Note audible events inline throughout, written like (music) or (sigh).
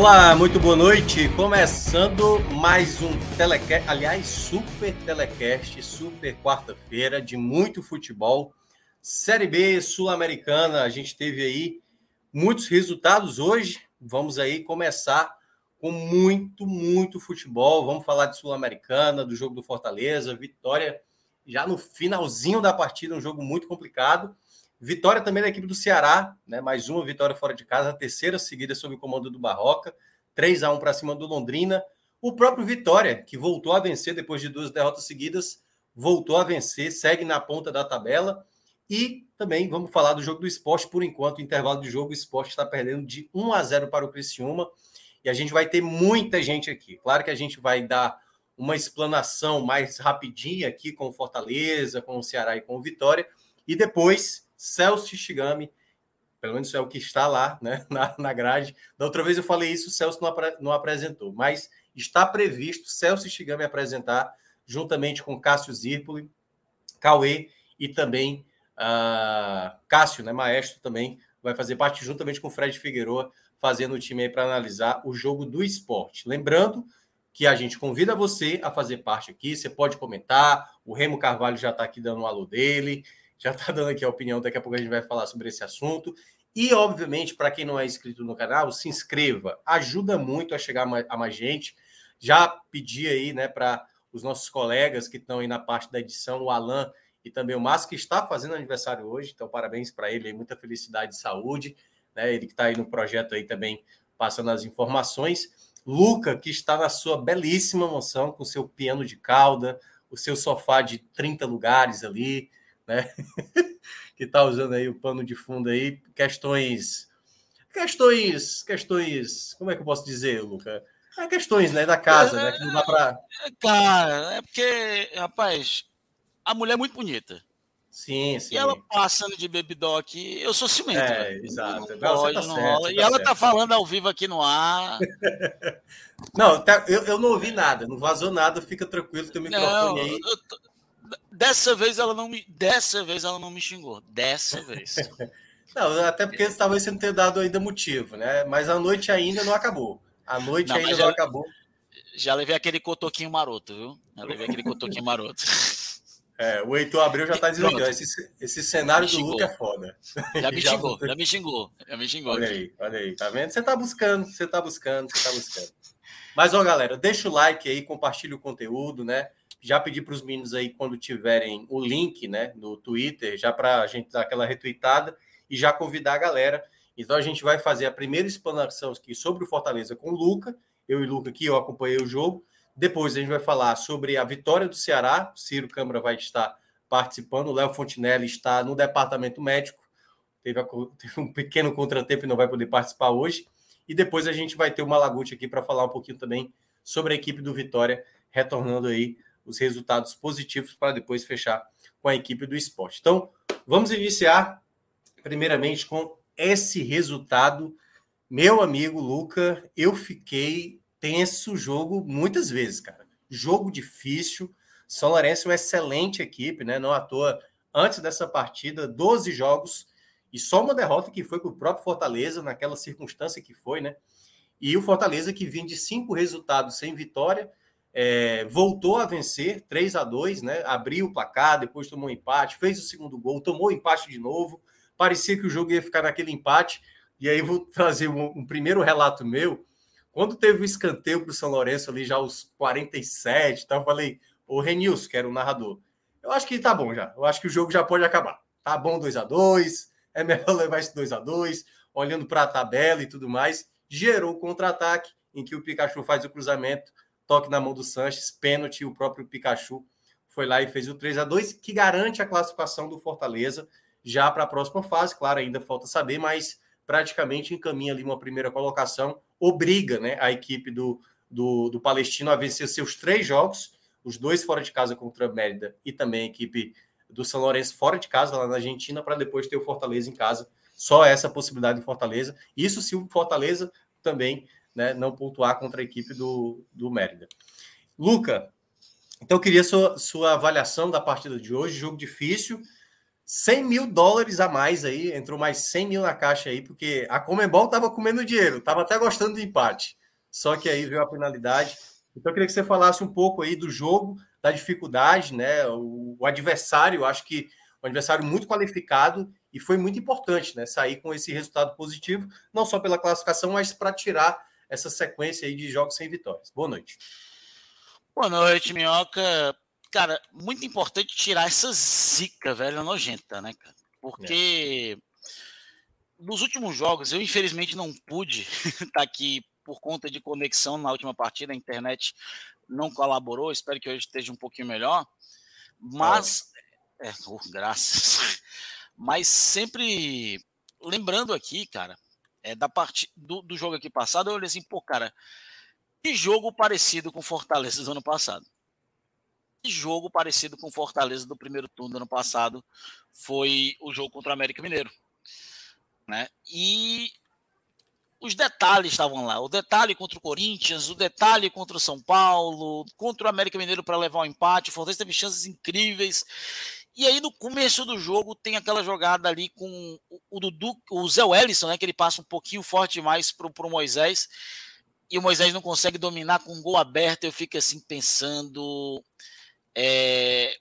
Olá, muito boa noite. Começando mais um telecast, aliás, super telecast, super quarta-feira de muito futebol. Série B Sul-Americana, a gente teve aí muitos resultados hoje. Vamos aí começar com muito, muito futebol. Vamos falar de Sul-Americana, do jogo do Fortaleza, vitória já no finalzinho da partida, um jogo muito complicado. Vitória também da equipe do Ceará, né? Mais uma vitória fora de casa, a terceira seguida sob o comando do Barroca, 3 a 1 para cima do Londrina. O próprio Vitória, que voltou a vencer depois de duas derrotas seguidas, voltou a vencer, segue na ponta da tabela. E também vamos falar do jogo do esporte por enquanto. Intervalo de jogo, o esporte está perdendo de 1 a 0 para o Criciúma. E a gente vai ter muita gente aqui. Claro que a gente vai dar uma explanação mais rapidinha aqui com o Fortaleza, com o Ceará e com o Vitória. E depois Celso Shigami, pelo menos é o que está lá né, (laughs) na, na grade. Da outra vez eu falei isso, o Celso não, apre, não apresentou, mas está previsto Celso Shigami apresentar, juntamente com Cássio Zirpoli, Cauê e também uh, Cássio, né, maestro também, vai fazer parte juntamente com o Fred Figueroa, fazendo o time aí para analisar o jogo do esporte. Lembrando que a gente convida você a fazer parte aqui, você pode comentar, o Remo Carvalho já está aqui dando um alô dele, já está dando aqui a opinião, daqui a pouco a gente vai falar sobre esse assunto. E, obviamente, para quem não é inscrito no canal, se inscreva, ajuda muito a chegar a mais gente. Já pedi aí, né, para os nossos colegas que estão aí na parte da edição, o Alan e também o Márcio, que está fazendo aniversário hoje, então parabéns para ele, muita felicidade e saúde, né? Ele que está aí no projeto aí também passando as informações. Luca, que está na sua belíssima moção com seu piano de cauda, o seu sofá de 30 lugares ali, né? (laughs) que está usando aí o pano de fundo aí, questões, questões, questões, como é que eu posso dizer, Luca? É questões, né, da casa, né, que não dá para. É, cara, é porque, rapaz, a mulher é muito bonita. Sim, sim. E ela passando de baby aqui, eu sou ciumento. É, exato. Não, não, pode, tá não certo, rola. Tá e ela certo. tá falando ao vivo aqui no ar. (laughs) não, tá, eu, eu não ouvi nada, não vazou nada, fica tranquilo, tem o microfone aí. Eu, Dessa vez ela não me, dessa vez ela não me xingou. Dessa vez. (laughs) não, até porque talvez você não tenha dado ainda motivo, né? Mas a noite ainda não acabou. A noite não, ainda já, não acabou. Já levei aquele cotoquinho maroto, viu? Já levei aquele cotoquinho maroto. (laughs) É, o Heitor Abreu já dizendo que esse, esse cenário do Luca é foda. Já me (laughs) xingou, já, já me xingou, já me xingou. Olha aí, olha aí, tá vendo? Você tá buscando, você tá buscando, você tá buscando. Mas, ó, galera, deixa o like aí, compartilha o conteúdo, né? Já pedi para os meninos aí, quando tiverem o link né, no Twitter, já para a gente dar aquela retweetada e já convidar a galera. Então a gente vai fazer a primeira explanação aqui sobre o Fortaleza com o Luca. Eu e o Luca aqui, eu acompanhei o jogo. Depois a gente vai falar sobre a vitória do Ceará. Ciro Câmara vai estar participando. O Léo Fontinelli está no departamento médico. Teve, (laughs) teve, um pequeno contratempo e não vai poder participar hoje. E depois a gente vai ter o Malaguti aqui para falar um pouquinho também sobre a equipe do Vitória, retornando aí os resultados positivos para depois fechar com a equipe do esporte. Então, vamos iniciar primeiramente com esse resultado. Meu amigo Luca, eu fiquei tenso o jogo muitas vezes, cara. Jogo difícil. São Lourenço é uma excelente equipe, né? Não à toa, antes dessa partida, 12 jogos e só uma derrota que foi para o próprio Fortaleza, naquela circunstância que foi, né? E o Fortaleza que vinha de cinco resultados sem vitória é, voltou a vencer 3 a 2 né? Abriu o placar, depois tomou um empate, fez o segundo gol, tomou empate de novo. Parecia que o jogo ia ficar naquele empate. E aí vou trazer um, um primeiro relato meu. Quando teve o escanteio para o São Lourenço ali já aos 47, tá, eu falei, o Renilson, que era o narrador, eu acho que tá bom já. Eu acho que o jogo já pode acabar. Tá bom 2 a 2 é melhor (laughs) levar esse 2 a 2 olhando para a tabela e tudo mais. gerou contra-ataque, em que o Pikachu faz o cruzamento, toque na mão do Sanches, pênalti, o próprio Pikachu foi lá e fez o 3 a 2 que garante a classificação do Fortaleza já para a próxima fase. Claro, ainda falta saber, mas praticamente encaminha ali uma primeira colocação, obriga né, a equipe do, do, do Palestino a vencer seus três jogos, os dois fora de casa contra a Mérida e também a equipe do São Lourenço fora de casa, lá na Argentina, para depois ter o Fortaleza em casa. Só essa possibilidade em Fortaleza. Isso se o Fortaleza também né, não pontuar contra a equipe do, do Mérida. Luca, então eu queria sua, sua avaliação da partida de hoje, jogo difícil, 100 mil dólares a mais aí, entrou mais 100 mil na caixa aí, porque a Comembol estava comendo dinheiro, estava até gostando do empate, só que aí veio a penalidade. Então eu queria que você falasse um pouco aí do jogo, da dificuldade, né? O, o adversário, acho que um adversário muito qualificado e foi muito importante, né? Sair com esse resultado positivo, não só pela classificação, mas para tirar essa sequência aí de jogos sem vitórias. Boa noite. Boa noite, Minhoca. Cara, muito importante tirar essa zica, velho, nojenta, né, cara? Porque é. nos últimos jogos, eu infelizmente não pude estar (laughs) tá aqui por conta de conexão na última partida, a internet não colaborou, espero que hoje esteja um pouquinho melhor. Mas, é, oh, graças. Mas sempre lembrando aqui, cara, é, da parte do, do jogo aqui passado, eu olhei assim, pô, cara, que jogo parecido com Fortaleza do ano passado. Que jogo parecido com Fortaleza do primeiro turno do ano passado foi o jogo contra o América Mineiro. Né? E os detalhes estavam lá. O detalhe contra o Corinthians, o detalhe contra o São Paulo, contra o América Mineiro para levar o um empate. O Fortaleza teve chances incríveis. E aí, no começo do jogo, tem aquela jogada ali com o Dudu, o Zé Wellison, né? Que ele passa um pouquinho forte demais pro, pro Moisés. E o Moisés não consegue dominar com um gol aberto. Eu fico assim pensando. É...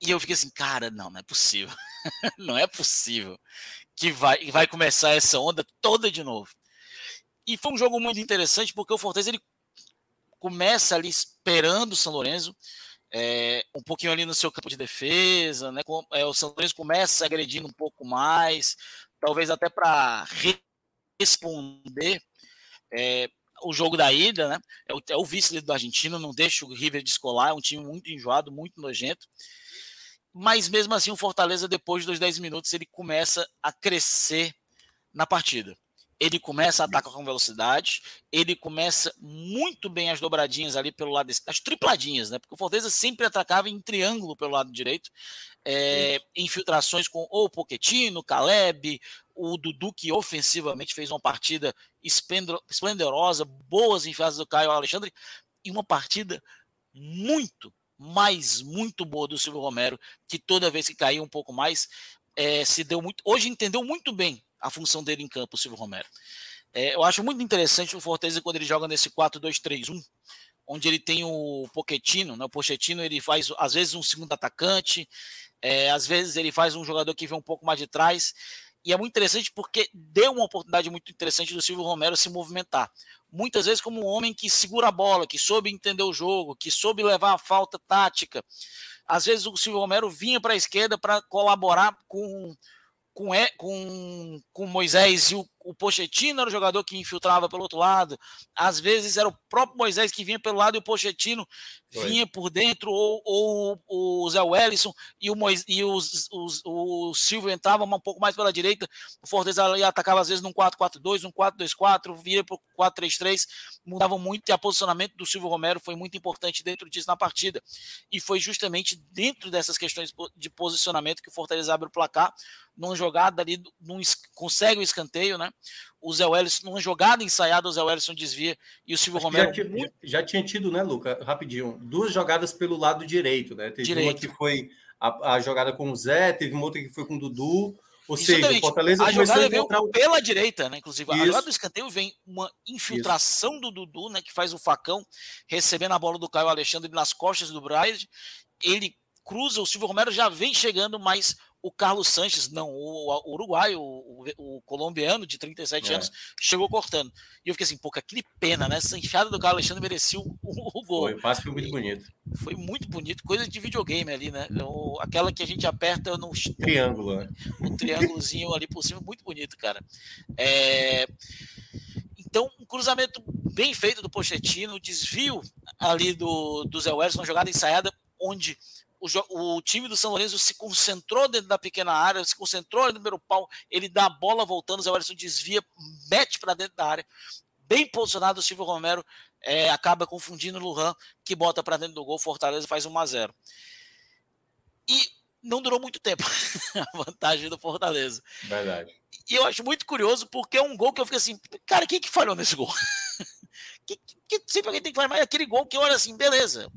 E eu fico assim, cara, não, não é possível. (laughs) não é possível que vai, vai começar essa onda toda de novo. E foi um jogo muito interessante porque o Fortaleza ele começa ali esperando o São Lourenço é, um pouquinho ali no seu campo de defesa, né? É, o São Lourenço começa agredindo um pouco mais, talvez até para responder é, o jogo da ida, né? É o, é o vice do argentino, não deixa o River descolar, é um time muito enjoado, muito nojento. Mas mesmo assim, o Fortaleza, depois dos 10 minutos, ele começa a crescer na partida ele começa a atacar com velocidade, ele começa muito bem as dobradinhas ali pelo lado, as tripladinhas, né? Porque o Fortaleza sempre atacava em triângulo pelo lado direito, é, infiltrações com ou Poquetino, Caleb, o Dudu que ofensivamente fez uma partida esplendorosa, boas enfiadas do Caio Alexandre e uma partida muito, mas muito boa do Silvio Romero, que toda vez que caiu um pouco mais, é, se deu muito. Hoje entendeu muito bem a função dele em campo, o Silvio Romero. É, eu acho muito interessante o Fortaleza quando ele joga nesse 4-2-3-1, onde ele tem o Pochettino, né? O Pochettino ele faz às vezes um segundo atacante, é, às vezes ele faz um jogador que vem um pouco mais de trás. E é muito interessante porque deu uma oportunidade muito interessante do Silvio Romero se movimentar. Muitas vezes como um homem que segura a bola, que soube entender o jogo, que soube levar a falta tática. Às vezes o Silvio Romero vinha para a esquerda para colaborar com com, com, Moisés e o, o Pochettino era o jogador que infiltrava pelo outro lado. Às vezes era o próprio Moisés que vinha pelo lado e o Pochettino vinha por dentro, ou, ou o Zé Wellison e o, Mois, e os, os, o Silvio entrava um pouco mais pela direita. O Fortaleza atacava às vezes num 4-4-2, num 4-2-4, vira para o 4-3-3, mudavam muito e a posicionamento do Silvio Romero foi muito importante dentro disso na partida. E foi justamente dentro dessas questões de posicionamento que o Fortaleza abre o placar numa jogada ali, num, consegue o escanteio, né? O Zé Wellison, numa jogada ensaiada, o Zé Wellison desvia e o Silvio Romero. Já, já, já, tinha tido, né, Luca? Rapidinho, duas jogadas pelo lado direito, né? Teve direito. uma que foi a, a, jogada com o Zé, teve uma outra que foi com o Dudu. Ou Exatamente. seja, o Fortaleza a jogada veio o... pela direita, né? Inclusive, Isso. a jogada do escanteio vem uma infiltração Isso. do Dudu, né? Que faz o facão, recebendo a bola do Caio Alexandre nas costas do Braz. Ele cruza, o Silvio Romero já vem chegando, mas o Carlos Sanches, não, o, uruguaio, o, o, colombiano de 37 é. anos, chegou cortando. E eu fiquei assim, pô, que pena, né? Essa enfiada do Carlos Alexandre merecia o, o, gol. Foi, o passe foi muito bonito. Foi muito bonito, coisa de videogame ali, né? O, aquela que a gente aperta no triângulo, né? Um triângulozinho ali por cima, muito bonito, cara. É... Então, um cruzamento bem feito do Pochettino, desvio ali do, do Zé Welles, uma jogada ensaiada onde o, o, time do São Lourenço se concentrou dentro da pequena área, se concentrou no primeiro pau, ele dá a bola voltando, o Zé Welles desvia, mete para dentro da área, bem posicionado o Silvio Romero, é, acaba confundindo o Lujan, que bota para dentro do gol, Fortaleza faz 1 a 0 E não durou muito tempo (laughs) a vantagem do Fortaleza. Verdade. E eu acho muito curioso porque é um gol que eu fiquei assim, cara, quem que falhou nesse gol? (laughs) que, que, sempre alguém tem que falhar, mas aquele gol que olha assim, beleza.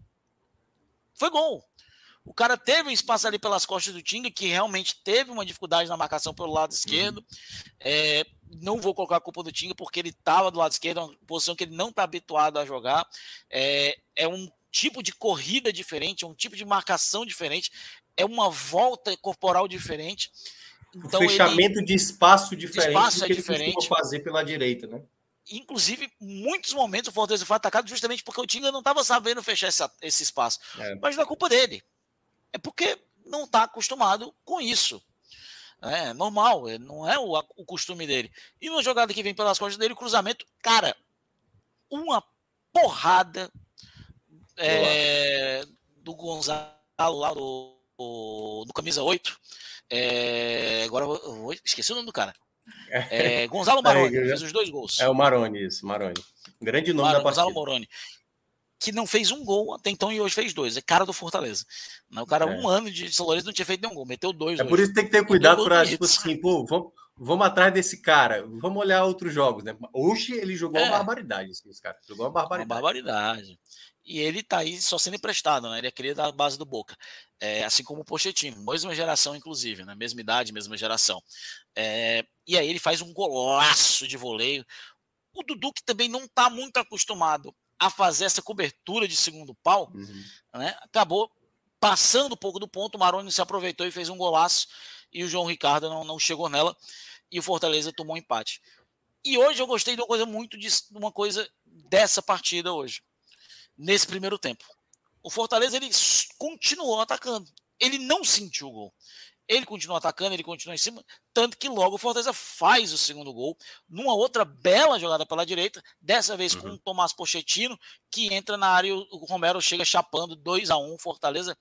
Foi gol. O cara teve um espaço ali pelas costas do Tinga, que realmente teve uma dificuldade na marcação pelo lado esquerdo. Uhum. É, não vou colocar a culpa do Tinga, porque ele estava do lado esquerdo, uma posição que ele não está habituado a jogar. É, é um tipo de corrida diferente, é um tipo de marcação diferente, é uma volta corporal diferente. Então, um fechamento ele, de espaço diferente espaço do é que é diferente. fazer pela direita, né? Inclusive, muitos momentos o Fortaleza foi atacado justamente porque o Tinga não estava sabendo fechar essa, esse espaço. É. Mas não é culpa dele. É porque não está acostumado com isso. É normal, é, não é o, o costume dele. E no jogada que vem pelas costas dele, o cruzamento, cara, uma porrada é, do Gonzalo lá do, do, camisa 8. É, agora esqueci o nome do cara. (laughs) É, Gonzalo Maroni é, fez os dois gols. É o Maroni, isso, Maroni. Grande nome Mar da partida. Gonzalo Maroni que não fez um gol até então e hoje fez dois. É cara do Fortaleza. O cara, é. um ano de São Lourenço, não tinha feito nenhum gol, meteu dois. É hoje. por isso que tem que ter cuidado para, tipo assim, pô, vamos, vamos atrás desse cara, vamos olhar outros jogos, né? Hoje ele jogou é. uma barbaridade, esse cara. Jogou uma barbaridade. Uma barbaridade. E ele tá aí só sendo emprestado, né? Ele é querido da base do Boca. É, assim como o Pochettino, mesma geração, inclusive, né? Mesma idade, mesma geração. É, e aí ele faz um golaço de voleio. O Dudu, que também não tá muito acostumado a fazer essa cobertura de segundo pau, uhum. né? Acabou passando um pouco do ponto, o Maroni se aproveitou e fez um golaço e o João Ricardo não, não chegou nela e o Fortaleza tomou um empate. E hoje eu gostei de uma coisa muito de uma coisa dessa partida hoje, nesse primeiro tempo. O Fortaleza ele continuou atacando. Ele não sentiu o gol. Ele continua atacando, ele continua em cima, tanto que logo o Fortaleza faz o segundo gol, numa outra bela jogada pela direita, dessa vez uhum. com o Tomás Pochettino, que entra na área e o Romero chega chapando 2 a 1 um, Fortaleza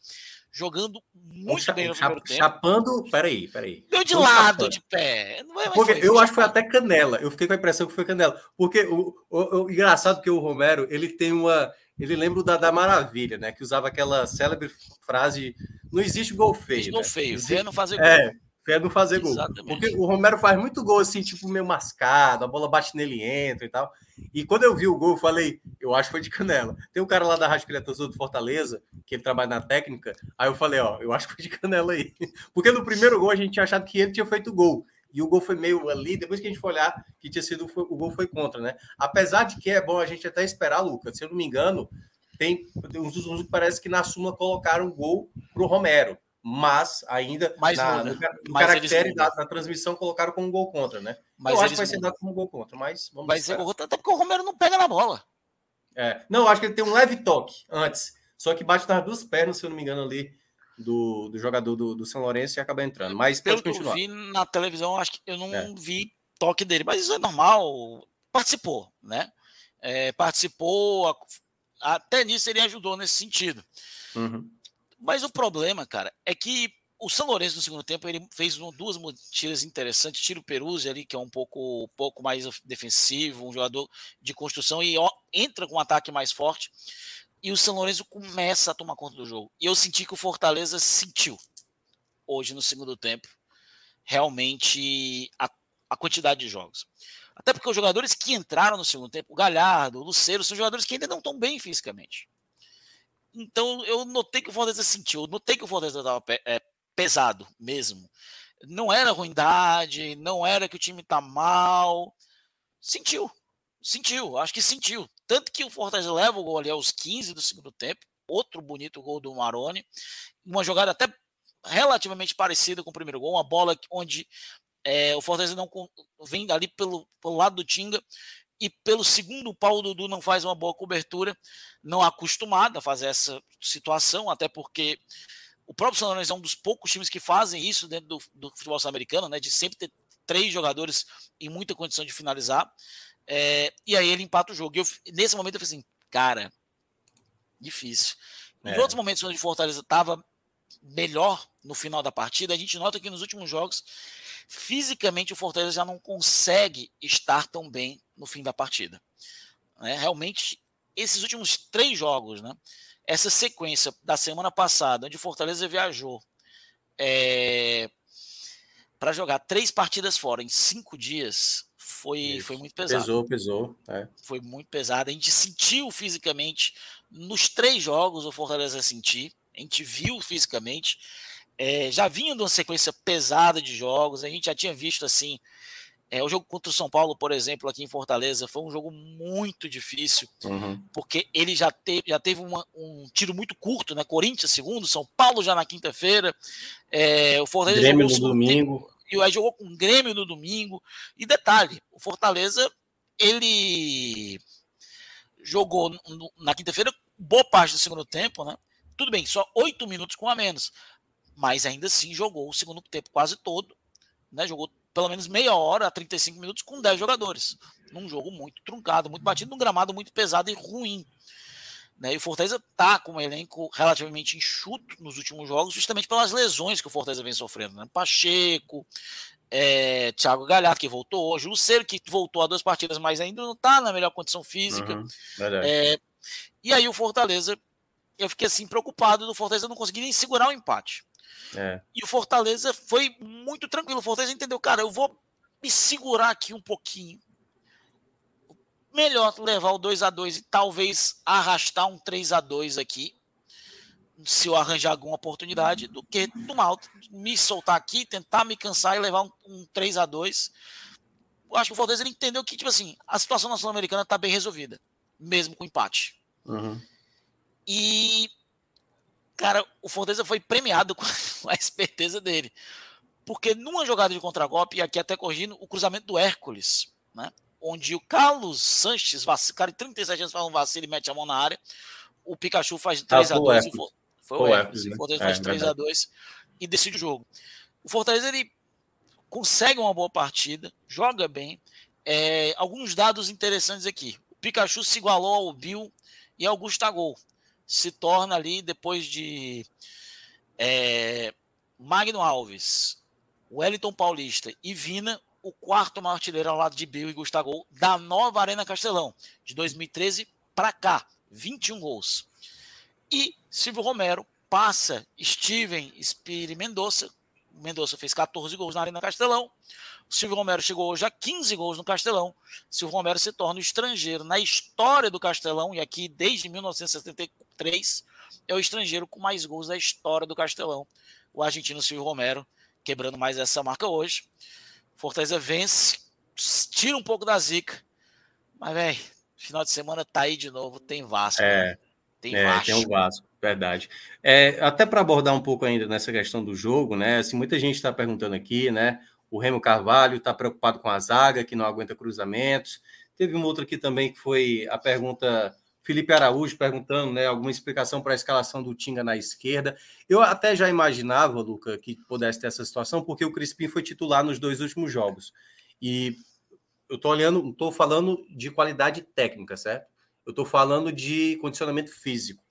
jogando muito bem no primeiro tempo. Chapando, peraí, peraí. Deu de lado, chapando. de pé. porque foi, eu acho que foi até canela. Eu fiquei com a impressão que foi canela. Porque o, o, o engraçado que o Romero, ele tem uma ele lembra o da, da Maravilha, né? Que usava aquela célebre frase: não existe gol feio. Existe gol né? feio, existe... não fazer gol. É, fé não fazer gol. Porque o Romero faz muito gol assim, tipo, meio mascado, a bola bate nele e entra e tal. E quando eu vi o gol, eu falei, eu acho que foi de canela. Tem um cara lá da Rádio que ele é do Fortaleza, que ele trabalha na técnica. Aí eu falei, ó, eu acho que foi de canela aí. (laughs) Porque no primeiro gol a gente tinha achado que ele tinha feito gol e o gol foi meio ali, depois que a gente foi olhar que tinha sido o gol foi contra, né? Apesar de que é bom a gente até esperar, Lucas, se eu não me engano, tem uns dos que parece que na súmula colocaram o gol pro Romero, mas ainda mas na, no, no caractere da, da, transmissão colocaram como gol contra, né? Mas eu acho que vai ser dado como gol contra, mas vamos gol contra, até porque o Romero não pega na bola. É, não, acho que ele tem um leve toque antes, só que bate nas duas pernas, se eu não me engano, ali do, do jogador do, do São Lourenço e acaba entrando. Mas pelo que eu vi na televisão, acho que eu não é. vi toque dele, mas isso é normal. Participou, né? É, participou, até nisso ele ajudou nesse sentido. Uhum. Mas o problema, cara, é que o São Lourenço no segundo tempo ele fez duas tiras interessantes. Tira o Peruzzi ali, que é um pouco, um pouco mais defensivo, um jogador de construção, e ó, entra com um ataque mais forte e o São Lourenço começa a tomar conta do jogo. E eu senti que o Fortaleza sentiu hoje no segundo tempo realmente a, a quantidade de jogos. Até porque os jogadores que entraram no segundo tempo, o Galhardo, o Luceiro, são jogadores que ainda não estão bem fisicamente. Então eu notei que o Fortaleza sentiu, notei que o Fortaleza estava pesado mesmo. Não era ruindade, não era que o time está mal. Sentiu, sentiu, acho que sentiu. Tanto que o Fortaleza leva o gol ali aos 15 do segundo tempo. Outro bonito gol do Maroni. Uma jogada até relativamente parecida com o primeiro gol. Uma bola onde é, o Fortaleza não vem ali pelo, pelo lado do Tinga e pelo segundo pau o Dudu não faz uma boa cobertura, não acostumado a fazer essa situação, até porque o próprio São Lourenço é um dos poucos times que fazem isso dentro do, do futebol sul-americano, né, de sempre ter três jogadores em muita condição de finalizar. É, e aí ele empata o jogo. E eu, nesse momento eu falei assim, cara, difícil. Em é. outros momentos onde o Fortaleza estava melhor no final da partida, a gente nota que nos últimos jogos, fisicamente o Fortaleza já não consegue estar tão bem no fim da partida. Né? Realmente, esses últimos três jogos, né? Essa sequência da semana passada, onde o Fortaleza viajou é, para jogar três partidas fora em cinco dias, foi, foi muito pesado. Pesou, pesou. É. Foi muito pesado. A gente sentiu fisicamente nos três jogos o Fortaleza sentir. A gente viu fisicamente. É, já vinha de uma sequência pesada de jogos. A gente já tinha visto assim. É, o jogo contra o São Paulo, por exemplo, aqui em Fortaleza, foi um jogo muito difícil, uhum. porque ele já, te, já teve uma, um tiro muito curto, né? Corinthians segundo, São Paulo já na quinta-feira. É, o Fortaleza Grêmio no domingo. Tempo, e aí jogou com o Grêmio no domingo. E detalhe, o Fortaleza, ele jogou no, na quinta-feira boa parte do segundo tempo, né? Tudo bem, só oito minutos com a menos. Mas ainda assim jogou o segundo tempo quase todo. Né? Jogou pelo menos meia hora a 35 minutos com 10 jogadores. Num jogo muito truncado, muito batido, num gramado muito pesado e ruim. Né? E o Fortaleza está com um elenco relativamente enxuto nos últimos jogos, justamente pelas lesões que o Fortaleza vem sofrendo. Né? Pacheco, é, Thiago Galhardo, que voltou hoje, o Lucero, que voltou a duas partidas, mas ainda não está na melhor condição física. Uhum, é, e aí o Fortaleza, eu fiquei assim preocupado do Fortaleza não conseguir nem segurar o empate. É. E o Fortaleza foi muito tranquilo. O Fortaleza entendeu, cara, eu vou me segurar aqui um pouquinho melhor levar o 2 a 2 e talvez arrastar um 3 a 2 aqui, se eu arranjar alguma oportunidade, do que tomar, me soltar aqui, tentar me cansar e levar um, um 3 a 2 Eu acho que o Fortaleza ele entendeu que, tipo assim, a situação nacional americana está bem resolvida, mesmo com empate. Uhum. E, cara, o Fortaleza foi premiado (laughs) com a esperteza dele. Porque numa jogada de contragolpe, e aqui até corrigindo, o cruzamento do Hércules, né? onde o Carlos Sanches, cara de 37 anos, faz um vacilo e mete a mão na área. O Pikachu faz 3 ah, a 2 Foi o Hércules. O Fortaleza faz 3 a 2 e decide o jogo. O Fortaleza ele consegue uma boa partida, joga bem. É, alguns dados interessantes aqui. O Pikachu se igualou ao Bill e ao Gustavo. Se torna ali, depois de é, Magno Alves, Wellington Paulista e Vina, o quarto maior artilheiro ao lado de Bill e Gustavo da nova Arena Castelão, de 2013 para cá, 21 gols. E Silvio Romero passa Steven Spiri Mendonça. Mendonça fez 14 gols na Arena Castelão. O Silvio Romero chegou hoje a 15 gols no Castelão. Silvio Romero se torna o estrangeiro na história do Castelão, e aqui desde 1973 é o estrangeiro com mais gols da história do Castelão. O argentino Silvio Romero quebrando mais essa marca hoje. Fortaleza vence, tira um pouco da zica. Mas, velho, final de semana tá aí de novo. Tem Vasco. É, né? tem, é, Vasco. tem o Vasco, verdade. É, até para abordar um pouco ainda nessa questão do jogo, né? Assim, muita gente está perguntando aqui, né? O Remo Carvalho está preocupado com a zaga, que não aguenta cruzamentos. Teve uma outra aqui também que foi a pergunta Felipe Araújo perguntando, né, alguma explicação para a escalação do Tinga na esquerda. Eu até já imaginava, Luca, que pudesse ter essa situação, porque o Crispim foi titular nos dois últimos jogos. E eu estou olhando, estou falando de qualidade técnica, certo? Eu estou falando de condicionamento físico.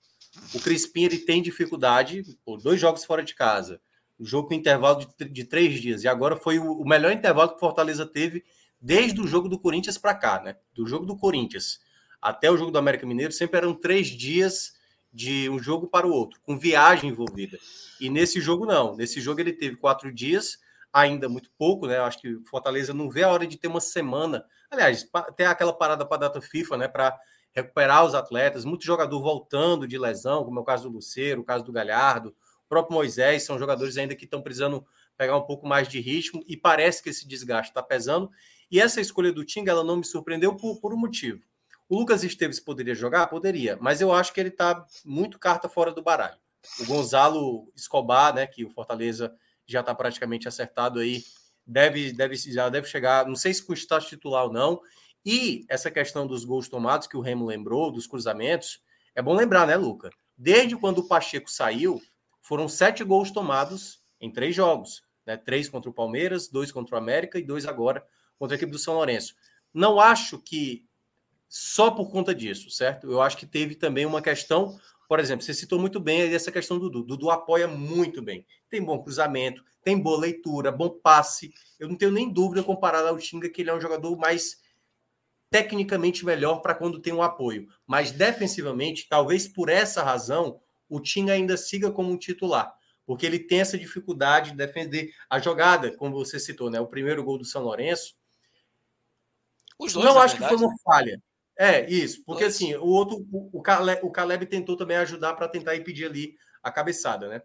O Crispim ele tem dificuldade, por dois jogos fora de casa, o jogo com intervalo de, de três dias, e agora foi o, o melhor intervalo que o Fortaleza teve desde o jogo do Corinthians para cá, né? Do jogo do Corinthians até o jogo do América Mineiro, sempre eram três dias de um jogo para o outro, com viagem envolvida. E nesse jogo, não. Nesse jogo ele teve quatro dias, ainda muito pouco, né? Acho que Fortaleza não vê a hora de ter uma semana. Aliás, tem aquela parada para a data FIFA, né? Para recuperar os atletas, muito jogador voltando de lesão, como é o caso do Luceiro, o caso do Galhardo, o próprio Moisés, são jogadores ainda que estão precisando pegar um pouco mais de ritmo e parece que esse desgaste está pesando. E essa escolha do Tinga, ela não me surpreendeu por, por um motivo. O Lucas Esteves poderia jogar? Poderia, mas eu acho que ele está muito carta fora do baralho. O Gonzalo Escobar, né, que o Fortaleza já está praticamente acertado aí, deve, deve, já deve chegar, não sei se com status titular ou não. E essa questão dos gols tomados, que o Remo lembrou, dos cruzamentos, é bom lembrar, né, Luca? Desde quando o Pacheco saiu, foram sete gols tomados em três jogos. né? Três contra o Palmeiras, dois contra o América e dois agora contra a equipe do São Lourenço. Não acho que só por conta disso, certo? Eu acho que teve também uma questão, por exemplo, você citou muito bem essa questão do Dudu. Dudu apoia muito bem. Tem bom cruzamento, tem boa leitura, bom passe. Eu não tenho nem dúvida comparado ao Tinga que ele é um jogador mais tecnicamente melhor para quando tem um apoio. Mas defensivamente, talvez por essa razão, o Tinga ainda siga como um titular. Porque ele tem essa dificuldade de defender a jogada, como você citou, né? O primeiro gol do São Lourenço. Dois, não acho verdade, que foi uma falha. É, isso. Porque assim, o outro, o Caleb, o Caleb tentou também ajudar para tentar impedir ali a cabeçada, né?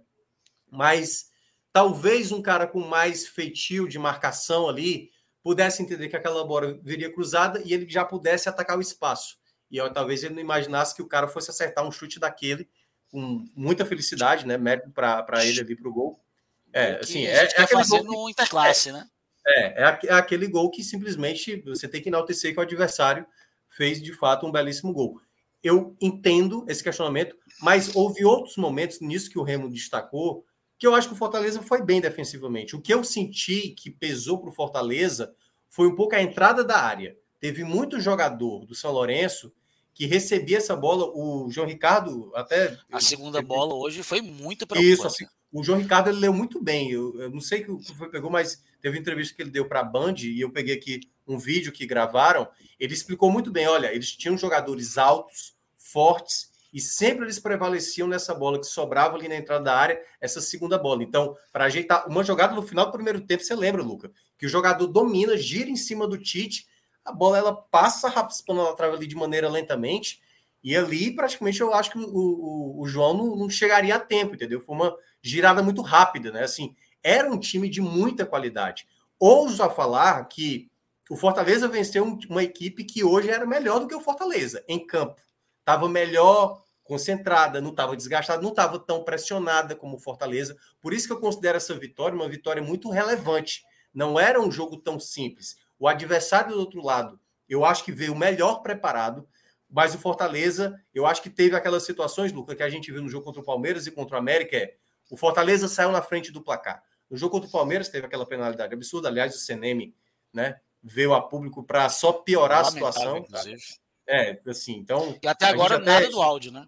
Mas talvez um cara com mais feitio de marcação ali pudesse entender que aquela bola viria cruzada e ele já pudesse atacar o espaço. E ó, talvez ele não imaginasse que o cara fosse acertar um chute daquele com muita felicidade, né? Mérito para ele ali para o gol. É, assim, é, é aquele gol no interclasse, é, né? É, é, é aquele gol que simplesmente você tem que enaltecer que o adversário fez de fato um belíssimo gol. Eu entendo esse questionamento, mas houve outros momentos nisso que o Remo destacou que eu acho que o Fortaleza foi bem defensivamente. O que eu senti que pesou para o Fortaleza foi um pouco a entrada da área. Teve muito jogador do São Lourenço que recebia essa bola. O João Ricardo até. A segunda (laughs) bola hoje foi muito preocupante. Isso, assim, o João Ricardo ele leu muito bem. Eu, eu não sei o que foi, pegou, mas teve entrevista que ele deu para a Band e eu peguei aqui um vídeo que gravaram. Ele explicou muito bem: olha, eles tinham jogadores altos, fortes e sempre eles prevaleciam nessa bola que sobrava ali na entrada da área, essa segunda bola. Então, para ajeitar uma jogada no final do primeiro tempo, você lembra, Luca, que o jogador domina, gira em cima do Tite, a bola ela passa raspando na trave ali de maneira lentamente, e ali praticamente eu acho que o, o, o João não, não, chegaria a tempo, entendeu? Foi uma girada muito rápida, né? Assim, era um time de muita qualidade. Ouso a falar que o Fortaleza venceu uma equipe que hoje era melhor do que o Fortaleza em campo. Estava melhor concentrada, não estava desgastada, não estava tão pressionada como o Fortaleza. Por isso que eu considero essa vitória uma vitória muito relevante. Não era um jogo tão simples. O adversário do outro lado, eu acho que veio melhor preparado, mas o Fortaleza, eu acho que teve aquelas situações, Luca, que a gente viu no jogo contra o Palmeiras e contra o América, é o Fortaleza saiu na frente do placar. No jogo contra o Palmeiras teve aquela penalidade absurda, aliás, o Seneme, né, veio a público para só piorar a situação. Inclusive. É, assim, então. E até agora até... nada do áudio, né?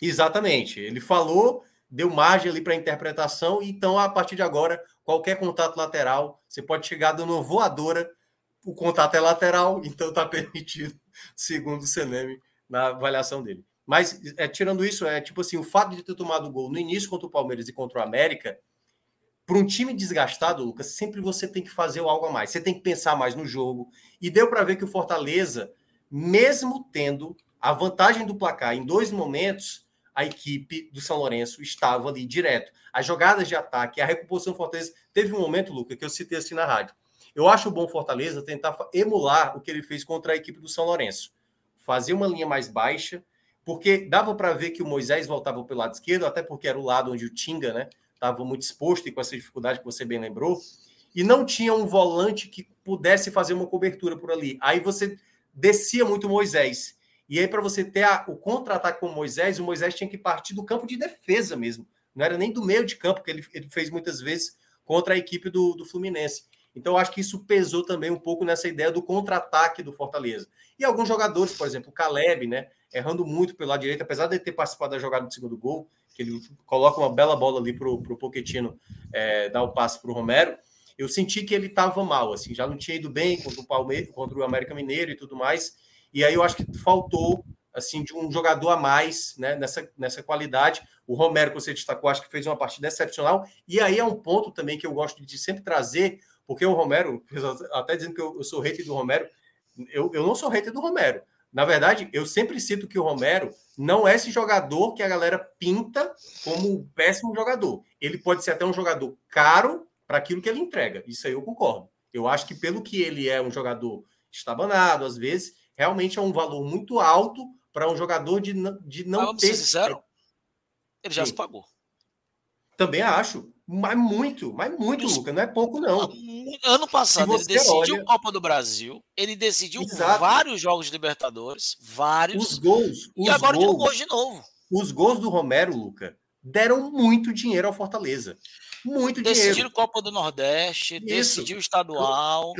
Exatamente. Ele falou, deu margem ali para interpretação, então a partir de agora, qualquer contato lateral, você pode chegar dando voadora, o contato é lateral, (laughs) então está permitido, segundo o Seneme, na avaliação dele. Mas, é, tirando isso, é tipo assim, o fato de ter tomado gol no início contra o Palmeiras e contra o América, para um time desgastado, Lucas, sempre você tem que fazer algo a mais. Você tem que pensar mais no jogo. E deu para ver que o Fortaleza, mesmo tendo a vantagem do placar em dois momentos, a equipe do São Lourenço estava ali direto. As jogadas de ataque, a recomposição Fortaleza. Teve um momento, Luca, que eu citei assim na rádio. Eu acho bom Fortaleza tentar emular o que ele fez contra a equipe do São Lourenço. Fazer uma linha mais baixa, porque dava para ver que o Moisés voltava pelo lado esquerdo, até porque era o lado onde o Tinga né, estava muito exposto e com essa dificuldade que você bem lembrou. E não tinha um volante que pudesse fazer uma cobertura por ali. Aí você descia muito o Moisés. E aí, para você ter a, o contra-ataque com o Moisés, o Moisés tinha que partir do campo de defesa mesmo. Não era nem do meio de campo, que ele, ele fez muitas vezes contra a equipe do, do Fluminense. Então, acho que isso pesou também um pouco nessa ideia do contra-ataque do Fortaleza. E alguns jogadores, por exemplo, o Caleb, né? Errando muito pelo lado direito, apesar de ter participado da jogada do segundo gol, que ele coloca uma bela bola ali para o Poquetino é, dar o passe para o Romero. Eu senti que ele estava mal, assim, já não tinha ido bem contra o Palmeiras, contra o América Mineiro e tudo mais. E aí eu acho que faltou assim de um jogador a mais né, nessa, nessa qualidade. O Romero, que você destacou, acho que fez uma partida excepcional. E aí é um ponto também que eu gosto de sempre trazer, porque o Romero, (laughs) até dizendo que eu, eu sou hater do Romero, eu, eu não sou hater do Romero. Na verdade, eu sempre cito que o Romero não é esse jogador que a galera pinta como um péssimo jogador. Ele pode ser até um jogador caro para aquilo que ele entrega. Isso aí eu concordo. Eu acho que pelo que ele é um jogador estabanado, às vezes, realmente é um valor muito alto para um jogador de, de não Mas, ter. Sincero, ele já Sim. se pagou. Também acho. Mas muito, mas muito, Lucas. Não é pouco, não. Ano passado ele decidiu olha... Copa do Brasil, ele decidiu Exato. vários jogos de Libertadores, vários. Os gols. Os e agora gols, gols de novo. Os gols do Romero, Luca, deram muito dinheiro ao Fortaleza. muito dinheiro. Copa do Nordeste, Isso. decidiu estadual.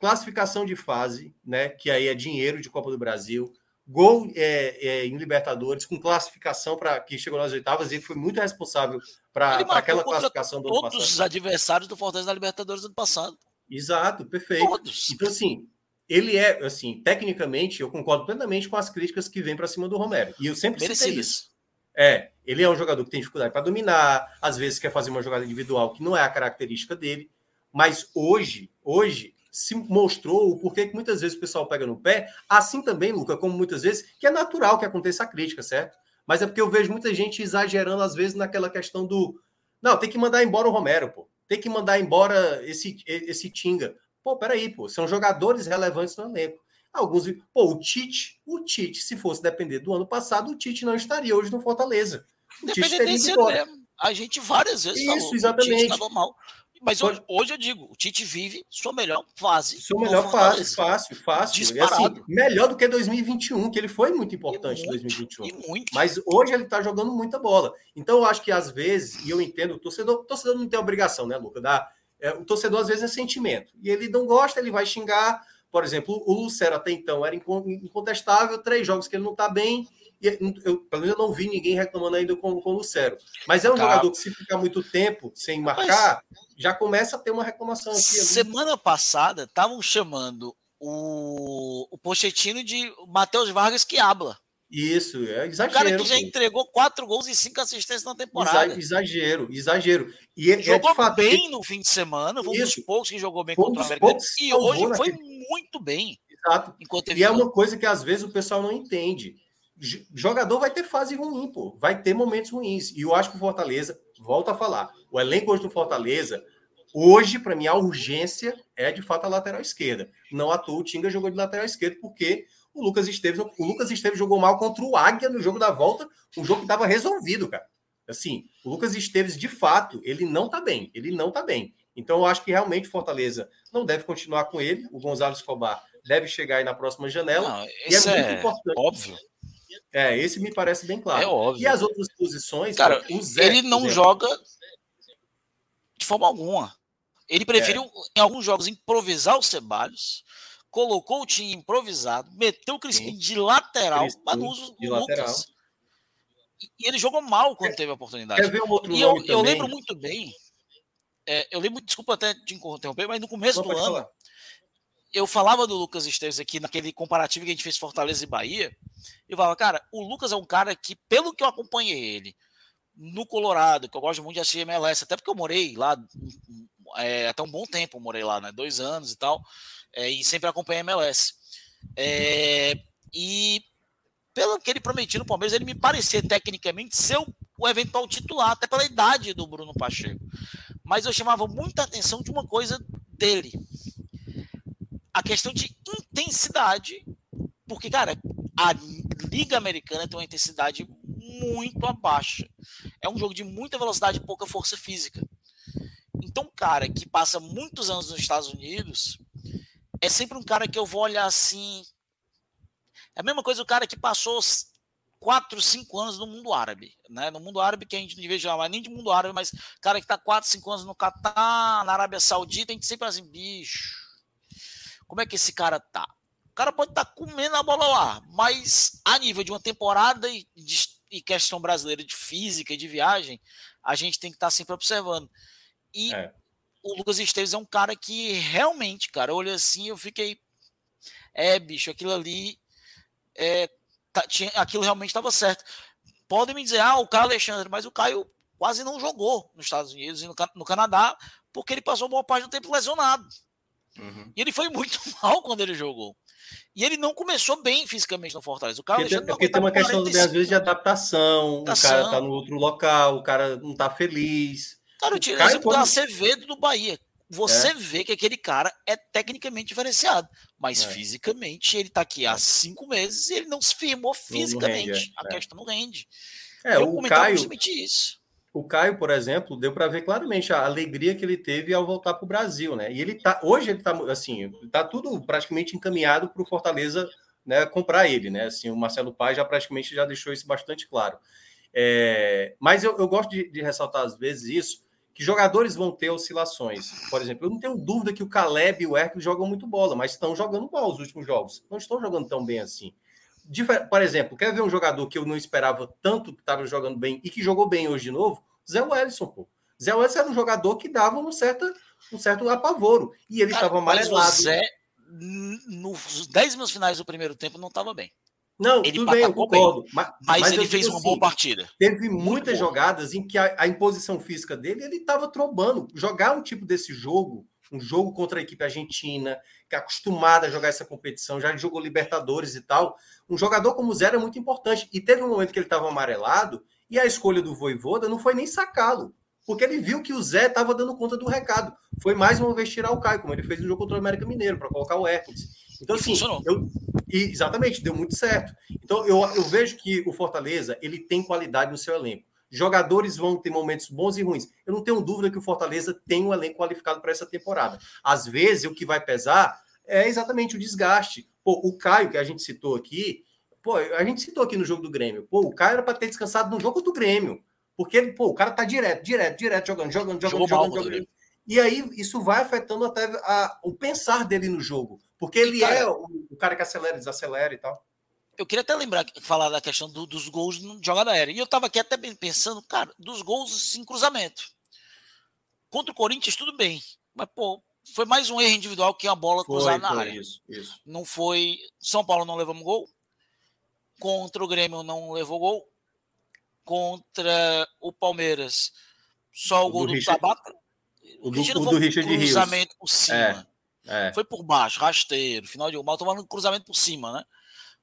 Classificação de fase, né? Que aí é dinheiro de Copa do Brasil. Gol é, é, em Libertadores, com classificação para que chegou nas oitavas, ele foi muito responsável para aquela classificação do ano passado. Todos os adversários do Fortaleza na Libertadores do ano passado. Exato, perfeito. Todos. Então, assim, ele é, assim, tecnicamente, eu concordo plenamente com as críticas que vêm para cima do Romero. E eu sempre citei isso. É, ele é um jogador que tem dificuldade para dominar, às vezes quer fazer uma jogada individual que não é a característica dele, mas hoje, hoje se mostrou o porquê que muitas vezes o pessoal pega no pé, assim também, Luca, como muitas vezes, que é natural que aconteça a crítica, certo? Mas é porque eu vejo muita gente exagerando, às vezes, naquela questão do. Não, tem que mandar embora o Romero, pô. Tem que mandar embora esse, esse Tinga. Pô, peraí, pô. São jogadores relevantes no elenco. Alguns. Pô, o Tite, o Tite, se fosse depender do ano passado, o Tite não estaria hoje no Fortaleza. O Tite teria mesmo. A gente várias vezes Isso, falou exatamente. estava mal. Mas hoje, hoje, eu digo, o Tite vive sua melhor fase. Sua melhor fase, fácil, fácil. Disparado. Assim, melhor do que 2021, que ele foi muito importante em 2021. E muito. Mas hoje ele está jogando muita bola. Então eu acho que às vezes, e eu entendo, o torcedor, o torcedor não tem obrigação, né, Luca? Da, é, o torcedor às vezes é sentimento. E ele não gosta, ele vai xingar. Por exemplo, o Lucero até então era incontestável, três jogos que ele não está bem, e eu, pelo menos eu não vi ninguém reclamando ainda com, com o Lucero. Mas é um tá. jogador que, se ficar muito tempo sem marcar, Mas, já começa a ter uma reclamação aqui. Semana passada, estavam chamando o, o Pochettino de Matheus Vargas que habla. Isso, é exagero. O cara que já pô. entregou quatro gols e cinco assistências na temporada. Exagero, exagero. E é, jogou é fato, bem no fim de semana, foi um dos poucos que jogou bem contra o América. E hoje foi muito bem. Exato. e é uma coisa que às vezes o pessoal não entende jogador vai ter fase ruim, pô. Vai ter momentos ruins. E eu acho que o Fortaleza, volta a falar, o elenco hoje do Fortaleza, hoje, para mim, a urgência é de fato a lateral esquerda. Não à toa o Tinga jogou de lateral esquerdo, porque o Lucas Esteves, o Lucas Esteves jogou mal contra o Águia no jogo da volta, um jogo que estava resolvido, cara. Assim, o Lucas Esteves, de fato, ele não tá bem. Ele não tá bem. Então, eu acho que realmente Fortaleza não deve continuar com ele. O Gonzalo Escobar deve chegar aí na próxima janela. Não, e é muito é importante. Óbvio. É, esse me parece bem claro. É óbvio. E as outras posições, cara, Zé, ele não exemplo, joga de forma alguma. Ele preferiu, é. em alguns jogos, improvisar o Ceballos, colocou o time improvisado, meteu o Crispim Sim. de lateral, Crispim, mas não usa o Lucas. E ele jogou mal quando é. teve a oportunidade. Quer ver um outro e eu, eu, lembro muito bem. É, eu lembro, desculpa até te interromper, mas no começo do ano, falar. Eu falava do Lucas Esteves aqui naquele comparativo que a gente fez Fortaleza e Bahia. Eu falava, cara, o Lucas é um cara que, pelo que eu acompanhei ele no Colorado, que eu gosto muito de assistir MLS, até porque eu morei lá é, até um bom tempo, eu morei lá, né? Dois anos e tal, é, e sempre acompanhei MLS. É, e pelo que ele prometia no Palmeiras, ele me parecia tecnicamente ser o, o eventual titular, até pela idade do Bruno Pacheco. Mas eu chamava muita atenção de uma coisa dele. A questão de intensidade, porque, cara, a Liga Americana tem uma intensidade muito abaixo. É um jogo de muita velocidade e pouca força física. Então, cara que passa muitos anos nos Estados Unidos é sempre um cara que eu vou olhar assim. É a mesma coisa o cara que passou 4, 5 anos no mundo árabe. Né? No mundo árabe, que a gente não veja mais nem de mundo árabe, mas cara que está 4, 5 anos no Catar, na Arábia Saudita, a gente sempre assim, bicho, como é que esse cara tá? cara pode estar tá comendo a bola lá, mas a nível de uma temporada e, de, e questão brasileira de física e de viagem, a gente tem que estar tá sempre observando. E é. o Lucas Esteves é um cara que realmente, cara, olha assim, eu fiquei. É, bicho, aquilo ali. É, tá, tinha, aquilo realmente estava certo. Podem me dizer, ah, o Caio Alexandre, mas o Caio quase não jogou nos Estados Unidos e no, no Canadá, porque ele passou boa parte do tempo lesionado. Uhum. E ele foi muito (laughs) mal quando ele jogou. E ele não começou bem fisicamente no Fortaleza. O cara porque, tem, porque tem uma questão, às vezes, de adaptação, adaptação. O cara tá no outro local, o cara não tá feliz. Cara, eu tiro o exemplo quando... do Acevedo do Bahia. Você é. vê que aquele cara é tecnicamente diferenciado, mas é. fisicamente ele tá aqui há cinco meses e ele não se firmou fisicamente. Rende, é. A questão não rende. É, eu o Caio, isso o Caio, por exemplo, deu para ver claramente a alegria que ele teve ao voltar para o Brasil, né? E ele tá hoje ele tá assim, tá tudo praticamente encaminhado para o Fortaleza, né, comprar ele, né? Assim, o Marcelo Paz já praticamente já deixou isso bastante claro. É, mas eu, eu gosto de, de, ressaltar às vezes isso, que jogadores vão ter oscilações. Por exemplo, eu não tenho dúvida que o Caleb e o Hércules jogam muito bola, mas estão jogando mal os últimos jogos. Não estão jogando tão bem assim. Por exemplo, quer ver um jogador que eu não esperava tanto que estava jogando bem e que jogou bem hoje de novo? Zé Wellison, pô. Zé Wellison era um jogador que dava um certo, um certo apavoro. E ele estava amarelado. O Zé, nos 10 minutos finais do primeiro tempo, não estava bem. Não, ele tudo bem, eu concordo. Bem, mas, mas, mas, ele fez uma assim, boa partida. Teve muitas jogadas em que a, a imposição física dele, ele estava trombando. Jogar um tipo desse jogo, um jogo contra a equipe argentina, que é acostumada a jogar essa competição, já jogou Libertadores e tal. Um jogador como o Zé é muito importante. E teve um momento que ele estava amarelado, e a escolha do Voivoda não foi nem sacá-lo porque ele viu que o Zé estava dando conta do recado. Foi mais uma vez tirar o Caio, como ele fez no jogo contra o América Mineiro, para colocar o Hércules. Então, assim, eu, e, exatamente, deu muito certo. Então, eu, eu vejo que o Fortaleza ele tem qualidade no seu elenco. Jogadores vão ter momentos bons e ruins. Eu não tenho dúvida que o Fortaleza tem um elenco qualificado para essa temporada. Às vezes, o que vai pesar é exatamente o desgaste. Pô, o Caio, que a gente citou aqui, pô, a gente citou aqui no jogo do Grêmio. Pô, o Caio era para ter descansado no jogo do Grêmio. Porque ele, pô, o cara tá direto, direto, direto, jogando, jogando, jogando, jogando, jogando. E aí isso vai afetando até a, o pensar dele no jogo. Porque ele cara, é o, o, cara que acelera, desacelera e tal. Eu queria até lembrar, falar da questão do, dos gols no jogada aérea. E eu tava aqui até pensando, cara, dos gols em cruzamento. Contra o Corinthians, tudo bem. Mas, pô, foi mais um erro individual que a bola cruzada na área. Isso, isso. Não foi. São Paulo não levamos gol. Contra o Grêmio não levou gol contra o Palmeiras. Só o, o gol do, do Tabata. O, do, o do Richard cruzamento Rios. por cima. É, é. Foi por baixo, rasteiro, final de. Mal tomando um cruzamento por cima, né?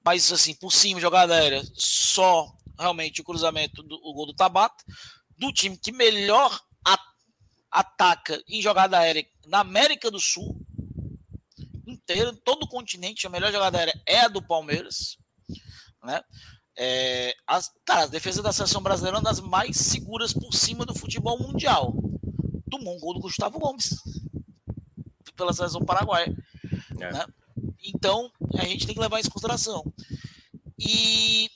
Mas assim, por cima, jogada aérea, só realmente o cruzamento do o gol do Tabata, do time que melhor a, ataca em jogada aérea na América do Sul inteiro, todo o continente, a melhor jogada aérea é a do Palmeiras, né? É, as, cara, a defesa da seleção brasileira é uma das mais seguras por cima do futebol mundial. Tomou um gol do Gustavo Gomes pela seleção paraguaia. É. Né? Então, a gente tem que levar isso em consideração. E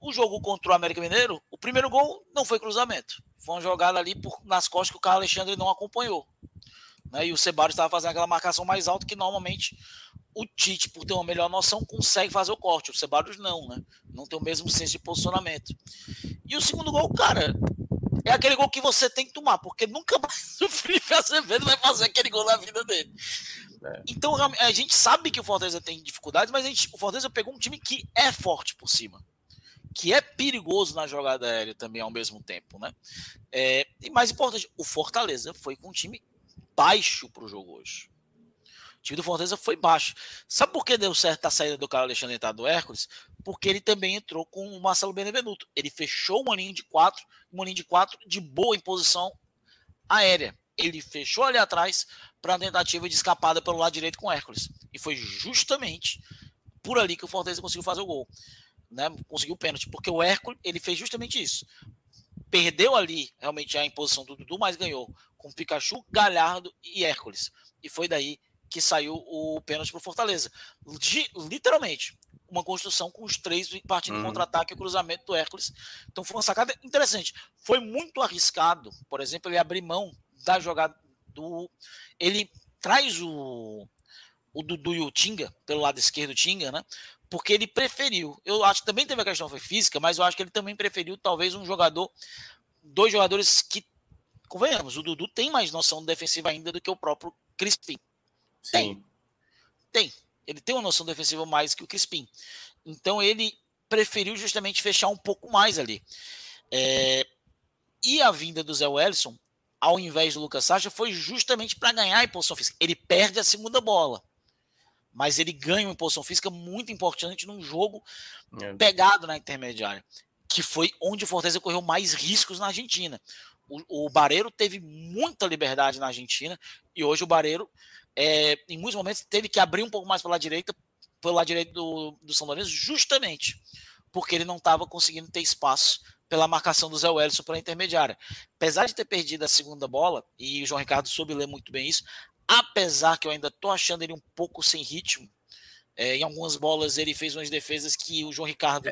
o jogo contra o América Mineiro, o primeiro gol não foi cruzamento. Foi uma jogada ali por, nas costas que o Carlos Alexandre não acompanhou. Né? E o Ceballos estava fazendo aquela marcação mais alta que normalmente o Tite, por ter uma melhor noção, consegue fazer o corte. O Ceballos não, né? Não tem o mesmo senso de posicionamento. E o segundo gol, cara, é aquele gol que você tem que tomar, porque nunca mais (laughs) o Felipe Azevedo vai fazer aquele gol na vida dele. É. Então, a gente sabe que o Fortaleza tem dificuldades, mas a gente, o Fortaleza pegou um time que é forte por cima. Que é perigoso na jogada aérea também ao mesmo tempo, né? É, e mais importante, o Fortaleza foi com um time baixo para o jogo hoje. O time do Fortaleza foi baixo. Sabe por que deu certo a saída do Carlos Alexandre entrar do Hércules? Porque ele também entrou com o Marcelo Benevenuto. Ele fechou uma linha de quatro, uma linha de quatro de boa em posição aérea. Ele fechou ali atrás para a tentativa de escapada pelo lado direito com o Hércules. E foi justamente por ali que o Fortaleza conseguiu fazer o gol. Né? Conseguiu o pênalti, porque o Hércules ele fez justamente isso. Perdeu ali realmente a imposição do Dudu, mas ganhou com Pikachu, Galhardo e Hércules. E foi daí que saiu o pênalti para o Fortaleza. literalmente, uma construção com os três partindo uhum. contra-ataque e cruzamento do Hércules. Então foi uma sacada interessante. Foi muito arriscado, por exemplo, ele abrir mão da jogada do. Ele traz o, o Dudu e o Tinga, pelo lado esquerdo, Tinga, né? Porque ele preferiu. Eu acho que também teve a questão foi física, mas eu acho que ele também preferiu talvez um jogador, dois jogadores que, convenhamos, o Dudu tem mais noção defensiva ainda do que o próprio Crispim. Tem. Tem. Ele tem uma noção defensiva mais que o Crispim. Então ele preferiu justamente fechar um pouco mais ali. É... E a vinda do Zé Wellison, ao invés do Lucas Sacha, foi justamente para ganhar a impulsão física. Ele perde a segunda bola. Mas ele ganha uma impulsão física muito importante num jogo é. pegado na intermediária, que foi onde o Fortaleza correu mais riscos na Argentina. O, o Bareiro teve muita liberdade na Argentina e hoje o Bareiro é, em muitos momentos teve que abrir um pouco mais pela direita, pelo lado direito do, do São Lourenço, justamente porque ele não estava conseguindo ter espaço pela marcação do Zé Wellison pela intermediária. Apesar de ter perdido a segunda bola, e o João Ricardo soube ler muito bem isso, apesar que eu ainda estou achando ele um pouco sem ritmo, é, em algumas bolas ele fez umas defesas que o João Ricardo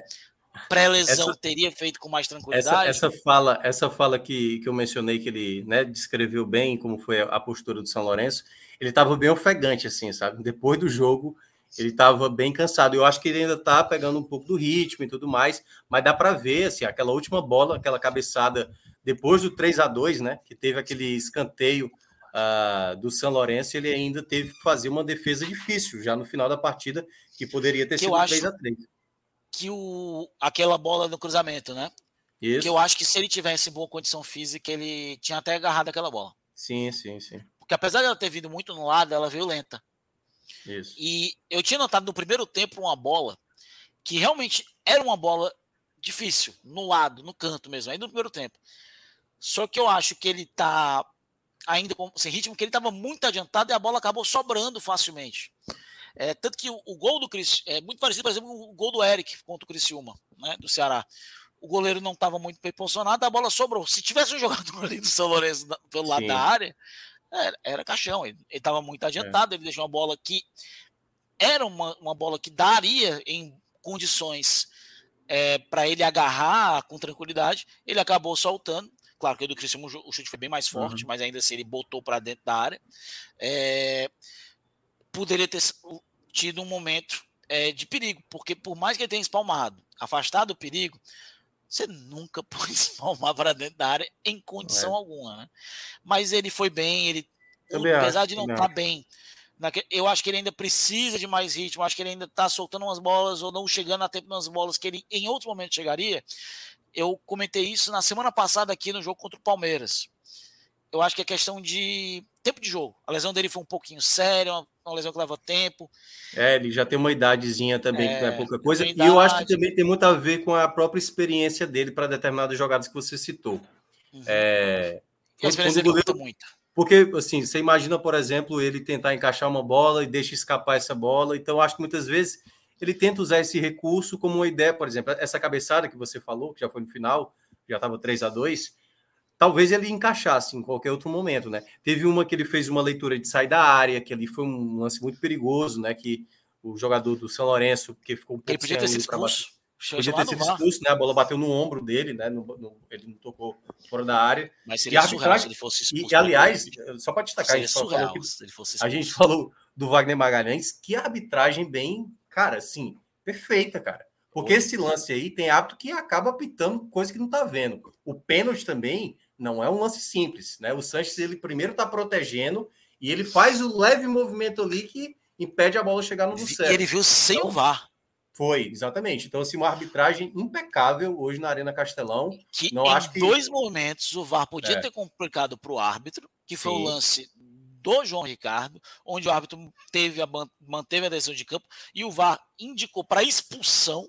pré-lesão teria feito com mais tranquilidade. Essa, essa, fala, essa fala que, que eu mencionei, que ele né, descreveu bem como foi a, postura do São Lourenço, ele estava bem ofegante, assim, sabe? Depois do jogo, ele estava bem cansado. Eu acho que ele ainda está pegando um pouco do ritmo e tudo mais, mas dá para ver, assim, aquela última bola, aquela cabeçada depois do 3 a 2 né? Que teve aquele escanteio uh, do São Lourenço, ele ainda teve que fazer uma defesa difícil já no final da partida, que poderia ter que sido 3 a 3 Que o, aquela bola no cruzamento, né? Isso. Que eu acho que se ele tivesse boa condição física, ele tinha até agarrado aquela bola. Sim, sim, sim. Porque apesar dela ter vindo muito no lado, ela veio lenta. Isso. E eu tinha notado no primeiro tempo uma bola que realmente era uma bola difícil, no lado, no canto mesmo, ainda no primeiro tempo. Só que eu acho que ele tá ainda com, sem ritmo, que ele estava muito adiantado e a bola acabou sobrando facilmente. É, tanto que o, o, gol do Cris é muito parecido, por exemplo, o gol do Eric contra o Criciúma, né, do Ceará. O goleiro não estava muito bem posicionado, a bola sobrou. Se tivesse um (laughs) jogador ali do São Lourenço pelo lado Sim. da área, era, era caixão. Ele estava muito adiantado, é. ele deixou uma bola que era uma, uma bola que daria em condições é, para ele agarrar com tranquilidade. Ele acabou soltando. Claro que o do Cristiano o chute foi bem mais forte, uhum. mas ainda assim ele botou para dentro da área. É, poderia ter tido um momento é, de perigo, porque por mais que ele tenha espalmado, afastado do perigo, você nunca pode espalmar para dentro da área em condição é. alguma. Né? Mas ele foi bem, ele, apesar de não estar tá bem, eu acho que ele ainda precisa de mais ritmo, acho que ele ainda está soltando umas bolas ou não chegando a tempo nas bolas que ele em outros momentos chegaria eu comentei isso na semana passada aqui no jogo contra o Palmeiras. Eu acho que é questão de tempo de jogo. A lesão dele foi um pouquinho séria, uma, uma lesão que leva tempo. É, ele já tem uma idadezinha também, é, que não é pouca coisa. E eu acho que também tem muito a ver com a própria experiência dele para determinadas jogadas que você citou. Uhum. É, e a experiência dele goleiro, muito. Porque, assim, você imagina, por exemplo, ele tentar encaixar uma bola e deixa escapar essa bola. Então, acho que muitas vezes ele tenta usar esse recurso como uma ideia, por exemplo, essa cabeçada que você falou, que já foi no final, já estava 3 a 2 talvez ele encaixasse em qualquer outro momento, né? Teve uma que ele fez uma leitura de sair da área, que ali foi um lance muito perigoso, né? Que o jogador do São Lourenço, que ficou um pouco ele podia ter sido expulso. Podia ter sido expulso, né? A bola bateu no ombro dele, né? No, no, ele não tocou fora da área. Mas seria surreal se ele fosse expulso. E, aliás, só para destacar, a gente, surreal, que, a gente falou do Wagner Magalhães, que arbitragem bem cara, assim, perfeita, cara. Porque esse lance aí tem hábito que acaba pitando coisa que não tá vendo. O pênalti também não é um lance simples, né? O Sanches, ele primeiro tá protegendo e ele faz o leve movimento ali que impede a bola chegar no certo. Ele viu sem então, o VAR. Foi, exatamente. Então, assim, uma arbitragem impecável hoje na Arena Castelão. Que não em acho que... dois momentos o VAR podia é. ter complicado para o árbitro, que foi Sim. o lance do João Ricardo, onde o árbitro teve a, manteve a decisão de campo e o VAR indicou para expulsão,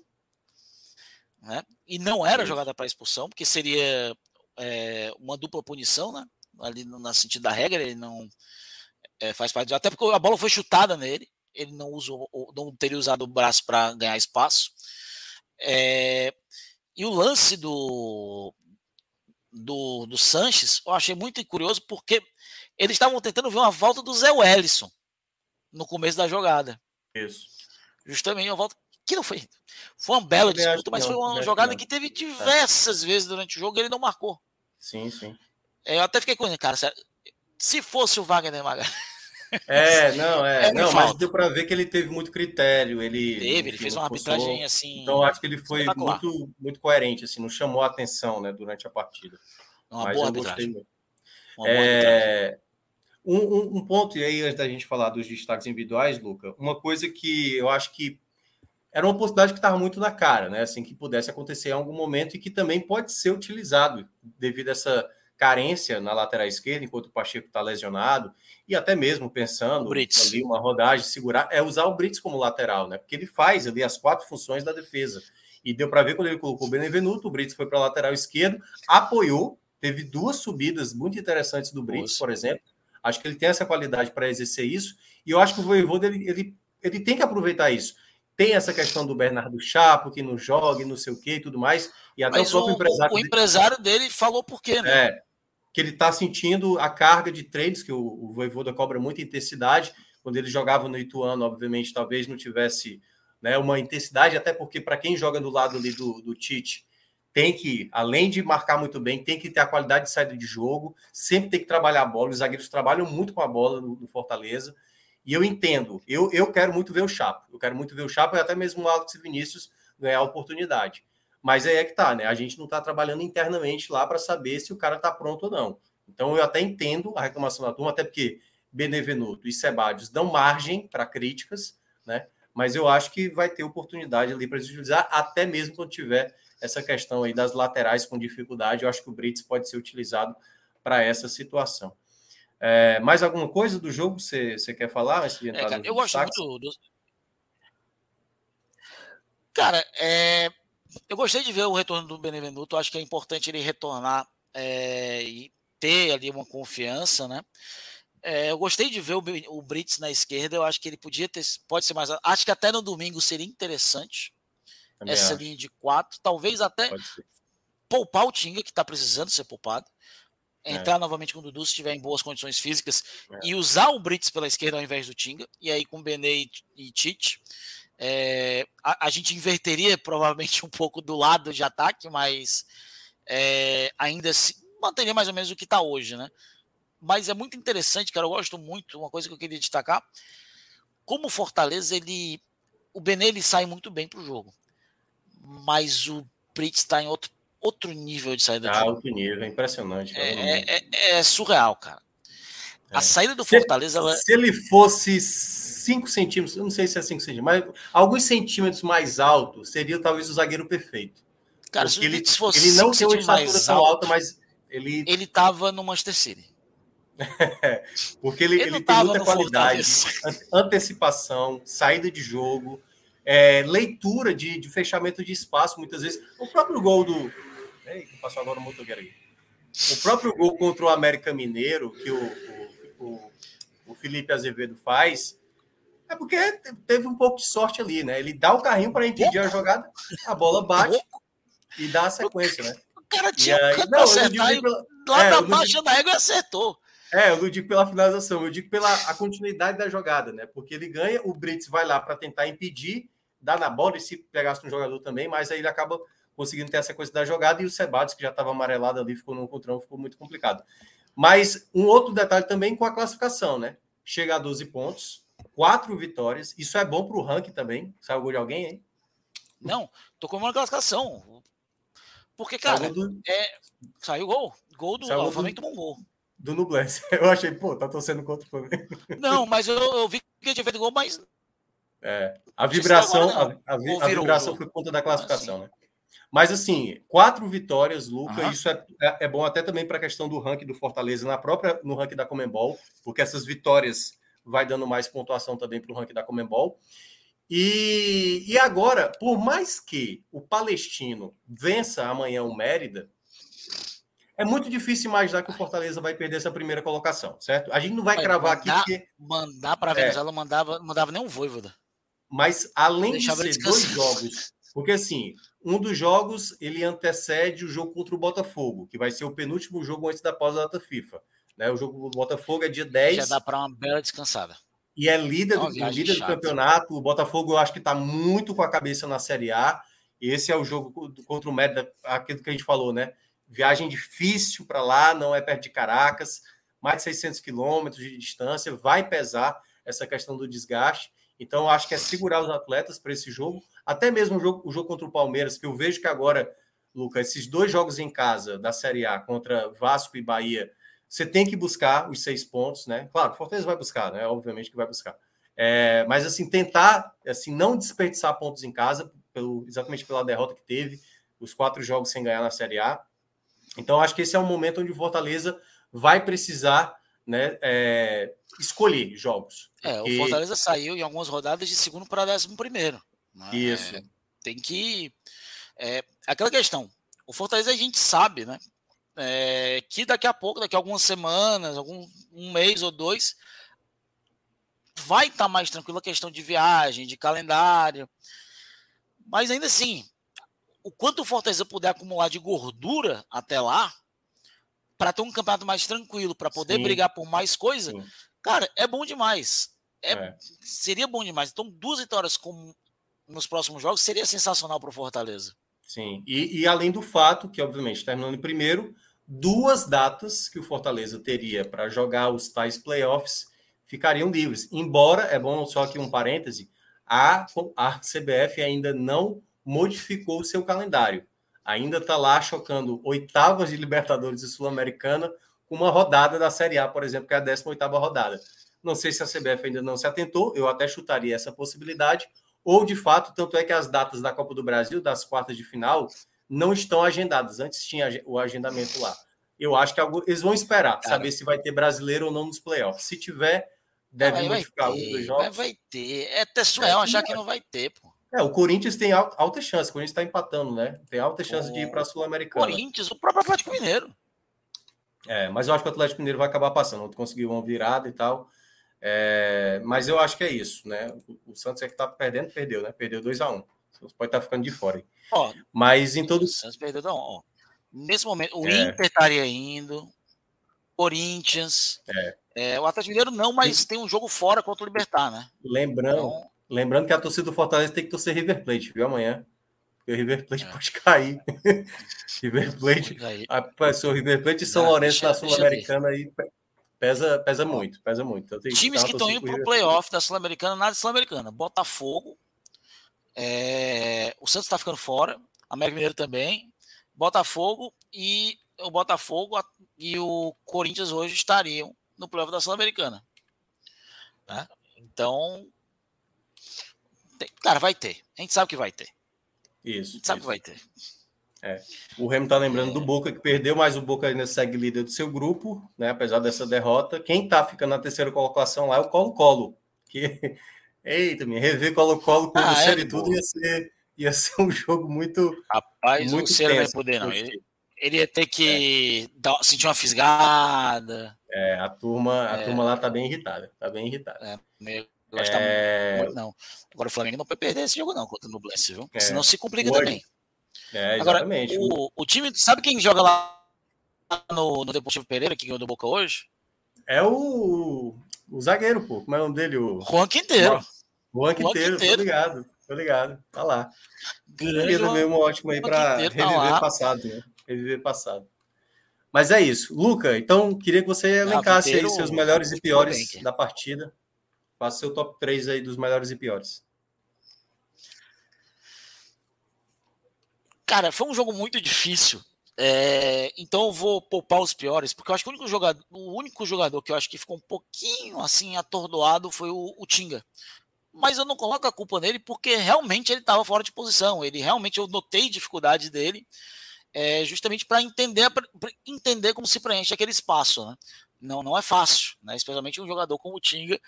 né? E não era jogada para expulsão, porque seria é, uma dupla punição, né? Ali no, no sentido da regra, ele não é, faz parte. Até porque a bola foi chutada nele, ele não usou, não teria usado o braço para ganhar espaço. É, e o lance do, do, do Sanches, eu achei muito curioso porque eles estavam tentando ver uma volta do Zé Wellison no começo da jogada. Isso. Justamente uma volta que não foi. Foi uma bela disputa, mas foi uma jogada que teve diversas vezes durante o jogo e ele não marcou. Sim, sim. É, eu até fiquei com ele, cara. Se fosse o Wagner Magalhães. É, não, é. é não, mas deu para ver que ele teve muito critério. Ele teve, ele fez uma arbitragem assim. Então acho que ele foi muito, muito coerente, assim, não chamou a atenção, né, durante a partida. Uma mas boa arbitragem. Uma boa é... Um, um, um, ponto, e aí, antes da gente falar dos destaques individuais, Luca, uma coisa que eu acho que era uma possibilidade que estava muito na cara, né? Assim, que pudesse acontecer em algum momento e que também pode ser utilizado devido a essa carência na lateral esquerda, enquanto o Pacheco está lesionado, e até mesmo pensando ali uma rodagem, segurar, é usar o Brits como lateral, né? Porque ele faz ali as quatro funções da defesa. E deu para ver quando ele colocou o Benevenuto, o Brits foi para a lateral esquerdo, apoiou, teve duas subidas muito interessantes do Brits, por exemplo, Acho que ele tem essa qualidade para exercer isso. E eu acho que o Voivoda, ele, ele, ele tem que aproveitar isso. Tem essa questão do Bernardo Chapo, que não joga e não sei o que e tudo mais. E até Mas o próprio o, empresário. O, o empresário dele falou por quê, né? É, que ele está sentindo a carga de treinos, que o, o Voivoda cobra muita intensidade. Quando ele jogava no Ituano, obviamente, talvez não tivesse né? Uma intensidade, até porque para quem joga do lado ali do, do Tite, tem que, além de marcar muito bem, tem que ter a qualidade de saída de jogo, sempre tem que trabalhar a bola. Os zagueiros trabalham muito com a bola no, no Fortaleza. E eu entendo, eu, eu quero muito ver o Chapo. Eu quero muito ver o Chapo e até mesmo o Alex Vinícius ganhar a oportunidade. Mas aí é que tá, né? A gente não está trabalhando internamente lá para saber se o cara está pronto ou não. Então eu até entendo a reclamação da turma, até porque Benevenuto e Sebadios dão margem para críticas, né? Mas eu acho que vai ter oportunidade ali para utilizar, até mesmo quando tiver essa questão aí das laterais com dificuldade. Eu acho que o Brits pode ser utilizado para essa situação. É, mais alguma coisa do jogo você, você quer falar? Antes de entrar é, cara, eu gosto muito do. Cara, é, eu gostei de ver o retorno do Benevenuto. Acho que é importante ele retornar é, e ter ali uma confiança, né? É, eu gostei de ver o, o Brits na esquerda. Eu acho que ele podia ter, pode ser mais. Acho que até no domingo seria interessante Também essa acho. linha de quatro. Talvez até poupar o Tinga, que está precisando ser poupado. É. Entrar é. novamente com o Dudu se estiver em boas condições físicas é. e usar o Brits pela esquerda ao invés do Tinga. E aí com Benê e Tite. É, a, a, gente inverteria provavelmente um pouco do lado de ataque, mas é, ainda se manteria mais ou menos o que está hoje, né? Mas é muito interessante, cara. Eu gosto muito. Uma coisa que eu queria destacar: como o Fortaleza, ele. O Benê ele sai muito bem para o jogo, mas o Brits está em outro outro nível de saída. Ah, outro nível, é impressionante. É, é, é, é, surreal, cara. A é. saída do se, Fortaleza. Ela... Se ele fosse 5 centímetros, eu não sei se é 5 centímetros, mas alguns centímetros mais alto, seria talvez o zagueiro perfeito. Cara, Porque se ele, fosse ele não tem uma estatura tão alta, mas ele. Ele tava no Manchester City. (laughs) Porque ele, ele, ele tem muita qualidade, antecipação, saída de jogo, é, leitura de, de, fechamento de espaço, muitas vezes. O próprio gol do, Ei, passou agora o aí. O próprio gol contra o América Mineiro, que o, o, o, Felipe Azevedo faz, é porque teve um pouco de sorte ali, né? Ele dá o carrinho para impedir a jogada, a bola bate e dá a sequência, né? O cara tinha aí, não, acertar e pela, lá é, da baixa da égua acertou. É, eu não digo pela finalização, eu digo pela a continuidade da jogada, né? Porque ele ganha, o Brits vai lá para tentar impedir, dá na bola e se pegasse um jogador também, mas aí ele acaba conseguindo ter essa coisa da jogada, e o Sebados, que já estava amarelado ali, ficou no contrão, ficou muito complicado. Mas um outro detalhe também com a classificação, né? Chega a 12 pontos, quatro vitórias. Isso é bom para o ranking também. Saiu o gol de alguém, hein? Não, tô com uma classificação. Porque, cara, saiu, do... é... saiu gol. Gol do saiu Flamengo tomou um gol. Do Nublense. (laughs) Eu achei, pô, tá torcendo contra o Flamengo. Não, mas eu, eu vi que tinha feito gol, mas. É, a vibração, agora, a, a, a, vibração foi conta da classificação, assim. né? Mas, assim, quatro vitórias, Luca, uhum. isso é, é, é, bom até também para a questão do ranking do Fortaleza na própria, no ranking da Comembol, porque essas vitórias vai dando mais pontuação também para o ranking da Comembol. E, e agora, por mais que o Palestino vença amanhã o Mérida, é muito difícil imaginar que o Fortaleza vai perder essa primeira colocação, certo? A gente não vai, cravar mandar, aqui porque... Mandar para a Venezuela é. mandava, mandava nem um voivoda. Mas além de ser dois jogos... Porque assim, um dos jogos ele antecede o jogo contra o Botafogo, que vai ser o penúltimo jogo antes da pausa da data FIFA. Né? O jogo do Botafogo é dia 10. Já dá para uma bela descansada. E é líder, do, líder do campeonato. O Botafogo eu acho que está muito com a cabeça na Série A. Esse é o jogo contra o Mérida, aquilo que a gente falou, né? Viagem difícil para lá, não é perto de Caracas, mais de 600 quilômetros de distância, vai pesar essa questão do desgaste. Então, acho que é segurar os atletas para esse jogo. Até mesmo o jogo, o jogo contra o Palmeiras, que eu vejo que agora, Lucas, esses dois jogos em casa da Série A contra Vasco e Bahia, você tem que buscar os seis pontos, né? Claro, Fortaleza vai buscar, né? Obviamente que vai buscar. É, mas assim, tentar assim, não desperdiçar pontos em casa, pelo, exatamente pela derrota que teve, os quatro jogos sem ganhar na Série A. Então, acho que esse é um momento onde o Fortaleza vai precisar né, é, escolher jogos. É, porque... o Fortaleza saiu em algumas rodadas de segundo para décimo primeiro. Né? Isso. É, tem que. É, aquela questão. O Fortaleza a gente sabe, né? É, que daqui a pouco, daqui a algumas semanas, algum um mês ou dois, vai estar tá mais tranquilo a questão de viagem, de calendário. Mas ainda assim, o quanto o Fortaleza puder acumular de gordura até lá, para ter um campeonato mais tranquilo, para poder Sim. brigar por mais coisa, Cara, é bom demais. É, é. Seria bom demais. Então, duas vitórias com nos próximos jogos seria sensacional para o Fortaleza. Sim, e, e, além do fato que, obviamente, terminando em primeiro, duas datas que o Fortaleza teria para jogar os tais playoffs ficariam livres. Embora, é bom só aqui um parêntese, a, a CBF ainda não modificou o seu calendário. Ainda está lá chocando oitavas de Libertadores e Sul-Americana com uma rodada da Série A, por exemplo, que é a 18 rodada. Não sei se a CBF ainda não se atentou, eu até chutaria essa possibilidade, ou de fato, tanto é que as datas da Copa do Brasil, das quartas de final, não estão agendadas. Antes tinha o agendamento lá. Eu acho que eles vão esperar, Cara, saber se vai ter brasileiro ou não nos playoffs. Se tiver, deve modificar os dois jogos. Vai ter. É até surreal é, achar que não vai ter, pô. É, o Corinthians tem alta chance, o Corinthians está empatando, né? Tem alta chance o... de ir para a Sul-Americana. Corinthians, o próprio Atlético Mineiro. É, mas eu acho que o Atlético Mineiro vai acabar passando. Conseguiu uma virada e tal. É, mas eu acho que é isso, né? O, o Santos é que tá perdendo, perdeu, né? Perdeu 2 a 1 um. Santos pode estar tá ficando de fora. Ó, mas em todo. O Santos perdeu, não, ó. Nesse momento, o é. Inter estaria indo, Corinthians. É. É, o Atlético Mineiro não, mas tem um jogo fora contra o Libertar, né? Lembrando, então... lembrando que a torcida do Fortaleza tem que torcer River Plate, viu? Amanhã. Porque o River Plate é. pode cair. (laughs) River Plate. Rapaz, o River Plate e São ah, Lourenço na Sul-Americana aí pesa, pesa muito, pesa muito. Então, Times que estão indo para o playoff da Sul-Americana, nada de Sul-Americana. Botafogo, é... o Santos está ficando fora, América Mineiro também, Botafogo e o Botafogo e o Corinthians hoje estariam no playoff da Sul-Americana. Né? Então, tem, cara, vai ter. A gente sabe que vai ter. Isso. A gente sabe isso. que vai ter. É. O Remo tá lembrando do Boca que perdeu, mas o Boca ainda segue líder do seu grupo, né? Apesar dessa derrota. Quem tá ficando na terceira colocação lá é o Colo-Colo. Que... (laughs) Eita, me rever Colo-Colo com ah, o é, tudo ia ser, ia ser um jogo muito. Rapaz, muito o Ciro não ia poder, não. Ele, ele ia ter que é. dar, sentir uma fisgada. É, a turma, a é. turma lá tá bem irritada. Tá bem irritada. É, meio, é... Muito, não. Agora o Flamengo não pode perder esse jogo, não, contra o Nublense, viu? É. Senão se complica Hoje. também. É, exatamente. Agora, o, o time, sabe quem joga lá no, no Deportivo Pereira, que ganhou do Boca hoje? É o, o zagueiro, pô. Como é o nome dele? O Juan Quinteiro. Juan Quinteiro, Quinteiro. tô ligado. Tô ligado. Tá lá. Grande mesmo ótimo aí para tá reviver tá passado, né? Reviver passado. Mas é isso. Luca, então queria que você elencasse aí seus melhores e piores da partida. Faça seu top 3 aí dos melhores e piores. Cara, foi um jogo muito difícil. É, então eu vou poupar os piores, porque eu acho que o único jogador, o único jogador que eu acho que ficou um pouquinho assim atordoado foi o, o Tinga. Mas eu não coloco a culpa nele porque realmente ele estava fora de posição. Ele realmente eu notei dificuldade dele, é, justamente para entender, pra entender como se preenche aquele espaço. Né? Não, não é fácil, né? especialmente um jogador como o Tinga,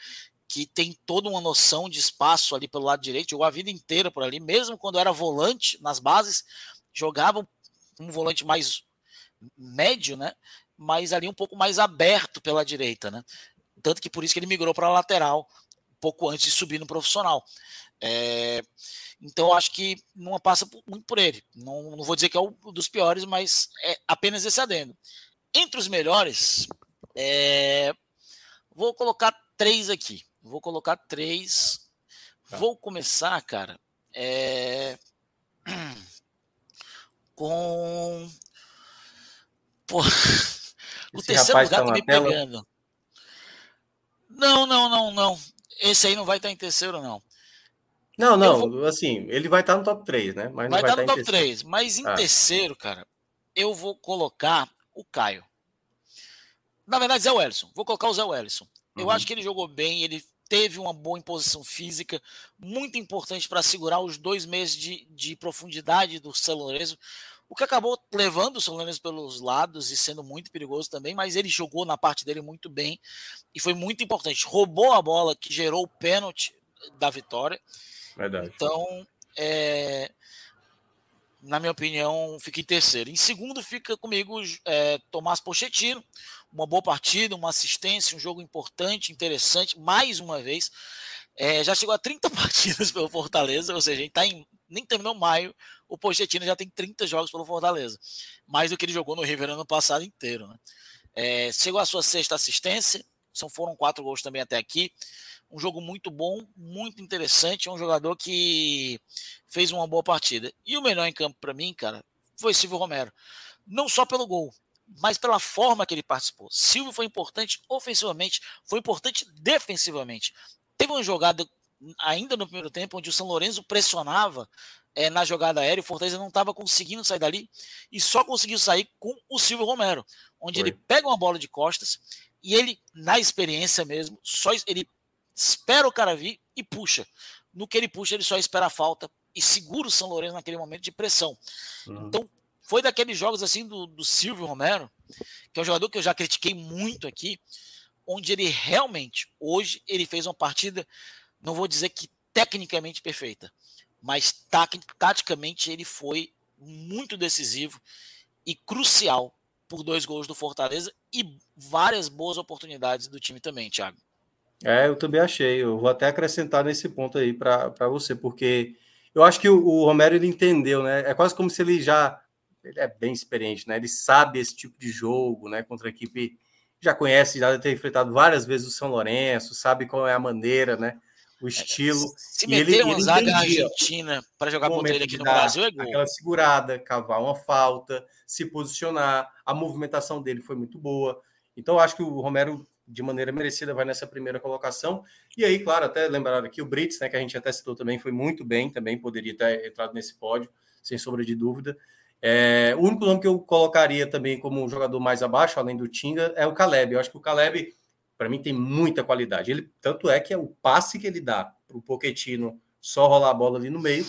que tem toda uma noção de espaço ali pelo lado direito, jogou a vida inteira por ali, mesmo quando era volante nas bases, jogava um volante mais médio, né? Mas ali um pouco mais aberto pela direita, né? Tanto que por isso que ele migrou para a lateral pouco antes de subir no profissional. É, então acho que não passa muito por ele. Não, não vou dizer que é um dos piores, mas é apenas esse adendo. Entre os melhores, é, vou colocar três aqui. Vou colocar três. Tá. Vou começar, cara, é... (clears throat) com. Pô, (laughs) o Esse terceiro lugar tá, tá me tela? pegando. Não, não, não, não. Esse aí não vai estar em terceiro, não. Não, não, vou... assim, ele vai estar no top 3, né? Mas vai, vai estar no top 3, mas em ah. terceiro, cara, eu vou colocar o Caio. Na verdade, Zé Wellison. Vou colocar o Zé Wellison. Eu uhum. acho que ele jogou bem, ele teve uma boa imposição física, muito importante para segurar os dois meses de, de profundidade do São Lourenço, o que acabou levando o São Lourenço pelos lados e sendo muito perigoso também, mas ele jogou na parte dele muito bem e foi muito importante. Roubou a bola que gerou o pênalti da vitória. Verdade. Então, é, na minha opinião, fica em terceiro. Em segundo, fica comigo é, Tomás Pochettino, uma boa partida, uma assistência, um jogo importante, interessante, mais uma vez. É, já chegou a 30 (laughs) partidas pelo Fortaleza, ou seja, a gente tá em, nem terminou maio, o Pochettino já tem 30 jogos pelo Fortaleza, mais do que ele jogou no River ano passado inteiro. Né? É, chegou a sua sexta assistência, São, foram quatro gols também até aqui. Um jogo muito bom, muito interessante. É um jogador que fez uma boa partida. E o melhor em campo para mim, cara, foi Silvio Romero. Não só pelo gol, mas pela forma que ele participou. Silvio foi importante ofensivamente, foi importante defensivamente. Teve uma jogada ainda no primeiro tempo onde o São Lourenço pressionava é, na jogada aérea, o Fortaleza não estava conseguindo sair dali e só conseguiu sair com o Silvio Romero, onde foi. ele pega uma bola de costas e ele, na experiência mesmo, só ele espera o cara vir e puxa. No que ele puxa, ele só espera a falta e segura o São Lourenço naquele momento de pressão. Uhum. Então, foi daqueles jogos assim do, do Silvio Romero, que é um jogador que eu já critiquei muito aqui, onde ele realmente, hoje, ele fez uma partida, não vou dizer que tecnicamente perfeita, mas taticamente ele foi muito decisivo e crucial por dois gols do Fortaleza e várias boas oportunidades do time também, Thiago. É, eu também achei. Eu vou até acrescentar nesse ponto aí para você, porque eu acho que o, o, Romero ele entendeu, né? É quase como se ele já ele é bem experiente, né? Ele sabe esse tipo de jogo, né? Contra a equipe já conhece, já deve ter enfrentado várias vezes o São Lourenço, sabe qual é a maneira, né? O é, estilo. Se meter ele, uma ele zaga argentina para jogar contra ele aqui no Brasil é gol. Aquela segurada, cavar uma falta, se posicionar, a movimentação dele foi muito boa. Então, acho que o Romero, de maneira merecida, vai nessa primeira colocação. E aí, claro, até lembrar aqui o Brits, né, que a gente até citou também, foi muito bem, também poderia ter entrado nesse pódio, sem sombra de dúvida. É, o único nome que eu colocaria também como um jogador mais abaixo, além do Tinga, é o Caleb. Eu acho que o Caleb, para mim, tem muita qualidade. Ele Tanto é que é o passe que ele dá para o Poquetino só rolar a bola ali no meio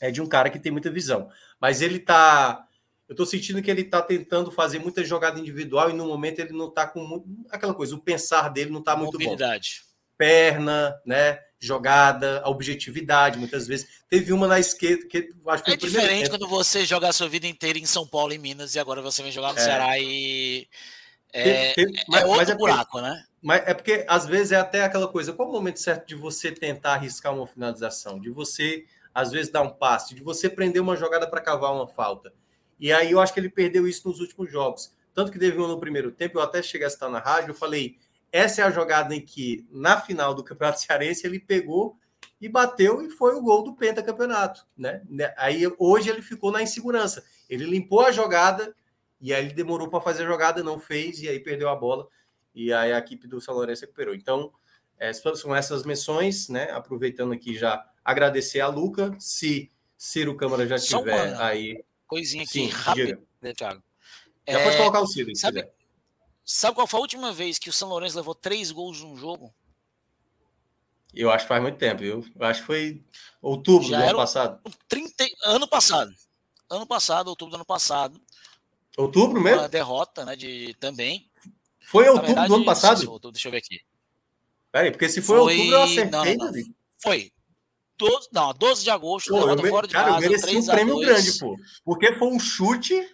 é de um cara que tem muita visão. Mas ele tá. Eu estou sentindo que ele está tentando fazer muita jogada individual e no momento ele não está com muito, aquela coisa, o pensar dele não está muito bom. Perna, né? jogada, a objetividade, muitas vezes. Teve uma na esquerda que acho que É diferente quando você joga a sua vida inteira em São Paulo e Minas e agora você vem jogar no é. Ceará e é, tem, tem, mas, é outro mas é porque, buraco, né? Mas é porque às vezes é até aquela coisa, qual o momento certo de você tentar arriscar uma finalização, de você às vezes dar um passe, de você prender uma jogada para cavar uma falta. E aí eu acho que ele perdeu isso nos últimos jogos. Tanto que teve um no primeiro tempo, eu até cheguei a estar na rádio, eu falei, essa é a jogada em que, na final do Campeonato Cearense, ele pegou e bateu e foi o gol do pentacampeonato, né? Aí hoje ele ficou na insegurança. Ele limpou a jogada e aí ele demorou para fazer a jogada, não fez e aí perdeu a bola e aí a equipe do São Lourenço recuperou. Então, é, são essas menções, né? Aproveitando aqui já agradecer a Luca, se Ciro Câmara já tiver aí. Coisinha aqui rápida, né, Thiago? Já é, pode colocar o Ciro, sabe, quiser. Sabe qual foi a última vez que o São Lourenço levou três gols num jogo? Eu acho que faz muito tempo, viu? Eu acho que foi outubro Já do ano passado. 30... Ano passado. Ano passado, outubro do ano passado. Outubro mesmo? Uma derrota, né? De também. Foi outubro verdade, do ano passado? Se outubro, deixa eu ver aqui. Peraí, porque se foi, foi... outubro, eu acertei, não, não, não. Foi. 12, não, 12 de agosto, pô, derrota eu, fora de cara, casa. Eu mereci um prêmio grande, pô. Porque foi um chute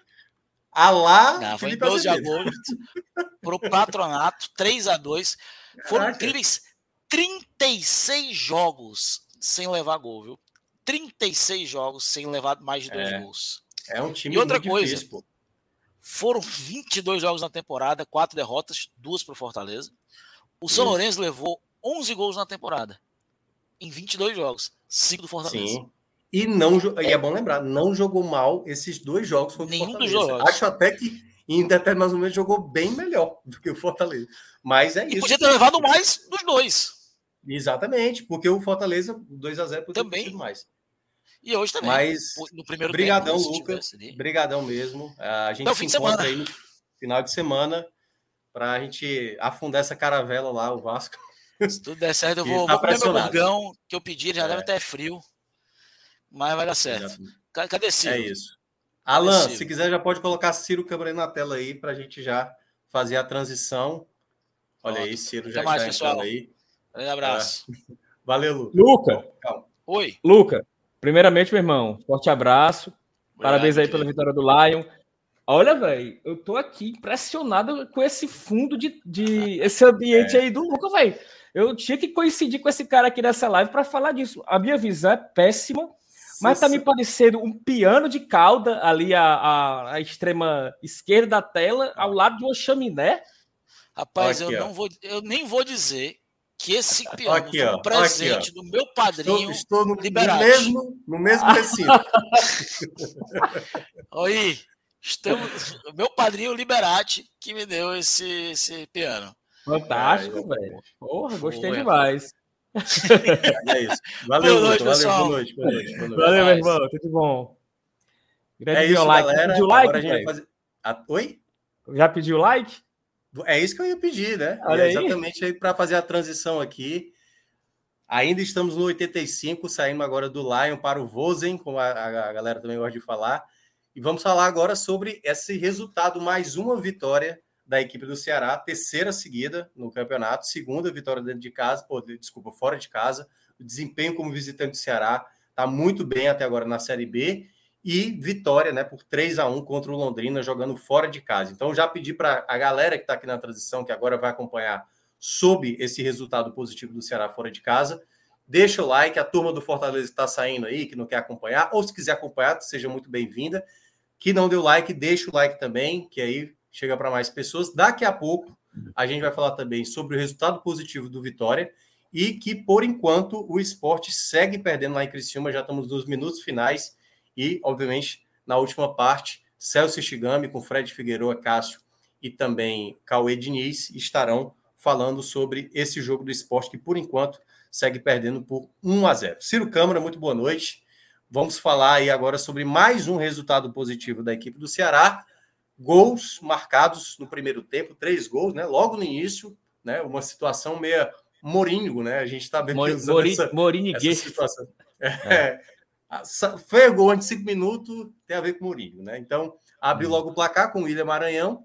Alá. Não, foi em 12 de agosto. para o patronato, 3 a 2 Foram Caraca. incríveis 36 jogos sem levar gol, viu? 36 jogos sem levar mais de dois é, gols. É um time e outra coisa, difícil, foram 22 jogos na temporada, quatro derrotas, duas para o Fortaleza. O São Isso. Lourenço levou 11 gols na temporada, em 22 jogos, 5 do Fortaleza. Sim. E não é. e é bom lembrar, não jogou mal esses dois jogos contra Nenhum o Fortaleza. Dos jogos. Acho até que em determinados momentos jogou bem melhor do que o Fortaleza. Mas é e isso. Podia ter levado mais dos dois. Exatamente, porque o Fortaleza 2 a 0 podia também. ter mais. E hoje também. Mas no primeiro brigadão, tempo, Lucas. Brigadão mesmo. A gente se encontra aí no final de semana para a gente afundar essa caravela lá, o Vasco. Se tudo der certo, eu (laughs) vou, tá vou comer meu burgão que eu pedi, já é. deve ter frio. Mas vai dar certo. Cadê Ciro? É isso. Alan, se quiser, já pode colocar Ciro Câmara na tela aí para a gente já fazer a transição. Olha Pronto. aí, Ciro já Até mais, está pessoal. aí. Um abraço. É. Valeu, Lu. Luca. Calma. Oi. Luca, primeiramente, meu irmão, forte abraço. Parabéns aí pela vitória do Lion. Olha, velho, eu tô aqui impressionado com esse fundo de, de (laughs) esse ambiente é. aí do Luca, velho. Eu tinha que coincidir com esse cara aqui nessa live para falar disso. A minha visão é péssima mas tá me parecendo um piano de cauda ali à, à, à, extrema esquerda da tela, ao lado de uma chaminé. Rapaz, aqui, eu, não vou, eu nem vou dizer que esse piano aqui, foi um presente aqui, do meu padrinho. Estou, estou no, no, mesmo, no mesmo recinto. (laughs) Oi, estamos, meu padrinho Liberati que me deu esse, esse piano. Fantástico, velho. Porra, gostei demais. (laughs) É isso. Valeu, boa noite, valeu, boa noite, boa noite, boa noite. Valeu, meu irmão, tudo bom. Grande é isso, like. galera. Pediu like, a gente vai fazer... Oi? Já pediu like? É isso que eu ia pedir, né? Olha é exatamente aí para fazer a transição aqui. Ainda estamos no 85, saindo agora do Lion para o Vozen, como a, a galera também gosta de falar. E vamos falar agora sobre esse resultado, mais uma vitória da equipe do Ceará, terceira seguida no campeonato, segunda vitória dentro de casa, ou, desculpa, fora de casa. O desempenho como visitante do Ceará está muito bem até agora na Série B e vitória, né, por 3 a 1 contra o Londrina jogando fora de casa. Então já pedi para a galera que está aqui na transição, que agora vai acompanhar sob esse resultado positivo do Ceará fora de casa, deixa o like, a turma do Fortaleza está saindo aí, que não quer acompanhar, ou se quiser acompanhar, seja muito bem-vinda. Que não deu like, deixa o like também, que aí chega para mais pessoas. Daqui a pouco a gente vai falar também sobre o resultado positivo do Vitória e que, por enquanto, o esporte segue perdendo lá em Criciúma, já estamos nos minutos finais e, obviamente, na última parte, Celso Shigami com Fred Figueiredo, Cássio e também Cauê Diniz estarão falando sobre esse jogo do esporte que, por enquanto, segue perdendo por 1 a 0. Ciro Câmara, muito boa noite. Vamos falar aí agora sobre mais um resultado positivo da equipe do Ceará. Gols marcados no primeiro tempo, três gols, né? Logo no início, né? Uma situação meia Morinho, né? A gente está bem Mor Mori essa, Morinho essa situação. É. É. Foi gol antes de cinco minutos, tem a ver com o Mourinho, né? Então, abriu uhum. logo o placar com o William Maranhão,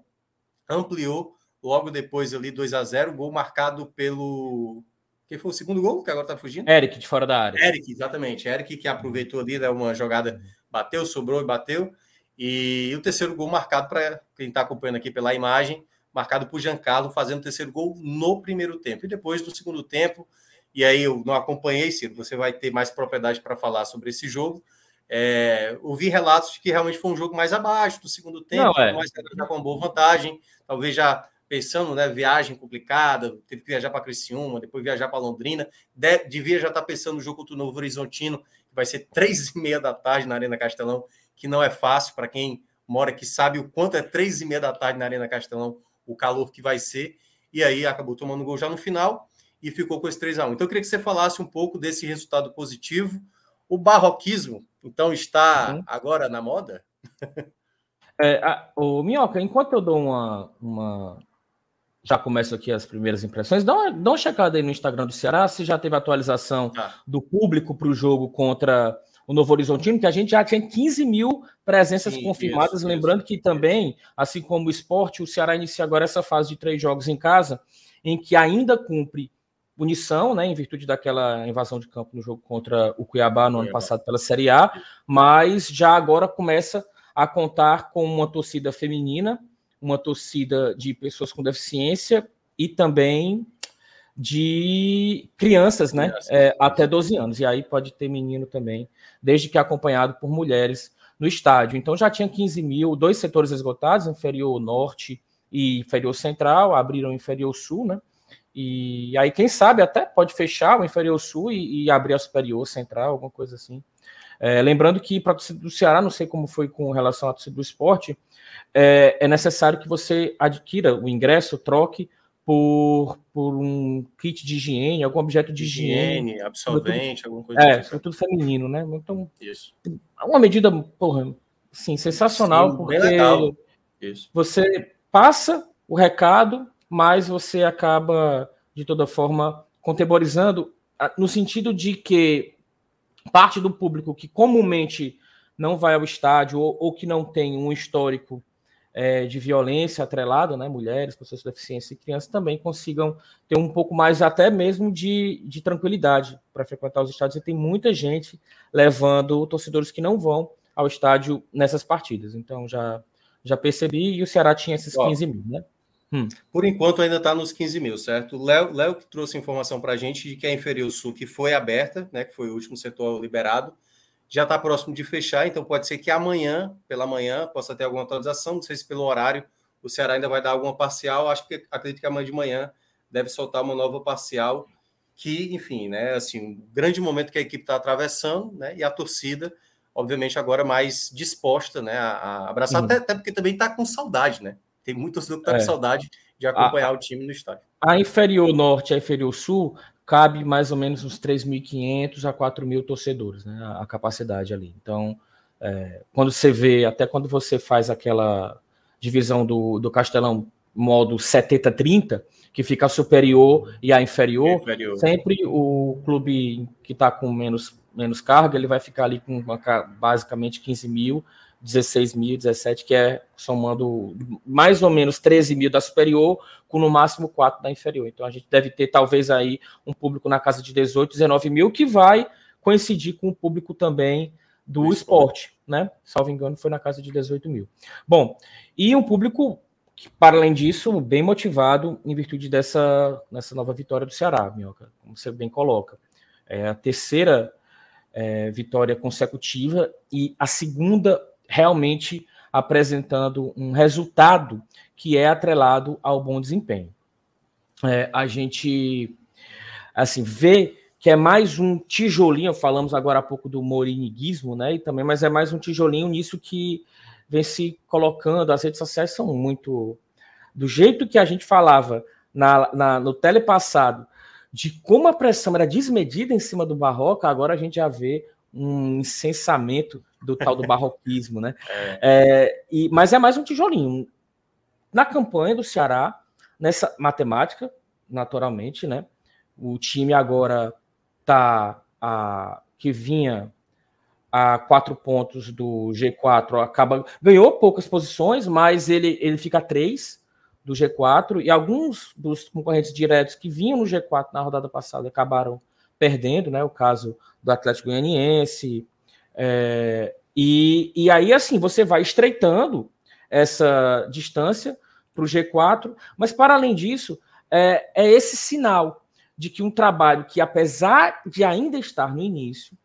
ampliou logo depois ali 2 a 0 gol marcado pelo. Quem foi o segundo gol que agora tá fugindo? Eric, de fora da área. Eric, exatamente. Eric que aproveitou ali, né, uma jogada, bateu, sobrou e bateu. E o terceiro gol marcado para quem está acompanhando aqui pela imagem, marcado por Giancarlo, fazendo o terceiro gol no primeiro tempo. E depois, no segundo tempo, e aí eu não acompanhei, Ciro, você vai ter mais propriedade para falar sobre esse jogo. É, ouvi relatos de que realmente foi um jogo mais abaixo do segundo tempo, não, é. mas já com uma boa vantagem, talvez já pensando, né, viagem complicada, teve que viajar para Criciúma, depois viajar para Londrina, de, devia já estar tá pensando no jogo contra o Novo Horizontino, que vai ser três e meia da tarde na Arena Castelão, que não é fácil para quem mora aqui sabe o quanto é três e meia da tarde na Arena Castelão, o calor que vai ser, e aí acabou tomando gol já no final, e ficou com esse 3 a 1 Então, eu queria que você falasse um pouco desse resultado positivo. O barroquismo, então, está uhum. agora na moda? (laughs) É, a, o Minhoca, enquanto eu dou uma, uma. Já começo aqui as primeiras impressões, dá uma, dá uma checada aí no Instagram do Ceará se já teve atualização ah. do público para o jogo contra o Novo Horizontino, que a gente já tinha 15 mil presenças Sim, confirmadas. Isso, lembrando isso. que também, assim como o esporte, o Ceará inicia agora essa fase de três jogos em casa, em que ainda cumpre punição, né, em virtude daquela invasão de campo no jogo contra o Cuiabá no ano passado pela Série A, mas já agora começa a contar com uma torcida feminina, uma torcida de pessoas com deficiência e também de crianças, né, é, até 12 anos. E aí pode ter menino também, desde que acompanhado por mulheres no estádio. Então já tinha 15 mil, dois setores esgotados, inferior norte e inferior central, abriram inferior sul, né? E aí, quem sabe, até pode fechar o inferior sul e, e abrir a superior central, alguma coisa assim. É, lembrando que para a do Ceará, não sei como foi com relação à torcida do esporte, é, é, necessário que você adquira o ingresso, troque por, por um kit de higiene, algum objeto de higiene. higiene absorvente, alguma coisa É, tipo. tudo feminino, né? Então, Isso. é uma medida, porra, sim, sensacional, Sim, porque você passa o recado mas você acaba, de toda forma, contemporizando no sentido de que parte do público que comumente não vai ao estádio ou, ou que não tem um histórico é, de violência atrelado, né, mulheres, pessoas com deficiência e crianças também consigam ter um pouco mais até mesmo de, de tranquilidade para frequentar os estádios. E tem muita gente levando torcedores que não vão ao estádio nessas partidas. Então já, já percebi e o Ceará tinha esses 15 mil, né? Hum. Por enquanto ainda está nos 15 mil, certo? Léo, Léo que trouxe informação para a gente de que a Inferior Sul, que foi aberta, né, que foi o último setor liberado, já está próximo de fechar, então pode ser que amanhã, pela manhã, possa ter alguma atualização, não sei se pelo horário o Ceará ainda vai dar alguma parcial. Acho que acredito que amanhã de manhã deve soltar uma nova parcial. Que, enfim, né? Assim, um grande momento que a equipe está atravessando, né? E a torcida, obviamente, agora mais disposta, né? A, a abraçar, uhum. até, até, porque também está com saudade, né? Tem muito torcedor que está é. com saudade de acompanhar a, o time no estádio. A inferior norte e a inferior sul cabe mais ou menos uns 3.500 a 4.000 torcedores, né? A, a capacidade ali. Então, é, quando você vê, até quando você faz aquela divisão do, do Castelão modo 70-30, que fica a superior e a inferior, inferior. sempre o clube que está com menos, menos carga, ele vai ficar ali com basicamente 15 mil, 16 mil, 17, que é somando mais ou menos 13 mil da superior, com no máximo 4 da inferior. Então a gente deve ter talvez aí um público na casa de 18, 19 mil, que vai coincidir com o público também do esporte, né? Salvo engano, foi na casa de 18 mil. Bom, e um público que, para além disso, bem motivado em virtude dessa, dessa nova vitória do Ceará, Minhoca, como você bem coloca. É a terceira é, vitória consecutiva e a segunda realmente apresentando um resultado que é atrelado ao bom desempenho. É, a gente assim vê que é mais um tijolinho, falamos agora há pouco do moriniguismo, né? E também, mas é mais um tijolinho nisso que vem se colocando. As redes sociais são muito do jeito que a gente falava na, na, no telepassado, de como a pressão era desmedida em cima do Barroca, agora a gente já vê um incensamento do tal do barroquismo, né? (laughs) É. É, e, mas é mais um tijolinho. Na campanha do Ceará, nessa matemática, naturalmente, né? O time agora tá a, que vinha a quatro pontos do G4 acaba ganhou poucas posições, mas ele, ele fica a três do G4 e alguns dos concorrentes diretos que vinham no G4 na rodada passada acabaram perdendo, né? O caso do Atlético Goianiense. É, e, e aí, assim, você vai estreitando essa distância para o G4, mas para além disso, é, é esse sinal de que um trabalho que, apesar de ainda estar no início,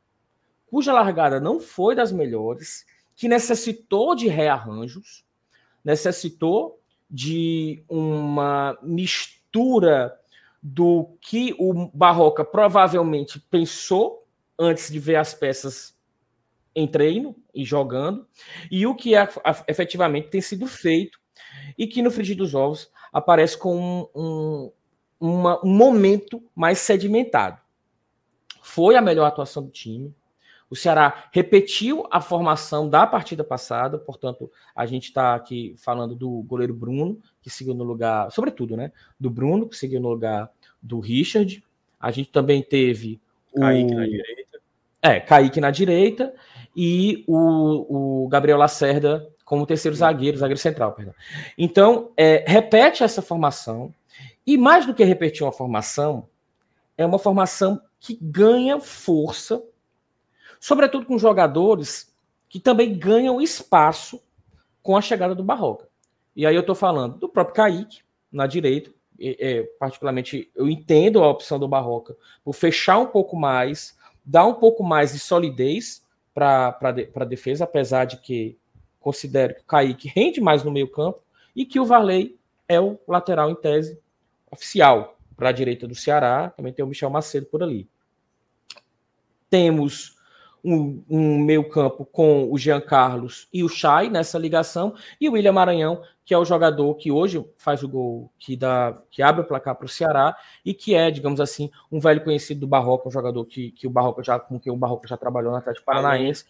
cuja largada não foi das melhores, que necessitou de rearranjos, necessitou de uma mistura do que o Barroca provavelmente pensou antes de ver as peças em treino e jogando, e o que é, efetivamente tem sido feito, e que no frigir dos ovos aparece com um, um uma, um momento mais sedimentado. Foi a melhor atuação do time. O Ceará repetiu a formação da partida passada, portanto, a gente está aqui falando do goleiro Bruno, que seguiu no lugar, sobretudo, né? Do Bruno, que seguiu no lugar do Richard. A gente também teve o. Kaique na direita. É, Kaique na direita e o, o Gabriel Lacerda como terceiro zagueiro, zagueiro central, perdão. Então, é, repete essa formação, e mais do que repetir uma formação, é uma formação que ganha força, sobretudo com jogadores que também ganham espaço com a chegada do Barroca. E aí eu estou falando do próprio Kaique, na direita, é, particularmente eu entendo a opção do Barroca por fechar um pouco mais, dar um pouco mais de solidez para a defesa, apesar de que considero que o Kaique rende mais no meio campo e que o Varley é o lateral em tese oficial para a direita do Ceará, também tem o Michel Macedo por ali. Temos um, um meio campo com o Jean Carlos e o Chay nessa ligação, e o William Maranhão, que é o jogador que hoje faz o gol que, dá, que abre o placar para o Ceará, e que é, digamos assim, um velho conhecido do Barroca, um jogador que, que o Barroca já, com quem o Barroca já trabalhou na Atlético Paranaense.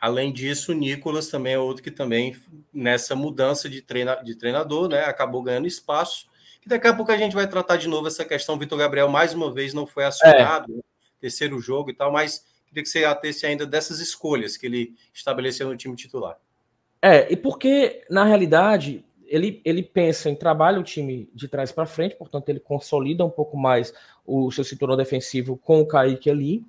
Além, além disso, o Nicolas também é outro que também, nessa mudança de, treina, de treinador, né, acabou ganhando espaço que daqui a pouco a gente vai tratar de novo essa questão. Vitor Gabriel, mais uma vez, não foi acionado, é. terceiro jogo e tal, mas queria que você atesse ainda dessas escolhas que ele estabeleceu no time titular. É, e porque, na realidade, ele, ele pensa em trabalho o time de trás para frente, portanto, ele consolida um pouco mais o seu cinturão defensivo com o Kaique ali.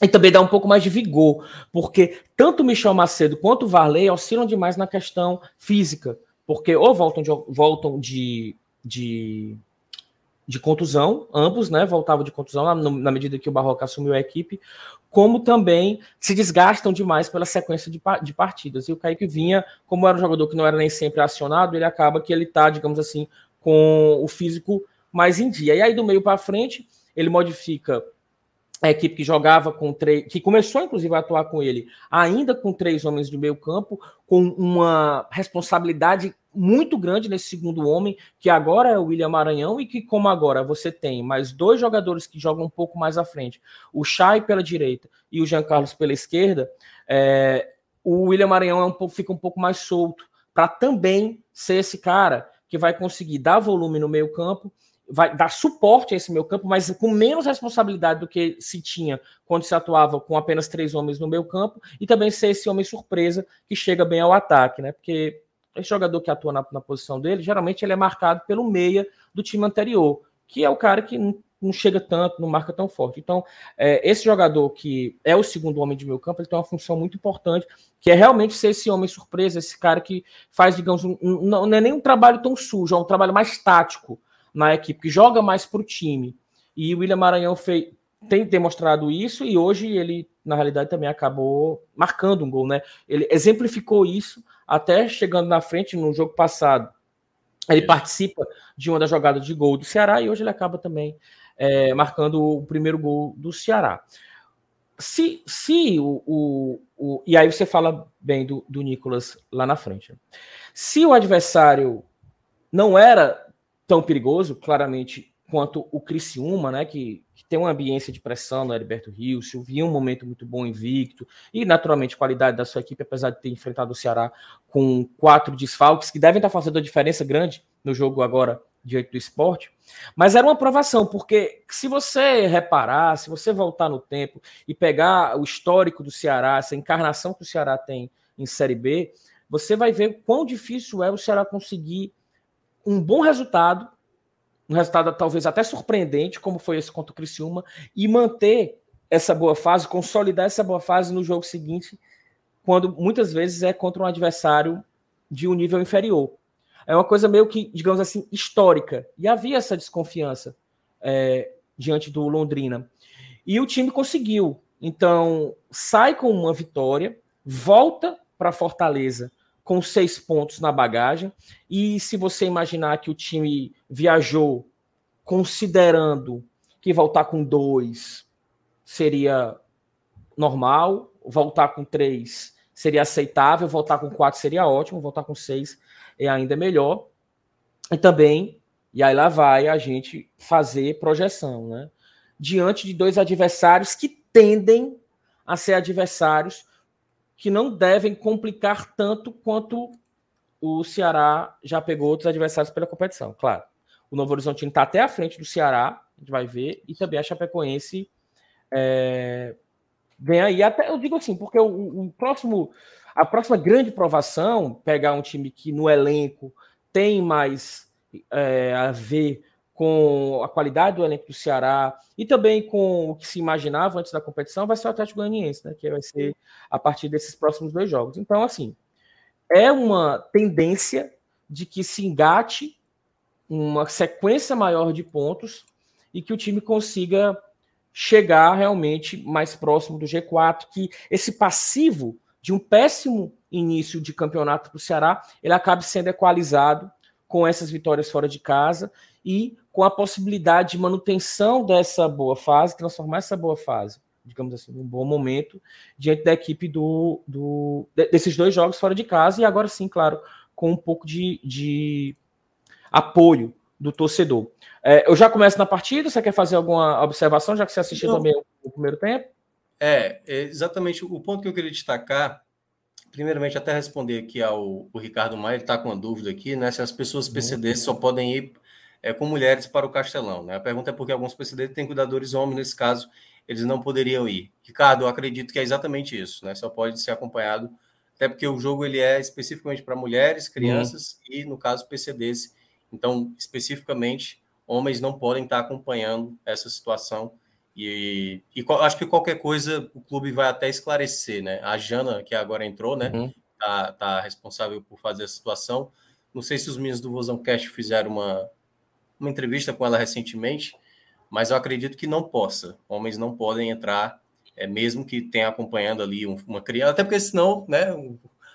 E também dá um pouco mais de vigor, porque tanto Michel Macedo quanto o Varley oscilam demais na questão física, porque ou voltam de, voltam de de de contusão, ambos, né, voltavam de contusão na, na, medida que o Barroca assumiu a equipe, como também se desgastam demais pela sequência de, de partidas. E o Kaique vinha, como era um jogador que não era nem sempre acionado, ele acaba que ele tá, digamos assim, com o físico mais em dia. E aí do meio para frente, ele modifica a equipe que jogava com três, que começou inclusive a atuar com ele, ainda com três homens de meio campo, com uma responsabilidade muito grande nesse segundo homem, que agora é o William Maranhão, e que, como agora você tem mais dois jogadores que jogam um pouco mais à frente, o Chay pela direita e o Jean Carlos pela esquerda, é, o William Maranhão é um pouco, fica um pouco mais solto, para também ser esse cara que vai conseguir dar volume no meio campo vai dar suporte a esse meio campo, mas com menos responsabilidade do que se tinha quando se atuava com apenas três homens no meio campo, e também ser esse homem surpresa que chega bem ao ataque, né? Porque esse jogador que atua na, na posição dele, geralmente ele é marcado pelo meia do time anterior, que é o cara que não, não chega tanto, não marca tão forte. Então, é, esse jogador que é o segundo homem de meio campo, ele tem uma função muito importante, que é realmente ser esse homem surpresa, esse cara que faz, digamos, um, um, não é nem um trabalho tão sujo, é um trabalho mais tático na equipe, que joga mais para o time. E o William Maranhão fez, tem demonstrado isso e hoje ele, na realidade, também acabou marcando um gol, né? Ele exemplificou isso até chegando na frente no jogo passado. Ele isso. participa de uma das jogadas de gol do Ceará e hoje ele acaba também é, marcando o primeiro gol do Ceará. Se, se o, o, o, E aí você fala bem do, do Nicolas lá na frente. Se o adversário não era tão perigoso, claramente, quanto o Criciúma, né, que, que tem uma ambiência de pressão no Heriberto Rio, viu um momento muito bom invicto, e naturalmente qualidade da sua equipe, apesar de ter enfrentado o Ceará com quatro desfalques, que devem estar fazendo uma diferença grande no jogo agora diante do esporte, mas era uma aprovação, porque se você reparar, se você voltar no tempo e pegar o histórico do Ceará, essa encarnação que o Ceará tem em Série B, você vai ver quão difícil é o Ceará conseguir um bom resultado, um resultado talvez até surpreendente, como foi esse contra o Criciúma, e manter essa boa fase, consolidar essa boa fase no jogo seguinte, quando muitas vezes é contra um adversário de um nível inferior. É uma coisa meio que, digamos assim, histórica. E havia essa desconfiança é, diante do Londrina. E o time conseguiu. Então, sai com uma vitória, volta para Fortaleza com seis pontos na bagagem. E se você imaginar que o time viajou considerando que voltar com dois seria normal, voltar com três seria aceitável, voltar com quatro seria ótimo, voltar com seis é ainda melhor. E também, e aí lá vai a gente fazer projeção, né? Diante de dois adversários que tendem a ser adversários que não devem complicar tanto quanto o Ceará já pegou outros adversários pela competição. Claro, o Novo Horizontino está até à frente do Ceará, a gente vai ver, e também a Chapecoense é, vem aí. Até eu digo assim, porque o, o próximo, a próxima grande provação, pegar um time que no elenco tem mais é, a ver com a qualidade do elenco do Ceará e também com o que se imaginava antes da competição, vai ser o Atlético Goianiense, né? Que vai ser a partir desses próximos dois jogos. Então, assim, é uma tendência de que se engate uma sequência maior de pontos e que o time consiga chegar realmente mais próximo do G4, que esse passivo de um péssimo início de campeonato para o Ceará, ele acabe sendo equalizado com essas vitórias fora de casa e com a possibilidade de manutenção dessa boa fase, transformar essa boa fase, digamos assim, num bom momento, diante da equipe do, do, desses dois jogos fora de casa, e agora sim, claro, com um pouco de, de apoio do torcedor. É, eu já começo na partida, você quer fazer alguma observação, já que você assistiu Não. também o, primeiro tempo? É, exatamente o ponto que eu queria destacar primeiramente, até responder aqui ao Ricardo Maia, ele está com uma dúvida aqui, né? Se as pessoas PCD só podem ir é, com mulheres para o Castelão. Né? A pergunta é porque alguns PCD têm cuidadores homens, nesse caso, eles não poderiam ir. Ricardo, eu acredito que é exatamente isso, né? Só pode ser acompanhado, até porque o jogo ele é especificamente para mulheres, crianças uhum. e, no caso, PCDs. Então, especificamente, homens não podem estar acompanhando essa situação. E, e acho que qualquer coisa o clube vai até esclarecer, né? A Jana, que agora entrou, né? Uhum. Tá, tá responsável por fazer a situação. Não sei se os meninos do Vozão Cast fizeram uma, uma entrevista com ela recentemente, mas eu acredito que não possa. Homens não podem entrar, é, mesmo que tenha acompanhando ali uma criança, até porque senão, né?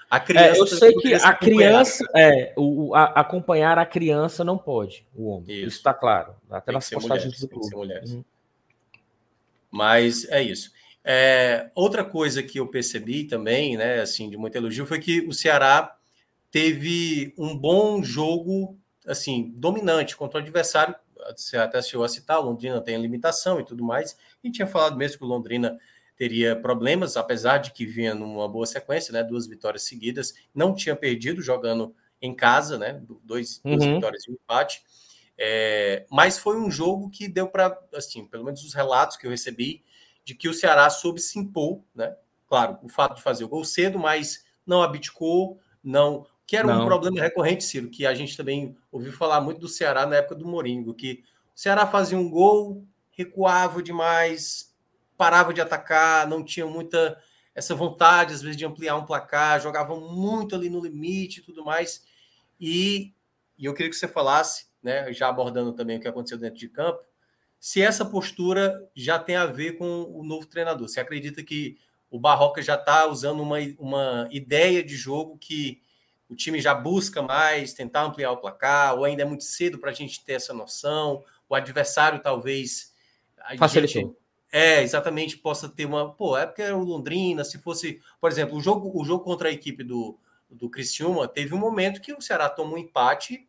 A criança. É, eu sei que a criança é o, a, acompanhar a criança não pode, o homem. Isso está claro. Até nas postagens do clube. Uhum. Mas é isso. É, outra coisa que eu percebi também, né, assim, de muito elogio, foi que o Ceará teve um bom jogo, assim, dominante contra o adversário. Você até chegou a citar, Londrina tem limitação e tudo mais. E tinha falado mesmo que o Londrina teria problemas, apesar de que vinha numa boa sequência, né? Duas vitórias seguidas, não tinha perdido jogando em casa, né? Dois, uhum. Duas vitórias e um empate. É, mas foi um jogo que deu para, assim, pelo menos os relatos que eu recebi, de que o Ceará soube se impor, né? Claro, o fato de fazer o gol cedo, mas não abdicou, não. Que era não. um problema recorrente, Ciro, que a gente também ouviu falar muito do Ceará na época do Moringo, que o Ceará fazia um gol, recuava demais, parava de atacar, não tinha muita essa vontade, às vezes, de ampliar um placar, jogavam muito ali no limite e tudo mais. E, e eu queria que você falasse, né, já abordando também o que aconteceu dentro de campo, se essa postura já tem a ver com o novo treinador. Você acredita que o Barroca já está usando uma, uma ideia de jogo que o time já busca mais, tentar ampliar o placar, ou ainda é muito cedo para a gente ter essa noção, o adversário talvez. Facilitou. Gente, é, exatamente, possa ter uma. Pô, é porque era o Londrina, se fosse. Por exemplo, o jogo, o jogo contra a equipe do, do Criciúma, teve um momento que o Ceará tomou um empate,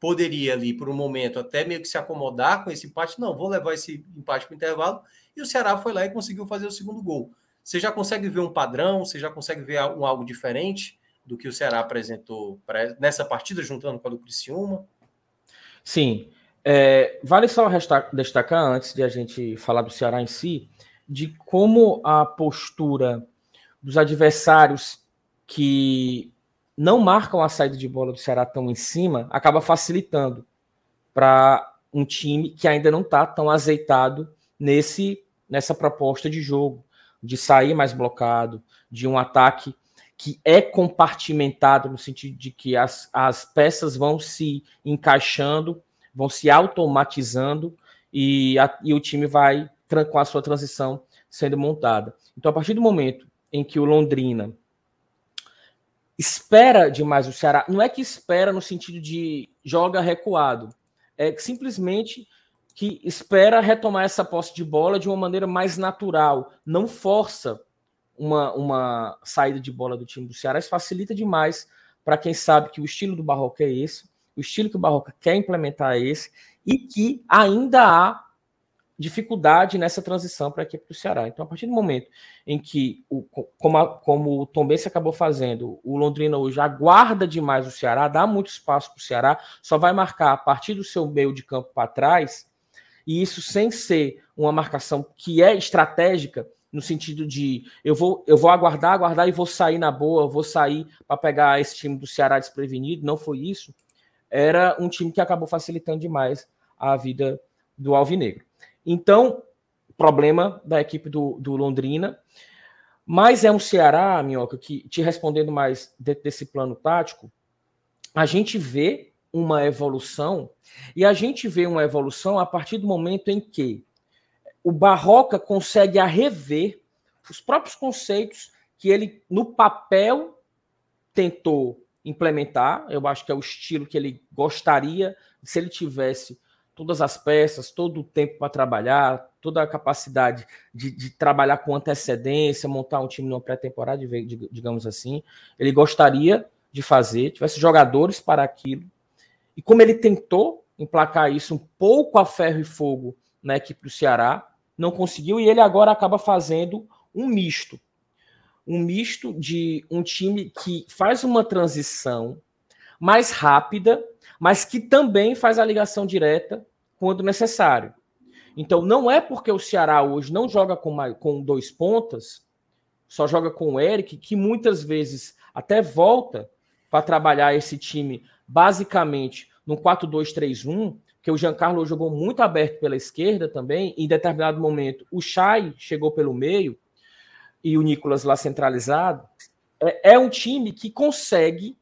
poderia ali, por um momento, até meio que se acomodar com esse empate. Não, vou levar esse empate para o intervalo. E o Ceará foi lá e conseguiu fazer o segundo gol. Você já consegue ver um padrão, você já consegue ver um, algo diferente do que o Ceará apresentou nessa partida, juntando com a do Criciúma? Sim. É, vale só destacar, antes de a gente falar do Ceará em si, de como a postura dos adversários que não marcam a saída de bola do Ceará tão em cima acaba facilitando para um time que ainda não está tão azeitado nesse nessa proposta de jogo, de sair mais blocado, de um ataque que é compartimentado no sentido de que as, as peças vão se encaixando vão se automatizando e, a, e o time vai com a sua transição sendo montada. Então, a partir do momento em que o Londrina espera demais o Ceará, não é que espera no sentido de joga recuado, é simplesmente que espera retomar essa posse de bola de uma maneira mais natural, não força uma, uma saída de bola do time do Ceará, isso facilita demais para quem sabe que o estilo do Barroco é esse, o estilo que o Barroca quer implementar é esse, e que ainda há dificuldade nessa transição para a equipe do Ceará. Então, a partir do momento em que, o, como, a, como o Tom Bense acabou fazendo, o Londrina hoje aguarda demais o Ceará, dá muito espaço para o Ceará, só vai marcar a partir do seu meio de campo para trás, e isso sem ser uma marcação que é estratégica, no sentido de eu vou, eu vou aguardar, aguardar e vou sair na boa, vou sair para pegar esse time do Ceará desprevenido, não foi isso era um time que acabou facilitando demais a vida do Alvinegro. Então, problema da equipe do, do Londrina. Mas é um Ceará, Minhoca, que te respondendo mais dentro desse plano tático, a gente vê uma evolução, e a gente vê uma evolução a partir do momento em que o Barroca consegue a rever os próprios conceitos que ele, no papel, tentou implementar. Eu acho que é o estilo que ele gostaria, se ele tivesse todas as peças, todo o tempo para trabalhar, toda a capacidade de, de, trabalhar com antecedência, montar um time numa pré-temporada, digamos assim. Ele gostaria de fazer, tivesse jogadores para aquilo. E como ele tentou emplacar isso um pouco a ferro e fogo na equipe do Ceará, não conseguiu, e ele agora acaba fazendo um misto um misto de um time que faz uma transição mais rápida, mas que também faz a ligação direta quando necessário. Então, não é porque o Ceará hoje não joga com, mais, com dois pontas, só joga com o Eric, que muitas vezes até volta para trabalhar esse time basicamente no 4-2-3-1, que o Giancarlo jogou muito aberto pela esquerda também, em determinado momento o Chay chegou pelo meio, e o Nicolas lá centralizado, é, é um time que consegue,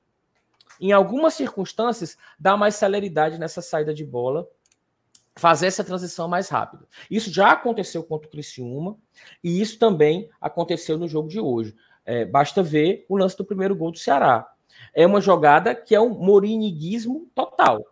em algumas circunstâncias, dar mais celeridade nessa saída de bola fazer essa transição mais rápida. Isso já aconteceu contra o Criciúma e isso também aconteceu no jogo de hoje. É, basta ver o lance do primeiro gol do Ceará. É uma jogada que é um moriniguismo total.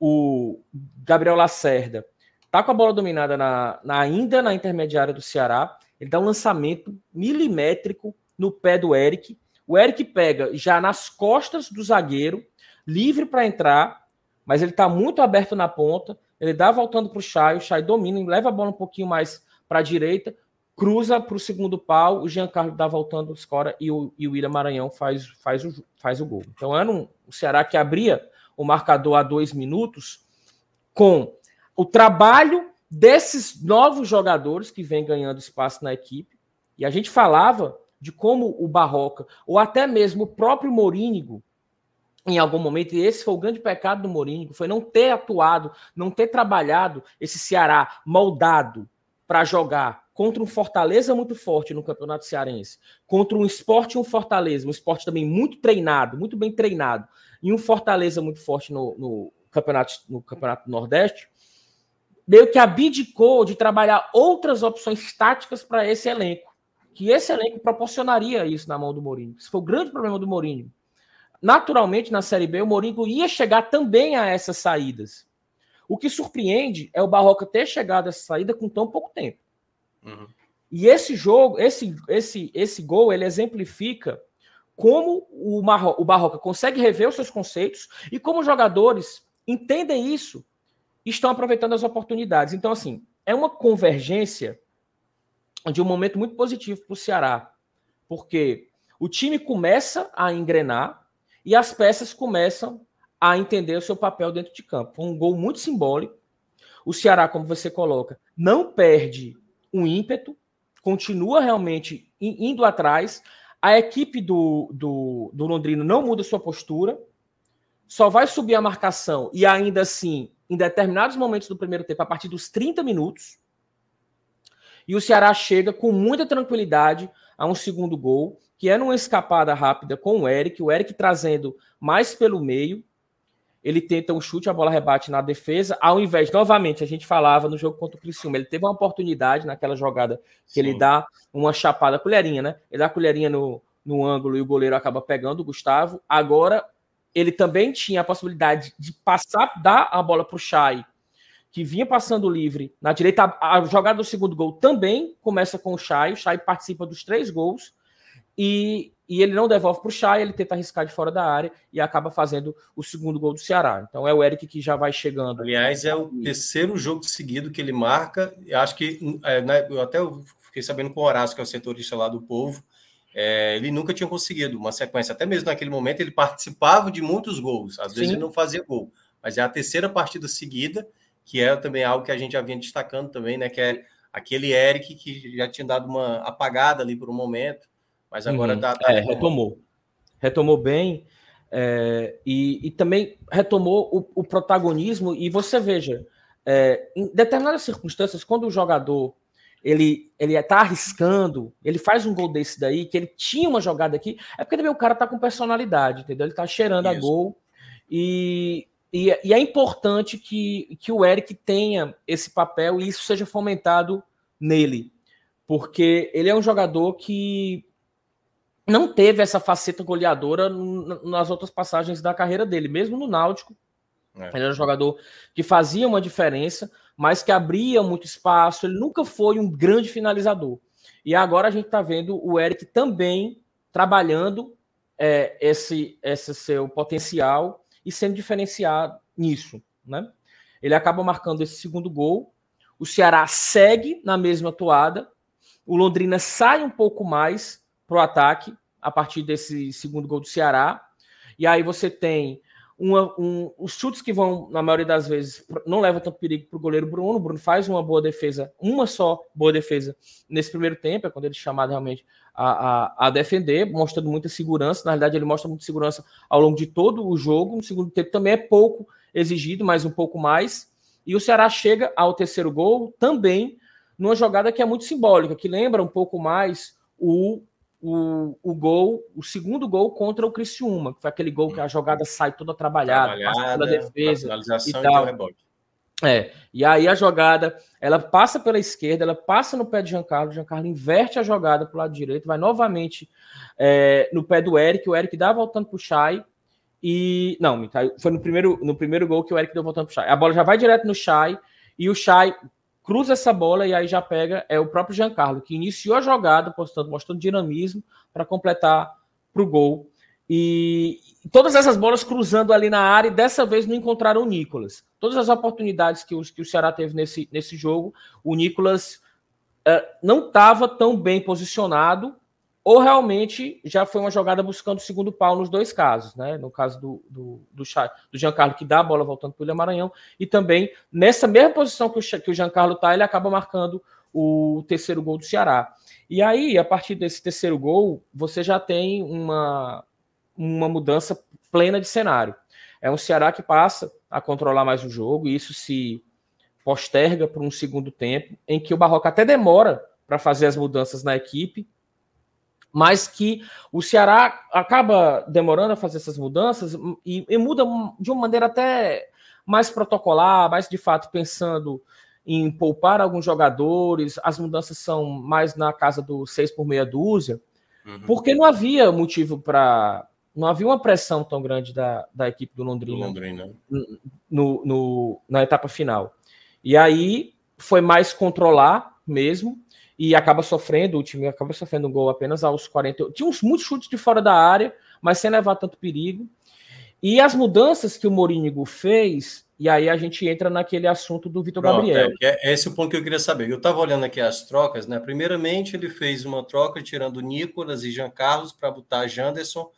O Gabriel Lacerda tá com a bola dominada na, na, ainda na intermediária do Ceará. Ele dá um lançamento milimétrico no pé do Eric. O Eric pega já nas costas do zagueiro, livre para entrar, mas ele está muito aberto na ponta. Ele dá voltando para o Chay, o Chay domina, leva a bola um pouquinho mais para a direita, cruza para o segundo pau, o Giancarlo dá voltando, escora e o, e o William Maranhão faz, faz, o, faz o gol. Então era um, o Ceará que abria o marcador a dois minutos com o trabalho desses novos jogadores que vem ganhando espaço na equipe. E a gente falava de como o Barroca, ou até mesmo o próprio Morínigo, em algum momento, e esse foi o grande pecado do Morínigo, foi não ter atuado, não ter trabalhado esse Ceará moldado para jogar contra um Fortaleza muito forte no Campeonato Cearense, contra um esporte e um Fortaleza, um esporte também muito treinado, muito bem treinado, e um Fortaleza muito forte no, no campeonato, no campeonato Nordeste, meio que abdicou de trabalhar outras opções táticas para esse elenco, que esse elenco proporcionaria isso na mão do Mourinho. Esse foi o grande problema do Mourinho. Naturalmente, na Série B, o Mourinho ia chegar também a essas saídas. O que surpreende é o Barroca ter chegado a essa saída com tão pouco tempo. Uhum. E esse jogo, esse, esse, esse gol, ele exemplifica como o, Marro, o Barroca consegue rever os seus conceitos e como os jogadores entendem isso e estão aproveitando as oportunidades. Então, assim, é uma convergência de um momento muito positivo para o Ceará, porque o time começa a engrenar e as peças começam a entender o seu papel dentro de campo. Um gol muito simbólico. O Ceará, como você coloca, não perde um ímpeto, continua realmente indo atrás. A equipe do, do, do Londrino não muda sua postura, só vai subir a marcação e ainda assim, em determinados momentos do primeiro tempo, a partir dos 30 minutos. E o Ceará chega com muita tranquilidade a um segundo gol, que é numa escapada rápida com o Eric, o Eric trazendo mais pelo meio, ele tenta um chute, a bola rebate na defesa, ao invés, novamente, a gente falava no jogo contra o Criciúma, ele teve uma oportunidade naquela jogada que Sim. ele dá uma chapada, colherinha, né? Ele dá a colherinha no, no ângulo e o goleiro acaba pegando o Gustavo. Agora, ele também tinha a possibilidade de passar, dar a bola para o Chay, que vinha passando livre na direita. A, a, jogada do segundo gol também começa com o Chay, o Chay participa dos três gols, e e ele não devolve para o Chay, ele tenta arriscar de fora da área e acaba fazendo o segundo gol do Ceará. Então é o Eric que já vai chegando. Aliás, é o terceiro jogo seguido que ele marca. Eu acho que é, né, eu até fiquei sabendo com o Horácio, que é o setorista lá do povo, é, ele nunca tinha conseguido uma sequência. Até mesmo naquele momento ele participava de muitos gols. Às vezes Sim. ele não fazia gol, mas é a terceira partida seguida, que é também algo que a gente já vinha destacando também, né? Que é aquele Eric que já tinha dado uma apagada ali por um momento mas agora uhum. tá, tá é, retomou. Retomou bem. É, e, e, também retomou o, o, protagonismo. E você veja, é, em determinadas circunstâncias, quando o jogador ele ele está arriscando, ele faz um gol desse daí, que ele tinha uma jogada aqui, é porque também o cara tá com personalidade, entendeu? Ele tá cheirando Isso. a gol. E, e, e, é importante que, que o Eric tenha esse papel e isso seja fomentado nele. Porque ele é um jogador que não teve essa faceta goleadora nas outras passagens da carreira dele, mesmo no Náutico. É. Ele era um jogador que fazia uma diferença, mas que abria muito espaço. Ele nunca foi um grande finalizador. E agora a gente está vendo o Eric também trabalhando é, esse, esse seu potencial e sendo diferenciado nisso. Né? Ele acaba marcando esse segundo gol. O Ceará segue na mesma toada. O Londrina sai um pouco mais para o ataque a partir desse segundo gol do Ceará. E aí você tem uma, um, os chutes que vão, na maioria das vezes, não levam tanto perigo para o goleiro Bruno. O Bruno faz uma boa defesa, uma só boa defesa nesse primeiro tempo, é quando ele é chamado realmente a, a, a, defender, mostrando muita segurança. Na realidade, ele mostra muita segurança ao longo de todo o jogo. No segundo tempo também é pouco exigido, mas um pouco mais. E o Ceará chega ao terceiro gol também numa jogada que é muito simbólica, que lembra um pouco mais o o, o gol, o segundo gol contra o Criciúma, que foi aquele gol que a jogada sai toda trabalhada, passa pela defesa e tal. E É, e aí a jogada, ela passa pela esquerda, ela passa no pé de Giancarlo, Giancarlo inverte a jogada para o lado direito, vai novamente é, no pé do Eric, o Eric dá voltando para o Chay, e. Não, foi no primeiro, no primeiro gol que o Eric deu voltando pro Chay. A bola já vai direto no Chay e o Chay cruza essa bola e aí já pega é o próprio Giancarlo, que iniciou a jogada, mostrando, mostrando dinamismo para completar para o gol. E todas essas bolas cruzando ali na área, e dessa vez não encontraram o Nicolas. Todas as oportunidades que, os, que o Ceará teve nesse, nesse jogo, o Nicolas uh, não estava tão bem posicionado ou realmente já foi uma jogada buscando o segundo pau nos dois casos, né? No caso do, do, do, do Giancarlo, que dá a bola voltando para o William Maranhão, e também nessa mesma posição que o, que o Giancarlo está, ele acaba marcando o terceiro gol do Ceará. E aí, a partir desse terceiro gol, você já tem uma, uma mudança plena de cenário. É um Ceará que passa a controlar mais o jogo, e isso se posterga para um segundo tempo, em que o Barroca até demora para fazer as mudanças na equipe, mas que o Ceará acaba demorando a fazer essas mudanças e, e, muda de uma maneira até mais protocolar, mais de fato pensando em poupar alguns jogadores, as mudanças são mais na casa do seis por meia dúzia, uhum. porque não havia motivo para. Não havia uma pressão tão grande da, da equipe do Londrina, do Londrina. No, no, na etapa final. E aí foi mais controlar mesmo, e acaba sofrendo, o time acaba sofrendo um gol apenas aos 40. Tinha uns muitos chutes de fora da área, mas sem levar tanto perigo. E as mudanças que o Mourinho fez, e aí a gente entra naquele assunto do Vitor Gabriel. É, é, esse o ponto que eu queria saber. Eu estava olhando aqui as trocas, né? Primeiramente, ele fez uma troca tirando Nicolas e Jean Carlos para botar Janderson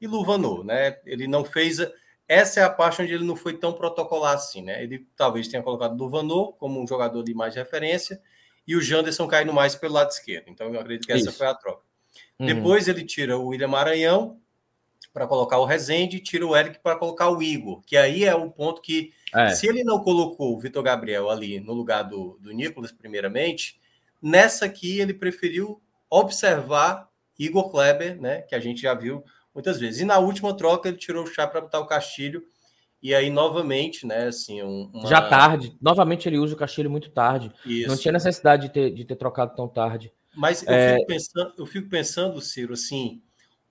e Luvanor, né? Ele não fez. Essa é a parte onde ele não foi tão protocolar assim, né? Ele talvez tenha colocado Luvanor como um jogador de mais referência e o Janderson caindo mais pelo lado esquerdo. Então, eu acredito que essa Isso. foi a troca. Uhum. Depois ele tira o William Maranhão para colocar o Rezende e tira o Eric para colocar o Igor, que aí é o ponto que, é. se ele não colocou o Vitor Gabriel ali no lugar do, do Nicolas, primeiramente, nessa aqui ele preferiu observar Igor Kleber, né, que a gente já viu muitas vezes. E na última troca ele tirou o chá para botar o Castilho e aí, novamente, né, assim, uma... Já tarde. Novamente ele usa o Castilho muito tarde. Isso. Não tinha necessidade de ter, de ter trocado tão tarde. Mas eu, é... fico pensando, eu fico pensando, Ciro, assim,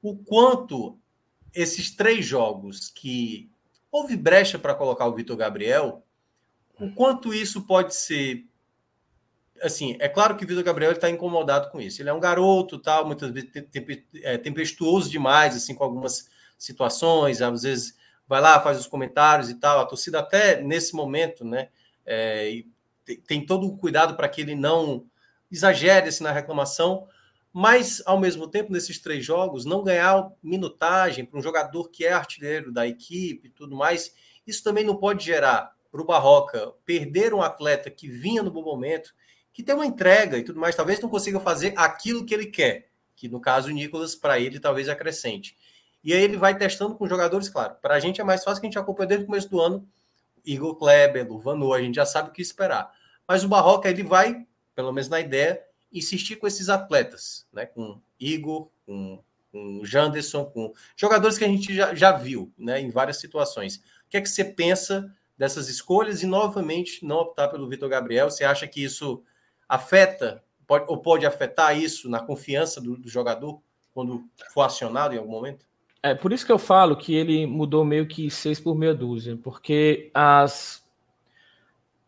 o quanto esses três jogos que houve brecha para colocar o Vitor Gabriel, o quanto isso pode ser assim, é claro que o Vitor Gabriel está incomodado com isso. Ele é um garoto, tal, muitas vezes é, tempestuoso demais, assim, com algumas situações, às vezes vai lá, faz os comentários e tal. A torcida até nesse momento, né, é, tem todo o cuidado para que ele não exagere assim, na reclamação, mas ao mesmo tempo nesses três jogos não ganhar minutagem para um jogador que é artilheiro da equipe e tudo mais, isso também não pode gerar para o Barroca perder um atleta que vinha no bom momento, que tem uma entrega e tudo mais, talvez não consiga fazer aquilo que ele quer, que no caso o Nicolas para ele talvez acrescente. E aí ele vai testando com jogadores, claro. Para a gente é mais fácil que a gente acompanha desde o começo do ano. Igor Kleber, Luvanor, a gente já sabe o que esperar. Mas o Barroca, ele vai, pelo menos na ideia, insistir com esses atletas, né? Com Igor, com, com Janderson, com jogadores que a gente já, já viu, né? Em várias situações. O que é que você pensa dessas escolhas e, novamente, não optar pelo Vitor Gabriel? Você acha que isso afeta, pode, ou pode afetar isso na confiança do, do jogador quando for acionado em algum momento? É por isso que eu falo que ele mudou meio que seis por meia dúzia, porque as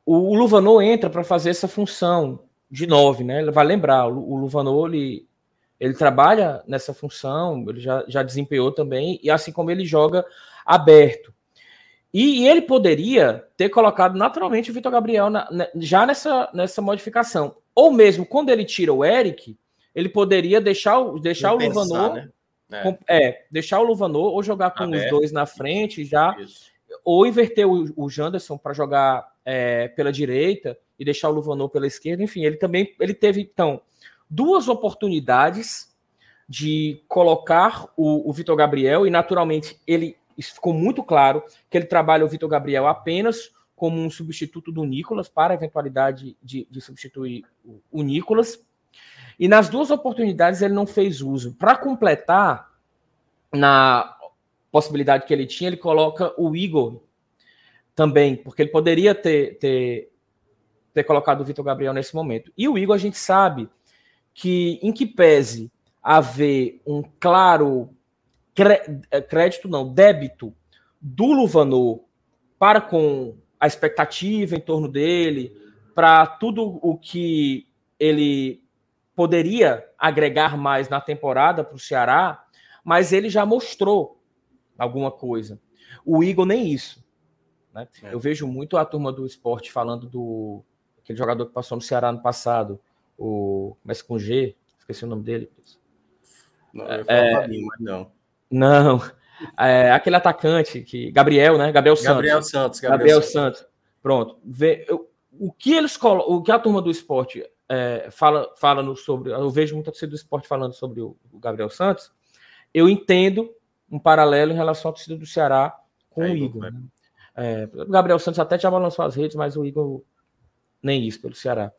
o, Luvanor entra para fazer essa função de nove, né? Ele vai lembrar, o, Luvanor ele, ele trabalha nessa função, ele já, já desempenhou também, e assim como ele joga aberto. E, e ele poderia ter colocado naturalmente o Vitor Gabriel na, já nessa, nessa modificação. Ou mesmo quando ele tira o Eric, ele poderia deixar, deixar o Luvanor. Né? É. é, deixar o Luvanor ou jogar com Aberto. os dois na frente já, Isso. ou inverter o, o Janderson para jogar é, pela direita e deixar o Luvanor pela esquerda. Enfim, ele também ele teve então duas oportunidades de colocar o, o Vitor Gabriel e naturalmente ele ficou muito claro que ele trabalha o Vitor Gabriel apenas como um substituto do Nicolas para a eventualidade de, de substituir o, o Nicolas. E nas duas oportunidades ele não fez uso. Para completar, na possibilidade que ele tinha, ele coloca o Igor também, porque ele poderia ter, ter, ter colocado o Vitor Gabriel nesse momento. E o Igor, a gente sabe que, em que pese haver um claro é, crédito, não, débito do Luvanor para com a expectativa em torno dele, para tudo o que ele poderia agregar mais na temporada para o Ceará, mas ele já mostrou alguma coisa. O Igor nem isso. Né? É. Eu vejo muito a turma do esporte falando do aquele jogador que passou no Ceará no passado, o mas com G, esqueci o nome dele. Não, eu é, Fabinho, mas não. Não, é, aquele atacante que Gabriel, né? Gabriel Santos. Gabriel Santos. Gabriel, Gabriel Santos. Santos. Pronto. Vê, eu, o que eles o que a turma do esporte é, fala, fala no, sobre. Eu vejo muita torcida do esporte falando sobre o, o, Gabriel Santos. Eu entendo um paralelo em relação à torcida do Ceará com é, o Igor. Né? É, o Gabriel Santos até já balançou as redes, mas o Igor nem isso pelo Ceará.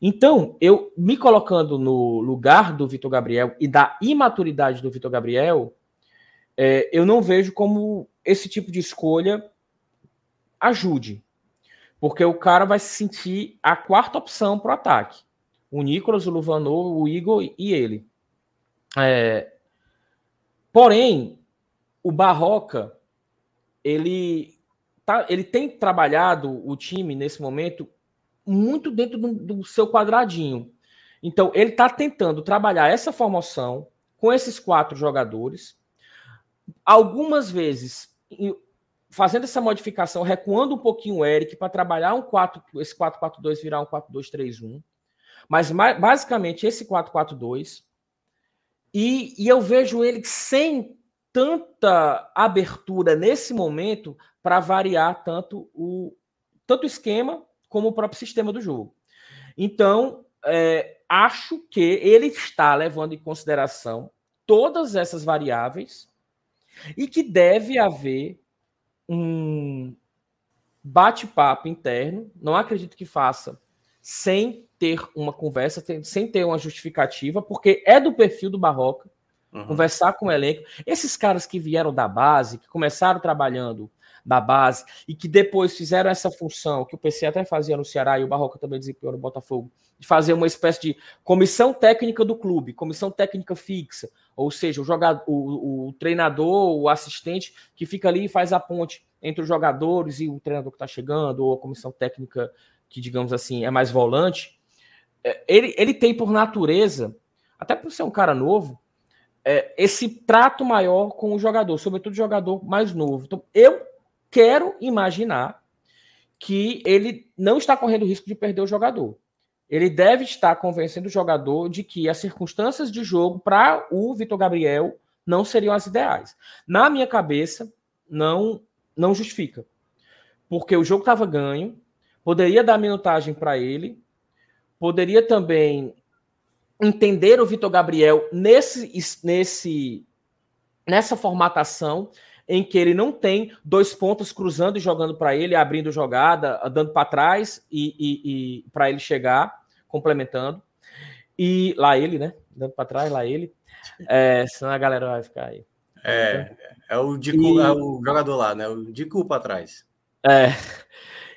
Então, eu me colocando no lugar do Vitor Gabriel e da imaturidade do Vitor Gabriel, é, eu não vejo como esse tipo de escolha ajude. Porque o cara vai se sentir a quarta opção para o ataque. O Nicolas, o Luvanor, o Igor e ele. É... Porém, o Barroca, ele, tá, ele tem trabalhado o time nesse momento muito dentro do, do seu quadradinho. Então, ele está tentando trabalhar essa formação com esses quatro jogadores. Algumas vezes fazendo essa modificação, recuando um pouquinho o Eric para trabalhar um 4, esse 4-4-2 virar um 4-2-3-1. Mas basicamente esse 4-4-2. E, e eu vejo ele sem tanta abertura nesse momento para variar tanto o tanto o esquema como o próprio sistema do jogo. Então, é, acho que ele está levando em consideração todas essas variáveis e que deve haver um bate-papo interno, não acredito que faça sem ter uma conversa, sem ter uma justificativa, porque é do perfil do Barroca uhum. conversar com o elenco. Esses caras que vieram da base, que começaram trabalhando da base e que depois fizeram essa função que o PC até fazia no Ceará e o Barroca também desempenhou no Botafogo, de fazer uma espécie de comissão técnica do clube, comissão técnica fixa, ou seja, o jogador, o, o treinador, o assistente que fica ali e faz a ponte entre os jogadores e o treinador que está chegando, ou a comissão técnica que, digamos assim, é mais volante. É, ele, ele tem por natureza, até por ser um cara novo, é, esse trato maior com o jogador, sobretudo o jogador mais novo. Então, eu quero imaginar que ele não está correndo risco de perder o jogador. Ele deve estar convencendo o jogador de que as circunstâncias de jogo para o Vitor Gabriel não seriam as ideais. Na minha cabeça, não não justifica. Porque o jogo estava ganho, poderia dar minutagem para ele, poderia também entender o Vitor Gabriel nesse, nesse nessa formatação em que ele não tem dois pontos cruzando e jogando para ele, abrindo jogada, dando para trás e, e, e para ele chegar, complementando. E lá ele, né? Dando para trás, lá ele. É, senão a galera vai ficar aí. É, é o, de, e... é o jogador lá, né? O de culpa atrás. É.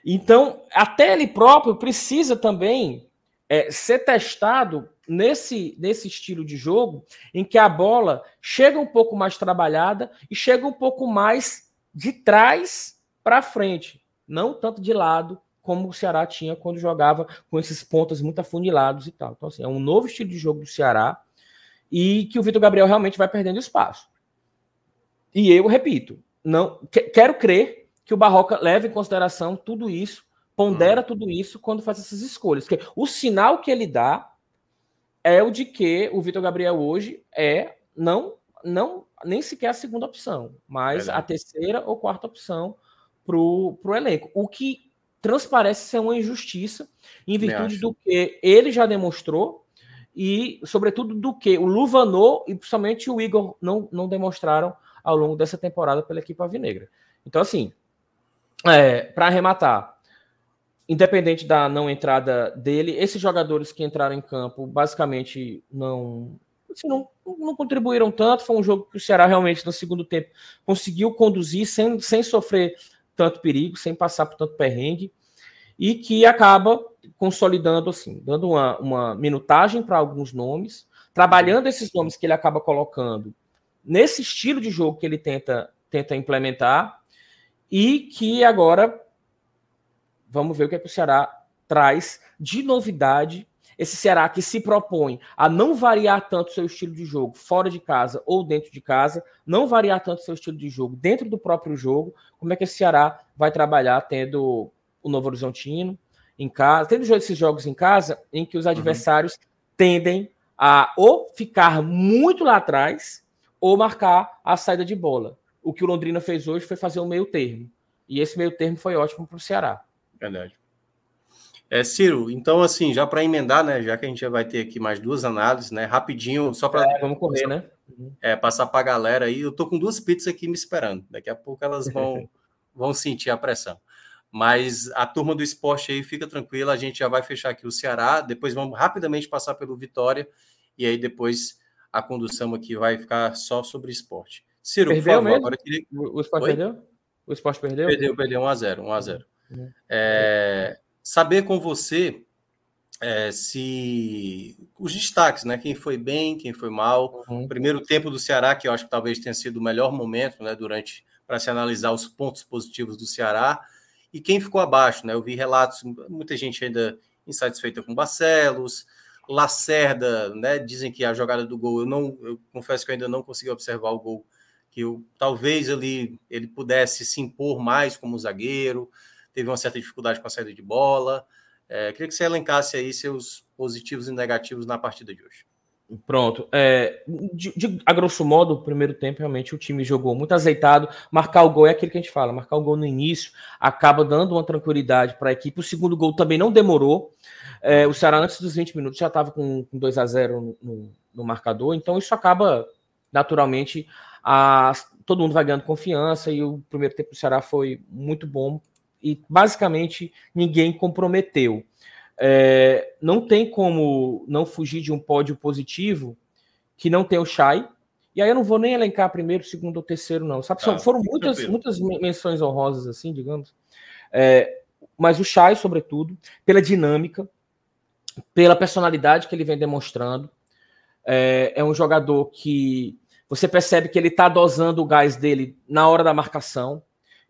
Então, até ele próprio precisa também é, ser testado nesse, nesse estilo de jogo em que a bola chega um pouco mais trabalhada e chega um pouco mais de trás para frente, não tanto de lado como o Ceará tinha quando jogava com esses pontos muito afunilados e tal. Então, assim, é um novo estilo de jogo do Ceará e que o Vitor Gabriel realmente vai perdendo espaço. E eu repito, não quero crer que o Barroca leve em consideração tudo isso, pondera hum. tudo isso quando faz essas escolhas. Porque o sinal que ele dá é o de que o Vitor Gabriel hoje é não não nem sequer a segunda opção, mas é a terceira ou quarta opção para o elenco. O que transparece ser uma injustiça em virtude do que ele já demonstrou e, sobretudo, do que o Luvanor e principalmente o Igor não, não demonstraram ao longo dessa temporada pela equipe Avinegra. Então, assim, é, para arrematar, independente da não entrada dele, esses jogadores que entraram em campo basicamente não, assim, não, não contribuíram tanto. Foi um jogo que o Ceará realmente no segundo tempo conseguiu conduzir sem, sem sofrer tanto perigo, sem passar por tanto perrengue, e que acaba consolidando, assim, dando uma, uma minutagem para alguns nomes, trabalhando esses nomes que ele acaba colocando nesse estilo de jogo que ele tenta, tenta implementar, e que agora vamos ver o que, é que o Ceará traz de novidade esse Ceará que se propõe a não variar tanto seu estilo de jogo fora de casa ou dentro de casa, não variar tanto seu estilo de jogo dentro do próprio jogo, como é que esse Ceará vai trabalhar tendo o Novo Horizontino em casa, tendo esses jogos em casa em que os uhum. adversários uhum. tendem a ou ficar muito lá atrás ou marcar a saída de bola. O que o Londrina fez hoje foi fazer um meio termo. E esse meio termo foi ótimo para o Ceará. Verdade. É, Ciro, então assim, já para emendar, né, já que a gente já vai ter aqui mais duas análises, né, rapidinho, só para é, vamos correr, né? É, passar para a galera aí, eu tô com duas pizzas aqui me esperando. Daqui a pouco elas vão (laughs) vão sentir a pressão. Mas a turma do esporte aí fica tranquila, a gente já vai fechar aqui o Ceará, depois vamos rapidamente passar pelo Vitória e aí depois a condução aqui vai ficar só sobre esporte. Ciro, perdeu por favor, mesmo? agora queria... O esporte Oi? perdeu? O esporte perdeu? Perdeu, perdeu 1x0, 1x0. Uhum. É saber com você é, se os destaques, né? Quem foi bem, quem foi mal. Uhum. Primeiro tempo do Ceará, que eu acho que talvez tenha sido o melhor momento, né? Durante para se analisar os pontos positivos do Ceará e quem ficou abaixo, né? Eu vi relatos, muita gente ainda insatisfeita com Barcelos, Lacerda, né? Dizem que a jogada do gol, eu não, eu confesso que eu ainda não consegui observar o gol que eu, talvez ali ele pudesse se impor mais como zagueiro teve uma certa dificuldade com a saída de bola. É, queria que você elencasse aí seus positivos e negativos na partida de hoje. Pronto. É, de, de, a grosso modo, o primeiro tempo realmente o time jogou muito azeitado. Marcar o gol é aquilo que a gente fala. Marcar o gol no início acaba dando uma tranquilidade para a equipe. O segundo gol também não demorou. É, o Ceará, antes dos 20 minutos, já estava com, com 2 a 0 no, no, marcador. Então, isso acaba naturalmente. A, todo mundo vai ganhando confiança e o primeiro tempo do Ceará foi muito bom e basicamente ninguém comprometeu. É, não tem como não fugir de um pódio positivo que não tem o Shai. E aí eu não vou nem elencar primeiro, segundo ou terceiro, não. Sabe? Ah, foram muitas, muitas menções honrosas, assim, digamos. É, mas o Shai, sobretudo, pela dinâmica, pela personalidade que ele vem demonstrando. É, é um jogador que você percebe que ele está dosando o gás dele na hora da marcação.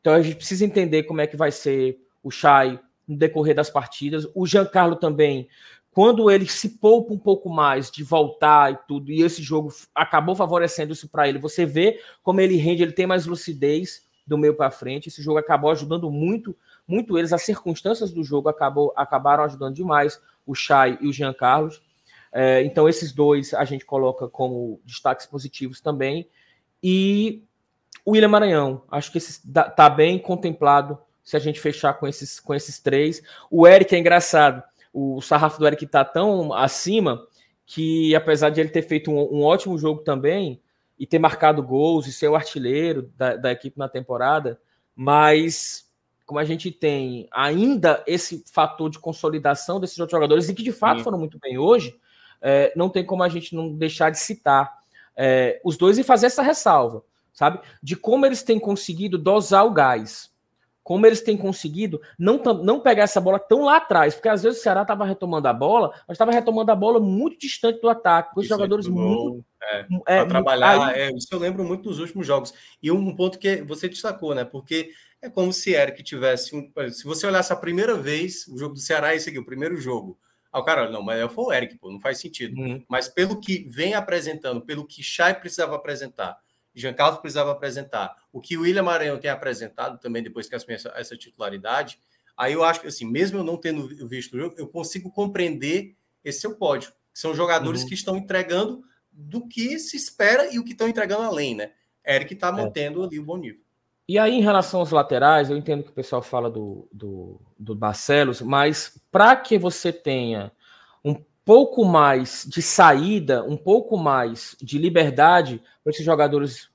Então a gente precisa entender como é que vai ser o Chay no decorrer das partidas. O Giancarlo também, quando ele se poupa um pouco mais de voltar e tudo, e esse jogo acabou favorecendo isso para ele, você vê como ele rende, ele tem mais lucidez do meio para frente. Esse jogo acabou ajudando muito, muito eles. As circunstâncias do jogo acabou, acabaram ajudando demais o Chay e o Jean. É, então, esses dois a gente coloca como destaques positivos também. E o William Maranhão, acho que esse tá bem contemplado se a gente fechar com esses, com esses três. O Eric é engraçado. O sarrafo do Eric tá tão acima que, apesar de ele ter feito um, um ótimo jogo também e ter marcado gols e ser o artilheiro da, da equipe na temporada, mas como a gente tem ainda esse fator de consolidação desses outros jogadores e que de fato Sim. foram muito bem hoje, é, não tem como a gente não deixar de citar é, os dois e fazer essa ressalva sabe? De como eles têm conseguido dosar o gás. Como eles têm conseguido não, não pegar essa bola tão lá atrás, porque às vezes o Ceará estava retomando a bola, mas estava retomando a bola muito distante do ataque, com os jogadores muito. É, é, trabalhar, aí... é, isso eu lembro muito dos últimos jogos. E um ponto que você destacou, né? Porque é como se Eric tivesse. Um, se você olhasse a primeira vez, o jogo do Ceará é esse aqui, o primeiro jogo. Ah, o cara, não, mas foi o Eric, pô, não faz sentido. Uhum. Mas pelo que vem apresentando, pelo que Chay precisava apresentar, Jean Carlos precisava apresentar. O que o William Maranhão tem apresentado também depois que assumiu essa, essa titularidade, aí eu acho que, assim, mesmo eu não tendo visto o jogo, eu consigo compreender esse seu pódio. São jogadores uhum. que estão entregando do que se espera e o que estão entregando além, né? Eric está é. mantendo ali o bom nível. E aí, em relação aos laterais, eu entendo que o pessoal fala do, do, do Barcelos, mas para que você tenha pouco mais de saída, um pouco mais de liberdade para esses jogadores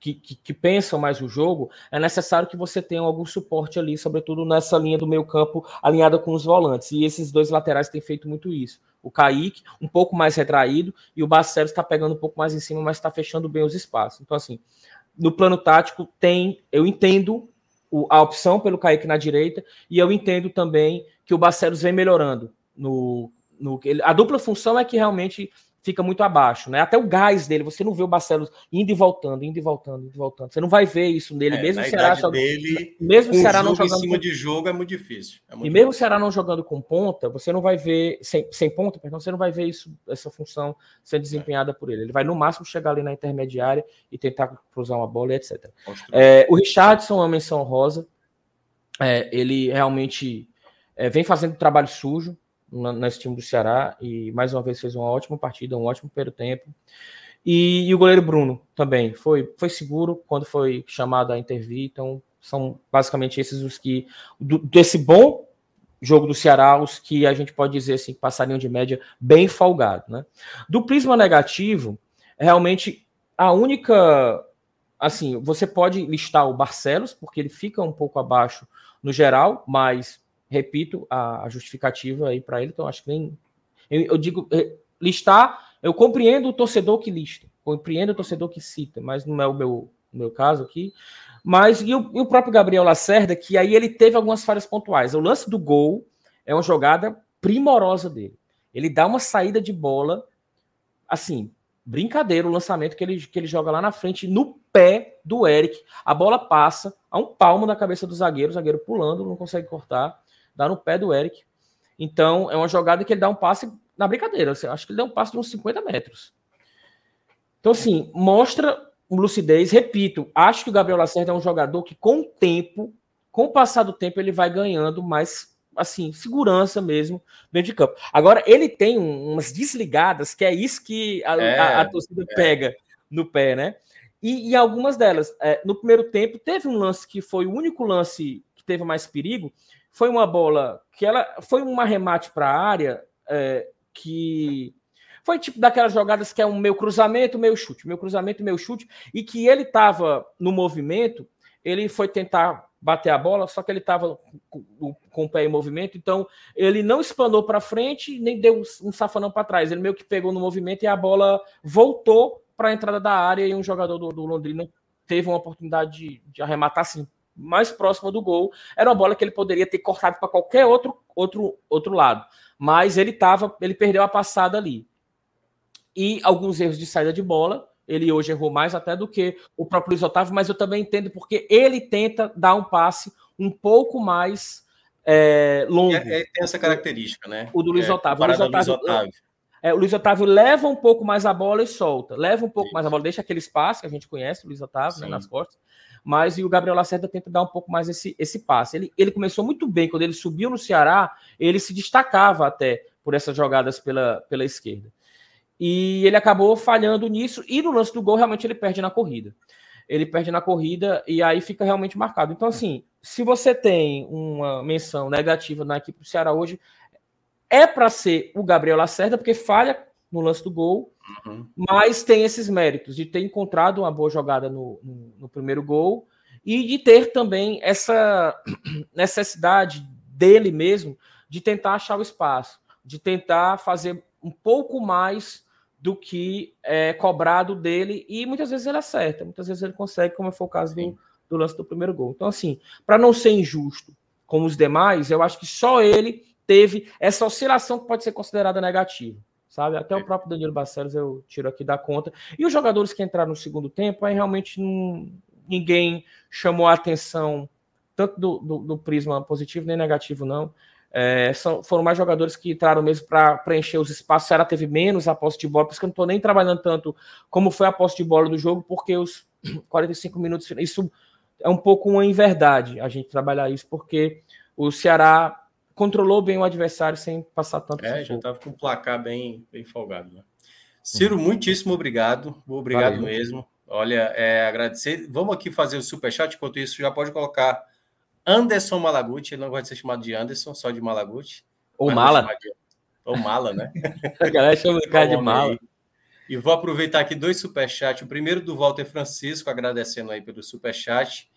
que, que, que, pensam mais o jogo, é necessário que você tenha algum suporte ali, sobretudo nessa linha do meio campo alinhada com os volantes. E esses dois laterais têm feito muito isso. O Kaique, um pouco mais retraído, e o Barcelos está pegando um pouco mais em cima, mas está fechando bem os espaços. Então, assim, no plano tático, tem, eu entendo a opção pelo Kaique na direita, e eu entendo também que o Barcelos vem melhorando no, no a dupla função é que realmente fica muito abaixo, né? Até o gás dele, você não vê o Barcelos indo e voltando, indo e voltando, indo e voltando. Você não vai ver isso nele, é, mesmo o Ceará dele, mesmo o Ceará não jogando em cima com... de jogo é muito difícil. É muito e mesmo o Ceará não jogando com ponta, você não vai ver sem, sem ponta, perdão, você não vai ver isso essa função sendo desempenhada por ele. Ele vai no máximo chegar ali na intermediária e tentar cruzar uma bola, etc. É, o Richardson é uma menção rosa. É, ele realmente é, vem fazendo trabalho sujo, nesse time do Ceará e mais uma vez fez uma ótima partida, um ótimo primeiro tempo. E, e, o goleiro Bruno também foi, foi seguro quando foi chamado a intervir. Então, são basicamente esses os que, do, desse bom jogo do Ceará, os que a gente pode dizer assim, passariam de média bem folgado. Né? Do prisma negativo, realmente a única. Assim, você pode listar o Barcelos, porque ele fica um pouco abaixo no geral, mas repito, a, a justificativa aí para ele, então acho que nem. Eu, eu, digo, eh, listar, eu compreendo o torcedor que lista, compreendo o torcedor que cita, mas não é o meu, meu caso aqui. Mas e o, e o, próprio Gabriel Lacerda, que aí ele teve algumas falhas pontuais. O lance do gol é uma jogada primorosa dele. Ele dá uma saída de bola, assim, brincadeira o lançamento que ele, que ele joga lá na frente, no pé do Eric. A bola passa a um palmo da cabeça do zagueiro, o zagueiro pulando, não consegue cortar dá no pé do Eric. Então, é uma jogada que ele dá um passe na brincadeira. Eu acho que ele dá um passe de uns 50 metros. Então, assim, mostra lucidez. Repito, acho que o Gabriel Lacerda é um jogador que, com o tempo, com o passar do tempo, ele vai ganhando mais, assim, segurança mesmo dentro de campo. Agora, ele tem umas desligadas, que é isso que a, é, a, a torcida é. pega no pé, né? E, e algumas delas, é, no primeiro tempo, teve um lance que foi o único lance que teve mais perigo, foi uma bola que ela foi um arremate para a área é, que foi tipo daquelas jogadas que é um meu cruzamento, meu chute, meu cruzamento, meu chute, e que ele estava no movimento, ele foi tentar bater a bola, só que ele estava com, com, o pé em movimento, então ele não espanou para frente, nem deu um safanão para trás, ele meio que pegou no movimento e a bola voltou para a entrada da área e um jogador do, do Londrina teve uma oportunidade de, de arrematar assim mais próxima do gol. Era uma bola que ele poderia ter cortado para qualquer outro, outro, outro lado. Mas ele tava, ele perdeu a passada ali. E alguns erros de saída de bola. Ele hoje errou mais até do que o próprio Luiz Otávio, mas eu também entendo porque ele tenta dar um passe um pouco mais é, longo. É, é, tem essa característica, né? O do Luiz é, Otávio. O Luiz Otávio, Luiz Otávio. É, o Luiz Otávio leva um pouco mais a bola e solta. Leva um pouco Isso. mais a bola, deixa aquele espaço que a gente conhece, o Luiz Otávio, né, nas costas mas e o Gabriel Lacerda tenta dar um pouco mais esse, esse passe. Ele, ele começou muito bem, quando ele subiu no Ceará, ele se destacava até por essas jogadas pela, pela esquerda. E ele acabou falhando nisso, e no lance do gol, realmente ele perde na corrida. Ele perde na corrida e aí fica realmente marcado. Então, assim, se você tem uma menção negativa na equipe do Ceará hoje, é para ser o Gabriel Lacerda, porque falha no lance do gol, uhum. mas tem esses méritos de ter encontrado uma boa jogada no, no, no primeiro gol e de ter também essa (clears throat) necessidade dele mesmo de tentar achar o espaço, de tentar fazer um pouco mais do que é cobrado dele e muitas vezes ele acerta, muitas vezes ele consegue, como foi o caso do, do lance do primeiro gol. Então, assim, para não ser injusto com os demais, eu acho que só ele teve essa oscilação que pode ser considerada negativa sabe? Até o próprio Danilo Barcelos eu tiro aqui da conta. E os jogadores que entraram no segundo tempo, aí realmente não, ninguém chamou a atenção, tanto do, do, do prisma positivo nem negativo, não. É, são, foram mais jogadores que entraram mesmo para preencher os espaços. O Ceará teve menos a posse de bola, por isso que eu não estou nem trabalhando tanto como foi a posse de bola do jogo, porque os (clears throat) 45 minutos, isso é um pouco uma inverdade a gente trabalhar isso, porque o Ceará controlou bem o adversário sem passar tanto. É, já estava com o placar bem, bem folgado. Né? Ciro, uhum. muitíssimo obrigado. Obrigado Valeu. mesmo. Olha, é, agradecer. Vamos aqui fazer o superchat. Enquanto isso, já pode colocar Anderson Malaguti. Ele não gosta de ser chamado de Anderson, só de Malaguti. Ou Mala. De... Ou Mala, né? (laughs) A galera chama o cara de Mala. Aí. E vou aproveitar aqui dois superchats. O primeiro do Walter Francisco, agradecendo aí pelo superchat.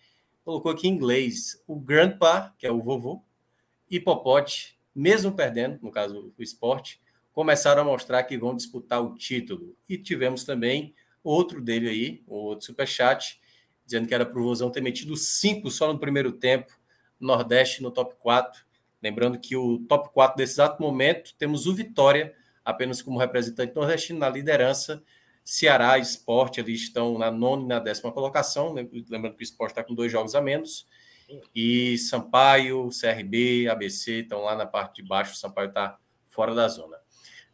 Colocou aqui em inglês o grandpa, que é o vovô, e Popote, mesmo perdendo, no caso o esporte, começaram a mostrar que vão disputar o título. E tivemos também outro dele aí, o outro superchat, dizendo que era para o Vozão ter metido cinco só no primeiro tempo, Nordeste no top 4. Lembrando que o top 4 desse exato momento temos o Vitória, apenas como representante nordestino na liderança. Ceará e Esporte ali estão na nona e na décima colocação. Lembrando que o Esporte está com dois jogos a menos. E Sampaio, CRB, ABC estão lá na parte de baixo. O Sampaio está fora da zona.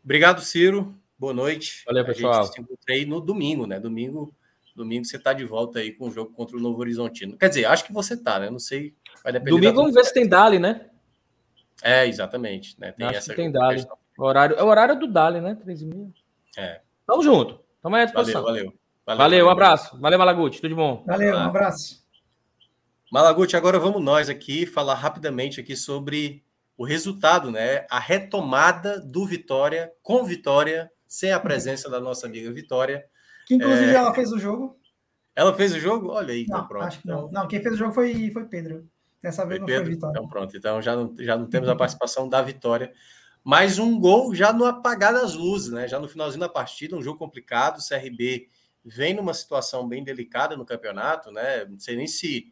Obrigado, Ciro. Boa noite. Valeu, pessoal. A gente se encontra aí no domingo, né? Domingo, domingo você está de volta aí com o jogo contra o Novo Horizontino. Quer dizer, acho que você está, né? Não sei. Vai depender domingo vamos ver se tem Dali, né? É, exatamente. Né? Tem acho essa que tem Dali. O horário, é o horário do Dali, né? 13 mil. É. Tamo junto. Tamo aí à disposição. Valeu, valeu. Valeu, valeu um abraço. Valeu, Malaguti. Tudo de bom. Valeu, um abraço. Malaguti, agora vamos nós aqui falar rapidamente aqui sobre o resultado, né? A retomada do Vitória com Vitória, sem a presença da nossa amiga Vitória. Que inclusive é... ela fez o jogo. Ela fez o jogo? Olha aí, não, então pronto. Acho que não. não, quem fez o jogo foi, foi Pedro. Dessa vez foi não Pedro? foi Vitória. Então pronto, então já não, já não temos a participação da Vitória. Mais um gol já no apagar das luzes, né? Já no finalzinho da partida, um jogo complicado. O CRB vem numa situação bem delicada no campeonato, né? Não sei nem se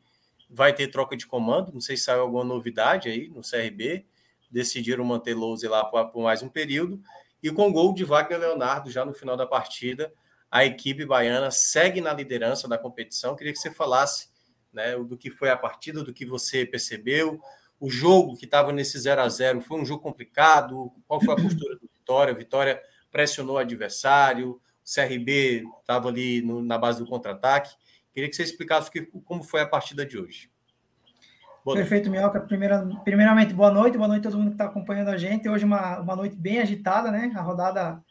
vai ter troca de comando, não sei se saiu alguma novidade aí no CRB. Decidiram manter Louze lá por, mais um período. E com gol de Wagner Leonardo já no final da partida, a equipe baiana segue na liderança da competição. Queria que você falasse né, do que foi a partida, do que você percebeu, o jogo que estava nesse 0 a 0 foi um jogo complicado? Qual foi a postura do Vitória? Vitória pressionou o adversário, o CRB estava ali no, na base do contra-ataque. Queria que você explicasse que, como foi a partida de hoje. Boa Perfeito, Minhoca. Primeira, primeiramente, boa noite, boa noite a todo mundo que está acompanhando a gente. Hoje uma, uma noite bem agitada, né? A rodada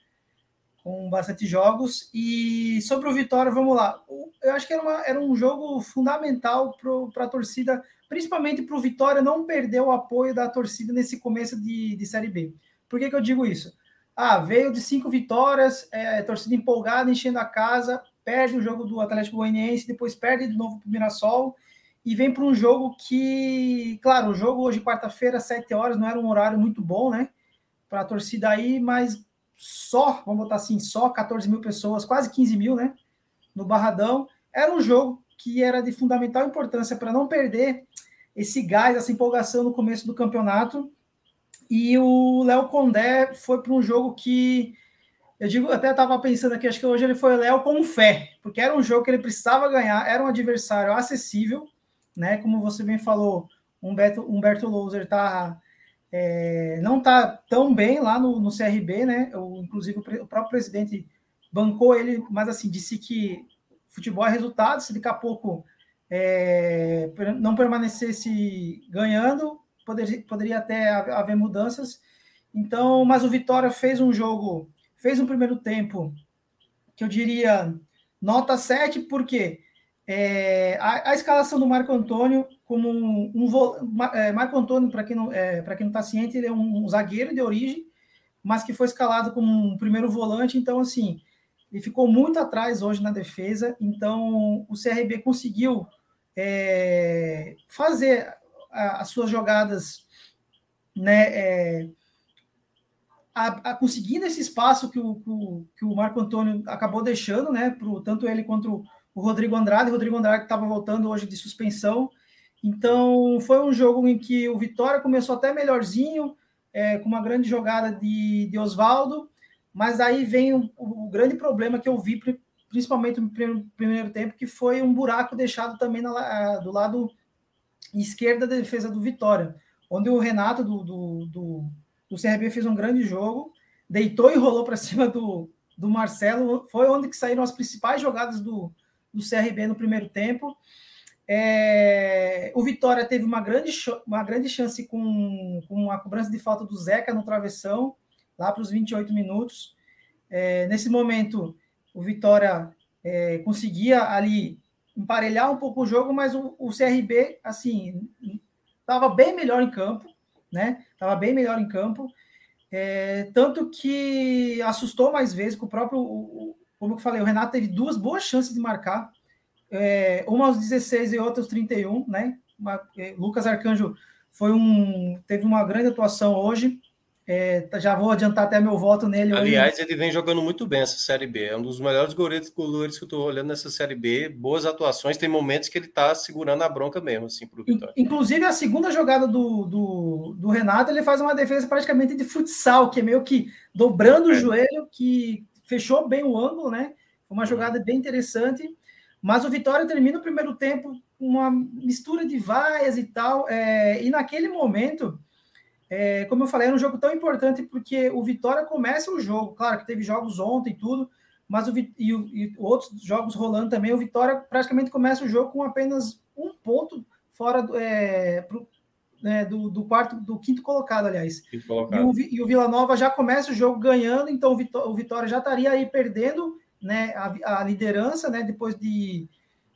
com bastante jogos. E sobre o Vitória, vamos lá. Eu acho que era, uma, era um jogo fundamental para a torcida principalmente para o Vitória não perder o apoio da torcida nesse começo de, de Série B. Por que, que eu digo isso? Ah, veio de cinco vitórias, é, torcida empolgada, enchendo a casa, perde o jogo do Atlético Goianiense, depois perde de novo para o Mirassol e vem para um jogo que, claro, o jogo hoje, quarta-feira, sete horas, não era um horário muito bom, né? Para a torcida aí, mas só, vamos botar assim, só 14 mil pessoas, quase 15 mil, né? No Barradão. Era um jogo que era de fundamental importância para não perder esse gás, essa empolgação no começo do campeonato. E o Léo Condé foi para um jogo que eu digo, até estava pensando aqui, acho que hoje ele foi Léo com fé, porque era um jogo que ele precisava ganhar, era um adversário acessível, né? Como você bem falou, Humberto, Humberto Louser tá, é, não está tão bem lá no, no CRB, né? O, inclusive o, próprio presidente bancou ele, mas assim, disse que futebol é resultado, se daqui a pouco é, não permanecesse ganhando, poderia, poderia até haver mudanças. Então, mas o Vitória fez um jogo, fez um primeiro tempo que eu diria nota 7, porque é, a, a, escalação do Marco Antônio, como um, um é, Marco Antônio, para quem não é, para quem não está ciente, ele é um, um, zagueiro de origem, mas que foi escalado como um primeiro volante. Então, assim, ele ficou muito atrás hoje na defesa. Então, o CRB conseguiu é, fazer as suas jogadas, né, é, a, a, conseguindo esse espaço que o, que o Marco Antônio acabou deixando, né, pro, tanto ele quanto o Rodrigo Andrade. O Rodrigo Andrade estava voltando hoje de suspensão. Então, foi um jogo em que o Vitória começou até melhorzinho, é, com uma grande jogada de, de Oswaldo, mas aí vem o, o, grande problema que eu vi principalmente no primeiro, primeiro tempo, que foi um buraco deixado também na, do lado esquerdo da defesa do Vitória, onde o Renato do, do, do, do CRB fez um grande jogo, deitou e rolou para (laughs) cima do, do Marcelo, foi onde que saíram as principais jogadas do, do CRB no primeiro tempo. É, o Vitória teve uma grande, uma grande chance com, com a cobrança de falta do Zeca no travessão, lá para os 28 minutos. É, nesse momento, o Vitória é, conseguia ali emparelhar um pouco o jogo, mas o, o CRB, assim, estava bem melhor em campo, né? Estava bem melhor em campo. É, tanto que assustou mais vezes com o próprio, como eu falei, o Renato teve duas boas chances de marcar, é, uma aos 16 e outra aos 31, né? É, Lucas Arcanjo foi um, teve uma grande atuação hoje, É, já vou adiantar até meu voto nele. Aliás, ele vem jogando muito bem essa Série B. É um dos melhores goleiros, goleiros que eu estou olhando nessa Série B. Boas atuações. Tem momentos que ele está segurando a bronca mesmo, assim, para o Vitória. Inclusive, a segunda jogada do, do, do, Renato, ele faz uma defesa praticamente de futsal, que é meio que dobrando é. o joelho, que fechou bem o ângulo, né? Foi uma jogada bem interessante. Mas o Vitória termina o primeiro tempo com uma mistura de vaias e tal. É, e naquele momento é, como eu falei, era um jogo tão importante porque o Vitória começa o jogo. Claro que teve jogos ontem e tudo, mas o, e, e outros jogos rolando também. O Vitória praticamente começa o jogo com apenas um ponto fora do, é, pro, é, do, do, quarto, do quinto colocado, aliás. Quinto colocado. E, o, e o Vila Nova já começa o jogo ganhando, então o Vitória, o Vitória já estaria aí perdendo né, a, a liderança, né, depois de,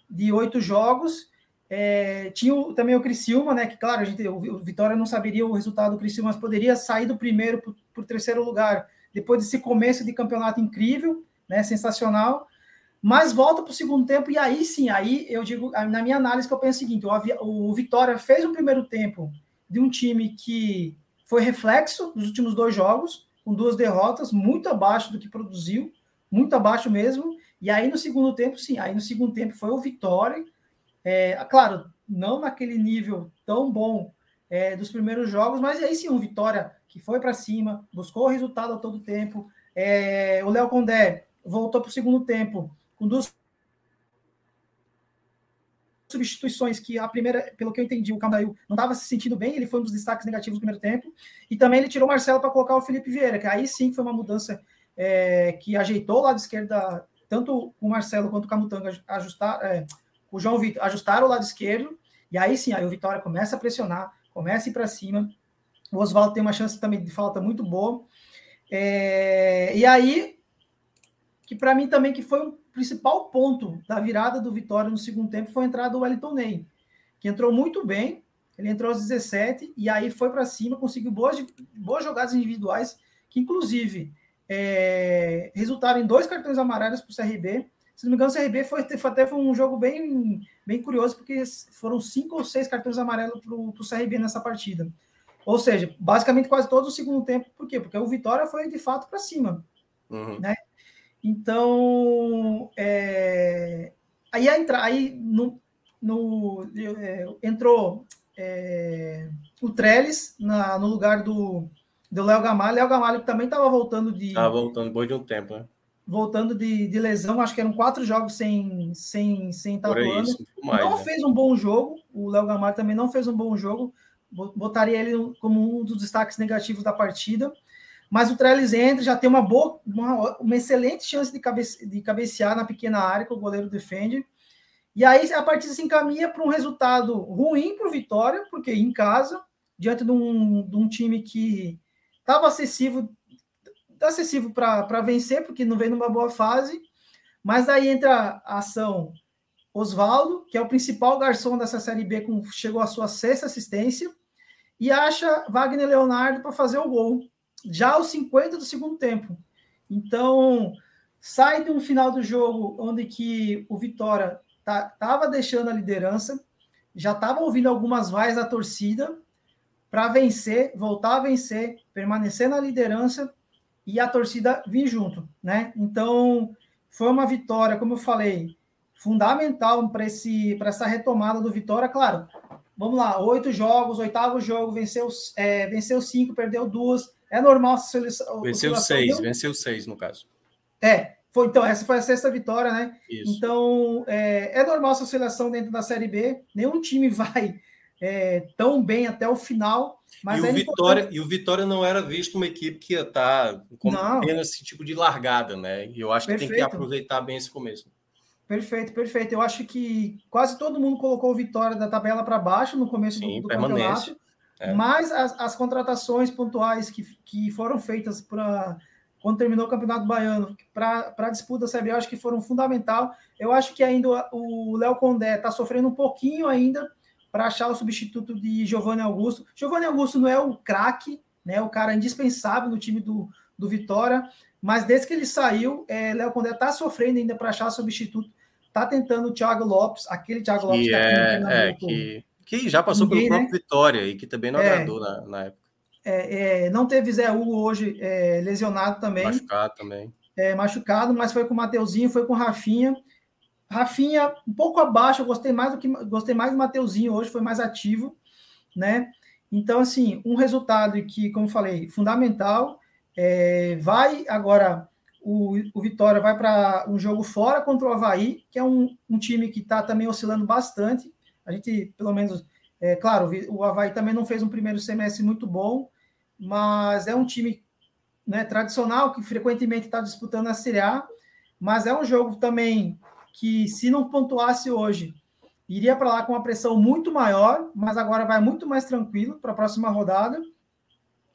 de oito jogos. É, tinha o, também o Criciúma, né? Que, claro, a gente, o, Vitória não saberia o resultado do Criciúma, mas poderia sair do primeiro para o terceiro lugar, depois desse começo de campeonato incrível, né? Sensacional. Mas volta para o segundo tempo, e aí sim, aí eu digo, na minha análise, que eu penso o seguinte: o, o Vitória fez um primeiro tempo de um time que foi reflexo dos últimos dois jogos, com duas derrotas, muito abaixo do que produziu, muito abaixo mesmo. E aí no segundo tempo, sim, aí no segundo tempo foi o Vitória é, claro, não naquele nível tão bom é, dos primeiros jogos, mas aí sim, um Vitória que foi para cima, buscou o resultado a todo tempo. É, o Léo Condé voltou para o segundo tempo com duas substituições que a primeira, pelo que eu entendi, o Candail não estava se sentindo bem, ele foi um dos destaques negativos do primeiro tempo, e também ele tirou o Marcelo para colocar o Felipe Vieira, que aí sim foi uma mudança é, que ajeitou o lado esquerdo, tanto o Marcelo quanto o Camutanga ajustar, é, o João Vitor ajustaram o lado esquerdo, e aí sim, aí o Vitória começa a pressionar, começa a ir para cima. O Oswaldo tem uma chance também de falta muito boa. É, e aí, que para mim também que foi o principal ponto da virada do Vitória no segundo tempo foi a entrada do Wellington Ney, que entrou muito bem, ele entrou aos 17 e aí foi para cima, conseguiu boas, boas jogadas individuais, que inclusive é, resultaram em dois cartões amarelos para o CRB, se não me engano, o CRB foi, até foi um jogo bem, bem curioso, porque foram cinco ou seis cartões amarelos para o CRB nessa partida. Ou seja, basicamente quase todo o segundo tempo. Por quê? Porque o Vitória foi de fato para cima. Uhum. Né? Então, é... aí, entra... aí no, no, é, entrou é... o Trellis na, no lugar do, do Léo Gamalho. Léo Gamalho também estava voltando de. Estava voltando depois de um tempo, né? Voltando de, de, lesão, acho que eram quatro jogos sem sem sem estar atuando. não né? fez um bom jogo. O Léo Gamar também não fez um bom jogo. Botaria ele como um dos destaques negativos da partida. Mas o Trellis entra, já tem uma boa, uma, uma excelente chance de, cabe, de cabecear na pequena área que o goleiro defende. E aí a partida se encaminha para um resultado ruim para o Vitória, porque em casa, diante de um, de um time que estava acessível acessível para vencer, porque não vem numa boa fase. Mas aí entra a ação Oswaldo, que é o principal garçom dessa Série B, com, chegou à sua sexta assistência, e acha Wagner Leonardo para fazer o gol, já aos 50 do segundo tempo. Então, sai de um final do jogo onde que o Vitória estava tá, deixando a liderança, já estava ouvindo algumas vaias da torcida para vencer, voltar a vencer, permanecer na liderança e a torcida vir junto, né? Então, foi uma vitória, como eu falei, fundamental para essa retomada do Vitória. Claro, vamos lá, oito jogos, oitavo jogo, venceu, é, venceu cinco, perdeu duas. É normal seleção. Venceu seis, deu... venceu seis, no caso. É, foi, então, essa foi a sexta vitória, né? Isso. Então, é, é normal essa oscilação dentro da Série B. Nenhum time (laughs) vai é, tão bem até o final. Mas e, o Vitória, e o Vitória não era visto uma equipe que ia estar tá com apenas esse tipo de largada, né? E eu acho que Perfeito. tem que aproveitar bem esse começo. Perfeito, perfeito. Eu acho que quase todo mundo colocou o Vitória da tabela para baixo no começo Sim, do, do campeonato. É. Mas as, as, contratações pontuais que, que foram feitas para quando terminou o Campeonato Baiano para a disputa da CB, eu acho que foram fundamental. Eu acho que ainda o Léo Condé está sofrendo um pouquinho ainda para achar o substituto de Giovanni Augusto. Giovanni Augusto não é o craque, né, o cara indispensável no time do, do Vitória, mas desde que ele saiu, é, Léo Condé está sofrendo ainda para achar substituto. Está tentando o Thiago Lopes, aquele Thiago Lopes que, que, é, é, que, que já passou Ninguém, pelo próprio né? Vitória e que também não é, agradou na, na época. é, é, não teve Zé Hugo hoje lesionado também. Machucado também. É, machucado, mas foi com o Mateuzinho, foi com o Rafinha. Rafinha, um pouco abaixo, eu gostei mais do que gostei mais do Mateuzinho hoje, foi mais ativo, né? Então, assim, um resultado que, como falei, fundamental. É, vai agora, o, o Vitória vai para um jogo fora contra o Havaí, que é um, um time que está também oscilando bastante. A gente, pelo menos, é claro, o Havaí também não fez um primeiro semestre muito bom, mas é um time né, tradicional que frequentemente está disputando a Série A, mas é um jogo também que, se não pontuasse hoje, iria para lá com uma pressão muito maior, mas agora vai muito mais tranquilo para a próxima rodada.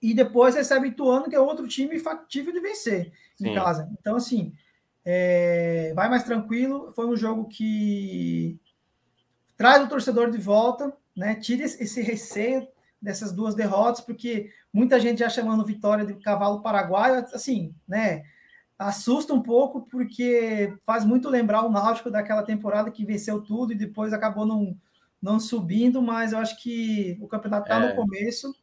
E depois recebe Ituano, que é outro time factível de vencer Sim. em casa. Então, assim, é, vai mais tranquilo. Foi um jogo que traz o torcedor de volta, né? Tira esse receio dessas duas derrotas, porque muita gente já chamando vitória de cavalo paraguaio, assim, né? Assusta um pouco, porque faz muito lembrar o Náutico daquela temporada que venceu tudo e depois acabou não, não subindo, mas eu acho que o campeonato está é. no começo.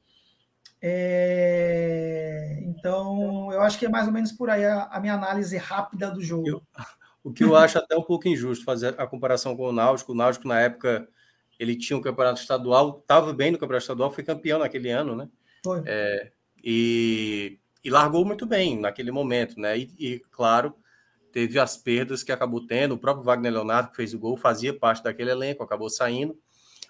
É... Então, eu acho que é mais ou menos por aí a, a minha análise rápida do jogo. Eu, o que eu acho até um pouco injusto fazer a comparação com o Náutico. O Náutico, na época, ele tinha um campeonato estadual, estava bem no campeonato estadual, foi campeão naquele ano, né? Foi. É, e, e, largou muito bem naquele momento, né? E, e, claro, teve as perdas que acabou tendo. O próprio Wagner Leonardo, que fez o gol, fazia parte daquele elenco, acabou saindo.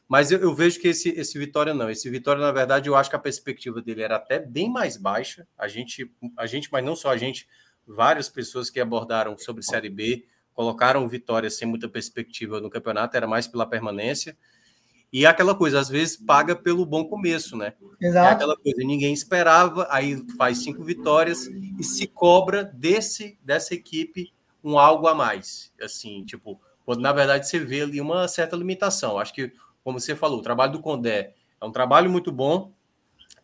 Mas eu, eu, vejo que esse, esse Vitória não. Esse Vitória, na verdade, eu acho que a perspectiva dele era até bem mais baixa. A gente, a gente mas não só a gente, várias pessoas que abordaram sobre Série B colocaram Vitória sem muita perspectiva no campeonato, era mais pela permanência. E é aquela coisa, às vezes paga pelo bom começo, né? É Exato. É aquela coisa, ninguém esperava, aí faz cinco vitórias e se cobra desse dessa equipe um algo a mais. Assim, tipo, quando na verdade você vê ali uma certa limitação. Acho que, como você falou, o trabalho do Condé é um trabalho muito bom,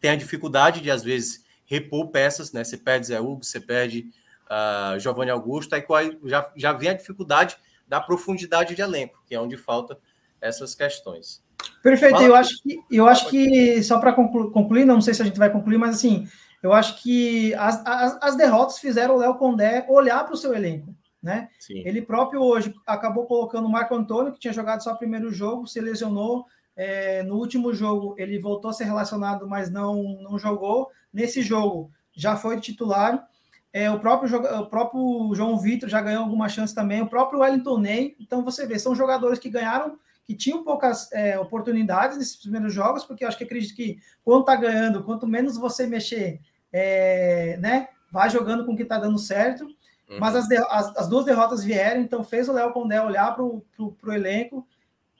tem a dificuldade de, às vezes, repor peças, né? Você perde Zé Hugo, você perde uh, Giovanni Augusto, aí já, já vem a dificuldade da profundidade de elenco, que é onde falta essas questões. Perfeito, Fala. eu acho que, eu acho que só para concluir, não sei se a gente vai concluir, mas assim, eu acho que as, as, as derrotas fizeram o Léo Condé olhar para o seu elenco. Né? Ele próprio hoje acabou colocando o Marco Antônio, que tinha jogado só o primeiro jogo, se lesionou. É, no último jogo ele voltou a ser relacionado, mas não, não jogou. Nesse jogo já foi titular. É, o, próprio, o próprio João Vitor já ganhou alguma chance também, o próprio Wellington Ney. Então você vê, são jogadores que ganharam que tinham poucas é, oportunidades nesses primeiros jogos, porque eu acho que acredito que quando tá ganhando, quanto menos você mexer, é, né, vai jogando com o que tá dando certo. Uhum. Mas as, as, as, duas derrotas vieram, então fez o Léo Condé olhar para o elenco,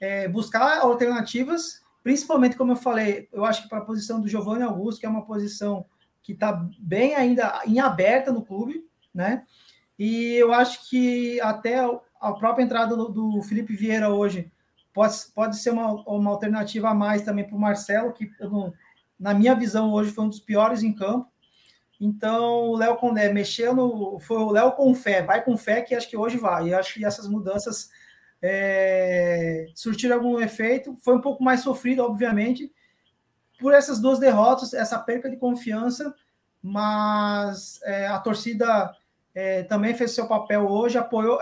é, buscar alternativas, principalmente, como eu falei, eu acho que para a posição do Giovanni Augusto, que é uma posição que está bem ainda em aberta no clube, né? E eu acho que até a própria entrada do, do Felipe Vieira hoje pode, pode ser uma, uma alternativa a mais também para o Marcelo, que na minha visão hoje foi um dos piores em campo. Então, o Léo Condé mexeu no. Foi o Léo com fé, vai com fé, que acho que hoje vai. E acho que essas mudanças é, surtiram algum efeito. Foi um pouco mais sofrido, obviamente, por essas duas derrotas, essa perca de confiança, mas é, a torcida é, também fez seu papel hoje, apoiou.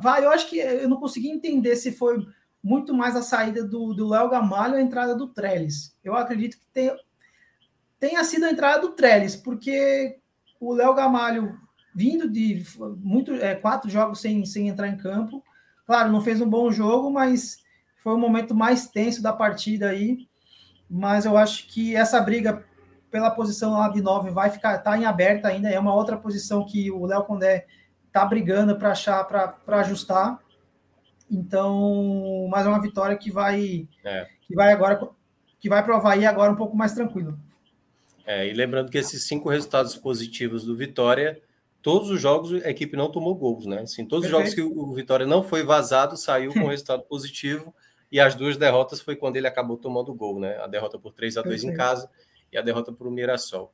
vai, eu acho que eu não consegui entender se foi muito mais a saída do Léo Gamalho e a entrada do Trellis. Eu acredito que tenha, tenha sido a entrada do Trellis, porque o Léo Gamalho, vindo de muito, é, quatro jogos sem, sem entrar em campo, claro, não fez um bom jogo, mas foi o momento mais tenso da partida aí. Mas eu acho que essa briga pela posição lá de nove vai ficar tá em aberta ainda. É uma outra posição que o Léo Condé tá brigando para achar, para ajustar. Então, mais uma vitória que vai é. que vai agora que vai provar aí agora um pouco mais tranquilo. É, e lembrando que esses cinco resultados positivos do Vitória, todos os jogos a equipe não tomou gols, né? Assim, todos Perfeito. os jogos que o Vitória não foi vazado, saiu com (laughs) resultado positivo, e as duas derrotas foi quando ele acabou tomando gol, né? A derrota por 3 a 2 em casa e a derrota para o Mirassol.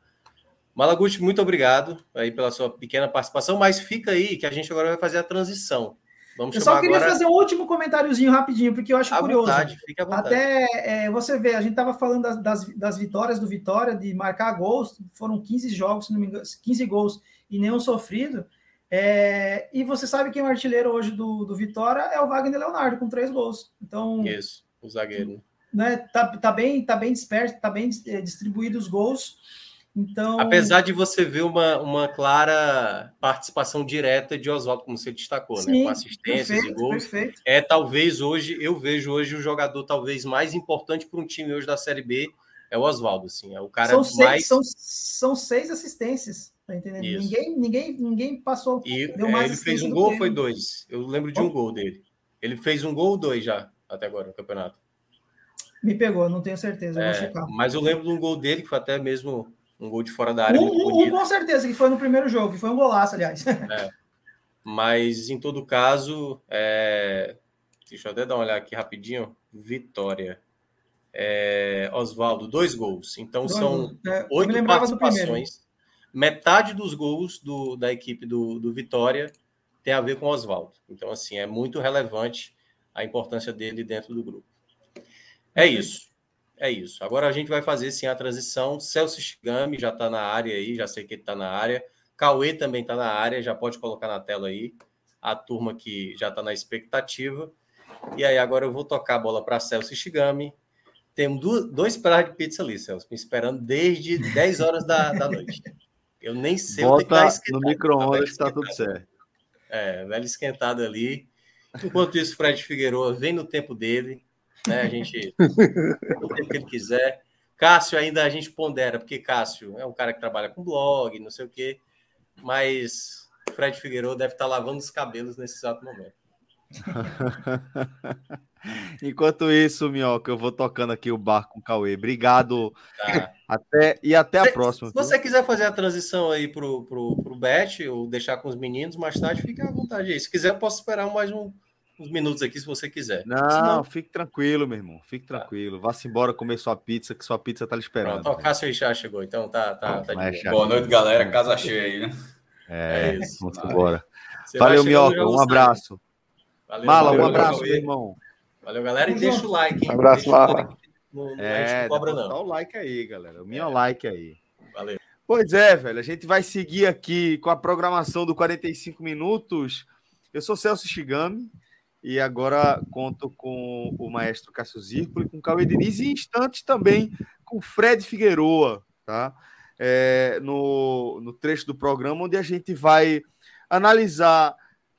Malaguti, muito obrigado aí pela sua pequena participação, mas fica aí que a gente agora vai fazer a transição. Vamos eu só queria agora... fazer um último comentáriozinho rapidinho, porque eu acho à curioso. Vontade, fica à vontade. Até é, você vê, a gente estava falando das, das, das, vitórias do Vitória, de marcar gols, foram 15 jogos, se não me engano, 15 gols e nenhum sofrido. É, e você sabe quem é o artilheiro hoje do, do Vitória é o Wagner Leonardo, com três gols. Então. Isso, o zagueiro. Né, tá, tá, bem, tá bem disperso, tá bem é, distribuído os gols. Então, apesar de você ver uma, uma clara participação direta de Oswaldo, como você destacou, né? Sim, né? Com assistências perfeito, e gols, perfeito. é talvez hoje eu vejo hoje o jogador talvez mais importante para um time hoje da Série B é o Oswaldo, assim, é o cara são seis, mais são, são seis assistências, tá entendendo? Ninguém ninguém ninguém passou. E é, ele fez um gol, foi dois. Eu lembro de um gol dele. Ele fez um gol ou dois já até agora no campeonato. Me pegou, não tenho certeza, é, Mas eu lembro de um gol dele que foi até mesmo um gol de fora da área. Um, um, com certeza, que foi no primeiro jogo, que foi um golaço, aliás. (laughs) É. Mas, em todo caso, é... deixa eu até dar uma olhada aqui rapidinho. Vitória. É... Oswaldo, dois gols. Então, dois são é, oito participações. Metade dos gols do, da equipe do, do Vitória tem a ver com Oswaldo. Então, assim, é muito relevante a importância dele dentro do grupo. É isso. É isso. Agora a gente vai fazer sim a transição. Celso Shigami já está na área aí, já sei que ele está na área. Cauê também está na área, já pode colocar na tela aí. A turma que já está na expectativa. E aí, agora eu vou tocar a bola para Celso Shigami. Temos dois pratos de pizza ali, Celso, me esperando desde (laughs) 10 horas da, da noite. Eu nem sei Bota o que tá no micro-ondas que está tudo certo. É, velho esquentado ali. Enquanto isso, Fred Figueiredo vem no tempo dele né? A gente o tempo que ele quiser. Cássio ainda a gente pondera, porque Cássio é um cara que trabalha com blog, não sei o quê, mas Fred Figueiredo deve estar lavando os cabelos nesse exato momento. (laughs) Enquanto isso, Minhoca, eu vou tocando aqui o barco com o Cauê. Obrigado. Tá. Até, e até a próxima. Se você quiser fazer a transição aí pro, pro, pro Bet ou deixar com os meninos mais tarde, fique à vontade aí. Se quiser, eu posso esperar mais um, uns minutos aqui se você quiser. Não, Senão... fique tranquilo, meu irmão. Fique tá. tranquilo. Vá-se embora comer sua pizza, que sua pizza tá lhe esperando. Pronto, o Cássio já chegou, então tá, tá, tá de Boa noite, galera. Casa cheia aí, né? É, é isso. Vamos embora. Valeu, Mioca. Um abraço. Valeu, Mala, valeu, um abraço, meu irmão. Valeu, galera. E deixa o like, hein? Um abraço, Mala. Não, não é, cobra, não. Dá o like aí, galera. O meu é. like aí. Valeu. Pois é, velho. A gente vai seguir aqui com a programação do 45 minutos. Eu sou Celso Shigami. E agora conto com o maestro Cássio Zirpoli, com o Cauê Diniz e em instantes também com o Fred Figueroa, tá? É, no, no trecho do programa, onde a gente vai analisar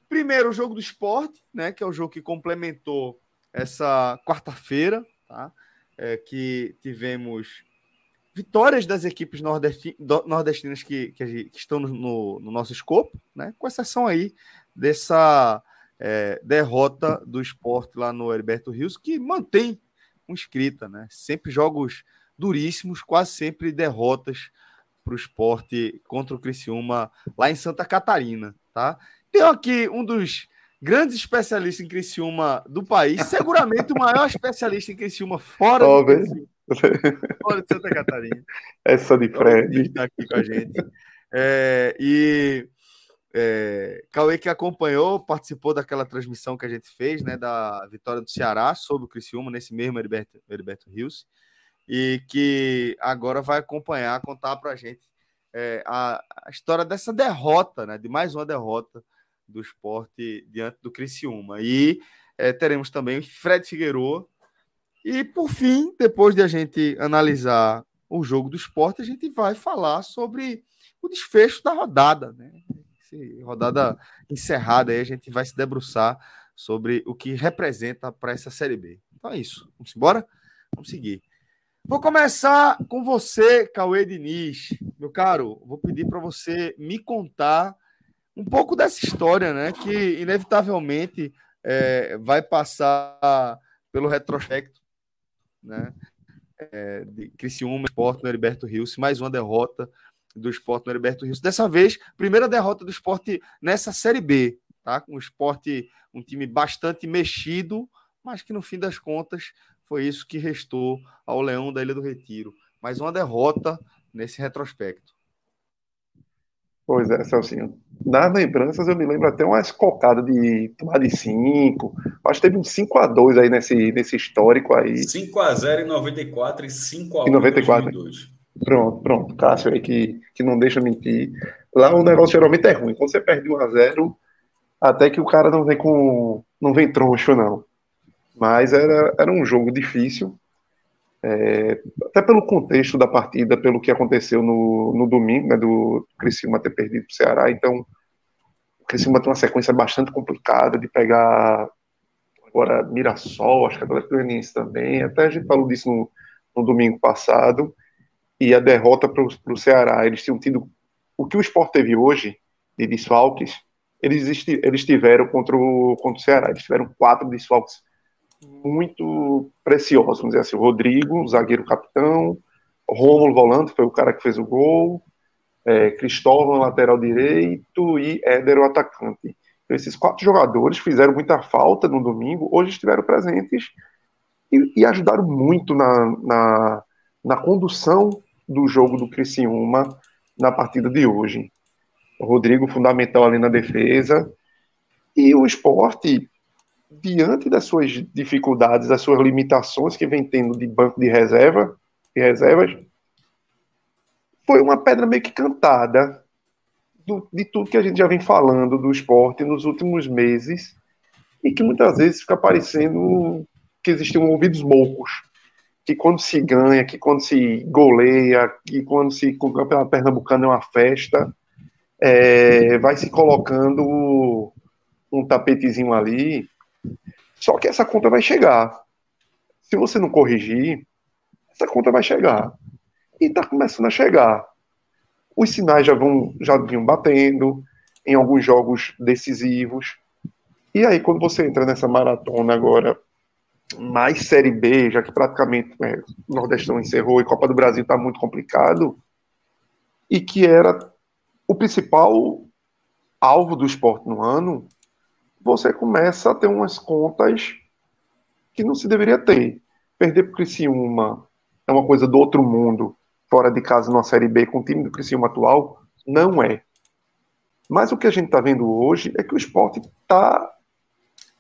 primeiro o jogo do esporte, né? Que é o jogo que complementou essa quarta-feira, tá? É, que tivemos vitórias das equipes nordestinas que, que, que estão no, no, nosso escopo, né? Com exceção aí dessa é, derrota do esporte lá no Heriberto Rios, que mantém um escrita, né? Sempre jogos duríssimos, quase sempre derrotas para o esporte contra o Criciúma lá em Santa Catarina, tá? Tem aqui um dos grandes especialistas em Criciúma do país, seguramente o maior especialista em Criciúma fora, oh, de, Criciúma, fora de Santa Catarina. (laughs) Essa de Fred. Está aqui com a gente. É, e é, Cauê que acompanhou, participou daquela transmissão que a gente fez, né, da vitória do Ceará sobre o Criciúma, nesse mesmo Heriberto, Heriberto Rios, e que agora vai acompanhar, contar para a gente é, a, história dessa derrota, né, de mais uma derrota do esporte diante do Criciúma. E é, teremos também Fred Figueiredo. E, por fim, depois de a gente analisar o jogo do esporte, a gente vai falar sobre o desfecho da rodada, né? Rodada encerrada, aí a gente vai se debruçar sobre o que representa para essa Série B. Então é isso. Vamos embora? Vamos seguir. Vou começar com você, Cauê Diniz. Meu caro, vou pedir para você me contar um pouco dessa história, né? Que inevitavelmente é, vai passar pelo retrospecto, né? É, de Criciúma, Sport, no Heriberto Rios, mais uma derrota do esporte no Heriberto Rios. Dessa vez, primeira derrota do esporte nessa Série B, tá? Com o esporte, um time bastante mexido, mas que no fim das contas foi isso que restou ao Leão da Ilha do Retiro. Mais uma derrota nesse retrospecto. Pois é, Celcinho. nas lembranças eu me lembro até uma escocada de tomar de 5. Acho que teve um 5x2 aí nesse, nesse histórico aí. 5x0 em 94 e 5x1 em 94. Em 2002. Pronto, pronto. Cássio aí que, que não deixa mentir. Lá o negócio geralmente é ruim. Quando você perde 1x0, até que o cara não vem com. não vem troncho, não. Mas era, era um jogo difícil. É, até pelo contexto da partida, pelo que aconteceu no, no domingo, né, do Criciúma ter perdido para o Ceará, então o Criciúma tem uma sequência bastante complicada de pegar agora Mirassol, acho que a Atlético Goianiense também, até a gente falou disso no, no domingo passado, e a derrota para o Ceará, eles tinham tido o que o esporte teve hoje de desfalques, eles, eles tiveram contra o, contra o Ceará, eles tiveram quatro desfalques muito preciosos, vamos dizer assim, o Rodrigo, o zagueiro capitão, Rômulo volante, foi o cara que fez o gol, é, Cristóvão, lateral direito, e Éder, o atacante. Então, esses quatro jogadores fizeram muita falta no domingo, hoje estiveram presentes e, e ajudaram muito na, na, na, condução do jogo do Criciúma na partida de hoje. O Rodrigo, fundamental ali na defesa, e o esporte diante das suas dificuldades, das suas limitações que vem tendo de banco de reserva, de reservas, foi uma pedra meio que cantada do, de tudo que a gente já vem falando do esporte nos últimos meses e que muitas vezes fica parecendo que existem ouvidos moucos, que quando se ganha, que quando se goleia, que quando se o campeonato pernambucano é uma festa, é, vai se colocando um tapetezinho ali só que essa conta vai chegar. Se você não corrigir, essa conta vai chegar. E está começando a chegar. Os sinais já vão já vinham batendo em alguns jogos decisivos. E aí, quando você entra nessa maratona agora, mais Série B, já que praticamente é, o Nordestão encerrou e Copa do Brasil está muito complicado, e que era o principal alvo do esporte no ano, você começa a ter umas contas que não se deveria ter. Perder para o Criciúma é uma coisa do outro mundo, fora de casa numa Série B com o time do Criciúma atual, não é. Mas o que a gente está vendo hoje é que o esporte está.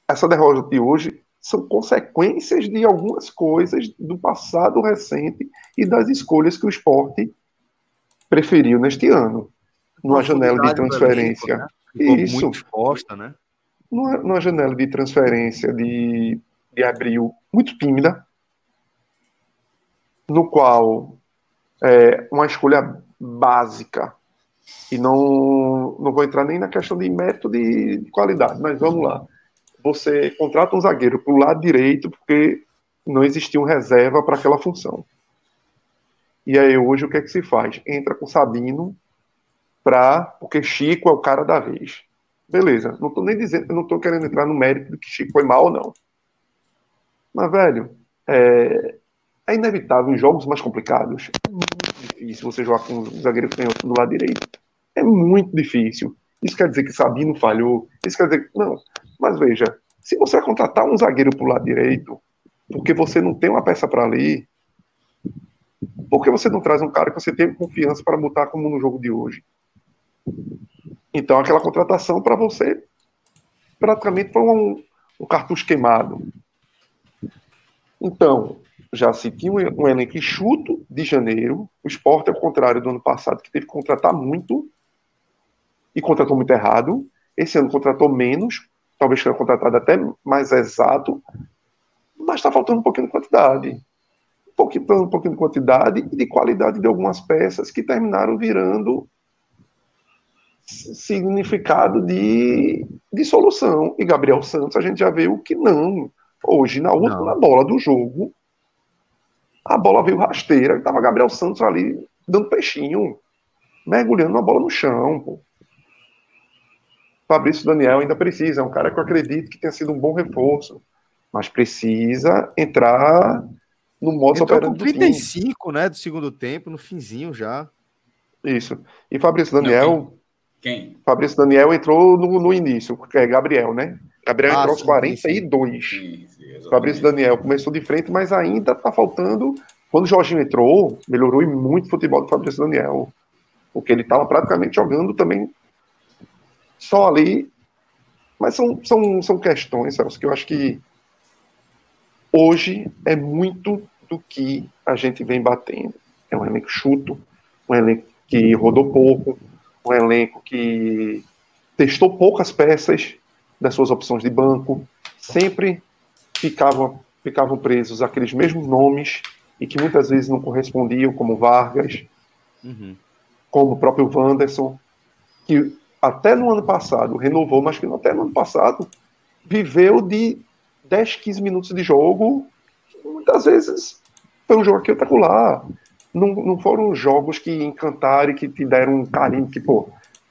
Essa derrota de hoje são consequências de algumas coisas do passado recente e das escolhas que o esporte preferiu neste ano. Numa janela de transferência. Elenco, né? Isso. Muito exposta, né? numa, numa janela de transferência de, de abril muito tímida, no qual é, uma escolha básica, e não, não vou entrar nem na questão de mérito de, de qualidade, mas vamos lá. Você contrata um zagueiro para o lado direito porque não existia um reserva para aquela função. E aí hoje o que é que se faz? Entra com Sabino para porque Chico é o cara da vez. Beleza, não tô nem dizendo, não tô querendo entrar no mérito do que Chico foi mal ou não. Mas, velho, é, é inevitável em jogos mais complicados. É muito difícil você jogar com um zagueiro canhoto do lado direito. É muito difícil. Isso quer dizer que Sabino falhou. Isso quer dizer que. Não. Mas veja, se você contratar um zagueiro pro lado direito, porque você não tem uma peça para ali, por que você não traz um cara que você tem confiança para botar como no jogo de hoje? Então, aquela contratação para você praticamente foi um, um, cartucho queimado. Então, já se tinha um, um elenco enxuto de janeiro. O esporte, ao contrário do ano passado, que teve que contratar muito e contratou muito errado. Esse ano contratou menos, talvez tenha contratado até mais exato, mas está faltando um pouquinho de quantidade. Um pouquinho, um pouquinho de quantidade e de qualidade de algumas peças que terminaram virando significado de, de solução. E Gabriel Santos, a gente já viu que não. Hoje, na última bola do jogo, a bola veio rasteira, estava Gabriel Santos ali dando peixinho, mergulhando a bola no chão. Pô. Fabrício Daniel ainda precisa, é um cara que eu acredito que tenha sido um bom reforço, mas precisa entrar no modo operando. 35, né, do segundo tempo, no finzinho já. Isso. E Fabrício Daniel, quem? Fabrício Daniel entrou no, no início, que é Gabriel, né? Gabriel ah, entrou aos 42. Sim, sim, Fabrício Daniel começou de frente, mas ainda tá faltando. Quando o Jorginho entrou, melhorou muito o futebol do Fabrício Daniel. Porque ele estava praticamente jogando também só ali. Mas são, são, são questões, Celso, que eu acho que hoje é muito do que a gente vem batendo. É um elenco chuto, um elenco que rodou pouco, um elenco que testou poucas peças das suas opções de banco, sempre ficavam, ficavam presos aqueles mesmos nomes e que muitas vezes não correspondiam, como Vargas, uhum. como o próprio Wanderson, que até no ano passado renovou, mas que até no ano passado viveu de 10, 15 minutos de jogo, muitas vezes foi um jogo espetacular. Não, não foram jogos que encantaram e que te deram um carinho, que, pô,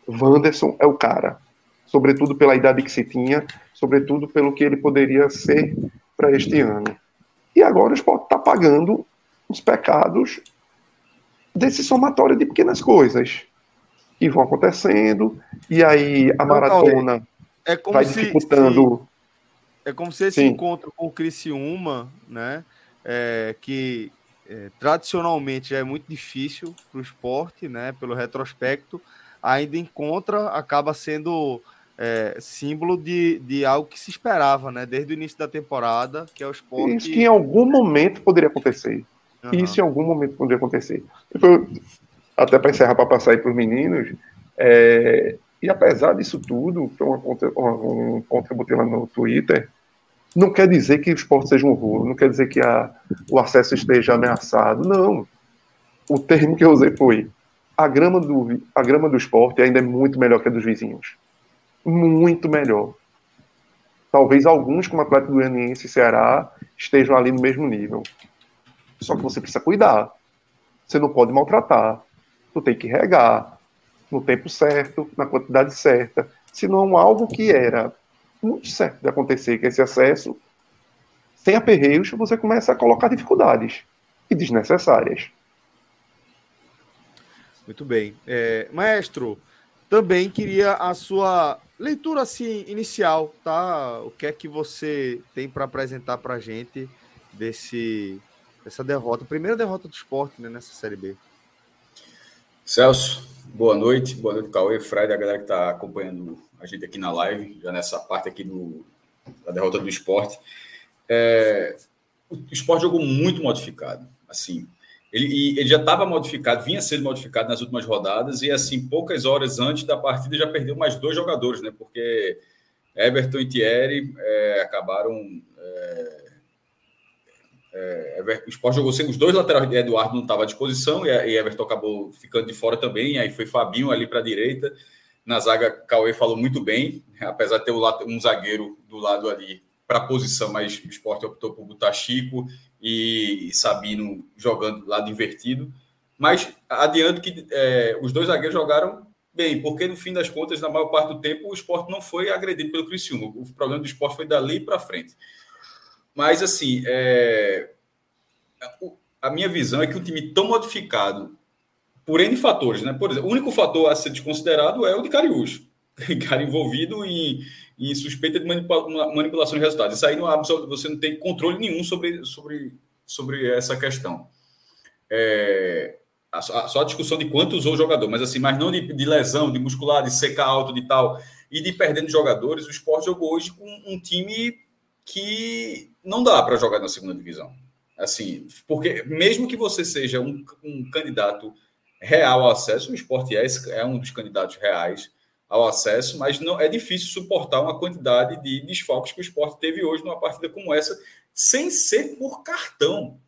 Wanderson é o cara. Sobretudo pela idade que se tinha, sobretudo pelo que ele poderia ser para este ano. E agora o esporte está pagando os pecados desse somatório de pequenas coisas que vão acontecendo, e aí a maratona é como vai se, dificultando. Se, é como se esse Sim. encontro com o Criciúma, né, é, que é, tradicionalmente já é muito difícil para o esporte, né, pelo retrospecto, ainda encontra, acaba sendo é, símbolo de, de algo que se esperava, né, desde o início da temporada, que é o esporte. Isso que em algum momento poderia acontecer. Uhum. Isso em algum momento poderia acontecer. Eu, até para encerrar, para passar aí para os meninos, é, e apesar disso tudo, foi uma, uma, um ponto que eu botei lá no Twitter, não quer dizer que o esporte seja um horror, não quer dizer que a, o acesso esteja ameaçado, não. O termo que eu usei foi a grama do, a grama do esporte ainda é muito melhor que a dos vizinhos. Muito melhor. Talvez alguns, como Atlético Goianiense e Ceará, estejam ali no mesmo nível. Só que você precisa cuidar. Você não pode maltratar. Tu tem que regar no tempo certo, na quantidade certa. Senão algo que era muito certo de acontecer, que esse acesso, sem aperreios, você começa a colocar dificuldades e desnecessárias. Muito bem. É, maestro, também queria a sua leitura assim inicial, tá? O que é que você tem para apresentar para gente desse dessa derrota, primeira derrota do esporte né, nessa Série B? Celso, boa noite, boa noite, Cauê, Fred, a galera que está acompanhando a gente aqui na live, já nessa parte aqui do, da derrota do esporte. É, o esporte jogou muito modificado, assim, ele, ele já estava modificado, vinha sendo modificado nas últimas rodadas, e assim, poucas horas antes da partida já perdeu mais dois jogadores, né? Porque Everton e Thierry é, acabaram. É, o Sport jogou sem os dois laterais, Eduardo não estava à disposição, e, e Everton acabou ficando de fora também, aí foi Fabinho ali para a direita. Na zaga, Cauê falou muito bem, apesar de ter um zagueiro do lado ali para a posição, mas o esporte optou por botar Chico e Sabino jogando lado invertido. Mas adianto que é, os dois zagueiros jogaram bem, porque no fim das contas, na maior parte do tempo, o esporte não foi agredido pelo Criciúma. O problema do esporte foi dali para frente. Mas, assim, é... a minha visão é que um time tão modificado por N fatores, né? Por exemplo, o único fator a ser desconsiderado é o de Cariúcho. (laughs) Cara envolvido em, em suspeita de manipulação de resultados. Isso aí não você não tem controle nenhum sobre, sobre, sobre essa questão. É, a, a, só a discussão de quanto usou o jogador, mas assim, mas não de, de, lesão, de muscular, de secar alto, de tal, e de perdendo jogadores. O esporte jogou hoje com um time que não dá para jogar na segunda divisão. Assim, porque mesmo que você seja um, um candidato real ao acesso, o esporte é, é um dos candidatos reais ao acesso, mas não é difícil suportar uma quantidade de desfalques que o esporte teve hoje numa partida como essa, sem ser por cartão.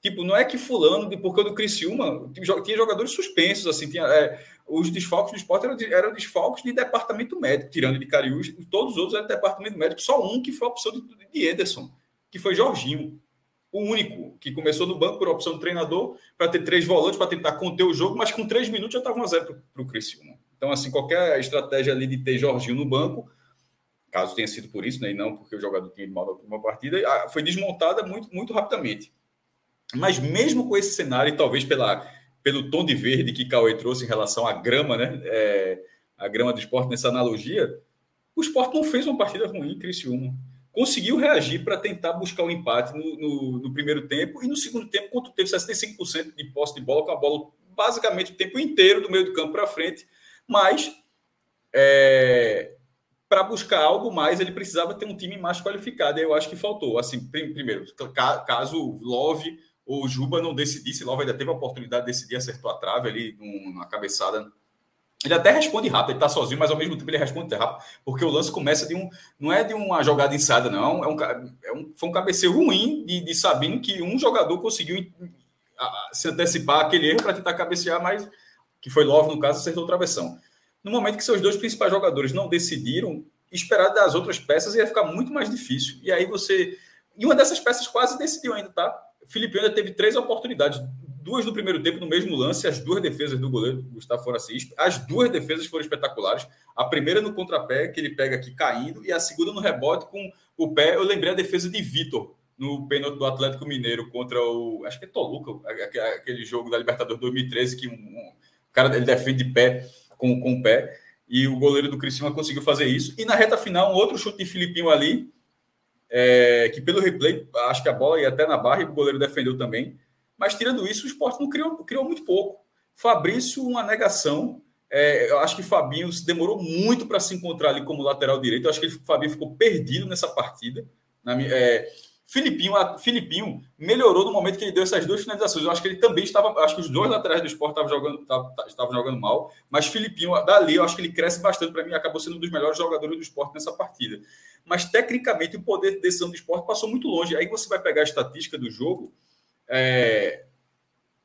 Tipo, não é que fulano, porque o do Criciúma tinha jogadores suspensos, assim, tinha, é, os desfalques do esporte eram, eram desfalques de departamento médico, tirando de Cariús, todos os outros eram de departamento médico, só um que foi a opção de, de Ederson, que foi Jorginho. O único que começou no banco por opção do treinador para ter três volantes para tentar conter o jogo, mas com três minutos já estava 1 a 0 para o Criciúma. Então, assim, qualquer estratégia ali de ter Jorginho no banco, caso tenha sido por isso, né, e não porque o jogador tinha mal da última partida, foi desmontada muito, muito rapidamente. Mas mesmo com esse cenário, e talvez pela, pelo tom de verde que Cauê trouxe em relação à grama, né, é, a grama do esporte nessa analogia, o esporte não fez uma partida ruim, Criciúma conseguiu reagir para tentar buscar o um empate no, no, no, primeiro tempo e no segundo tempo, quando teve 65% de posse de bola, com a bola basicamente o tempo inteiro do meio do campo para frente, mas é, para buscar algo mais, ele precisava ter um time mais qualificado. E eu acho que faltou. Assim, primeiro, caso Love ou Juba não decidisse, Love ainda teve a oportunidade de decidir, acertou a trave ali numa cabeçada. Ele até responde rápido, ele está sozinho, mas ao mesmo tempo ele responde rápido, porque o lance começa de um. Não é de uma jogada ensada, não. É um, é um, foi um cabeceio ruim de, de Sabino que um jogador conseguiu se antecipar aquele erro para tentar cabecear, mas que foi Love, no caso, acertou o travessão. No momento que seus dois principais jogadores não decidiram, esperar das outras peças ia ficar muito mais difícil. E aí você. E uma dessas peças quase decidiu ainda, tá? Felipe ainda teve três oportunidades, duas no primeiro tempo no mesmo lance, as duas defesas do goleiro Gustavo Forassis, as duas defesas foram espetaculares. A primeira no contrapé, que ele pega aqui caindo, e a segunda no rebote com o pé. Eu lembrei a defesa de Vitor no pênalti do Atlético Mineiro contra o. Acho que é Toluca, aquele jogo da Libertadores 2013, que um, um cara ele defende de pé com, com o pé. E o goleiro do Criciúma conseguiu fazer isso. E na reta final, um outro chute de Filipinho ali, é, que pelo replay, acho que a bola ia até na barra e o goleiro defendeu também. Mas tirando isso, o esporte não criou, criou muito pouco. Fabrício, uma negação. É, eu acho que Fabinho demorou muito para se encontrar ali como lateral direito. Eu acho que ele, Fabinho ficou perdido nessa partida. Na, é, Filipinho, a, Filipinho melhorou no momento que ele deu essas duas finalizações. Eu acho que ele também estava. Acho que os dois laterais do esporte estavam jogando, estavam jogando mal, mas Filipinho, dali, eu acho que ele cresce bastante para mim. Acabou sendo um dos melhores jogadores do esporte nessa partida. Mas, tecnicamente, o poder de decisão do esporte passou muito longe. Aí você vai pegar a estatística do jogo. É,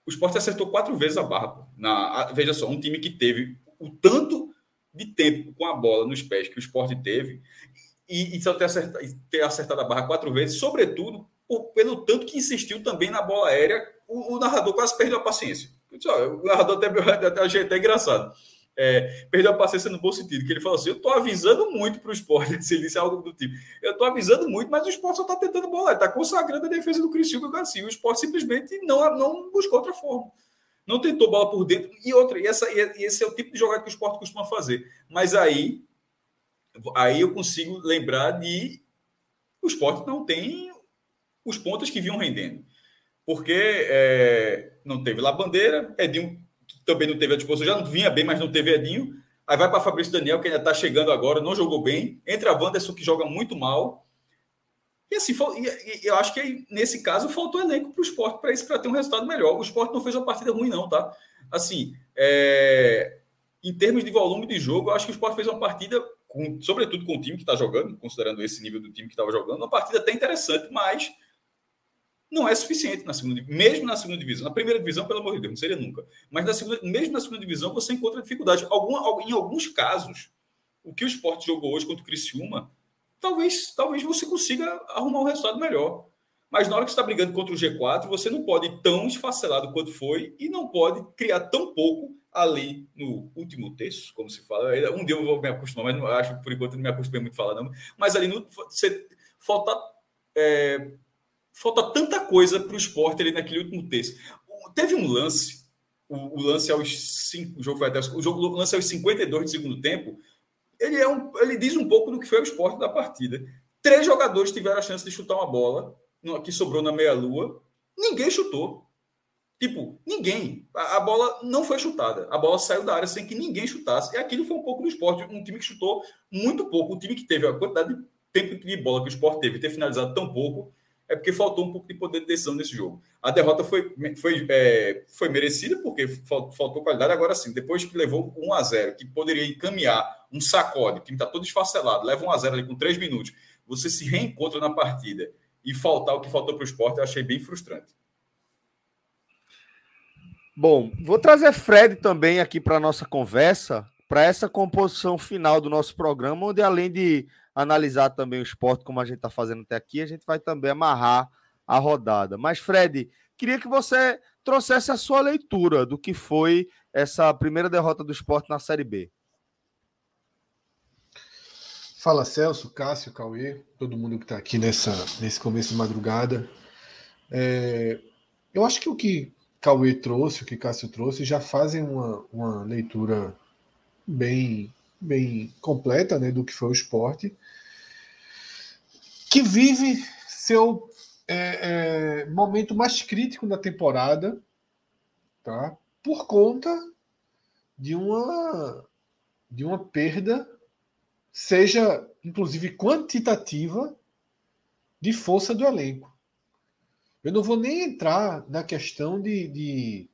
o esporte acertou quatro vezes a barra. Na, veja só, um time que teve o tanto de tempo com a bola nos pés que o esporte teve e, e só ter acertado, ter acertado a barra quatro vezes, sobretudo por, pelo tanto que insistiu também na bola aérea, o, o narrador quase perdeu a paciência. O narrador até, até achei até engraçado. É, perdeu a paciência no bom sentido, que ele falou assim: eu estou avisando muito para o esporte, (laughs) ele disse algo do tipo. Eu estou avisando muito, mas o esporte só está tentando bola, está consagrando a defesa do Criciúma e Garcia. O esporte simplesmente não, não buscou outra forma. Não tentou bola por dentro. E outra, e, essa, e esse é o tipo de jogada que o esporte costuma fazer. Mas aí aí eu consigo lembrar de o esporte não tem os pontos que vinham rendendo. Porque é, não teve lá bandeira, Edinho também não teve a disposição, já não vinha bem, mas não teve Edinho. Aí vai para Fabrício Daniel, que ainda está chegando agora, não jogou bem. Entra a Wanderson, que joga muito mal. E assim, eu acho que nesse caso faltou elenco para o esporte para isso, para ter um resultado melhor. O esporte não fez uma partida ruim, não, tá? Assim, é, em termos de volume de jogo, eu acho que o esporte fez uma partida com, sobretudo com o time que está jogando, considerando esse nível do time que estava jogando, uma partida até interessante, mas não é suficiente na segunda mesmo na segunda divisão. Na primeira divisão, pelo amor de Deus, não seria nunca. Mas na segunda, mesmo na segunda divisão, você encontra dificuldade. Algum, em alguns casos, o que o esporte jogou hoje contra o Criciúma, talvez, talvez você consiga arrumar um resultado melhor. Mas na hora que você está brigando contra o G4, você não pode ir tão esfacelado quanto foi e não pode criar tão pouco ali no último terço, como se fala. Um dia eu vou me acostumar, mas não, acho por enquanto não me acostumei muito a falar, não. Mas ali no, você, falta, é, falta tanta coisa para o esporte ali naquele último terço. Teve um lance, o, o lance aos cinco, o jogo foi até o, jogo, o lance aos 52 do segundo tempo. Ele, é um, ele diz um pouco do que foi o esporte da partida. Três jogadores tiveram a chance de chutar uma bola que sobrou na meia-lua. Ninguém chutou. Tipo, ninguém. A, a, bola não foi chutada. A bola saiu da área sem que ninguém chutasse. E aquilo foi um pouco do esporte. Um time que chutou muito pouco. Um time que teve a quantidade de tempo de bola que o esporte teve, ter finalizado tão pouco, é porque faltou um pouco de poder de decisão nesse jogo. A derrota foi, foi, é, foi merecida, porque faltou qualidade. Agora sim, depois que levou 1 a 0 que poderia encaminhar um sacode, time está todo esfacelado, leva 1 a 0 ali com 3 minutos, você se reencontra na partida e faltar o que faltou para o esporte, eu achei bem frustrante. Bom, vou trazer Fred também aqui para a nossa conversa, para essa composição final do nosso programa, onde além de analisar também o esporte, como a gente está fazendo até aqui, a gente vai também amarrar a rodada. Mas, Fred, queria que você trouxesse a sua leitura do que foi essa primeira derrota do esporte na Série B. Fala Celso, Cássio, Cauê, todo mundo que está aqui nessa, nesse começo de madrugada. É, eu acho que o que Cauê trouxe, o que Cássio trouxe, já fazem uma, uma leitura bem, bem completa né, do que foi o esporte, que vive seu é, é, momento mais crítico da temporada, tá? por conta de uma de uma perda, seja inclusive quantitativa, de força do elenco. Eu não vou nem entrar na questão de, de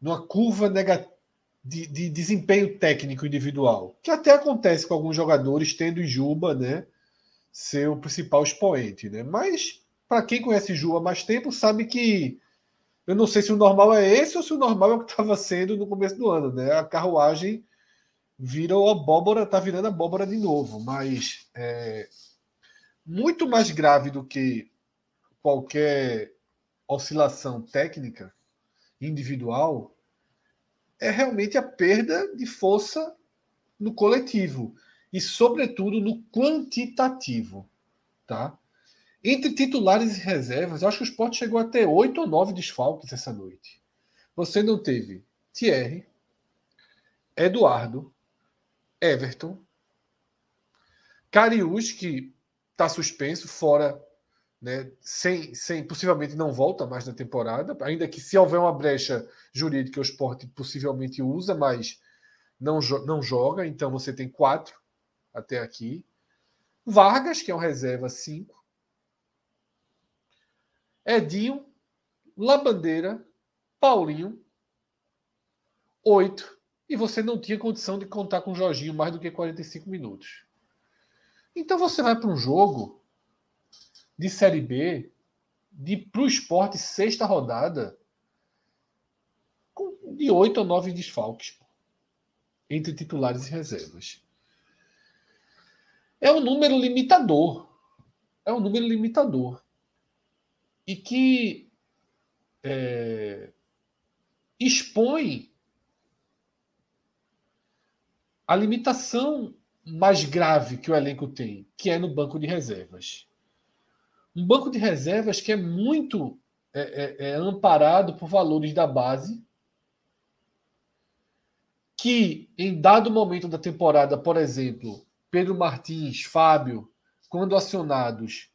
numa curva negativa de, de, desempenho técnico individual, que até acontece com alguns jogadores, tendo Juba, né, ser o principal expoente, né? Mas para quem conhece Juba há mais tempo, sabe que eu não sei se o normal é esse ou se o normal é o que estava sendo no começo do ano, né? A carruagem virou abóbora, tá virando abóbora de novo, mas é muito mais grave do que qualquer oscilação técnica individual é realmente a perda de força no coletivo e, sobretudo, no quantitativo. Tá? Entre titulares e reservas, acho que o Sport chegou a ter oito ou nove desfalques essa noite. Você não teve Thierry, Eduardo, Everton, Cariús, que está suspenso, fora né, sem, sem possivelmente não volta mais na temporada, ainda que se houver uma brecha jurídica o esporte possivelmente usa, mas não, não joga, então você tem quatro até aqui. Vargas, que é um reserva, cinco. Edinho, Labandeira, Paulinho, oito. E você não tinha condição de contar com o Jorginho mais do que 45 minutos. Então você vai para um jogo de Série B, de para o esporte, sexta rodada, com, de oito ou nove desfalques entre titulares e reservas. É um número limitador. É um número limitador. E que é, expõe a limitação mais grave que o elenco tem, que é no banco de reservas um banco de reservas que é muito é, é, é amparado por valores da base, que em dado momento da temporada, por exemplo, Pedro Martins, Fábio, quando acionados,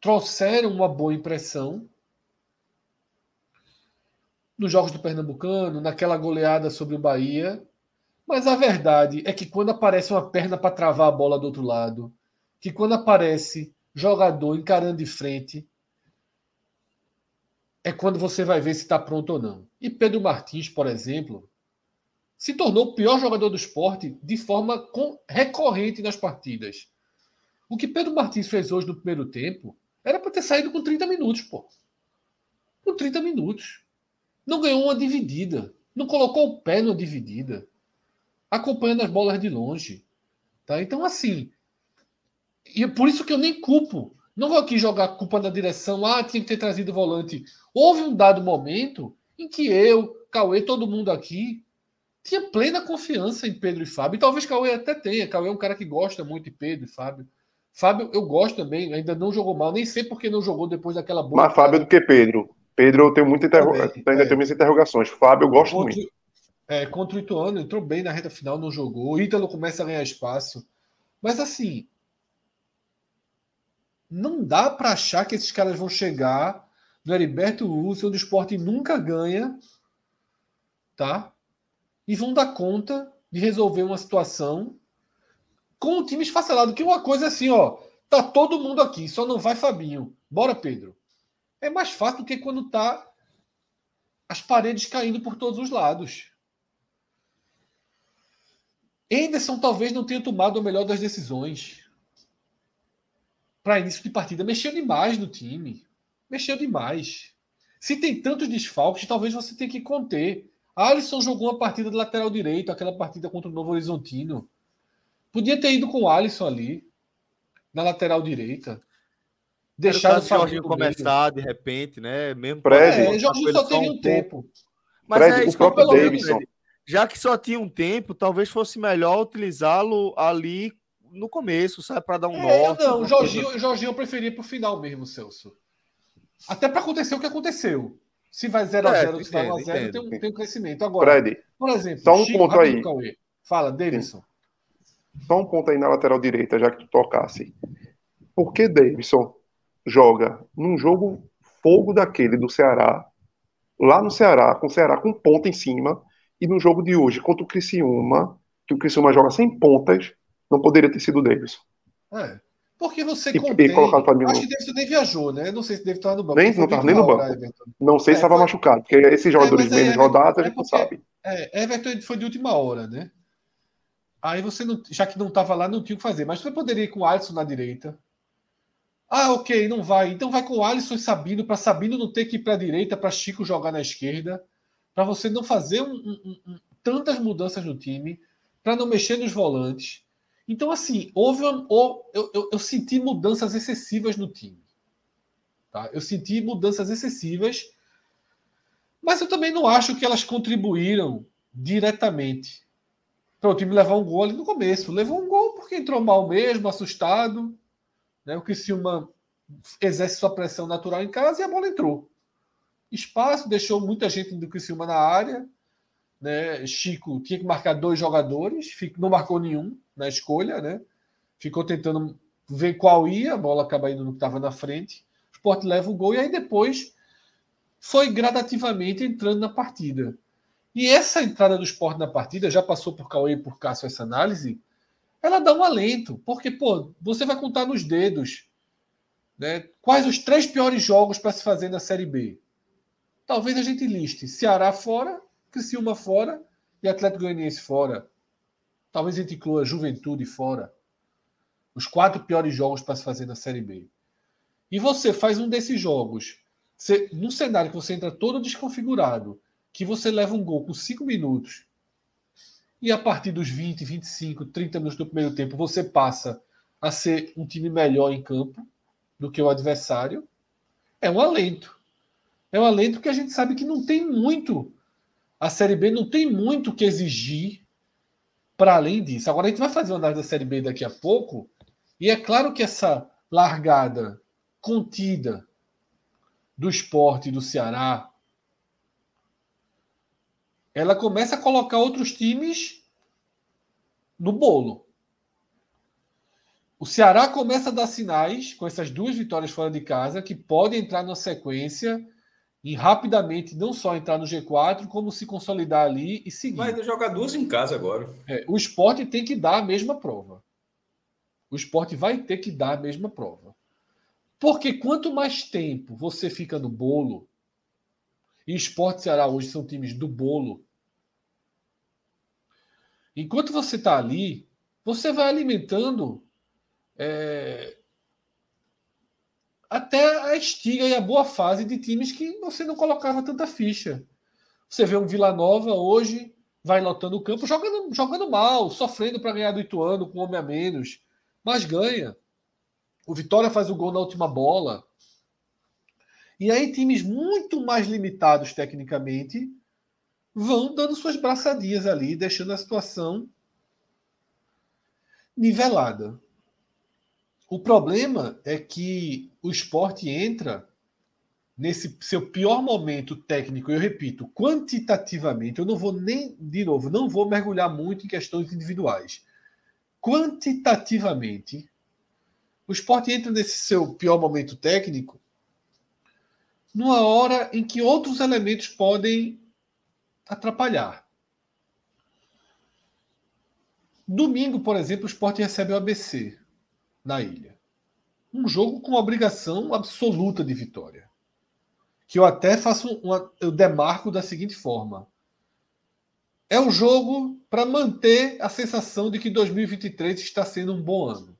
trouxeram uma boa impressão nos jogos do Pernambucano, naquela goleada sobre o Bahia. Mas a verdade é que quando aparece uma perna para travar a bola do outro lado, que quando aparece jogador encarando de frente, é quando você vai ver se está pronto ou não. E Pedro Martins, por exemplo, se tornou o pior jogador do esporte de forma recorrente nas partidas. O que Pedro Martins fez hoje no primeiro tempo era para ter saído com 30 minutos, pô. Com 30 minutos. Não ganhou uma dividida. Não colocou o pé numa dividida. Acompanhando as bolas de longe. Tá? Então, assim, e é por isso que eu nem culpo. Não vou aqui jogar culpa na direção. Ah, tinha que ter trazido o volante. Houve um dado momento em que eu, Cauê, todo mundo aqui, tinha plena confiança em Pedro e Fábio. E talvez Cauê até tenha. Cauê é um cara que gosta muito de Pedro e Fábio. Fábio, eu gosto também, ainda não jogou mal, nem sei porque não jogou depois daquela boa. Mais Fábio do que Pedro. Pedro eu tenho muita interro... ainda é. tenho muitas interrogações. Fábio eu gosto contra, muito. É, contra o Ituano, entrou bem na reta final, não jogou. O Ítalo começa a ganhar espaço. Mas assim, não dá para achar que esses caras vão chegar no Heriberto Lúcio, onde o esporte nunca ganha, tá? E vão dar conta de resolver uma situação com o time esfacelado. Que uma coisa é assim, ó, tá todo mundo aqui, só não vai Fabinho. Bora, Pedro. É mais fácil do que quando tá as paredes caindo por todos os lados. Henderson talvez não tenha tomado a melhor das decisões para início de partida. Mexeu demais no time. Mexeu demais. Se tem tantos desfalques, talvez você tenha que conter. Alisson jogou uma partida de lateral direito, aquela partida contra o Novo Horizontino. Podia ter ido com o Alisson ali, na lateral direita. Deixar o Jorginho começar de repente, né? Mesmo Fred, é, Jorginho só teria um tempo. Mas Fred, é o próprio Davidson. Já que só tinha um tempo, talvez fosse melhor utilizá-lo ali no começo, sabe? Para dar um é, norte. Não, o Jorginho, o Jorginho eu preferia pro final mesmo, Celso. Até para acontecer o que aconteceu. Se vai 0x0 é, ou se vai 1x0, tem, um, tem um crescimento. Agora, Fred, por exemplo, só um Chico, ponto aí. Cauê. Fala, Davidson. Só um ponto aí na lateral direita, já que tu tocasse. Por que Davidson joga num jogo fogo daquele do Ceará, lá no Ceará, com o Ceará com ponta em cima, e no jogo de hoje contra o Criciúma, que que o Criciúma joga sem pontas, não poderia ter sido o Davidson. É. Porque você e, contém... e colocado Flamengo. Acho que Davidson nem viajou, né? Não sei se Davidson estava no banco. Nem, não estava nem no banco. Everton. Não sei se estava é, foi... machucado, porque esses jogadores é, menos rodados a gente não sabe. É, Everton foi de última hora, né? Aí você, não, já que não estava lá, não tinha o que fazer. Mas você poderia ir com o Alisson na direita. Ah, ok, não vai. Então vai com o Alisson e Sabino, para Sabino não ter que ir para a direita, para Chico jogar na esquerda. Para você não fazer um, um, um, tantas mudanças no time, para não mexer nos volantes então, assim, houve eu, eu, eu, senti mudanças excessivas no time. Tá? Eu senti mudanças excessivas, mas eu também não acho que elas contribuíram diretamente para o time levar um gol ali no começo. Levou um gol porque entrou mal mesmo, assustado. Né? O Criciúma exerce sua pressão natural em casa e a bola entrou. Espaço, deixou muita gente do Criciúma na área. Né? Chico tinha que marcar dois jogadores, não marcou nenhum na escolha, né? Ficou tentando ver qual ia, a bola acaba indo no que estava na frente. O Sport leva o gol e aí depois foi gradativamente entrando na partida. E essa entrada do Sport na partida, já passou por Cauê e por Cássio essa análise, ela dá um alento, porque, pô, você vai contar nos dedos né, quais os três piores jogos para se fazer na Série B. Talvez a gente liste Ceará fora, Criciúma fora e Atlético Goianiense fora. Talvez a Juventude fora. Os quatro piores jogos para se fazer na Série B. E você faz um desses jogos, você, num cenário que você entra todo desconfigurado, que você leva um gol com cinco minutos, e a partir dos 20, 25, 30 minutos do primeiro tempo, você passa a ser um time melhor em campo do que o adversário, é um alento. É um alento que a gente sabe que não tem muito. A Série B não tem muito que exigir para além disso. Agora a gente vai fazer uma análise da Série B daqui a pouco, e é claro que essa largada contida do esporte do Ceará, ela começa a colocar outros times no bolo. O Ceará começa a dar sinais, com essas duas vitórias fora de casa, que pode entrar na sequência e rapidamente não só entrar no G4, como se consolidar ali e seguir. Vai jogar duas em casa agora. É, o esporte tem que dar a mesma prova. O esporte vai ter que dar a mesma prova. Porque quanto mais tempo você fica no bolo, e esporte e Ceará hoje são times do bolo, enquanto você está ali, você vai alimentando é, até a estiga e a boa fase de times que você não colocava tanta ficha. Você vê um Vila Nova hoje, vai lotando o campo, jogando, jogando mal, sofrendo para ganhar do Ituano com um homem a menos, mas ganha. O Vitória faz o gol na última bola. E aí, times muito mais limitados tecnicamente vão dando suas braçadinhas ali, deixando a situação nivelada. O problema é que o esporte entra nesse seu pior momento técnico, eu repito, quantitativamente, eu não vou nem, de novo, não vou mergulhar muito em questões individuais. Quantitativamente, o esporte entra nesse seu pior momento técnico numa hora em que outros elementos podem atrapalhar. Domingo, por exemplo, o esporte recebe o ABC na ilha. Um jogo com obrigação absoluta de vitória. Que eu até faço uma, eu demarco da seguinte forma. É um jogo para manter a sensação de que 2023 está sendo um bom ano.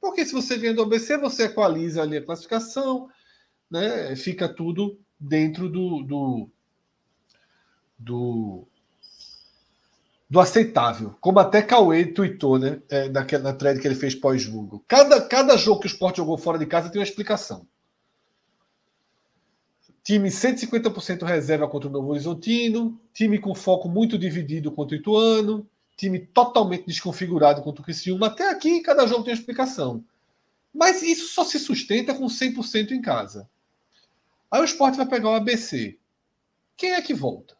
Porque se você ganha do ABC, você equaliza ali a classificação, né? fica tudo dentro do, do, do do aceitável. Como até Cauê tweetou, né? É, naquela, na thread que ele fez pós-jogo. Cada, cada jogo que o Sport jogou fora de casa tem uma explicação. Time 150% reserva contra o Novo Horizontino, time com foco muito dividido contra o Ituano, time totalmente desconfigurado contra o Criciúma. Até aqui, cada jogo tem uma explicação. Mas isso só se sustenta com 100% em casa. Aí o Sport vai pegar o ABC. Quem é que volta?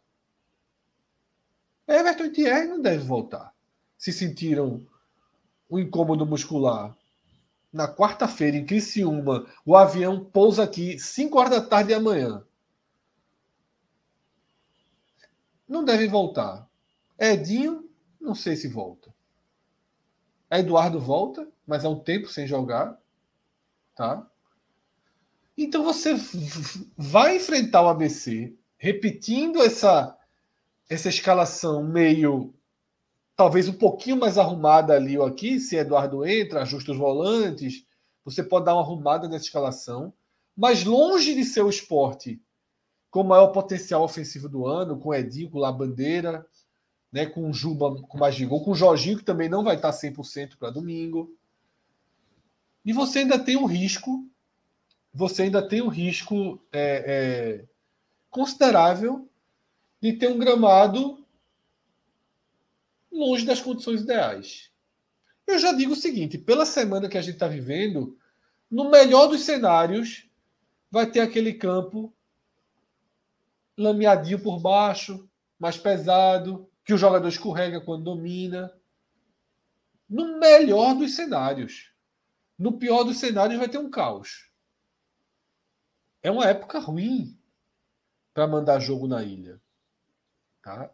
Everton e Thierry não devem voltar. Se sentiram um incômodo muscular na quarta-feira em Criciúma, o avião pousa aqui 5 horas da tarde de amanhã. Não devem voltar. Edinho Não sei se volta. Eduardo volta, mas há um tempo sem jogar. Tá? Então você vai enfrentar o ABC repetindo essa, essa escalação meio talvez um pouquinho mais arrumada ali ou aqui, se Eduardo entra, ajusta os volantes, você pode dar uma arrumada nessa escalação, mas longe de ser o esporte com o maior potencial ofensivo do ano, com Edinho, com a Bandeira, né, com o Juba com mais com o Jorginho, que também não vai estar 100% para domingo. E você ainda tem um risco, você ainda tem um risco é, é, considerável de ter um gramado longe das condições ideais. Eu já digo o seguinte: pela semana que a gente está vivendo, no melhor dos cenários, vai ter aquele campo lameadinho por baixo, mais pesado, que o jogador escorrega quando domina. No melhor dos cenários. No pior dos cenários, vai ter um caos. É uma época ruim para mandar jogo na ilha. Tá?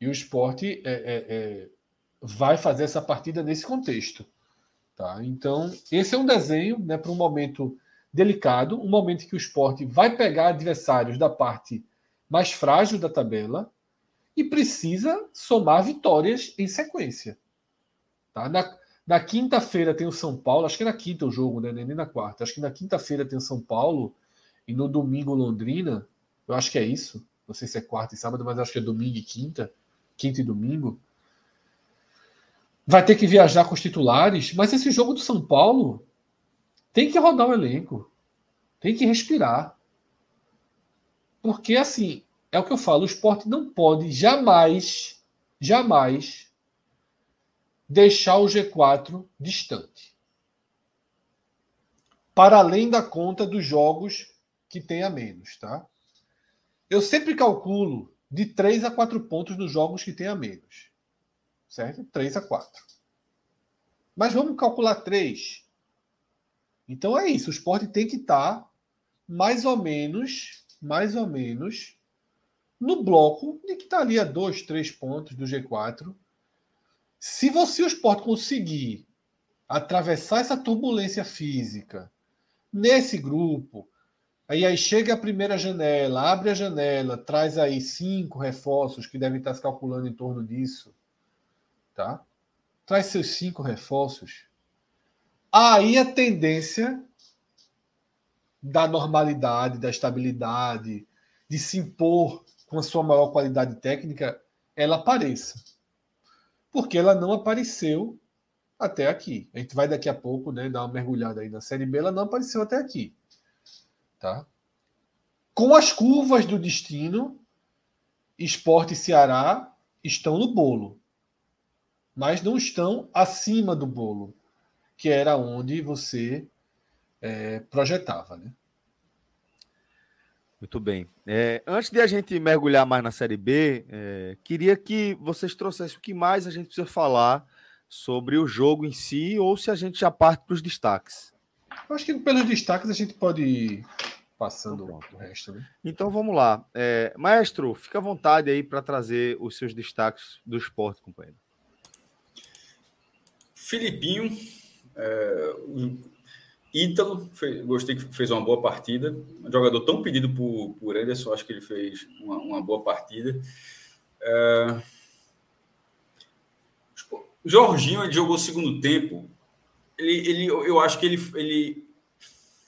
E o esporte é, é, é, vai fazer essa partida nesse contexto. Tá? Então, esse é um desenho né, para um momento delicado, um momento que o esporte vai pegar adversários da parte mais frágil da tabela e precisa somar vitórias em sequência. Tá? Na, na quinta-feira tem o São Paulo, acho que é na quinta o jogo, né? nem na quarta. Acho que na quinta-feira tem o São Paulo e no domingo Londrina. Eu acho que é isso. Não sei se é quarta e sábado, mas acho que é domingo e quinta. Quinta e domingo. Vai ter que viajar com os titulares, mas esse jogo do São Paulo tem que rodar o elenco. Tem que respirar. Porque, assim, é o que eu falo: o esporte não pode jamais, jamais deixar o G4 distante. Para além da conta dos jogos que tem a menos, tá? Eu sempre calculo de 3 a 4 pontos nos jogos que tem a menos. Certo? 3 a 4. Mas vamos calcular 3. Então é isso, o esporte tem que estar tá mais ou menos, mais ou menos, no bloco de que está ali a 2, 3 pontos do G4. Se você, o esporte, conseguir atravessar essa turbulência física nesse grupo, aí, aí chega a primeira janela, abre a janela, traz aí cinco reforços que devem estar se calculando em torno disso, tá? Traz seus cinco reforços Aí a tendência da normalidade, da estabilidade, de se impor com a sua maior qualidade técnica, ela apareça. Porque ela não apareceu até aqui. A gente vai daqui a pouco né, dar uma mergulhada aí na Série B, ela não apareceu até aqui. Tá? Com as curvas do destino, Esporte e Ceará estão no bolo, mas não estão acima do bolo que era onde você é, projetava. Né? Muito bem. É, antes de a gente mergulhar mais na Série B, é, queria que vocês trouxessem o que mais a gente precisa falar sobre o jogo em si, ou se a gente já parte para os destaques. Eu acho que pelos destaques a gente pode ir passando então, o resto. Né? Então vamos lá. É, maestro, fica à vontade aí para trazer os seus destaques do esporte, companheiro. Filipinho é, Ítalo, fez, gostei que fez uma boa partida. Um jogador tão pedido por, por Ederson, acho que ele fez uma, uma boa partida. É, Jorginho ele jogou o segundo tempo. Ele, ele, eu acho que ele, ele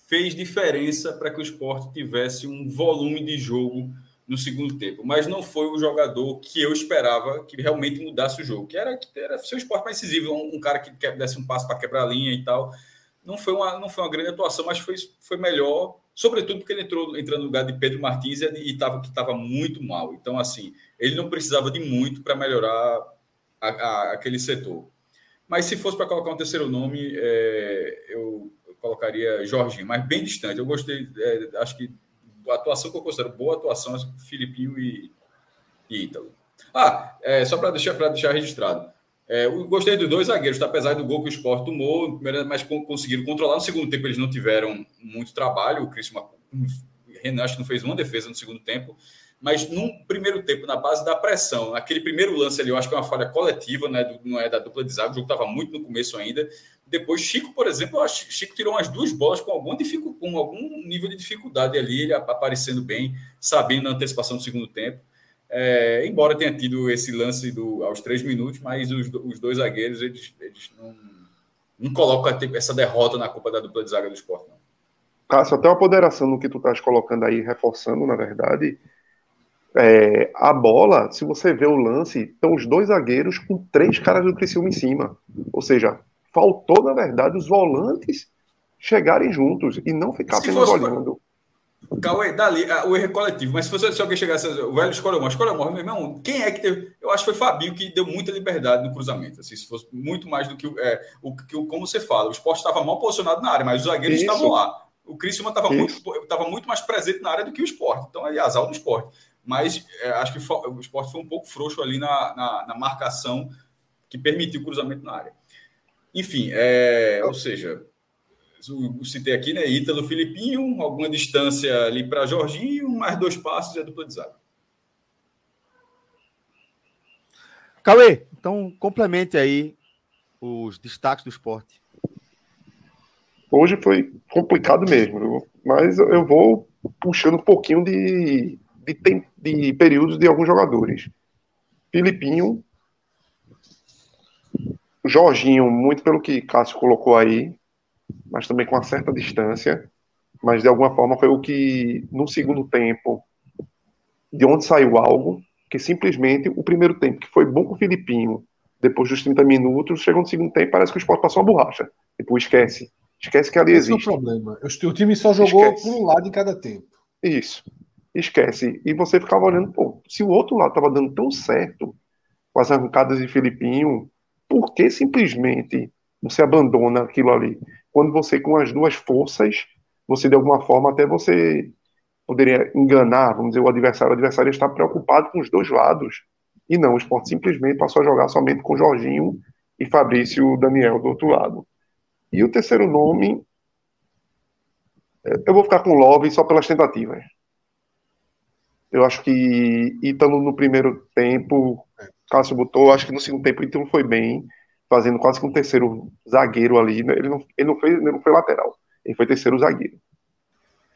fez diferença para que o esporte tivesse um volume de jogo no segundo tempo, mas não foi o jogador que eu esperava que realmente mudasse o jogo, que era, que era esporte mais decisivo, um, um cara que desse um passo para quebrar a linha e tal. Não foi uma, não foi uma grande atuação, mas foi, foi melhor, sobretudo porque ele entrou, entrou no lugar de Pedro Martins e estava que estava muito mal. Então, assim, ele não precisava de muito para melhorar a, a, aquele setor. Mas se fosse para colocar um terceiro nome, é, eu, colocaria Jorginho, mas bem distante. Eu gostei, é, acho que a atuação que eu considero boa atuação é Filipinho e, e Ítalo. Ah, é, só para deixar, deixar registrado. É, eu gostei dos dois zagueiros, tá? apesar do gol que o Sport tomou, mas conseguiram controlar. No segundo tempo, eles não tiveram muito trabalho. O Cris Renan acho que não fez uma defesa no segundo tempo, mas num primeiro tempo, na base da pressão, aquele primeiro lance ali, eu acho que é uma falha coletiva, né? não é da dupla de zaga, o jogo estava muito no começo ainda. Depois, Chico, por exemplo, acho Chico tirou umas duas bolas com algum, com algum nível de dificuldade ali, ele aparecendo bem, sabendo na antecipação do segundo tempo. É, embora tenha tido esse lance do, aos três minutos, mas os, os dois zagueiros eles, eles não, não colocam essa derrota na culpa da dupla de zaga do esporte. Não. Cássio, até uma ponderação no que tu estás colocando aí, reforçando, na verdade, é, a bola, se você vê o lance, estão os dois zagueiros com três caras do Criciúma em cima. Ou seja, faltou, na verdade, os volantes chegarem juntos e não ficar se apenas olhando. Cauê, dali, o erro é coletivo, mas se, fosse, se alguém chegasse, o velho escolheu uma, escolheu uma, meu irmão, quem é que teve? Eu acho que foi Fabinho que deu muita liberdade no cruzamento, assim, se fosse muito mais do que é, o que, como você fala, o esporte estava mal posicionado na área, mas os zagueiros Isso. estavam lá. O Criciúma estava muito, tava muito mais presente na área do que o esporte, então é azar do esporte. Mas é, acho que o esporte foi um pouco frouxo ali na, na, na marcação que permitiu o cruzamento na área. Enfim, é, ou seja, eu citei aqui, né? Ítalo Filipinho, alguma distância ali para Jorginho, mais dois passos e a dupla de zaga. Cauê, então complemente aí os destaques do esporte. Hoje foi complicado mesmo, mas eu vou puxando um pouquinho de, de, de períodos de alguns jogadores. Filipinho, Jorginho, muito pelo que Cássio colocou aí, mas também com uma certa distância. Mas de alguma forma foi o que, no segundo tempo, de onde saiu algo, que simplesmente o primeiro tempo, que foi bom com o Filipinho, depois dos 30 minutos, chegou no segundo tempo, parece que o esporte passou uma borracha. Tipo, esquece. Esquece que ali Esse existe. Esse é o problema. O time só jogou esquece. por um lado em cada tempo. Isso. Esquece. E você ficava olhando, pô, se o outro lado estava dando tão certo com as arrancadas de Filipinho, por que simplesmente você abandona aquilo ali? Quando você, com as duas forças, você de alguma forma até você poderia enganar, vamos dizer, o adversário. O adversário está preocupado com os dois lados. E não, o esporte simplesmente passou a jogar somente com Jorginho e Fabrício Daniel do outro lado. E o terceiro nome, eu vou ficar com Love só pelas tentativas. Eu acho que Ítalo no primeiro tempo Cássio botou, acho que no segundo tempo Ítalo foi bem, fazendo quase que um terceiro zagueiro ali. Né? Ele não, ele não, foi, ele não foi lateral, ele foi terceiro zagueiro.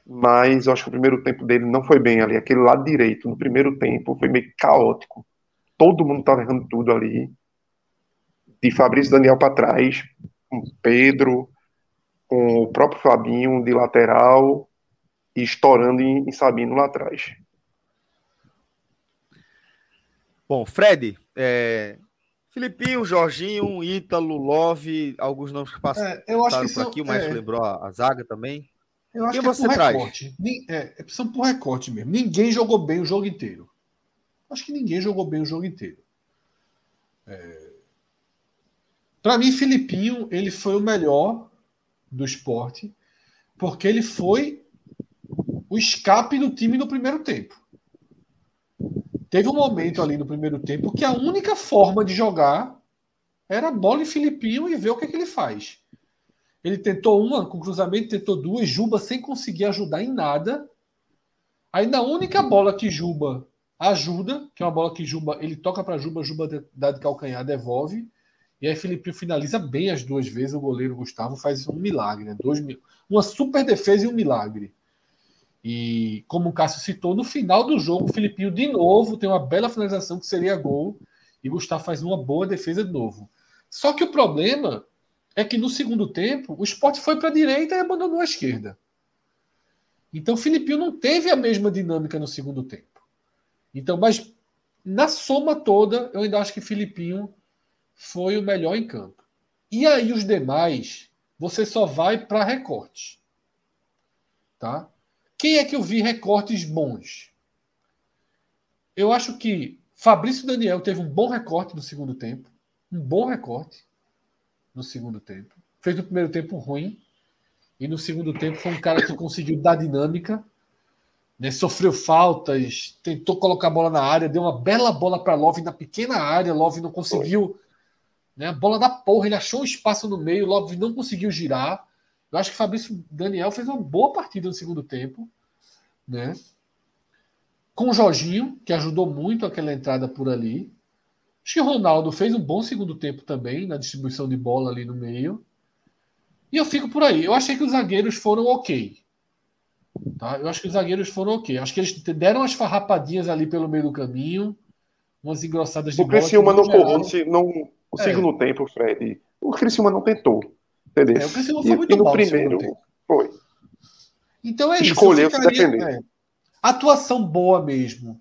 Mas eu acho que o primeiro tempo dele não foi bem ali. Aquele lado direito, no primeiro tempo, foi meio caótico. Todo mundo estava errando tudo ali. De Fabrício Daniel para trás, com Pedro, com o próprio Fabinho de lateral e estourando em, em Sabino lá atrás. Bom, Fred, é... Filipinho, Jorginho, Ítalo, Love, alguns nomes que passaram é, eu acho que por aqui, o Maestro é... lembrou a, a, zaga também. Eu acho Quem que é você é traz? recorte. É, é são por recorte mesmo. Ninguém jogou bem o jogo inteiro. Acho que ninguém jogou bem o jogo inteiro. É... Para mim, Filipinho, ele foi o melhor do esporte, porque ele foi o escape do time no primeiro tempo. Teve um momento ali no primeiro tempo que a única forma de jogar era bola em Filipinho e ver o que, é que ele faz. Ele tentou uma com cruzamento, tentou duas, Juba sem conseguir ajudar em nada. Aí na única bola que Juba ajuda, que é uma bola que Juba, ele toca para Juba, Juba dá de calcanhar, devolve. E aí Filipinho finaliza bem as duas vezes, o goleiro Gustavo faz um milagre, né? Dois, uma super defesa e um milagre. E como o Cássio citou, no final do jogo, o Filipinho de novo tem uma bela finalização que seria gol e Gustavo faz uma boa defesa de novo. Só que o problema é que no segundo tempo o esporte foi para a direita e abandonou a esquerda. Então o Filipinho não teve a mesma dinâmica no segundo tempo. Então, mas na soma toda, eu ainda acho que Filipinho foi o melhor em campo. E aí os demais, você só vai para recorte. Tá? Quem é que eu vi recortes bons? Eu acho que Fabrício Daniel teve um bom recorte no segundo tempo. Um bom recorte no segundo tempo. Fez no primeiro tempo ruim. E no segundo tempo foi um cara que conseguiu dar dinâmica. Né? Sofreu faltas, tentou colocar a bola na área, deu uma bela bola para Love na pequena área. Love não conseguiu. Né? A bola da porra, ele achou um espaço no meio, Love não conseguiu girar. Eu acho que Fabrício Daniel fez uma boa partida no segundo tempo, né? com o Jorginho, que ajudou muito aquela entrada por ali. Acho que o Ronaldo fez um bom segundo tempo também na distribuição de bola ali no meio. E eu fico por aí. Eu achei que os zagueiros foram ok. Tá? Eu acho que os zagueiros foram ok. Acho que eles deram as farrapadinhas ali pelo meio do caminho, umas engrossadas de o bola. O Criciúma não não, o é. segundo tempo, Fred. O Criciúma não tentou. Entendeu? É, o Criciúma foi muito e, e no primeiro foi. Então é Escolheu isso. Escolheu se defender. É, atuação boa mesmo.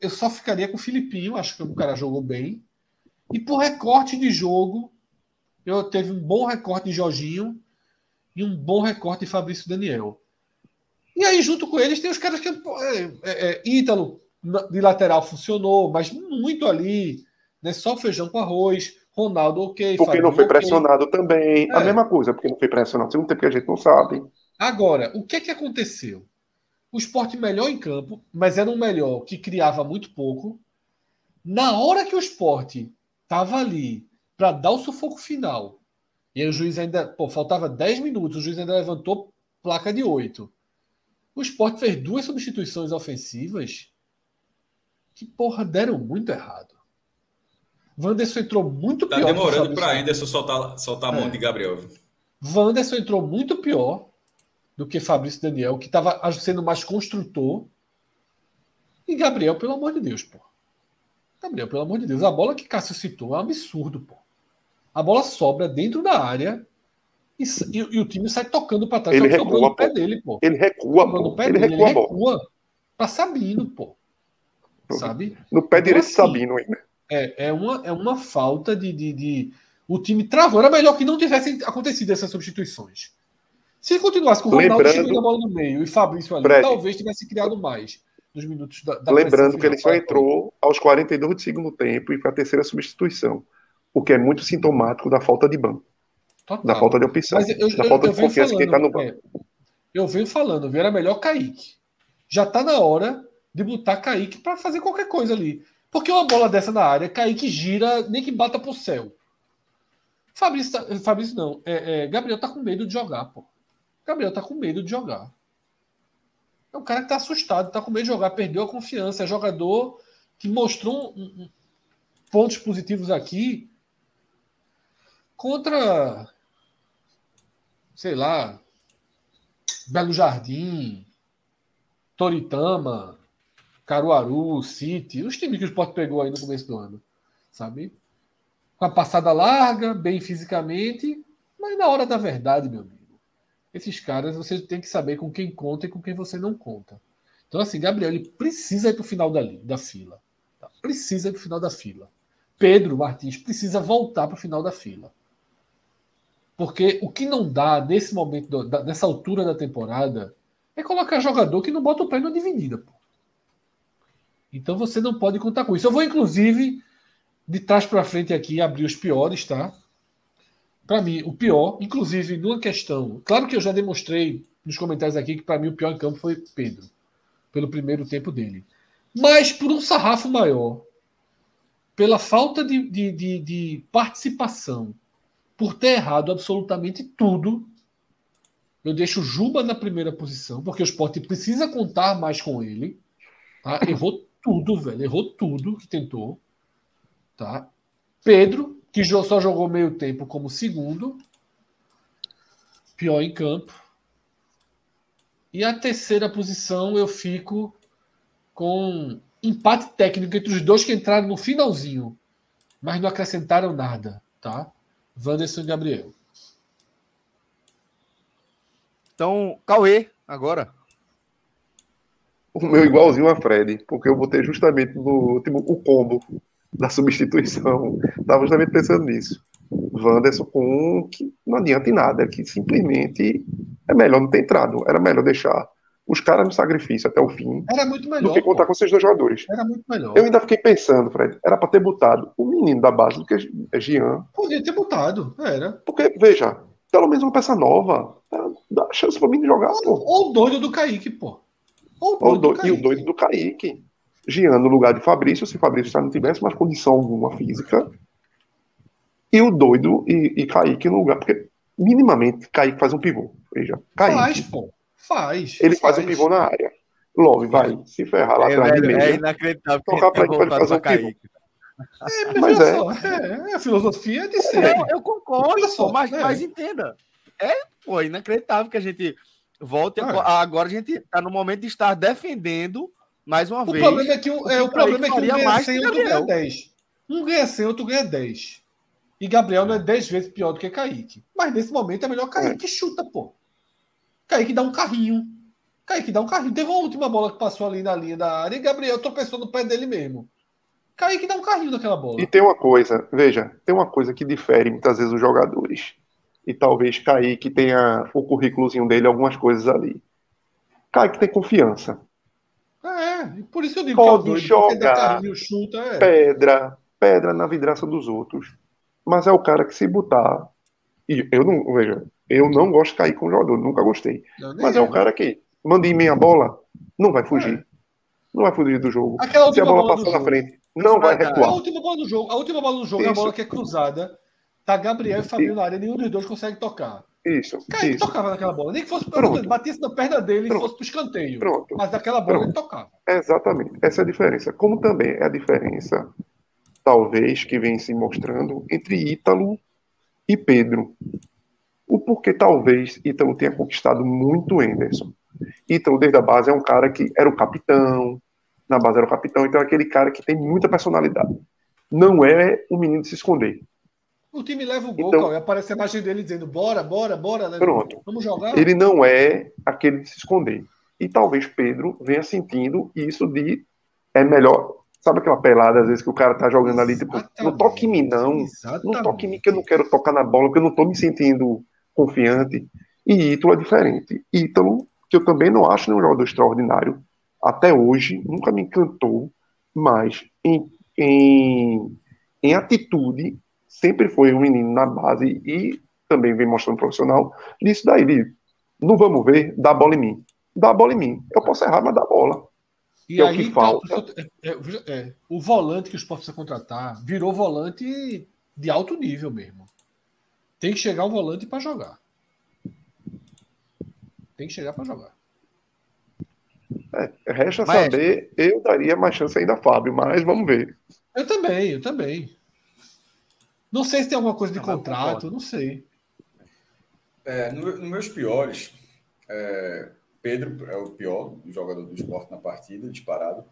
Eu só ficaria com o Filipinho, acho que o cara jogou bem. E por recorte de jogo, eu teve um bom recorte de Jorginho e um bom recorte de Fabrício Daniel. E aí, junto com eles, tem os caras que. É, é, é, Ítalo, de lateral, funcionou, mas muito ali. Né, só feijão com arroz. Ronaldo, ok. Porque Fabinho, não foi pressionado okay. também. É. A mesma coisa, porque não foi pressionado. Segundo tempo que a gente não sabe. Agora, o que é que aconteceu? O esporte melhor em campo, mas era um melhor que criava muito pouco. Na hora que o esporte estava ali para dar o sufoco final, e aí o juiz ainda. Pô, faltava 10 minutos, o juiz ainda levantou placa de 8. O esporte fez duas substituições ofensivas que, porra, deram muito errado. Wanderson entrou muito tá pior. Tá demorando para Anderson soltar, soltar a mão é. de Gabriel. Wanderson entrou muito pior do que Fabrício Daniel, que estava sendo mais construtor. E Gabriel, pelo amor de Deus, pô. Gabriel, pelo amor de Deus, a bola que Cássio citou é um absurdo, pô. A bola sobra dentro da área e, e, e o time sai tocando para trás. Ele recua, no pé dele, pô. Ele recua, pô. Pé ele, dele, recua, ele recua para Sabino, pô. Sabe? No pé então, direito assim, Sabino ainda. É, é, uma, é uma falta de, de, de, O time travou. Era melhor que não tivessem acontecido essas substituições. Se continuasse com o Ronaldo Lembrando... chegando a bola no meio e Fabrício ali, Fred, talvez tivesse criado mais nos minutos da, da Lembrando que ele só entrou aos 42 do segundo tempo e foi a terceira substituição, o que é muito sintomático da falta de banco. Total. Da falta de opção. Eu, da eu, falta eu, de confiança falando, que está no banco. É, eu venho falando, viu? Era melhor Kaique. Já está na hora de botar Kaique para fazer qualquer coisa ali. Porque uma bola dessa na área, Kaique gira, nem que bata pro céu. Fabrício, tá, Fabrício não. É, é, Gabriel tá com medo de jogar, pô. Gabriel tá com medo de jogar. É um cara que tá assustado, tá com medo de jogar, perdeu a confiança. É jogador que mostrou um, um, pontos positivos aqui contra, sei lá, Belo Jardim, Toritama, Caruaru, City, os times que o Sport pegou aí no começo do ano, sabe? Com a passada larga, bem fisicamente, mas na hora da verdade, meu amigo esses caras você tem que saber com quem conta e com quem você não conta. Então, assim, Gabriel, ele precisa ir para o final da, da fila. Tá? Precisa ir para o final da fila. Pedro Martins precisa voltar para o final da fila. Porque o que não dá nesse momento, nessa altura da temporada, é colocar jogador que não bota o pé na dividida. Pô. Então você não pode contar com isso. Eu vou, inclusive, de trás para frente aqui, abrir os piores, tá? para mim, o pior, inclusive numa questão. Claro que eu já demonstrei nos comentários aqui que para mim o pior em campo foi Pedro, pelo primeiro tempo dele. Mas por um sarrafo maior, pela falta de, de, de, de participação, por ter errado absolutamente tudo, eu deixo Juba na primeira posição, porque o esporte precisa contar mais com ele. Tá? Errou tudo, velho. Errou tudo que tentou. Tá? Pedro, que só jogou meio tempo como segundo, pior em campo. E a terceira posição eu fico com empate técnico entre os dois que entraram no finalzinho, mas não acrescentaram nada, tá? Wanderson e Gabriel. Então, Cauê, agora. O meu igualzinho a Fred, porque eu botei justamente no último o combo da substituição. Estava justamente pensando nisso. Wanderson com um que não adianta em nada, é que simplesmente é melhor não ter entrado. Era melhor deixar os caras no sacrifício até o fim. Era muito melhor. Do que contar pô. com esses dois jogadores. Era muito melhor. Eu ainda fiquei pensando, Fred, era para ter botado o menino da base do que é Jean. Podia ter botado, era. Porque, veja, pelo menos uma peça nova. Dá chance pro menino jogar, pô. Ou o doido do Kaique, pô. Ou o doido, do, E o doido do Kaique. Jean no lugar de Fabrício, se Fabrício já não tivesse mais condição alguma física. E o doido e, e Kaique no lugar, porque minimamente Kaique faz um pivô. Veja, Kaique, faz, pô. Faz. Ele faz. faz um pivô na área. Love, vai se ferrar lá É, atrás de meia. é inacreditável. que Tocar pra ele fazer pra pivô. É, (laughs) Mas é. só, é, é a filosofia de ser. Eu, eu concordo, Olha só, pô, mas, é. mas entenda. É, pô, inacreditável que a gente volte. a- É. Agora a gente tá no momento de estar defendendo mais uma O vez. problema é que, o é, o problema é que um ganha mais 100 que outro ganha Gabriel. 10. Um ganha 100, outro ganha 10. E Gabriel não é 10 vezes pior do que Kaique. Mas nesse momento é melhor Kaique que chuta, pô. Kaique dá um carrinho. Kaique dá um carrinho. Teve uma última bola que passou ali na linha da área e Gabriel tropeçou no pé dele mesmo. Kaique dá um carrinho naquela bola. E tem uma coisa, veja, tem uma coisa que difere muitas vezes os jogadores. E talvez Kaique tenha o currículozinho dele, algumas coisas ali. Kaique tem confiança. É, por isso eu digo Pode que é doido, jogar. chuta, é. Pedra, pedra na vidraça dos outros. Mas é o cara que se botar. E eu não, veja, eu não gosto de cair com o jogador, nunca gostei. Não, Mas é o cara que manda em meia bola, não vai fugir. Não vai fugir do jogo. Aquela Se a bola bola passar na frente, não vai A recuar. última bola do jogo, a última bola do jogo é a bola que é cruzada. Tá Gabriel e Fabinho na área, nenhum dos dois consegue tocar. Isso, Kaique isso. tocava naquela bola. Nem que fosse Pronto. batisse na perna dele e Pronto. fosse pro escanteio. Pronto. Mas naquela bola Pronto. ele tocava. Exatamente. Essa é a diferença. Como também é a diferença, talvez, que vem se mostrando entre Ítalo e Pedro. O porquê talvez Ítalo tenha conquistado muito o Anderson. Ítalo, desde a base, é um cara que era o capitão, na base era o capitão, então é aquele cara que tem muita personalidade. Não é um menino de se esconder. O time leva o gol, Então- Cauê, aparece a imagem dele dizendo: bora, bora, bora. né? Pronto. Vamos jogar. Ele não é aquele de se esconder. E talvez Pedro venha sentindo isso de é melhor. Sabe aquela pelada, às vezes, que o cara tá jogando ali, tipo, não toque em mim, não. Não toque em mim, que eu não quero tocar na bola, porque eu não tô me sentindo confiante. E Ítalo é diferente. Ítalo, que eu também não acho um jogador extraordinário, até hoje, nunca me encantou, mas em, em, em atitude, sempre foi um menino na base e também vem mostrando profissional disso daí, de não vamos ver, dá a bola em mim. Dá a bola em mim. Eu posso errar, mas dá a bola. E é o aí, que falta. é, é, é, o volante que o Sport precisa contratar virou volante de alto nível mesmo. Tem que chegar um volante para jogar. Tem que chegar para jogar. É, resta Mas- saber, eu daria mais chance ainda a Fábio, mas vamos ver. Eu também, eu também. Não sei se tem alguma coisa de Não, mas eu contrato, não sei. É, no, no meus piores, é, Pedro é o pior jogador do esporte na partida, disparado.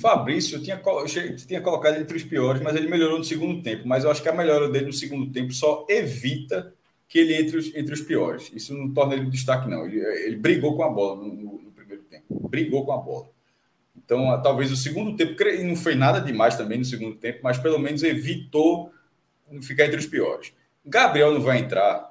Fabrício, eu tinha, eu tinha colocado entre os piores, mas ele melhorou no segundo tempo. Mas eu acho que a melhora dele no segundo tempo só evita que ele entre os, entre os piores. Isso não torna ele um destaque, não. Ele, ele brigou com a bola no, no- no primeiro tempo. Brigou com a bola. Então, ah, talvez o segundo tempo, não foi nada demais também no segundo tempo, mas pelo menos evitou ficar entre os piores. Gabriel não vai entrar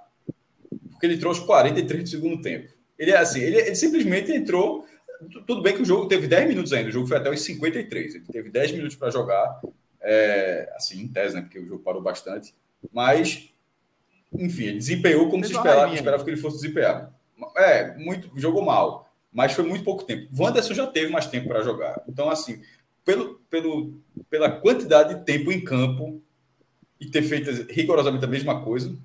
porque ele trouxe 43 do segundo tempo. Ele é assim, ele, ele simplesmente entrou. tu- Tudo bem que o jogo teve 10 minutos ainda, o jogo foi até os 53. Ele teve 10 minutos para jogar, é, assim, em tese, né? Porque o jogo parou bastante. Mas, enfim, ele desempenhou como se esperava, esperava que ele fosse desempenhar. É, muito, jogou mal, mas foi muito pouco tempo. Wanderson já teve mais tempo para jogar. Então, assim, pelo, pelo, pela quantidade de tempo em campo e ter feito rigorosamente a mesma coisa,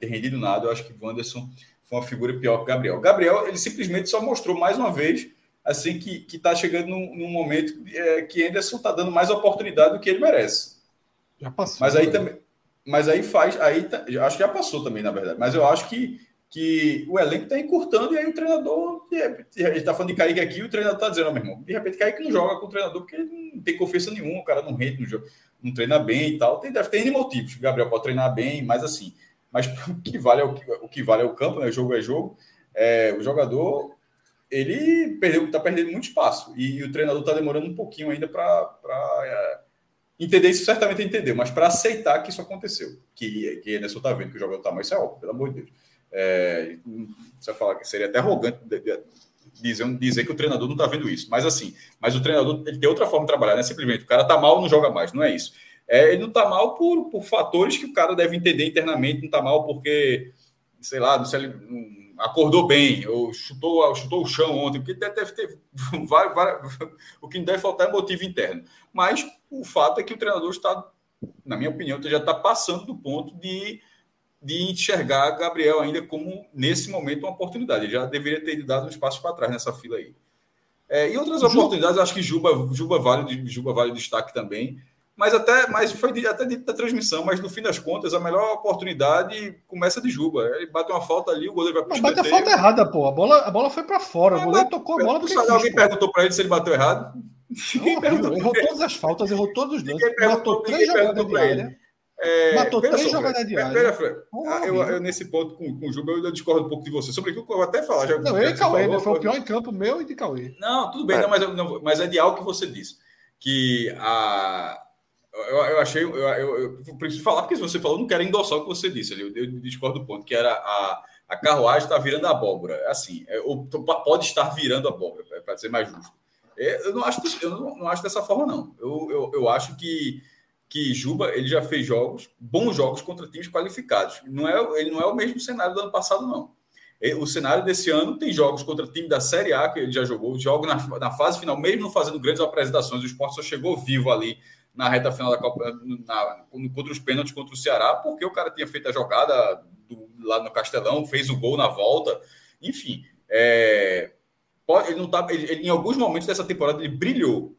ter rendido nada, eu acho que o Wanderson foi uma figura pior que o Gabriel. O Gabriel, ele simplesmente só mostrou mais uma vez assim que que está chegando num, num momento é, que Anderson está dando mais oportunidade do que ele merece. Já passou. Mas aí né? também, mas aí faz, aí tá- acho que já passou também na verdade. Mas eu acho que que o elenco está encurtando e aí o treinador, está falando de Kaique aqui, o treinador está dizendo, ó, meu irmão, de repente Kaique não joga com o treinador porque ele não tem confiança nenhuma, o cara não rende no jogo, não treina bem e tal. Tem, deve ter N motivos. O Gabriel pode treinar bem, mas assim, mas (laughs) o que vale é o que, o que vale é o campo, né? O jogo é jogo. É, o jogador ele perdeu, está perdendo muito espaço e, o treinador está demorando um pouquinho ainda para é, entender isso. Certamente entendeu, mas para aceitar que isso aconteceu, que que Anderson está vendo que o jogador está mais, isso é óbvio, pelo amor de Deus. É, você falar que seria até arrogante dizer, dizer que o treinador não está vendo isso, mas assim, mas o treinador ele tem outra forma de trabalhar, não é simplesmente o cara está mal, não joga mais, não é isso. É, ele não está mal por, por fatores que o cara deve entender internamente, não está mal porque, sei lá, não sei, não acordou bem, ou chutou, chutou o chão ontem, porque deve ter (laughs) (laughs) o que não deve faltar é motivo interno. Mas o fato é que o treinador está, na minha opinião, já está passando do ponto de, de enxergar Gabriel ainda como, nesse momento, uma oportunidade. Ele já deveria ter dado um espaço para trás nessa fila aí. É, e outras Juba. oportunidades, acho que Juba, Juba vale, Juba vale destaque também. Mas até mas foi de, até dito da transmissão, mas no fim das contas, a melhor oportunidade começa de Juba. Ele bate uma falta ali, o goleiro vai para o Bate a falta errada, pô. A bola, a bola foi para fora. É, o goleiro tocou a bola do Alguém quis, perguntou para ele se ele bateu errado? (laughs) Não, errou todas as faltas, errou todos os lances. Matou três jogadas de área. É, Matou três jogadas de área. Pera, ah, eu, eu, nesse ponto com, com o Juba, eu, discordo um pouco de você. Sobre aquilo que eu vou até falar. Já, não, eu e Cauê, né? Foi o pior em campo meu e de Cauê. Não, tudo bem, é. Não, mas, não, mas é de algo que você disse. Que a, eu, eu achei, eu, eu, eu, preciso falar, porque se você falou, eu não quero endossar o que você disse, eu, eu discordo do ponto, que era a, a carruagem está virando a abóbora. Assim, é, ou pode estar virando a abóbora, para ser mais justo. É, eu não acho, eu não, não acho dessa forma, não. Eu, eu, eu acho que, que Juba ele já fez jogos, bons jogos contra times qualificados. Não é, ele não é o mesmo cenário do ano passado, não. O cenário desse ano tem jogos contra time da Série A, que ele já jogou, jogos na, na fase final, mesmo não fazendo grandes apresentações, o esporte só chegou vivo ali na reta final da Copa, na, contra os pênaltis contra o Ceará, porque o cara tinha feito a jogada do, lá no Castelão, fez o gol na volta, enfim. É, pode, ele não tá, ele, ele, em alguns momentos dessa temporada ele brilhou.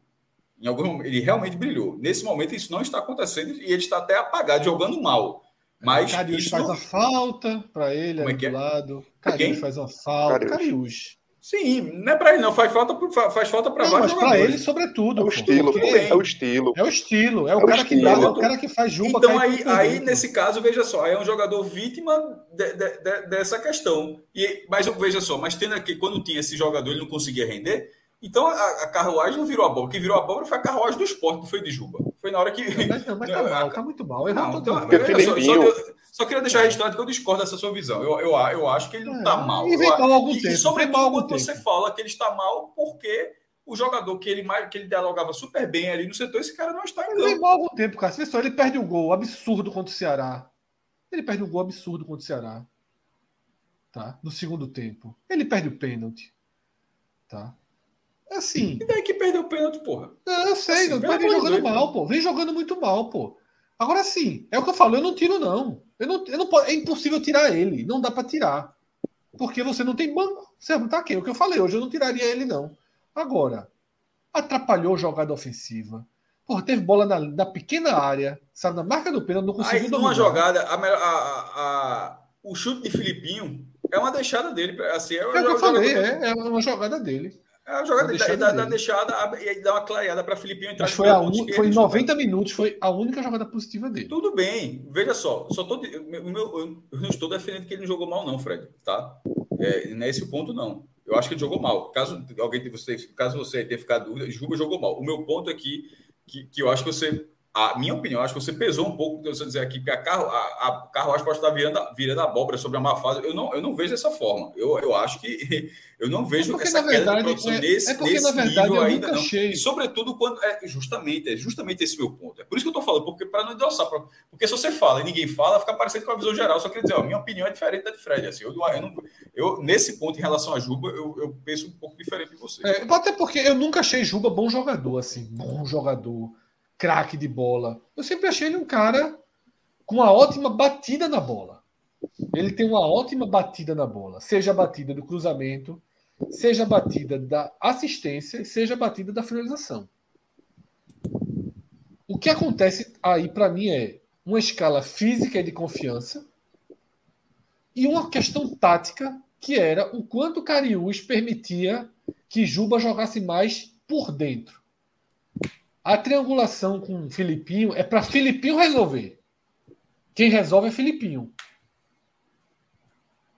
Em alguns, ele realmente brilhou. Nesse momento isso não está acontecendo e ele está até apagado, jogando mal. Mas Cariús faz não... a falta para ele Como é que é? do lado. Cariús faz uma falta. Cariús. Sim, não é para ele, não. Faz falta, faz falta para vários. Mas para ele, sobretudo. É o estilo, porque... é o estilo. É o estilo. É o, é cara, estilo. Que dá, é o cara que faz junto. Então, aí, aí nesse caso, veja só, é um jogador vítima de, de, de, dessa questão. E, mas veja só, mas tendo aqui, quando tinha esse jogador, ele não conseguia render. Então a, a carruagem não virou a abóbora. O que virou a abóbora foi a carruagem do esporte, não foi de Juba. Foi na hora que. Mas, não, mas tá (laughs) mal, tá muito mal. Errou não, então, só, só, só queria deixar registrado que eu discordo dessa sua visão. Eu, eu, eu acho que ele não está é, mal. E vem mal algum e, tempo. E sobretudo quando tempo. você fala que ele está mal porque o jogador que ele, que ele dialogava super bem ali no setor, esse cara não está em campo. Vem mal algum tempo, cara. Você só, ele perde um gol absurdo contra o Ceará. Ele perde um gol absurdo contra o Ceará. Tá? No segundo tempo. Ele perde o pênalti. Tá? É assim. E daí que perdeu o pênalti, porra? Não, eu sei, assim, não, vem jogando mal, pô. Vem jogando muito mal, pô. Agora sim, é o que eu falo, eu não tiro, não. Eu não, eu não é impossível tirar ele. Não dá para tirar. Porque você não tem banco. Você não tá aqui. É o que eu falei hoje, eu não tiraria ele, não. Agora, atrapalhou a jogada ofensiva. Porra, teve bola na, na pequena área, sabe, na marca do pênalti, não conseguiu Aí, Uma jogada, a, a, a, o chute de Filipinho é uma deixada dele. Assim, é, é o que eu falei, é, é uma jogada dele. É a jogada da, da, da, deixada e dá uma clareada para Filipinho entrar. Mas foi, a un... foi 90 minutos, foi a única jogada positiva dele. Tudo bem, veja só, só tô, meu, eu não estou defendendo que ele não jogou mal, não, Fred, tá? É, nesse ponto, não. Eu acho que ele jogou mal. Caso alguém você, caso você tenha ficado dúvida, Juba jogou mal. O meu ponto aqui, que, que eu acho que você a minha opinião, acho que você pesou um pouco de você dizer aqui que a, carro, a, a carruagem pode estar virando, virando abóbora sobre a má fase. Eu não, eu não vejo dessa forma. Eu, eu acho que (laughs) eu não vejo é porque, essa queda verdade, de produção é, nesse, é porque, nesse verdade, nível ainda não. Achei. E sobretudo quando é justamente, é justamente esse meu ponto. É por isso que eu estou falando, porque para não endossar, pra, porque se você fala e ninguém fala, fica parecendo com a visão geral. Só quer dizer, ó, minha opinião é diferente da de Fred. Assim, eu, eu, não, eu, nesse ponto, em relação a Juba, eu, eu penso um pouco diferente de você. É, até porque eu nunca achei Juba bom jogador, assim, bom jogador craque de bola. Eu sempre achei ele um cara com uma ótima batida na bola. Ele tem uma ótima batida na bola, seja a batida do cruzamento, seja a batida da assistência, seja a batida da finalização. O que acontece aí para mim é uma escala física e de confiança e uma questão tática que era o quanto Cariús permitia que Juba jogasse mais por dentro. A triangulação com o Filipinho é para Filipinho resolver. Quem resolve é Filipinho.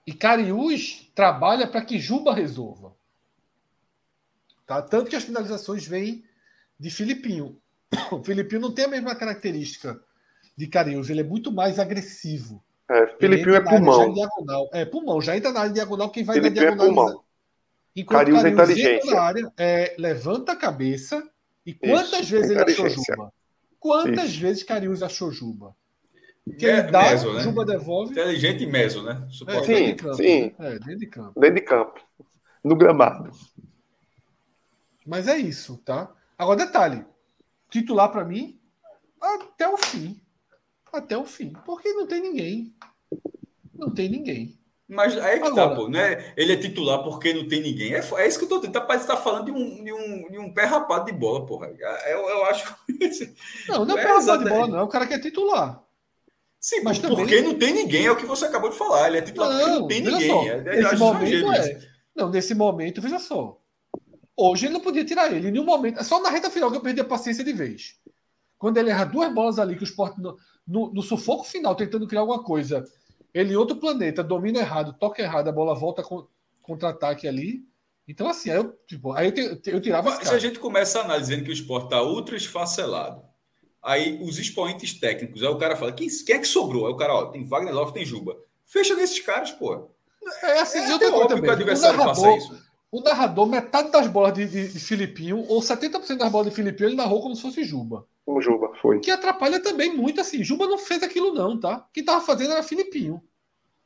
E Cariús trabalha para que Juba resolva. Tá? Tanto que as finalizações vêm de Filipinho. (coughs) O Filipinho não tem a mesma característica de Cariús, ele é muito mais agressivo. É, Filipinho é pulmão. É pulmão, já entra na área diagonal, quem vai Filipinho na diagonal. É pulmão. Enquanto Cariús, Cariús é inteligência. Na área, é, levanta a cabeça e quantas Isso, vezes ele achou Juba? Quantas Isso. vezes Cariús achou Juba? Que ele dá, meso, né? Juba devolve. Inteligente e meso, né? É, sim, de campo, sim. É, dentro de campo. Dentro de campo. No gramado. Mas é isso, tá? Agora, detalhe. Titular para mim, até o fim. Até o fim. Porque não tem ninguém. Não tem ninguém. Mas aí é que tá, Agora, tá, pô, né? Ele é titular porque não tem ninguém. É, é isso que eu tô tentando. Parece que tá falando de um, de, um, de um pé rapado de bola, porra. É, eu, eu acho. (laughs) Não, não é, é pé rapado de bola, não. É o cara que é titular. Sim, mas porque também... não tem ninguém, é o que você acabou de falar. Ele é titular não, porque não tem ninguém. Só, é, nesse momento é. Não, nesse momento, veja só. Hoje ele não podia tirar ele. Em nenhum momento. É só na reta final que eu perdi a paciência de vez. Quando ele erra duas bolas ali, que o esporte, no, no, no sufoco final, tentando criar alguma coisa ele outro planeta, domina errado, toca errado, a bola volta com, contra-ataque ali. Então, assim, aí eu, tipo, aí eu, eu tirava. Se a gente começa a analisar que o esporte está ultra esfacelado, aí os expoentes técnicos, aí o cara fala: quem, quem é que sobrou? Aí o cara, ó, tem Wagner Love, tem Juba. Fecha nesses caras, pô. É assim, é outra coisa também. que o adversário narrador, faça isso. O narrador, metade das bolas de, de, de Filipinho, ou 70% das bolas de Filipinho, ele narrou como se fosse Juba. O Juba, foi. Que atrapalha também muito, assim. Juba não fez aquilo, não, tá? Quem tava fazendo era Filipinho.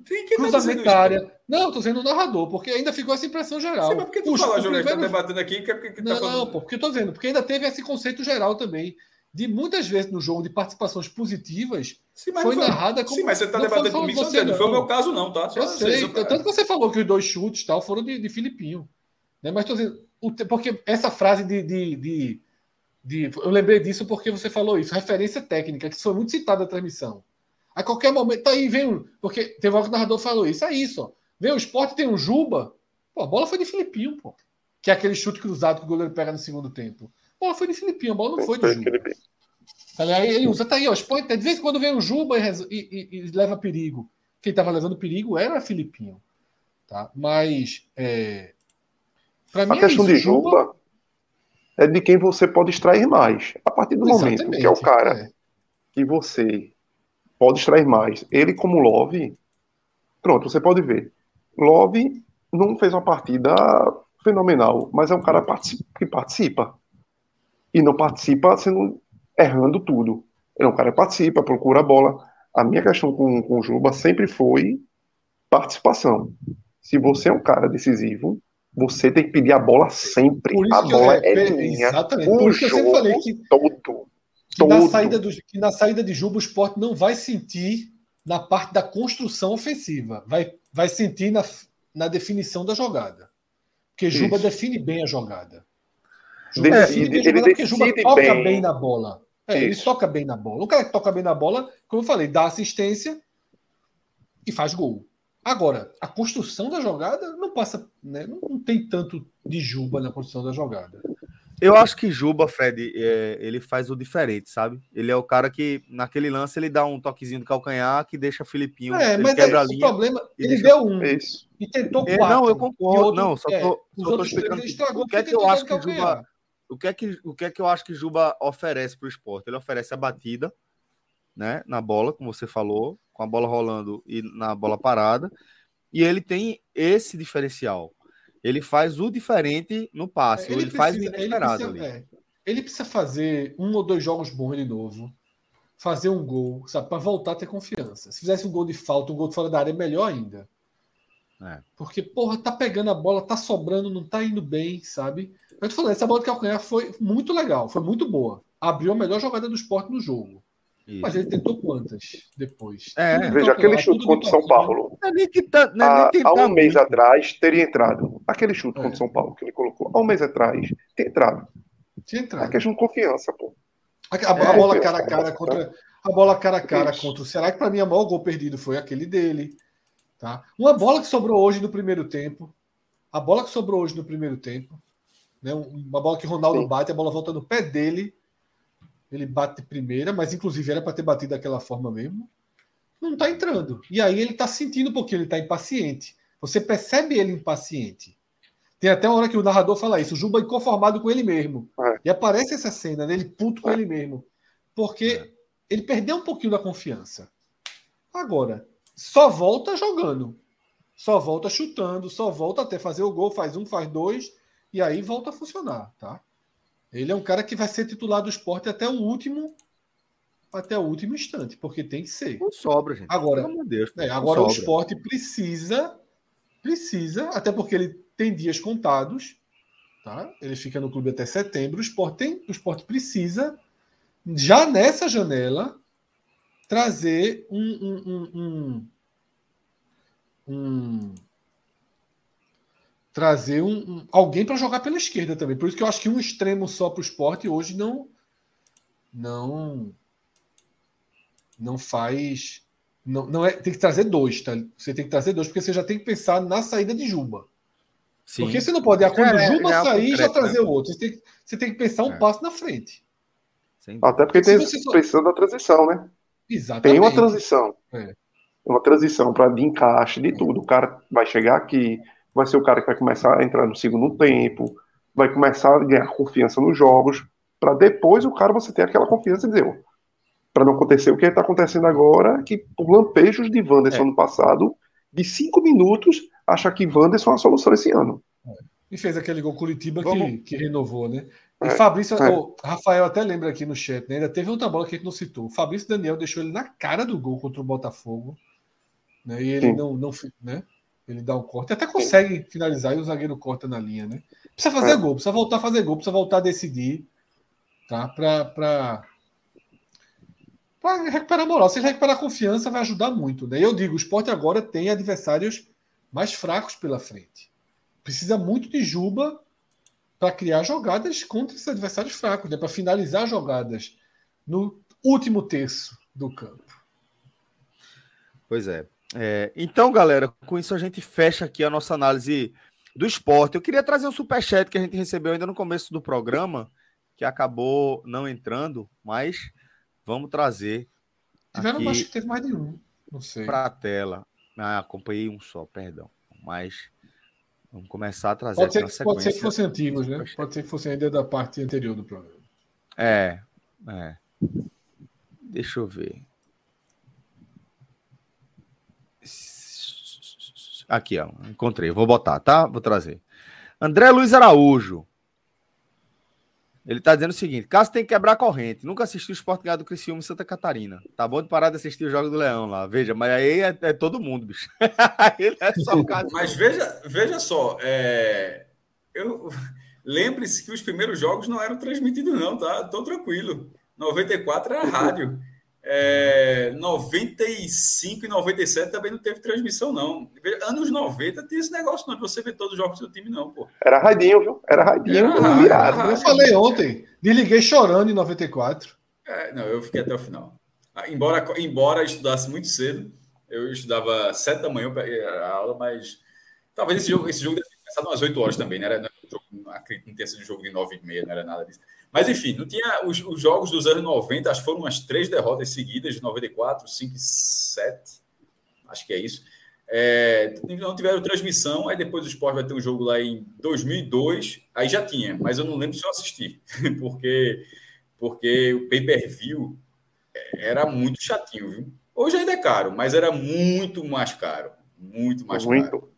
Quem tá Cruzamento tá área. Não, tô sendo o narrador, porque ainda ficou essa impressão geral. Sim, mas por que tu Puxa, fala, Júlio, primeiro... tá debatendo aqui? Que, que, que não, tá falando... não, pô, porque eu tô dizendo, porque ainda teve esse conceito geral também. De muitas vezes no jogo de participações positivas, Sim, foi, foi narrada como. Sim, mas você tá debatendo comigo, você, não. não foi o meu caso, não, tá? Só eu sei. Tanto que você falou que os dois chutes tal foram de, de Filipinho. Né? Mas tô dizendo, porque essa frase de, de, de de, eu lembrei disso porque você falou isso, referência técnica, que foi muito citada na transmissão. A qualquer momento, tá aí, vem um, porque teve hora que o narrador falou isso, é isso, ó. Vem o esporte, tem um Juba, pô, a bola foi de Filipinho, pô. Que é aquele chute cruzado que o goleiro pega no segundo tempo. A bola foi de Filipinho, a bola não foi de Juba. Aí ele usa, tá aí, ó, esporte, de vez em quando vem o Juba e, e, e, leva perigo. Quem tava levando perigo era Filipinho, tá? Mas, é... Pra a é questão isso, de Juba, Juba é de quem você pode extrair mais. A partir do Exatamente, momento que é o cara é. que você pode extrair mais, ele como Love, pronto, você pode ver. Love não fez uma partida fenomenal, mas é um cara que participa. E não participa sendo errando tudo. Ele é um cara que participa, procura a bola. A minha questão com, com o Juba sempre foi participação. Se você é um cara decisivo, você tem que pedir a bola sempre. a bola eu, é, minha. Exatamente. O Por isso que eu sempre falei que, todo, que, Na saída do, que na saída de Juba o esporte não vai sentir na parte da construção ofensiva. Vai, vai sentir na, na definição da jogada. Porque Juba isso. define bem a jogada. Juba decide, define bem a jogada porque Juba toca bem. bem na bola. É, ele toca bem na bola. O cara que toca bem na bola, como eu falei, dá assistência e faz gol. Agora, a construção da jogada não passa, né, não, não tem tanto de Juba na construção da jogada. Eu acho que Juba, Fred, é, ele faz o diferente, sabe? Ele é o cara que, naquele lance, ele dá um toquezinho do calcanhar que deixa Filipinho. É, mas quebra é, a linha. O problema, ele deixa... deu um. Isso. E tentou quatro. É, não, eu concordo. Outro, não, só tô, é, só tô explicando. O que é que eu acho que Juba. O que, é que, o que é que eu acho que Juba oferece para o esporte? Ele oferece a batida, né? Na bola, como você falou com a bola rolando e na bola parada. E ele tem esse diferencial. Ele faz o diferente no passe, ele, ele precisa, faz o inesperado ele precisa, é, ele precisa fazer um ou dois jogos bons de novo, fazer um gol, sabe, para voltar a ter confiança. Se fizesse um gol de falta, um gol de fora da área, é melhor ainda. É. Porque, porra, tá pegando a bola, tá sobrando, não tá indo bem, sabe? Eu tô falando, essa bola de calcanhar foi muito legal, foi muito boa. Abriu a melhor jogada do esporte no jogo. Isso. Mas ele tentou quantas depois? É, veja, aquele chute contra o São Paulo. Não é nem que tá, não é nem há, há um mês muito. atrás teria entrado. Aquele chute é. contra o São Paulo que ele colocou, há um mês atrás, tem entrado. Tinha entrado. É questão de confiança, pô. A, a, a bola cara a cara contra. A bola cara a cara Isso. contra o Será que para mim o maior gol perdido foi aquele dele. Tá? Uma bola que sobrou hoje no primeiro tempo. A bola que sobrou hoje no primeiro tempo. Né? Uma bola que Ronaldo Sim. bate, a bola volta no pé dele ele bate primeira, mas inclusive era para ter batido daquela forma mesmo. Não está entrando. E aí ele está sentindo um pouquinho, ele está impaciente. Você percebe ele impaciente. Tem até uma hora que o narrador fala isso, o Juba inconformado com ele mesmo. É. E aparece essa cena dele puto com é. ele mesmo. Porque é. ele perdeu um pouquinho da confiança. Agora, só volta jogando. Só volta chutando, só volta até fazer o gol, faz um, faz dois, e aí volta a funcionar, tá? Ele é um cara que vai ser titular do esporte até o último até o último instante, porque tem que ser. Não sobra, gente. Agora, Deus, é, agora o esporte precisa, precisa, até porque ele tem dias contados, tá? Ele fica no clube até setembro. O esporte, tem, o esporte precisa, já nessa janela, trazer um, um, um, um trazer um, um alguém para jogar pela esquerda também. Por isso que eu acho que um extremo só para o esporte hoje não não não faz não, não é tem que trazer dois, tá? Você tem que trazer dois porque você já tem que pensar na saída de Juba. Sim. Porque você não pode, ah, quando é, o Juba é sair, concreto, já trazer né? o outro. Você tem, você tem que pensar um é. passo na frente. Até porque tem só... pensando na transição, né? Exatamente. Tem uma transição. É. Uma transição para de encaixe, de tudo. O cara vai chegar aqui, vai ser o cara que vai começar a entrar no segundo tempo, vai começar a ganhar confiança nos jogos, para depois o cara você ter aquela confiança e dizer, para não acontecer o que está acontecendo agora, que por lampejos de Wanderson é. no passado, de cinco minutos, achar que Wanderson é a solução esse ano. É. E fez aquele gol Curitiba que, que renovou, né? E é, Fabrício, é. Oh, Rafael até lembra aqui no chat, né? Ainda teve outra bola que a gente não citou. O Fabrício Daniel deixou ele na cara do gol contra o Botafogo. Né? E ele não, não, né? Ele dá um corte. Até consegue Sim. finalizar e o zagueiro corta na linha, né? Precisa fazer é. gol, precisa voltar a fazer gol, precisa voltar a decidir. Tá? Pra, pra, pra recuperar a moral. Se ele recuperar a confiança, vai ajudar muito. Né? Eu digo, o esporte agora tem adversários mais fracos pela frente. Precisa muito de Juba para criar jogadas contra esses adversários fracos, né? para finalizar jogadas no último terço do campo. Pois é. É. Então, galera, com isso a gente fecha aqui a nossa análise do esporte. Eu queria trazer um superchat que a gente recebeu ainda no começo do programa, que acabou não entrando, mas vamos trazer. Tiveram, aqui acho que teve mais de um. Não sei. Para a tela. Ah, acompanhei um só, perdão. Mas Vamos começar a trazer pode ser, sequência. Pode ser que fossem antigos, né? Pode ser que fossem ainda da parte anterior do programa. É, é. Deixa eu ver. Aqui, ó. Encontrei. Vou botar, tá? Vou trazer. André Luiz Araújo. Ele tá dizendo o seguinte: Cássio tem que quebrar a corrente. Nunca assistiu o Sport Ganhar do Criciúma em Santa Catarina. Tá bom de parar de assistir o Jogo do Leão lá. Veja, mas aí é, é todo mundo, bicho. (laughs) Ele é só o caso. Mas veja, veja só, é... eu lembre-se que os primeiros jogos não eram transmitidos, não, tá? Tô tranquilo. 94 era rádio. É, 95 e 97 também não teve transmissão, não. Anos 90 tinha esse negócio, não, de você ver todos os jogos do seu time, não, pô. Era radinho, viu? Era radinho, era virado. Era eu falei ontem, desliguei chorando em 94. É, não, eu fiquei até o final. Ah, embora, embora estudasse muito cedo, eu estudava sete da manhã para a aula, mas talvez esse jogo, esse jogo deve ter começado umas 8 horas também, né? Era, não, acredito não ter sido um jogo de 9 e meia, não era nada disso. Mas, enfim, não tinha os, os, jogos dos anos 90, acho que foram umas três derrotas seguidas, de 94, 5 e 7. Acho que é isso. É, não tiveram transmissão, aí depois o Sport vai ter um jogo lá em 2002, aí já tinha, mas eu não lembro se eu assisti, (laughs) porque, porque o pay-per-view era muito chatinho, viu? Hoje ainda é caro, mas era muito mais caro. Muito mais muito. caro.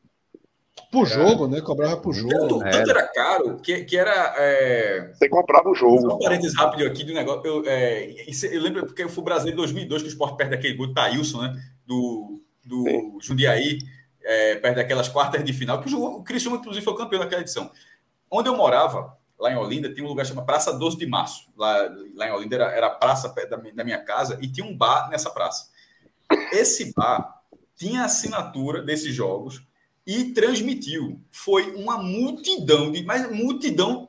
Por jogo, né? Cobrava por jogo. Tanto, tanto era caro que, que era. É... Você comprava o jogo. Só um parênteses rápido aqui do negócio. Eu, é, eu lembro porque eu fui brasileiro em 2002, que o Sport perto daquele gol do Thailson, né? Do, do Jundiaí, é, perto daquelas quartas de final, que o, o Cristiano, inclusive, foi campeão naquela edição. Onde eu morava, lá em Olinda, tinha um lugar chamado Praça 12 de Março. Lá, lá em Olinda era, era a praça da, da minha casa e tinha um bar nessa praça. Esse bar tinha assinatura desses jogos e transmitiu. Foi uma multidão, de, mas multidão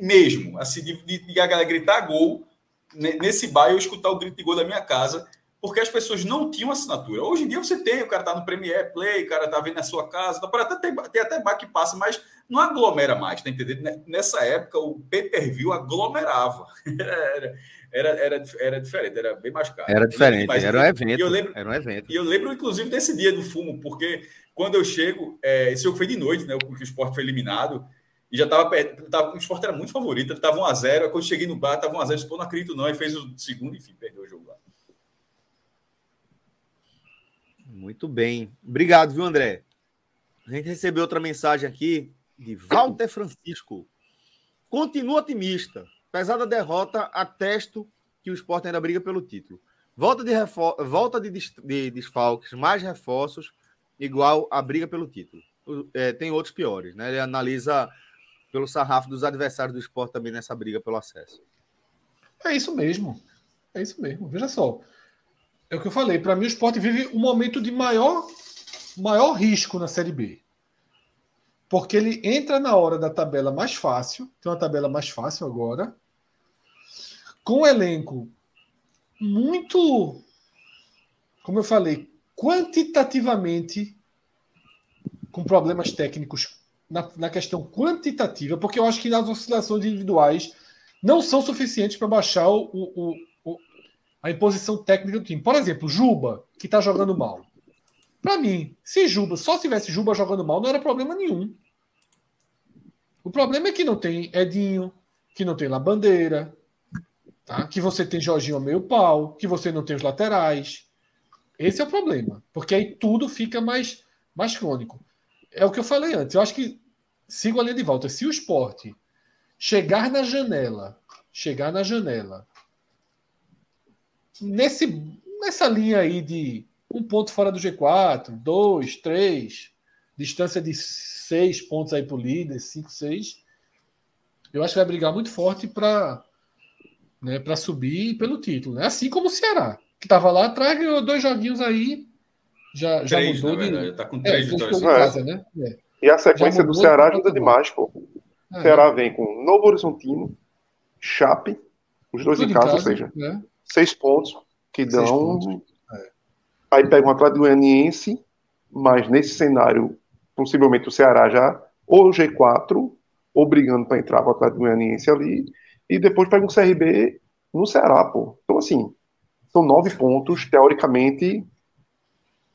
mesmo, assim, de, de, de a galera gritar gol nesse bairro, eu escutar o grito de gol da minha casa, porque as pessoas não tinham assinatura. Hoje em dia você tem, o cara tá no Premiere Play, o cara tá vendo na sua casa, tá, até tem, tem até bar que passa, mas não aglomera mais, tá entendendo? Nessa época o pay-per-view aglomerava. (laughs) Era, era, era, era diferente, era bem mais caro. Era diferente, era um evento. E eu lembro, era um evento. E eu lembro, inclusive, desse dia do fumo, porque quando eu chego, é, esse jogo foi de noite, né? O que o esporte foi eliminado. E já estava tava, o esporte era muito favorito, estava 1x0. Quando eu cheguei no bar, estava 1x0, eu não acredito, não, e fez o segundo, enfim, perdeu o jogo lá. Muito bem. Obrigado, viu, André? A gente recebeu outra mensagem aqui de Walter Francisco. Continua otimista. Apesar da derrota, atesto que o esporte ainda briga pelo título. Volta de, volta de, de desfalques, mais reforços igual a briga pelo título. É, tem outros piores, né? Ele analisa pelo sarrafo dos adversários do esporte também nessa briga pelo acesso. É isso mesmo. É isso mesmo. Veja só. É o que eu falei. Para mim, o esporte vive um momento de maior maior risco na Série B. Porque ele entra na hora da tabela mais fácil, tem uma tabela mais fácil agora, com um elenco muito, como eu falei, quantitativamente com problemas técnicos na, na questão quantitativa, porque eu acho que nas oscilações individuais não são suficientes para baixar o, o, o, a imposição técnica do time. Por exemplo, Juba, que está jogando mal. Para mim, se Juba, só tivesse Juba jogando mal, não era problema nenhum. O problema é que não tem Edinho, que não tem Labandeira, tá? que você tem Jorginho meio pau, que você não tem os laterais. Esse é o problema, porque aí tudo fica mais, mais crônico. É o que eu falei antes. Eu acho que sigo a linha de volta. Se o esporte chegar na janela, chegar na janela, nesse, nessa linha aí de um ponto fora do G4, dois, três, distância de seis pontos aí para o líder, cinco, seis, eu acho que vai brigar muito forte para né, para subir pelo título. Né? Assim como o Ceará, que estava lá atrás, ganhou dois joguinhos aí, já, já três, mudou de. Tá com três é, vitórias. Casa, né? É. E a sequência do Ceará ajuda demais, pô. O é. Ceará vem com Novo Horizontino, Chape, os dois em casa, casa, ou seja, né? seis pontos que dão. Pontos. É. Aí pega um Atlético Goianiense, mas nesse cenário, possivelmente o Ceará já ou G4, ou brigando para entrar com o Atlético Goianiense ali, e depois pega um CRB no Ceará, pô. Então, assim, são nove pontos, teoricamente,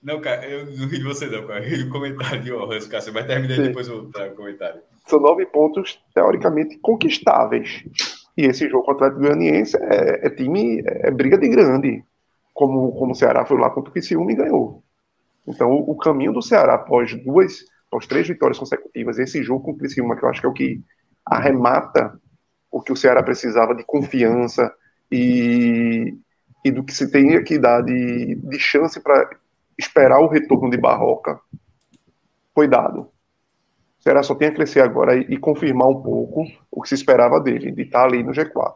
não, cara, eu não ri de você, não, cara. Eu ri do comentário de Ohans, cara. Você vai terminar Sim. depois o comentário. São nove pontos, teoricamente, conquistáveis. E esse jogo contra o Atlético Goianiense é, é, time, é briga de grande. Como, como o Ceará foi lá contra o Criciúma e ganhou. Então, o, o caminho do Ceará após duas, após três vitórias consecutivas, esse jogo com o Criciúma, que eu acho que é o que arremata o que o Ceará precisava de confiança e, e do que se tem que dar de, de chance para esperar o retorno de Barroca foi dado. O Ceará só tem a crescer agora e, e, confirmar um pouco o que se esperava dele, de estar ali no G4.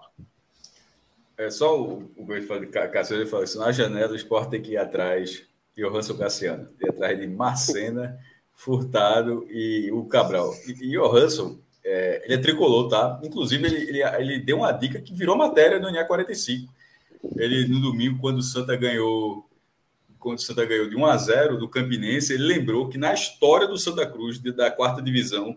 É só o, o de Cassiano ele falou isso, na janela o Sport tem que ir atrás de Johansson Cassiano, ir atrás de Marcena, Furtado e o Cabral. E, e Johansson, é, ele é tricolor, tá? Inclusive, ele, ele, ele, deu uma dica que virou matéria no NA45. Ele, no domingo, quando o Santa ganhou quando o Santa ganhou de 1 a 0 do Campinense, ele lembrou que na história do Santa Cruz, da quarta divisão,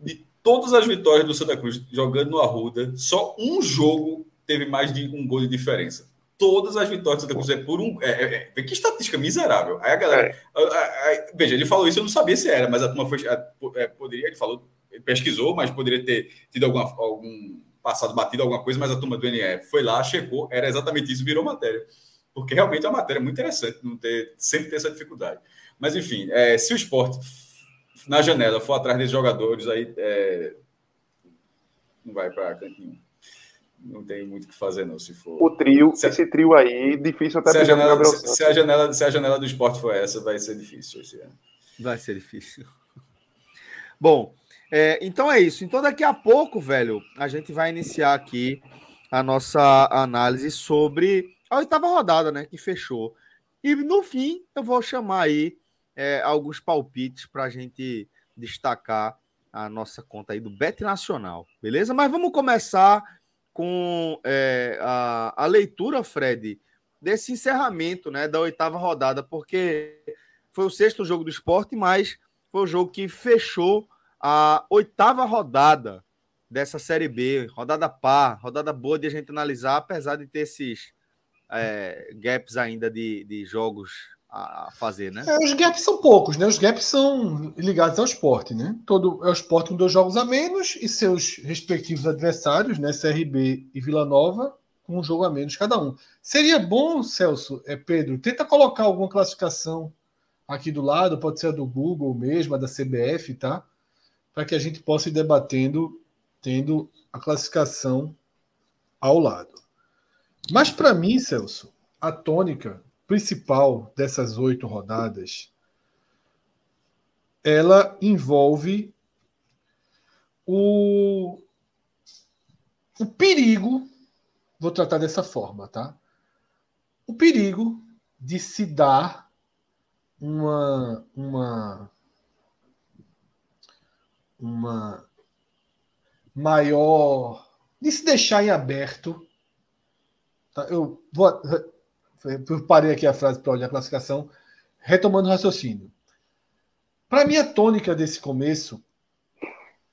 de todas as vitórias do Santa Cruz jogando no Arruda, só um jogo teve mais de um gol de diferença. Todas as vitórias do Santa Cruz é por um. É, é, é que estatística miserável. Aí a galera. É. A, a, a, veja, ele falou isso, eu não sabia se era, mas a turma foi. É, poderia, ele falou, ele pesquisou, mas poderia ter tido alguma, algum passado batido, alguma coisa, mas a turma do NE foi lá, checou, era exatamente isso, virou matéria porque realmente é uma matéria muito interessante, não ter, sempre ter essa dificuldade. Mas, enfim, é, se o esporte na janela for atrás desses jogadores, aí é, não vai para cantinho. Não tem muito o que fazer, não. Se for. O trio, se, esse trio aí, difícil até se a, janela, se, se, a janela, se a janela do esporte for essa, vai ser difícil esse ano. Vai ser difícil. (laughs) Bom, é, então é isso. Então, daqui a pouco, velho, a gente vai iniciar aqui a nossa análise sobre a oitava rodada, né? Que fechou. E no fim, eu vou chamar aí é, alguns palpites para a gente destacar a nossa conta aí do Bet Nacional, beleza? Mas vamos começar com é, a, a leitura, Fred, desse encerramento né, da oitava rodada, porque foi o sexto jogo do esporte, mas foi o jogo que fechou a oitava rodada dessa Série B, rodada par, rodada boa de a gente analisar, apesar de ter esses é, gaps ainda de, de jogos a fazer, né? É, os gaps são poucos, né? Os gaps são ligados ao esporte, né? Todo é o esporte com dois jogos a menos e seus respectivos adversários, né? CRB e Vila Nova, com um jogo a menos cada um. Seria bom, Celso, é Pedro, tenta colocar alguma classificação aqui do lado, pode ser a do Google mesmo, a da CBF, tá? Para que a gente possa ir debatendo, tendo a classificação ao lado. Mas para mim, Celso, a tônica principal dessas oito rodadas ela envolve o, o perigo, vou tratar dessa forma, tá? O perigo de se dar uma, uma, uma maior de se deixar em aberto. Tá? Eu vou eu parei aqui a frase para olhar a classificação, retomando o raciocínio. Para mim, a tônica desse começo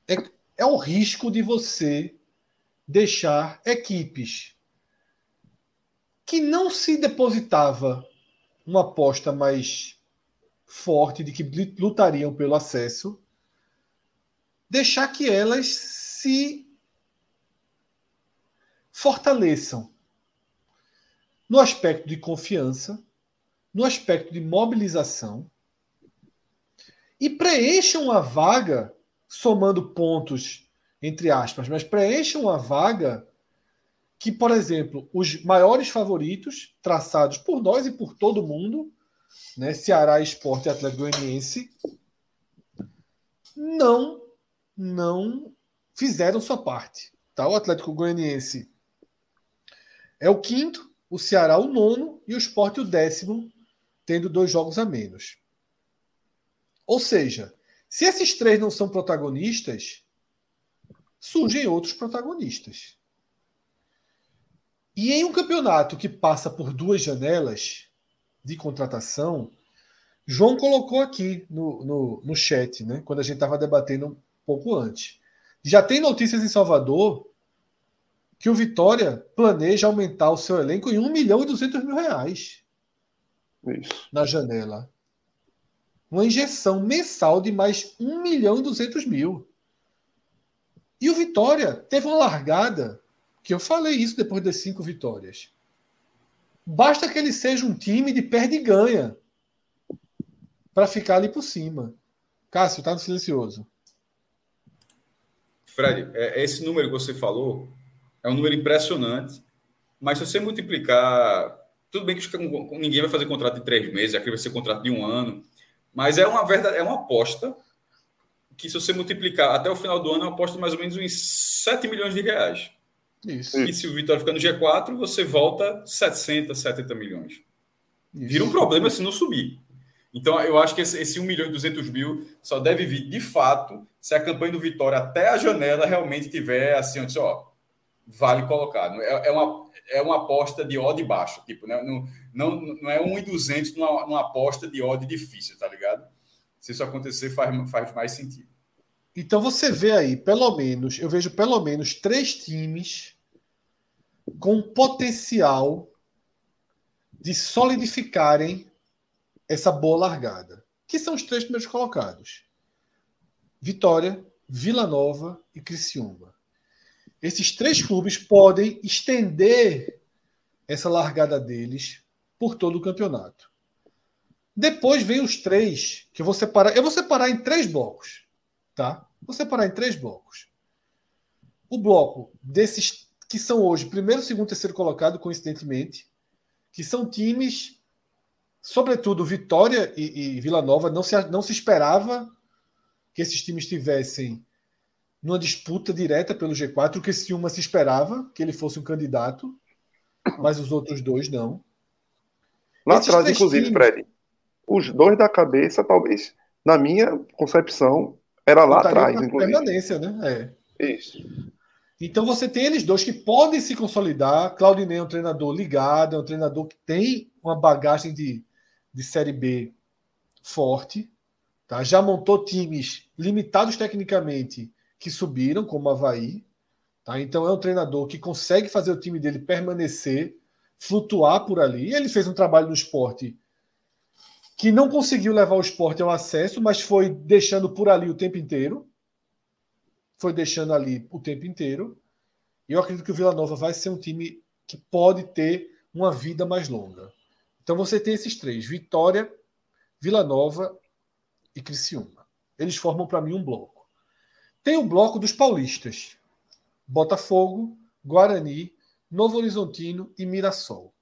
é, é o risco de você deixar equipes que não se depositava uma aposta mais forte de que lutariam pelo acesso, deixar que elas se fortaleçam no aspecto de confiança, no aspecto de mobilização e preencham a vaga somando pontos entre aspas, mas preencham a vaga que, por exemplo, os maiores favoritos traçados por nós e por todo mundo, né, Ceará, Esporte e Atlético Goianiense, não não fizeram sua parte. Tá? O Atlético Goianiense é o quinto, o Ceará o nono e o Sport o décimo, tendo dois jogos a menos. Ou seja, se esses três não são protagonistas, surgem outros protagonistas. E em um campeonato que passa por duas janelas de contratação, João colocou aqui no, no, no chat, né, quando a gente estava debatendo pouco antes. Já tem notícias em Salvador que o Vitória planeja aumentar o seu elenco em 1 milhão e 200 mil reais. Isso. Na janela. Uma injeção mensal de mais 1 milhão e 200 mil. E o Vitória teve uma largada, que eu falei isso depois das cinco vitórias. Basta que ele seja um time de perde e ganha para ficar ali por cima. Cássio, tá no silencioso. Fred, é, esse número que você falou é um número impressionante, mas se você multiplicar. Tudo bem que ninguém vai fazer contrato de três meses, aqui vai ser contrato de um ano, mas é uma verdade, é uma aposta que, se você multiplicar até o final do ano, é uma aposta de mais ou menos uns 7 milhões de reais. Isso. E se o Vitória ficar no G4, você volta 700, 70 milhões. Isso. Vira um problema se não subir. Então, eu acho que esse, esse 1 milhão e 200 mil só deve vir, de fato, se a campanha do Vitória até a janela realmente tiver assim, onde, ó, vale colocar. É, é, uma, é uma aposta de odd baixo, tipo, né? não, não, não é 1,200 numa, numa aposta de odd difícil, tá ligado? Se isso acontecer, faz, faz mais sentido. Então você vê aí, pelo menos, eu vejo pelo menos três times com potencial de solidificarem essa boa largada, que são os três primeiros colocados: Vitória, Vila Nova e Criciúma. Esses três clubes podem estender essa largada deles por todo o campeonato. Depois vem os três, que eu vou separar. Eu vou separar em três blocos. Tá? Vou separar em três blocos. O bloco desses que são hoje primeiro, segundo, terceiro colocado, coincidentemente, que são times, sobretudo Vitória e, e Vila Nova, não se, não se esperava que esses times tivessem numa disputa direta pelo G4, que se uma se esperava que ele fosse um candidato, mas os outros dois não. Lá Esses atrás, inclusive, times... Fred, os dois da cabeça, talvez, na minha concepção, era lá atrás, inclusive. Permanência, né? É. Isso. Então você tem eles dois que podem se consolidar. Claudinei é um treinador ligado, é um treinador que tem uma bagagem de, de Série B forte. Tá? Já montou times limitados tecnicamente que subiram, como o Havaí. Tá? Então é um treinador que consegue fazer o time dele permanecer, flutuar por ali. Ele fez um trabalho no esporte que não conseguiu levar o esporte ao acesso, mas foi deixando por ali o tempo inteiro. Foi deixando ali o tempo inteiro. E eu acredito que o Vila Nova vai ser um time que pode ter uma vida mais longa. Então você tem esses três: Vitória, Vila Nova e Criciúma. Eles formam para mim um bloco. Tem o bloco dos paulistas: Botafogo, Guarani, Novo Horizontino e Mirassol.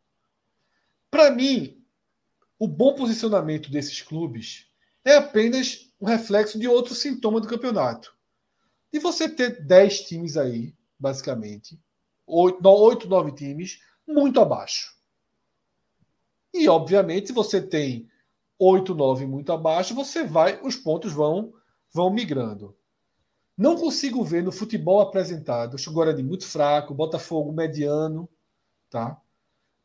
Para mim, o bom posicionamento desses clubes é apenas um reflexo de outro sintoma do campeonato. E você ter 10 times aí, basicamente, 8, 8 9 times, muito abaixo. E, obviamente, você tem 8, 9 muito abaixo, você vai, os pontos vão vão migrando. Não consigo ver no futebol apresentado, o Guarani muito fraco, Botafogo mediano, tá?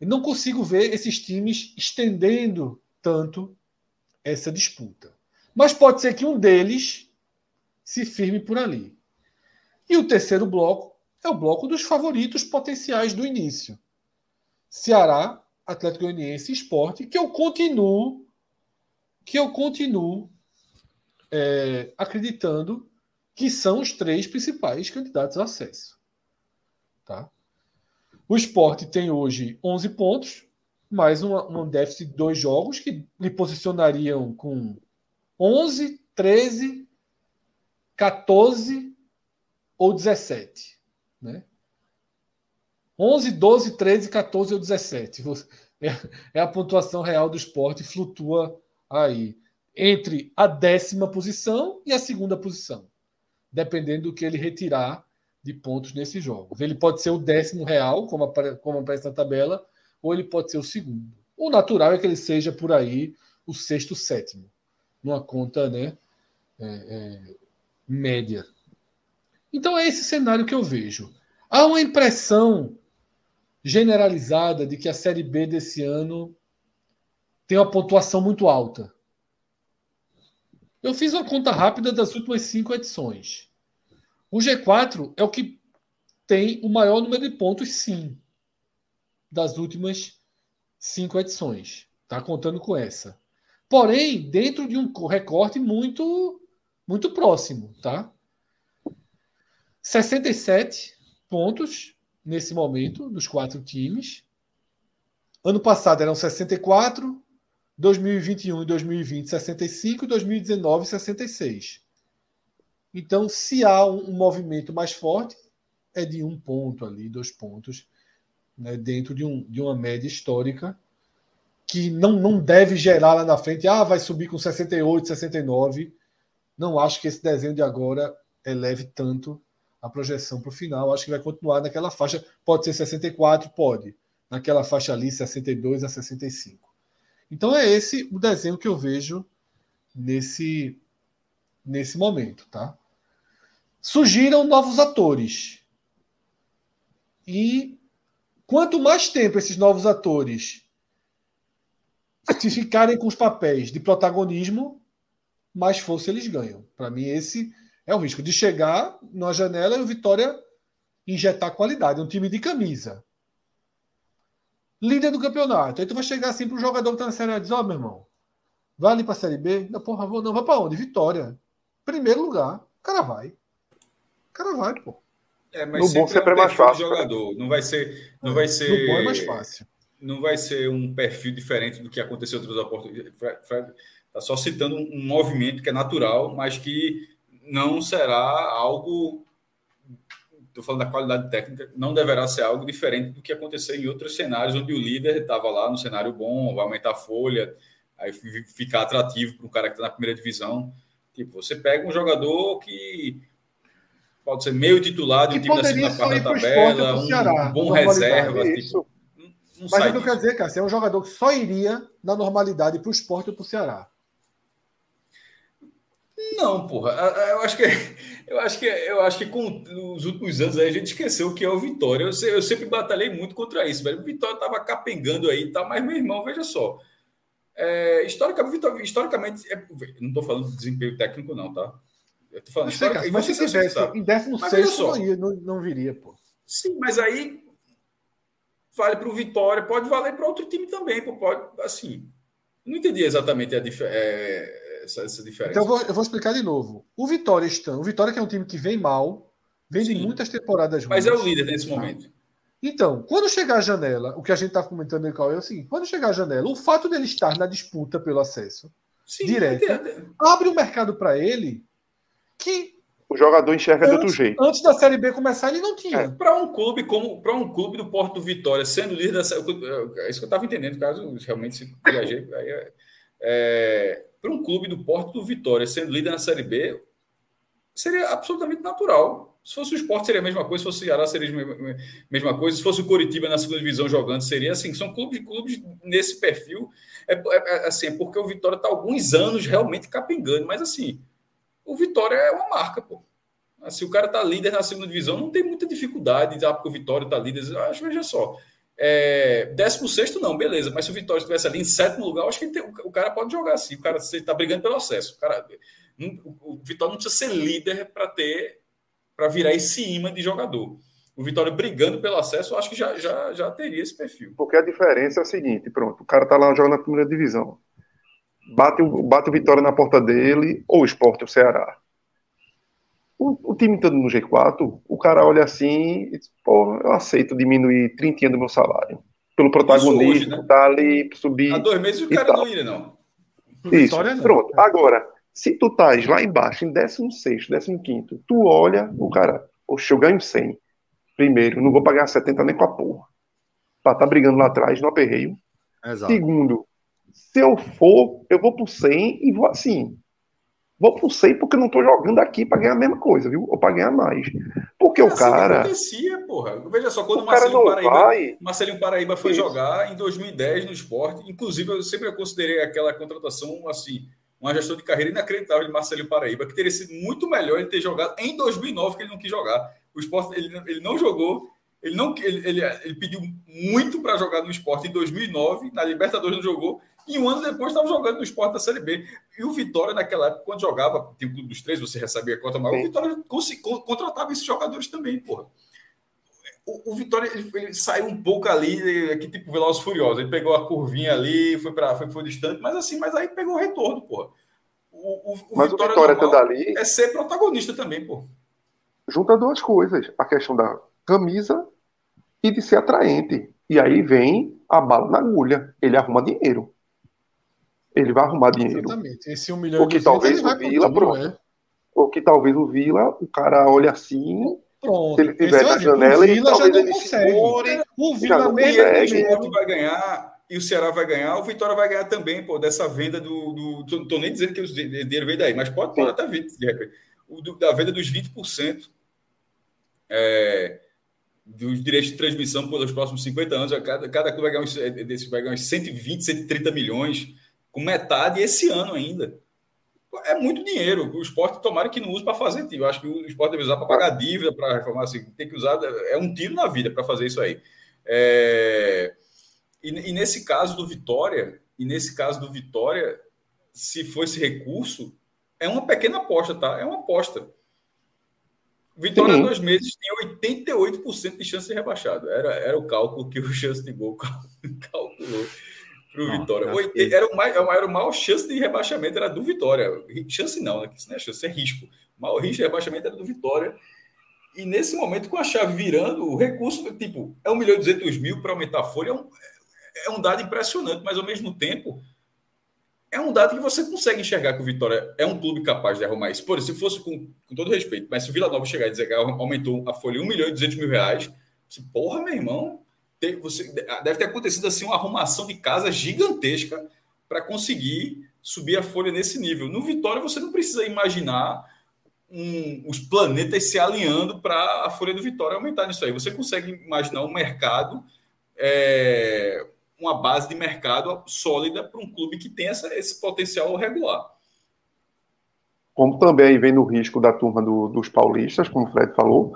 E não consigo ver esses times estendendo tanto essa disputa. Mas pode ser que um deles se firme por ali. E o terceiro bloco é o bloco dos favoritos potenciais do início. Ceará, Atlético Goianiense e Esporte, que eu continuo que eu continuo é, acreditando que são os três principais candidatos a acesso. Tá? O esporte tem hoje 11 pontos, mais um déficit de dois jogos que lhe posicionariam com 11, 13, 14 ou 17. Né? 11, 12, 13, 14 ou 17. (laughs) É, é a pontuação real do esporte, flutua aí entre a décima posição e a segunda posição, dependendo do que ele retirar de pontos nesses jogos. Ele pode ser o décimo real, como, aparece, como aparece na tabela, ou ele pode ser o segundo. O natural é que ele seja por aí o sexto, sétimo, numa conta né, é, é, média. Então é esse cenário que eu vejo. Há uma impressão generalizada de que a Série B desse ano tem uma pontuação muito alta. Eu fiz uma conta rápida das últimas cinco edições. O G4 é o que tem o maior número de pontos, sim, das últimas cinco edições. Tá contando com essa. Porém, dentro de um recorte muito, muito próximo, tá? 67 pontos nesse momento dos quatro times. Ano passado eram 64, 2021 e 2020, 65 e 2019, 66. Então, se há um, um, movimento mais forte, é de um ponto ali, dois pontos, né, dentro de, um, de uma média histórica, que não, não deve gerar lá na frente, ah, vai subir com 68, 69. Não acho que esse desenho de agora eleve tanto a projeção para o final. Acho que vai continuar naquela faixa. Pode ser 64, pode. Naquela faixa ali, 62 a 65. Então é esse o desenho que eu vejo nesse nesse momento, tá? Surgiram novos atores. E quanto mais tempo esses novos atores se ficarem com os papéis de protagonismo, mais força eles ganham. Para mim, esse é o risco de chegar na janela e o Vitória injetar qualidade. É um time de camisa líder do campeonato. Aí tu vai chegar assim pro jogador que tá na Série A e diz, ó, oh, meu irmão, vai ali pra Série B? Não, porra, vou, não, vai pra onde? Vitória. Primeiro lugar. O cara vai. O cara vai, pô. É, mas no bom sempre é, mais fácil. Jogador. Não vai ser. Não vai ser. No bom é mais fácil. Não vai ser um perfil diferente do que aconteceu em outras oportunidades. Está só citando um movimento que é natural, mas que não será algo estou falando da qualidade técnica, não deverá ser algo diferente do que aconteceu em outros cenários, onde o líder estava lá no cenário bom, vai aumentar a folha, aí ficar atrativo para um cara que está na primeira divisão. Tipo, você pega um jogador que pode ser meio titular de um time da segunda parte da tabela, um, Ceará, um bom reserva. Tipo, não, não Mas é o que eu quero dizer, cara, é um jogador que só iria na normalidade para o esporte ou para o Ceará. Não, porra. Eu acho que (laughs) eu acho que eu acho que com os últimos anos a gente esqueceu o que é o Vitória. Eu, eu sempre batalhei muito contra isso, velho. O Vitória estava capengando aí, tá? Mas meu irmão, veja só. É, historicamente, historicamente, é, não estou falando de desempenho técnico, não, tá? Eu tô falando. Mas se tivesse em 16 não, não, não viria, pô. Sim, mas aí vale para o Vitória, pode valer para outro time também, pô, pode, assim. Não entendi exatamente a diferença. É, essa, essa diferença. Então eu vou, eu vou, explicar de novo. O Vitória está, o Vitória que é um time que vem mal, vem Sim. de muitas temporadas ruins. Mas é o líder nesse tá? momento. Então, quando chegar a janela, o que a gente está comentando aí, é o seguinte: quando chegar a janela, o fato dele estar na disputa pelo acesso Sim, direto abre o um mercado para ele que o jogador enxerga antes, de outro jeito. Antes da Série B começar, ele não tinha. É. Para um clube como para um clube do Porto do Vitória, sendo líder da é isso que eu estava entendendo, caso realmente se viajei, é, é, para um clube do Porto do Vitória, sendo líder na Série B, seria absolutamente natural. Se fosse o esporte, seria a mesma coisa. Se fosse o Ceará, seria a mesma coisa. Se fosse o Coritiba na segunda divisão jogando, seria assim. São clubes, clubes nesse perfil. É, é, é assim, é porque o Vitória está alguns anos realmente capengando. Mas assim, o Vitória é uma marca, pô. Se o cara está líder na segunda divisão, não tem muita dificuldade. Ah, porque o Vitória está líder. Acho, veja só. É, 16 não, beleza. Mas se o Vitória estivesse ali em sétimo lugar, acho que tem, o cara pode jogar assim. O cara está brigando pelo acesso. O, cara, o, o Vitória não precisa ser líder para ter para virar esse imã de jogador. O Vitória brigando pelo acesso, acho que já, já, já teria esse perfil. Porque a diferença é o seguinte: pronto, o cara tá lá jogando na primeira divisão. Bate, bate o Vitória na porta dele, ou o Sport, o Ceará. O, o, time todo no G4, o cara olha assim e diz, pô, eu aceito diminuir 30 do meu salário. Pelo protagonismo, hoje, né? tá ali, subir. Há dois meses o cara não ia, não. Isso, pronto. Agora, se tu estás lá embaixo, em 16, 15, tu olha o cara, poxa, eu ganho 100. Primeiro, não vou pagar 70 nem com a porra. Pra tá brigando lá atrás, no aperreio. Exato. Segundo, se eu for, eu vou pro 100 e vou assim. Vou pro 100 porque não tô jogando aqui para ganhar a mesma coisa, viu? Ou para ganhar mais. Porque é o assim cara. acontecia, porra. Veja só, quando o Marcelinho Paraíba, vai... Marcelinho Paraíba foi Isso. jogar em 2010 no esporte, inclusive eu sempre considerei aquela contratação assim uma gestão de carreira inacreditável de Marcelinho Paraíba, que teria sido muito melhor ele ter jogado em 2009, que ele não quis jogar. O esporte, ele, ele não jogou, ele, não, ele, ele, ele pediu muito para jogar no esporte em 2009, na Libertadores não jogou, e um ano depois estava jogando no esporte da Série B. E o Vitória, naquela época, quando jogava, tem o Clube dos Três, você recebia a cota maior, o Vitória contratava esses jogadores também, porra. O, o Vitória ele, ele, saiu um pouco ali, aqui tipo Veloz Furioso. Ele pegou a curvinha ali, foi para foi, foi distante, mas assim, mas aí pegou o retorno, pô. O, o, o mas Vitória, o Vitória normal, ali é ser protagonista também, pô. Junta duas coisas, a questão da camisa e de ser atraente. E aí vem a bala na agulha. Ele arruma dinheiro. Ele vai arrumar dinheiro. Exatamente. Esse um milhão o que talvez o Vila, pronto. É. O que talvez o Vila, o cara olha assim, Pronto. Se ele tiver na janela, o Vila já não consegue. Segure, o Vila mesmo que vai ganhar e o Ceará vai ganhar, o Vitória vai ganhar também, pô, dessa venda do. do tô, tô nem dizendo que o dinheiro veio daí, mas pode, pode até vir, de repente. O, do, da venda dos 20% é, dos direitos de transmissão pelos próximos 50 anos. Cada, cada clube vai ganhar, uns, é, desse, vai ganhar uns 120, 130 milhões, com metade esse ano ainda é muito dinheiro. O esporte, tomara que não use para fazer tiro. Eu acho que o esporte deve usar para pagar dívida, para reformar assim. Tem que usar. É um tiro na vida para fazer isso aí. É... E, e, nesse caso do Vitória, e nesse caso do Vitória, se for esse recurso, é uma pequena aposta, tá? É uma aposta. Vitória, Sim. dois meses, tem 88% de chance de rebaixado. Era, era o cálculo que o chance de gol calculou para o Vitória. Que... Era, o era maior chance de rebaixamento, era do Vitória. Chance não, né? Isso não é chance, é risco. O maior risco de rebaixamento era do Vitória. E nesse momento, com a chave virando, o recurso, tipo, é 1 milhão e 200 mil para aumentar a folha, é um, é um dado impressionante, mas ao mesmo tempo, é um dado que você consegue enxergar que o Vitória é um clube capaz de arrumar isso. Por se fosse com, com todo respeito, mas se o Vila Nova chegar e dizer que aumentou a folha 1 milhão e 200 mil reais, porra, meu irmão, você, deve ter acontecido assim uma arrumação de casa gigantesca para conseguir subir a folha nesse nível. No Vitória, você não precisa imaginar um, os planetas se alinhando para a folha do Vitória aumentar nisso aí. Você consegue imaginar um mercado, é, uma base de mercado sólida para um clube que tem essa, esse potencial regular. Como também vem no risco da turma do, dos paulistas, como o Fred falou,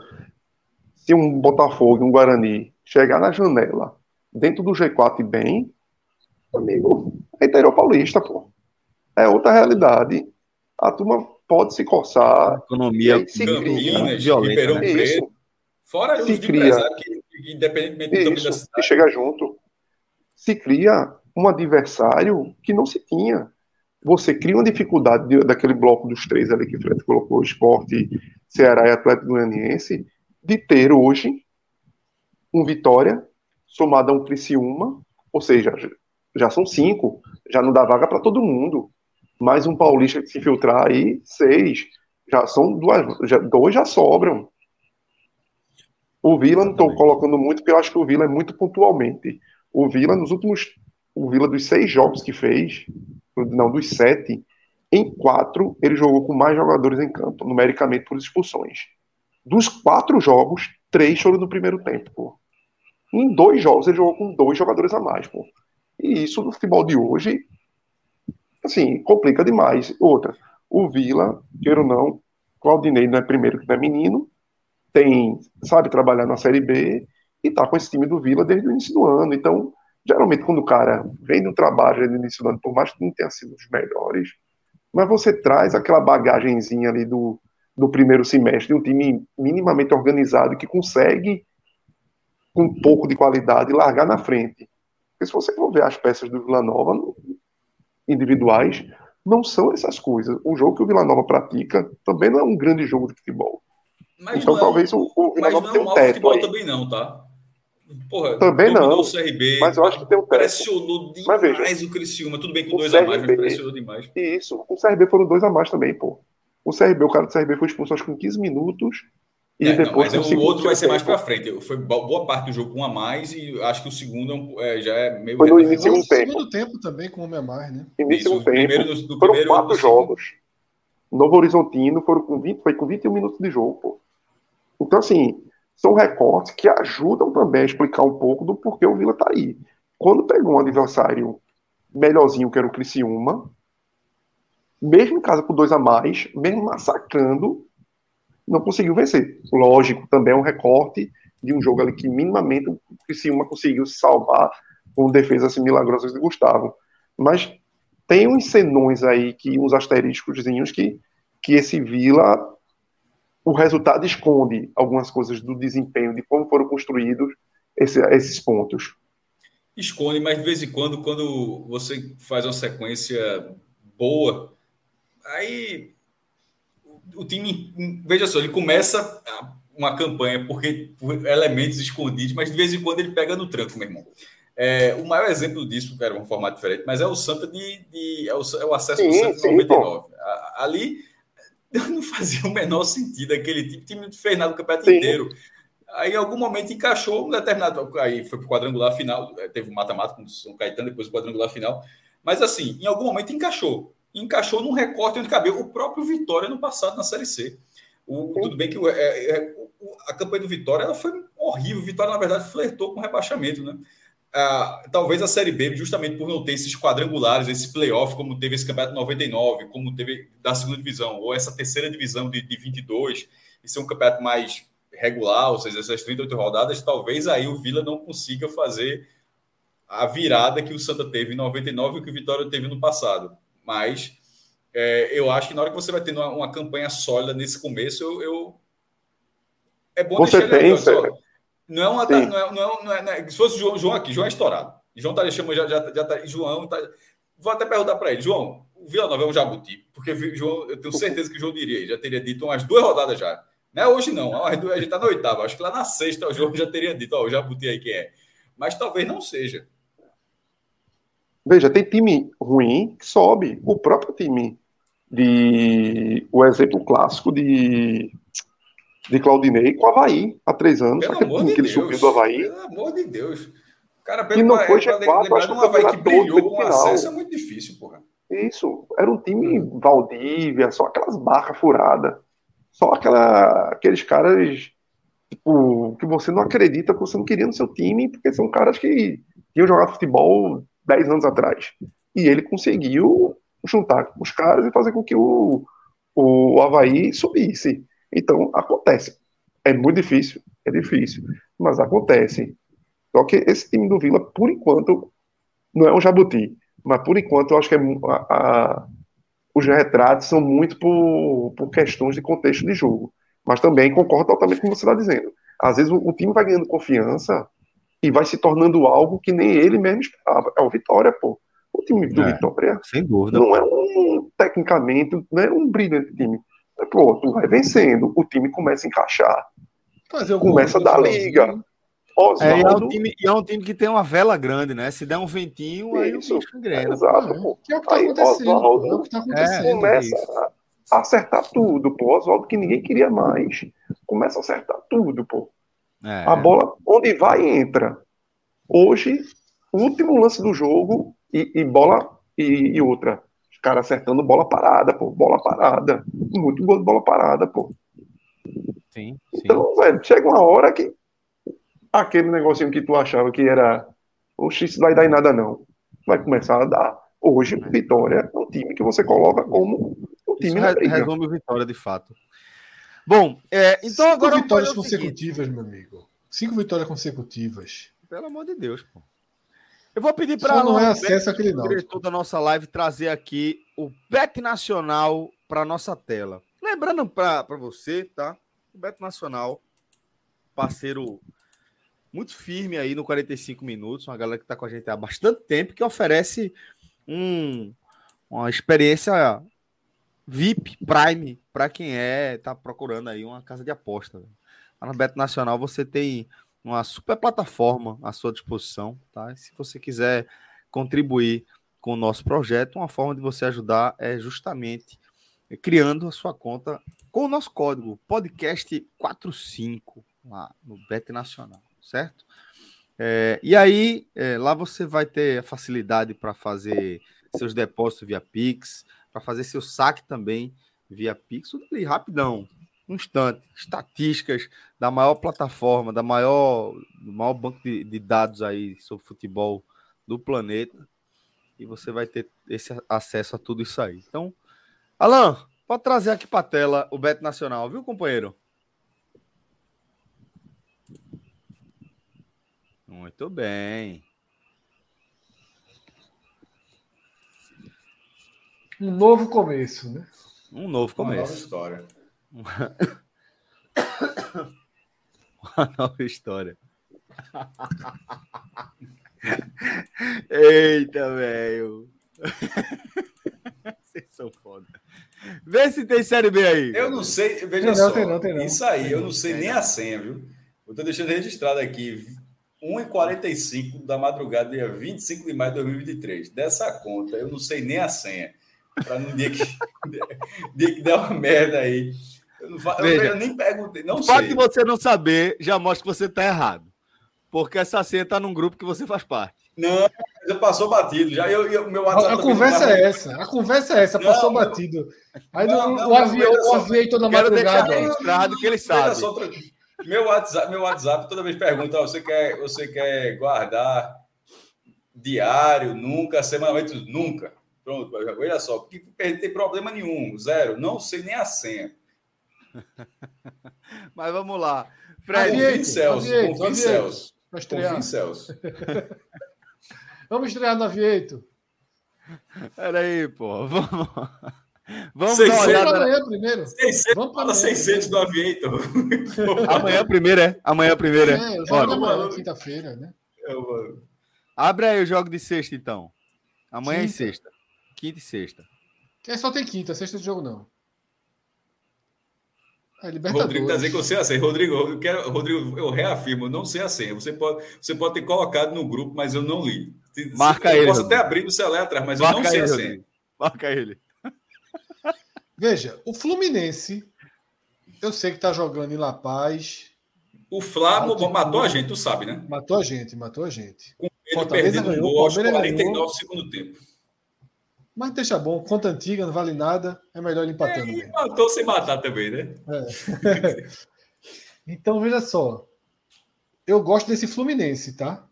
se um Botafogo e um Guarani chegar na janela dentro do G4 e bem, amigo, é interior paulista, pô. É outra realidade. A turma pode se coçar. A economia se cria, violenta. Né? Isso. Fora se os cria, que, independentemente do isso, que chega junto. Se cria um adversário que não se tinha. Você cria uma dificuldade de, daquele bloco dos três ali que o Fred colocou, esporte, Ceará e Atlético Goianiense, de ter hoje um Vitória, somado a um Criciúma, ou seja, já são cinco, já não dá vaga para todo mundo. Mais um Paulista que se infiltrar aí, seis. Já são duas, já, dois já sobram. O Vila não estou colocando muito, porque eu acho que o Vila é muito pontualmente. O Vila, nos últimos. O Vila, dos seis jogos que fez, não, dos sete, em quatro, ele jogou com mais jogadores em campo, numericamente por expulsões. Dos quatro jogos, três foram no primeiro tempo, pô. Em dois jogos ele jogou com dois jogadores a mais, pô. E isso no futebol de hoje, assim, complica demais. Outra, o Vila, queira ou não, Claudinei não é primeiro que não é menino, tem, sabe trabalhar na Série B e tá com esse time do Vila desde o início do ano. Então, geralmente quando o cara vem do trabalho no início do ano, por mais que não tenha sido os melhores, mas você traz aquela bagagenzinha ali do, do primeiro semestre, um time minimamente organizado que consegue, com um pouco de qualidade, largar na frente. Porque se você for ver as peças do Vila Nova individuais, não são essas coisas. O jogo que o Vila Nova pratica também não é um grande jogo de futebol. Mas então é talvez o, o Vila Nova tenha um teto futebol aí. também não, tá? Porra, também não. O CRB, mas eu acho que tem um teto. Pressionou demais veja, o Criciúma. Tudo bem com dois CRB, a mais, mas pressionou demais. Isso, o CRB foram dois a mais também, pô. O CRB, o cara do CRB foi expulso acho que com 15 minutos. E é, depois não, mas o outro vai ser mais para frente. Foi boa parte do jogo com um a mais e acho que o segundo é, já é meio. Foi no início do tempo. segundo tempo também com um a mais, né? Início do tempo. Primeiro, do, do foram primeiro, quatro jogos. Novo Horizontino foram com 20, foi com 21 minutos de jogo, pô. Então, assim, são recortes que ajudam também a explicar um pouco do porquê o Vila tá aí. Quando pegou um adversário melhorzinho, que era o Criciúma, mesmo em casa com dois a mais, mesmo massacrando, não conseguiu vencer. Lógico, também é um recorte de um jogo ali que minimamente o Criciúma conseguiu se salvar com defesas assim, milagrosas de Gustavo. Mas tem uns senões aí, que uns asterísticos que, que esse Vila, o resultado esconde algumas coisas do desempenho, de como foram construídos esse, esses pontos. Esconde, mas de vez em quando, quando você faz uma sequência boa, aí o time, veja só, ele começa uma campanha porque por elementos escondidos, mas de vez em quando ele pega no tranco, meu irmão. É, o maior exemplo disso, era um formato diferente, mas é o Santa de, de é, o, é, o, acesso sim, do Santa de 99. Ali (laughs) não fazia o menor sentido aquele time, time não fez nada o campeonato sim. inteiro. Aí, em algum momento, encaixou um determinado. Aí foi para o quadrangular final, teve o um mata-mata com o São Caetano, depois o quadrangular final. Mas, assim, em algum momento encaixou encaixou num recorte onde cabelo o próprio Vitória no passado na Série C. O, tudo bem que o, é, é, a campanha do Vitória ela foi horrível. O Vitória, na verdade, flertou com rebaixamento, né? Ah, talvez a Série B, justamente por não ter esses quadrangulares, esse playoff, como teve esse campeonato 99, como teve da segunda divisão, ou essa terceira divisão de, de 22, e ser um campeonato mais regular, ou seja, essas 38 rodadas, talvez aí o Vila não consiga fazer a virada que o Santa teve em 99 e que o Vitória teve no passado. Mas é, eu acho que na hora que você vai tendo uma, uma campanha sólida nesse começo, eu, eu... é bom você deixar ele. Não é uma. Não é, não é, não é, não é, se fosse João, João aqui, João é estourado. João tá deixando, já, já, já tá, João tá, Vou até perguntar para ele, João, o Vila Nova é um jabuti, porque João, eu tenho certeza que o João diria, já teria dito umas duas rodadas já. Não é hoje não, a gente tá na oitava, acho que lá na sexta o João já teria dito, ó, o jabuti aí que é. Mas talvez não seja. Veja, tem time ruim que sobe. O próprio time de. O exemplo clássico de. De Claudinei com o Havaí há três anos. Pelo amor de que ele Deus. subiu do Havaí. Pelo amor de Deus. Cara, pelo e não foi G4, acho que o Havaí que brilhou com acesso é muito difícil, porra. Isso, era um time hum. Valdívia, só aquelas barras furadas. Só aquela, aqueles caras tipo, que você não acredita que você não queria no seu time, porque são caras que tinham jogado futebol 10 anos atrás. E ele conseguiu juntar os caras e fazer com que o, o Havaí subisse. Então, acontece. É muito difícil, é difícil, mas acontece. Só que esse time do Vila, por enquanto, não é um jabuti, mas por enquanto eu acho que é, a, a, os retratos são muito por, por questões de contexto de jogo. Mas também concordo totalmente com o que você está dizendo. Às vezes o, o time vai ganhando confiança e vai se tornando algo que nem ele mesmo esperava. É o Vitória, pô. O time do é, Vitória sem dúvida. não é um, tecnicamente, não é um brilhante time. É, pô, tu vai vencendo, o time começa a encaixar. começa a dar liga. Osvaldo... É, é, um time, é um time que tem uma vela grande, né? Se der um ventinho, aí Isso, o bicho engrena. Exato, pô. Que é o que tá aí, acontecendo. Oswaldo é o que tá acontecendo. começa a acertar tudo, pô. Oswaldo que ninguém queria mais. Começa a acertar tudo, pô. É. A bola, onde vai, entra. Hoje, último lance do jogo e, e bola e, e, outra. Os caras acertando bola parada, pô. Bola parada. Muito gol de bola parada, pô. Sim, sim. Então, velho, chega uma hora que aquele negocinho que tu achava que era. Oxe, isso vai dar em nada, não. Vai começar a dar. Hoje, Vitória é um time que você coloca como o time isso resume o Vitória, de fato. Bom, é, então Cinco agora. vitórias consecutivas, meu amigo. Cinco vitórias consecutivas. Pelo amor de Deus, pô. Eu vou pedir para não é acesso aquele não. diretor da nossa live trazer aqui o Bet Nacional para nossa tela. Lembrando para você, tá? O Bet Nacional, parceiro muito firme aí no 45 minutos, uma galera que está com a gente há bastante tempo, que oferece um, uma experiência VIP, Prime, para quem é, tá procurando aí uma casa de aposta. Lá no Bet Nacional você tem uma super plataforma à sua disposição, tá? E se você quiser contribuir com o nosso projeto, uma forma de você ajudar é justamente criando a sua conta com o nosso código podcast45 lá no Bet Nacional, certo? É, e aí, é, lá você vai ter a facilidade para fazer seus depósitos via Pix, para fazer seu saque também via Pix, ali rapidão, um instante, estatísticas da maior plataforma, da maior, do maior banco de, de dados aí sobre futebol do planeta. E você vai ter esse acesso a tudo isso aí. Então, Alan, pode trazer aqui para a tela o Beto Nacional, viu, companheiro? Muito bem. Um novo começo, né? Um novo começo. (laughs) Uma nova história. Uma nova história. Eita, velho. (laughs) Vocês são foda. Vê se tem série B aí. Eu não sei, veja tem só. Não, tem não, tem não. Isso aí, eu não sei nem a senha, viu? Eu tô deixando registrado aqui. 1h45 da madrugada, dia 25 de maio de 2023. Dessa conta, eu não sei nem a senha. Para no dia que, (laughs) dia que der uma merda aí. Eu, não, Veja, eu nem perguntei, não o sei. fato de você não saber já mostra que você está errado. Porque essa senha está num grupo que você faz parte. Não, já passou batido. Já eu, eu meu WhatsApp. A, a conversa é essa. A conversa é essa. Não, passou não, batido. Aí não, o, avião, o avião toda madrugada. registrado que ele sabe. Só, meu WhatsApp, meu WhatsApp toda vez pergunta: você quer, você quer guardar diário, nunca, semanalmente, nunca. Pronto, olha só, porque não tem problema nenhum, zero. Não sei nem a senha. (laughs) Mas vamos lá. Fred, confia Celso, confia Celso. Confia Celso. (laughs) vamos estrear no Avieto. Peraí, pô. Vamos. (laughs) Vamos 600, dar uma olhada. Amanhã primeiro. 600, Vamos para 600 do Aviator. amanhã primeiro é? Amanhã primeiro é? É, amanhã, quinta-feira, né? Eu, Abre aí o jogo de sexta, então. Amanhã quinta. e sexta. Quinta e sexta. É, só tem quinta, sexta de jogo não. É, Rodrigo está dizendo que eu sei a senha. Rodrigo, eu, quero, Rodrigo, eu reafirmo, eu não sei a senha. Você pode, você pode ter colocado no grupo, mas eu não li. Marca eu ele. Posso até abrir o celular atrás, mas Marca eu não sei ele, a senha. Marca ele. Veja, o Fluminense, eu sei que está jogando em La Paz. O Flávio matou a gente, tu sabe, né? Matou a gente, matou a gente. Com ele Fortaleza perdendo ganhou, gol aos 49 ganhou. segundo tempo. Mas deixa bom, conta antiga, não vale nada, é melhor ele empatando. É, e matou sem matar também, né? É. (laughs) então, veja só. Eu gosto desse Fluminense, tá?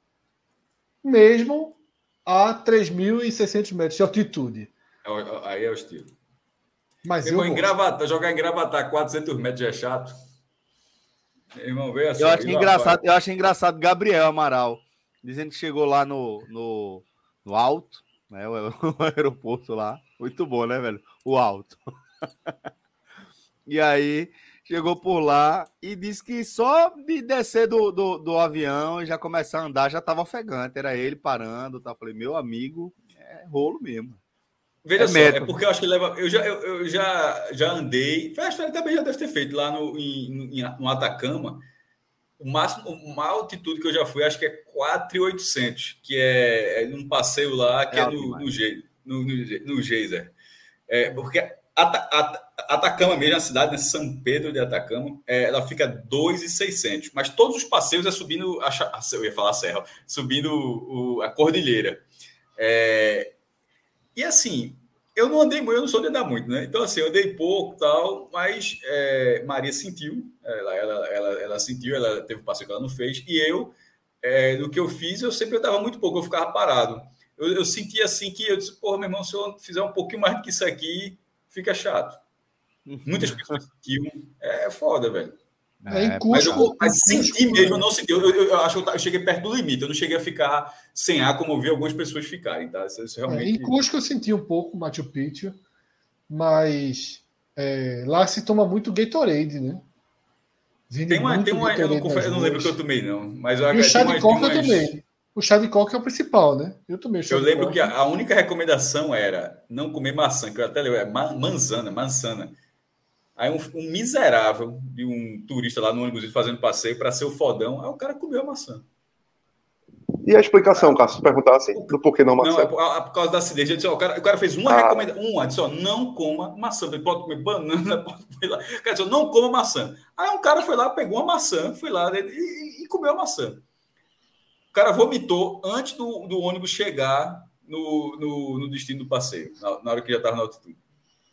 Mesmo a 3.600 metros de altitude. É aí é o estilo. Mas Meu eu irmão, jogar em Gravatar 400 metros é chato. Meu irmão, veja eu acho engraçado, eu acho engraçado Gabriel Amaral dizendo que chegou lá no, no, no alto, né? O, (laughs) o aeroporto lá. Muito bom, né, velho? O alto. (laughs) e aí chegou por lá e disse que só de descer do, do, do avião e já começar a andar já estava ofegante. Era ele parando. Tá? Falei, meu amigo, é rolo mesmo. Veja é só, é porque eu acho que leva. Eu já, eu, eu já, já andei. Acho que também já deve ter feito lá no, em, no Atacama. O máximo, uma altitude que eu já fui, acho que é 4,800, que é, é num passeio lá, que é, é no, no, Ge, no, no, no Geyser. É, porque Ata, Atacama mesmo, a cidade, né, São Pedro de Atacama, é, ela fica 2,600. Mas todos os passeios é subindo, a, eu ia falar a serra, subindo o, a cordilheira. É, e assim, eu não andei muito, eu não sou de andar muito, né? Então, assim, eu andei pouco tal, mas é, Maria sentiu, ela, ela, ela, ela, sentiu, ela teve um passeio que ela não fez, e eu, é, do que eu fiz, eu sempre andava muito pouco, eu ficava parado. Eu, eu sentia assim que eu disse, porra, meu irmão, se eu fizer um pouquinho mais do que isso aqui, fica chato. Muitas pessoas sentiam, é foda, velho. É, é mas eu mas senti mesmo, eu não senti. Eu, eu, eu, acho que eu cheguei perto do limite, eu não cheguei a ficar sem ar, como eu vi algumas pessoas ficarem, tá? Isso, isso realmente... É, em Cusco eu senti um pouco Machu Picchu, mas é, lá se toma muito Gatorade, né? Vende tem uma, tem uma eu, não, confesso, eu não lembro que eu tomei, não. Mas eu, e o chá de coca umas... eu tomei. O chá de coca é o principal, né? Eu tomei Eu lembro coca. que a, a, única recomendação era não comer maçã, que eu até lembro, é manzana, manzana. Aí um, um, miserável de um turista lá no ônibus fazendo passeio para ser o fodão, aí o cara comeu a maçã. E a explicação, Cássio, perguntar assim, do porquê não maçã? Não, é por, é por causa da acidez. Disse, ó, o, cara, o cara fez uma ah. recomendação, uma, disse, ó, não coma maçã. Pode comer banana, (laughs) pode comer lá. O cara disse, não coma maçã. Aí um cara foi lá, pegou uma maçã, foi lá e, e, e comeu a maçã. O cara vomitou antes do, do ônibus chegar no, no, no destino do passeio, na, na hora que já estava na altitude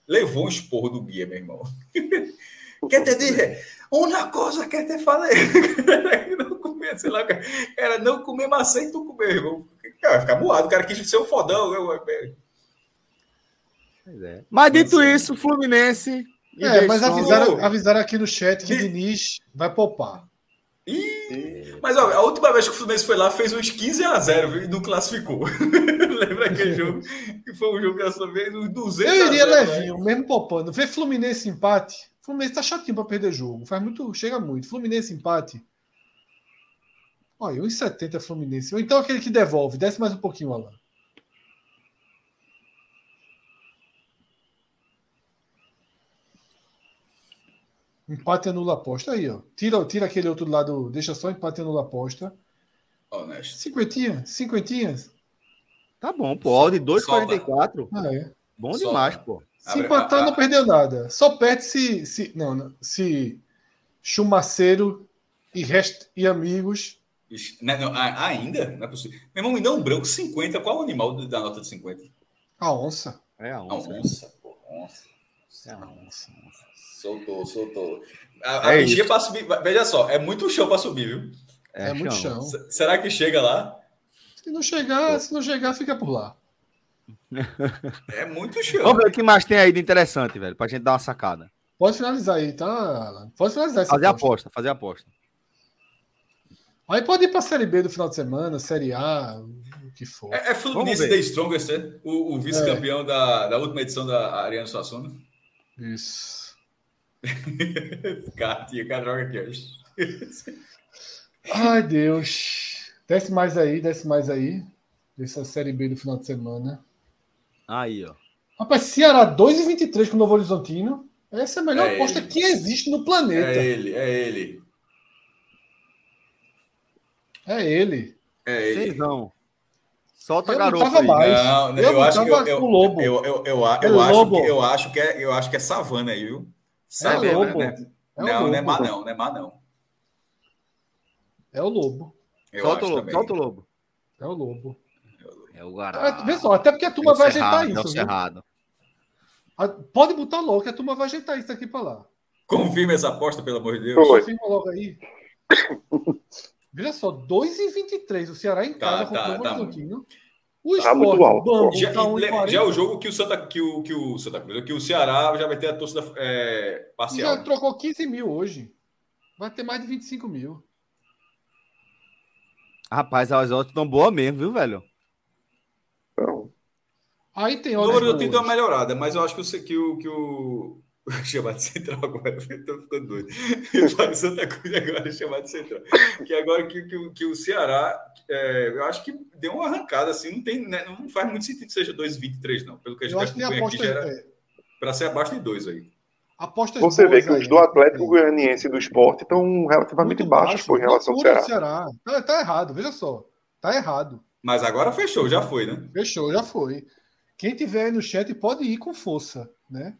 levou um esporro do guia, meu irmão. (laughs) Quer te dizer, uma coisa que te falei, (laughs) não comer, sei lá, era não comer maçã e tu comer, irmão. Vai ficar moado, o cara quis ser um fodão. Eu... É. Mas dito isso, Fluminense. É, mas avisaram, avisaram aqui no chat que o Diniz vai poupar. Ih, mas ó, a última vez que o Fluminense foi lá fez uns 15 a 0 e não classificou. (laughs) Lembra aquele jogo? Que foi um jogo dessa vez, uns 200 Eu iria 0, levinho, né? mesmo poupando. Ver Fluminense empate. Fluminense tá chatinho para perder jogo. Faz muito, chega muito. Fluminense empate. Olha, 1,70 Fluminense. Ou então aquele que devolve. Desce mais um pouquinho, Alan. Empate anula aposta. Aí, ó. Tira, tira aquele outro lado, deixa só empate anula aposta. Honesto. Cinquentinha, cinquentinhas. Tá bom, pô. Audi 2,44. Ah, é. Bom Solta. demais, pô. Se empatar, não perdeu nada. Só perde se. se não, não, se Chumaceiro e resto e amigos. Não, não, ainda? Não é possível. Meu irmão, me dá um branco 50. Qual o animal da nota de 50? A onça. É a onça. A onça, pô. Onça. Soltou, soltou. A, é a bichinha para subir. Veja só, é muito chão para subir, viu? É, é muito chão. Será que chega lá? Se não chegar, se não chegar, fica por lá. (laughs) É muito chão. Vamos ver o que mais tem aí de interessante, velho, pra gente dar uma sacada. Pode finalizar aí, tá, Alan? Pode finalizar Fazer aposta. aposta, fazer aposta. Aí pode ir pra Série B do final de semana, Série A, o que for. É, é Fluminense The Strongest, né? o, o vice-campeão é. da, da última edição da Ariana Suassuna. Isso. cara, tinha cara droga aqui hoje. Ai, Deus. Desce mais aí, desce mais aí. Dessa série B do final de semana. Aí, ó. Rapaz, Ceará 2,23 com o Novo Horizontino. Essa é a melhor é aposta ele. que existe no planeta. É ele, é ele. É ele. É ele. não. Solta eu garoto aí. Mais. Não, eu, eu acho que eu, eu, eu, eu, eu, eu, eu, acho que, eu acho que é, eu acho que é savana aí, viu? Sabe, é lobo. Né? É não, lobo. não é má não, não é má não. É o lobo. Eu solta o lobo, também. solta o lobo. É o lobo. É o Guará. Vê só, até porque a turma é vai ajeitar isso. É cerrado. Pode botar logo que a turma vai ajeitar isso aqui para lá. Confirma essa aposta, pelo amor de Deus. Confirma logo aí. (laughs) Veja só, 2,23 o Ceará em casa tá, com tá, o tá, o esporte, tá muito alto. já, tá já é o jogo que o Santa, que o, que o Santa Cruz, que o Ceará já vai ter a torcida é, parcial. Já trocou 15 mil hoje. Vai ter mais de 25 mil. Rapaz, as odds estão boas mesmo, viu, velho? Então. Aí tem odds. O número tem uma melhorada, mas eu acho que o, que o, que o, (laughs) chamar de central agora, (laughs) eu tô ficando doido. Fábio Santa Cruz agora chamar de central. Que agora que, que, que o Ceará, é, eu acho que deu uma arrancada, assim, não, tem, né, não faz muito sentido que seja 2,23, não. Pelo que a gente acompanha aqui, já era é... para ser abaixo de 2 aí. Apostas Você vê que os do Atlético aí. Goianiense e do esporte estão relativamente muito baixos baixo, em relação ao Ceará. Ceará. Tá, tá errado, veja só. Tá errado. Mas agora fechou, já foi, né? Fechou, já foi. Quem tiver aí no chat pode ir com força, né?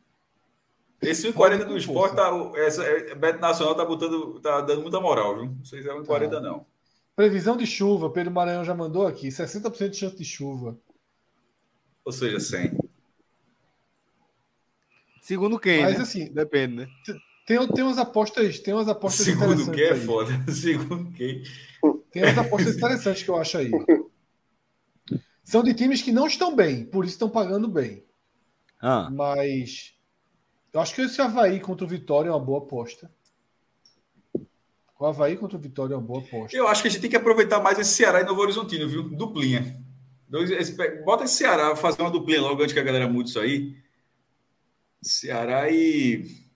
Esse 1,40 do esporte, tá, essa, é, Beto Nacional tá, botando, tá dando muita moral, viu? Não sei se é 1,40 tá. não. Previsão de chuva, Pedro Maranhão já mandou aqui, 60% de chance de chuva. Ou seja, 100. Segundo quem? Mas né? assim, depende, né? Tem, tem umas apostas, tem umas apostas Segundo quem é foda. (laughs) Segundo quem. Tem umas apostas interessantes que eu acho aí. São de times que não estão bem, por isso estão pagando bem. Ah. Mas eu acho que esse Havaí contra o Vitória é uma boa aposta. O Havaí contra o Vitória é uma boa aposta. Eu acho que a gente tem que aproveitar mais esse Ceará e Novo Horizontino, viu? Duplinha. Dois, esse, bota esse Ceará, fazer uma duplinha logo antes que a galera mude isso aí. Ceará e.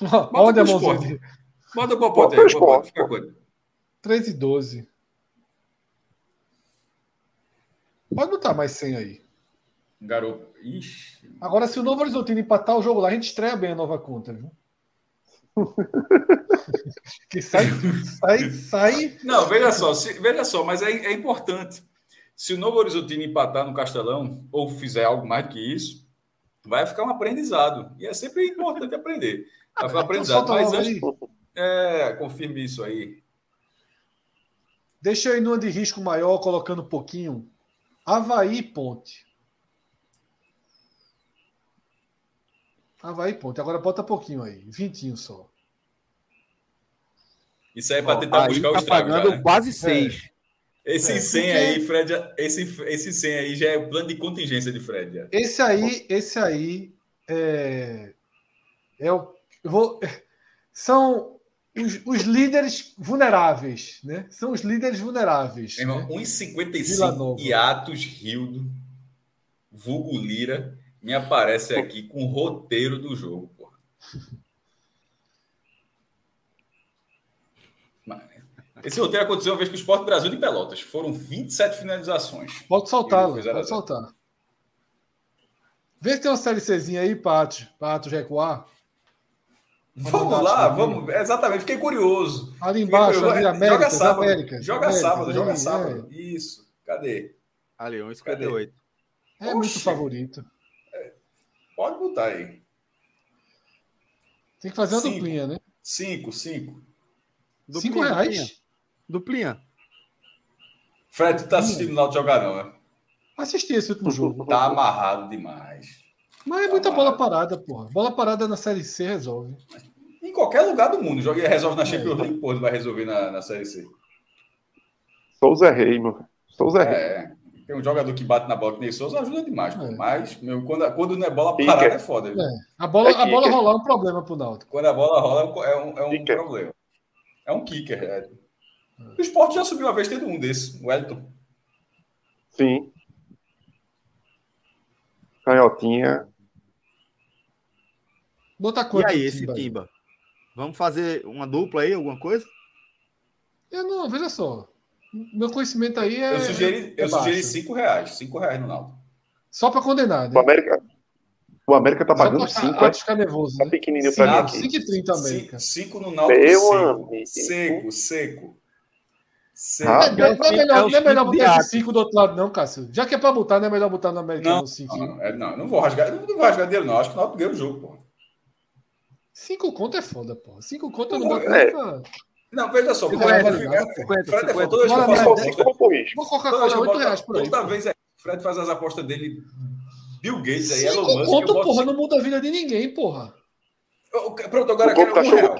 (laughs) Bota Onde a mãozinha? Bota o Popote aí, Popote, fica com 3 e 12. Pode botar mais 100 aí. Garoto. Ixi. Agora, se o Novo Horizontino empatar o jogo lá, a gente estreia bem a nova conta, viu? (laughs) que sai, sai, sai. Não, veja só, se, veja só, mas é, é, importante. Se o Novo Horizontino empatar no Castelão, ou fizer algo mais do que isso, vai ficar um aprendizado. E é sempre importante aprender. Vai ficar um aprendizado. Mas antes, é, confirme isso aí. Deixa eu ir numa de risco maior, colocando um pouquinho. Havaí Ponte. Havaí Ponte. Agora bota pouquinho aí. Vintinho só. Isso aí é para tentar buscar tá o estrago. pagando já, né? quase 6. É. Esse é, 100 porque... aí, Fred, esse, esse 100 aí já é o plano de contingência de Fred. Já. Esse aí, esse aí é, é o. Eu vou, são os, os, líderes vulneráveis, né? São os líderes vulneráveis. Irmão, né? 1,55 e Atos Rildo, vulgo Lira, me aparece aqui com o roteiro do jogo, porra. Esse roteiro aconteceu uma vez com o Sport Brasil de Pelotas. Foram 27 finalizações. Pode soltar, pode soltar. Vê se tem uma série Czinha aí, Patos, Patos recuar. Vamos lá, vamos. Exatamente, fiquei curioso. Ali embaixo, ali, América, joga sábado. América, joga América, sábado, joga sábado. É. Isso. Cadê? Ali, 1,58. É Oxi. muito favorito. É. Pode botar aí. Tem que fazer uma cinco. duplinha, né? Cinco, cinco. Duplinha, cinco reais? Duplinha. duplinha. Fred, tu tá assistindo o Náutico jogar, não, né? Assisti esse último jogo. (laughs) Tá amarrado demais. Mas é muita bola parada, porra. Bola parada na Série C resolve. Em qualquer lugar do mundo. Joga resolve na Champions é. League, porra, vai resolver na, na Série C. Sou o Zé Rei, meu. Sou o Zé Rei. É. Tem um jogador que bate na bola que nem Souza, ajuda demais. É. Mas, meu, quando, quando não é bola parada, é foda. É. A bola, a bola rolar é um problema pro Náutico. Quando a bola rola, é um, é um problema. É um kicker. É. O esporte já subiu uma vez tendo um desse, o Elton. Sim. Canhotinha. Bota quanto? E aí, esse Timba? Timba? Vamos fazer uma dupla aí, alguma coisa? Eu não, veja só. Meu conhecimento aí é. Eu sugeri, é eu sugeri cinco reais. Cinco reais no Naldo. Só para condenar, né? O América, o América tá pagando 5, é? ficar nervoso. Tá né? pequenininho para mim aqui. 5,30 América. 5 no Náutico Meu seco. Seco, seco. seco. Ah, não, não, é melhor, não é melhor botar esse 5 do outro lado, não, Cássio. Já que é para botar, não é melhor botar no América não, no 5. Não, não, é, não, não vou rasgar, não vou rasgar dele, não. Acho que o Náutico ganhou o jogo, pô. 5 conto é foda, pô. 5 conto eu não boto é. pra... Não, veja só. Fred, Fred, Fred, Fred, Fred, Fred, toda vez que eu faço aposta... Vou colocar 8 reais por aí. Toda vez é, Fred faz as apostas dele Bill Gates aí, Elon Musk. Conto, porra, cinco... não muda a vida de ninguém, porra. Pronto, agora eu quero tá um real.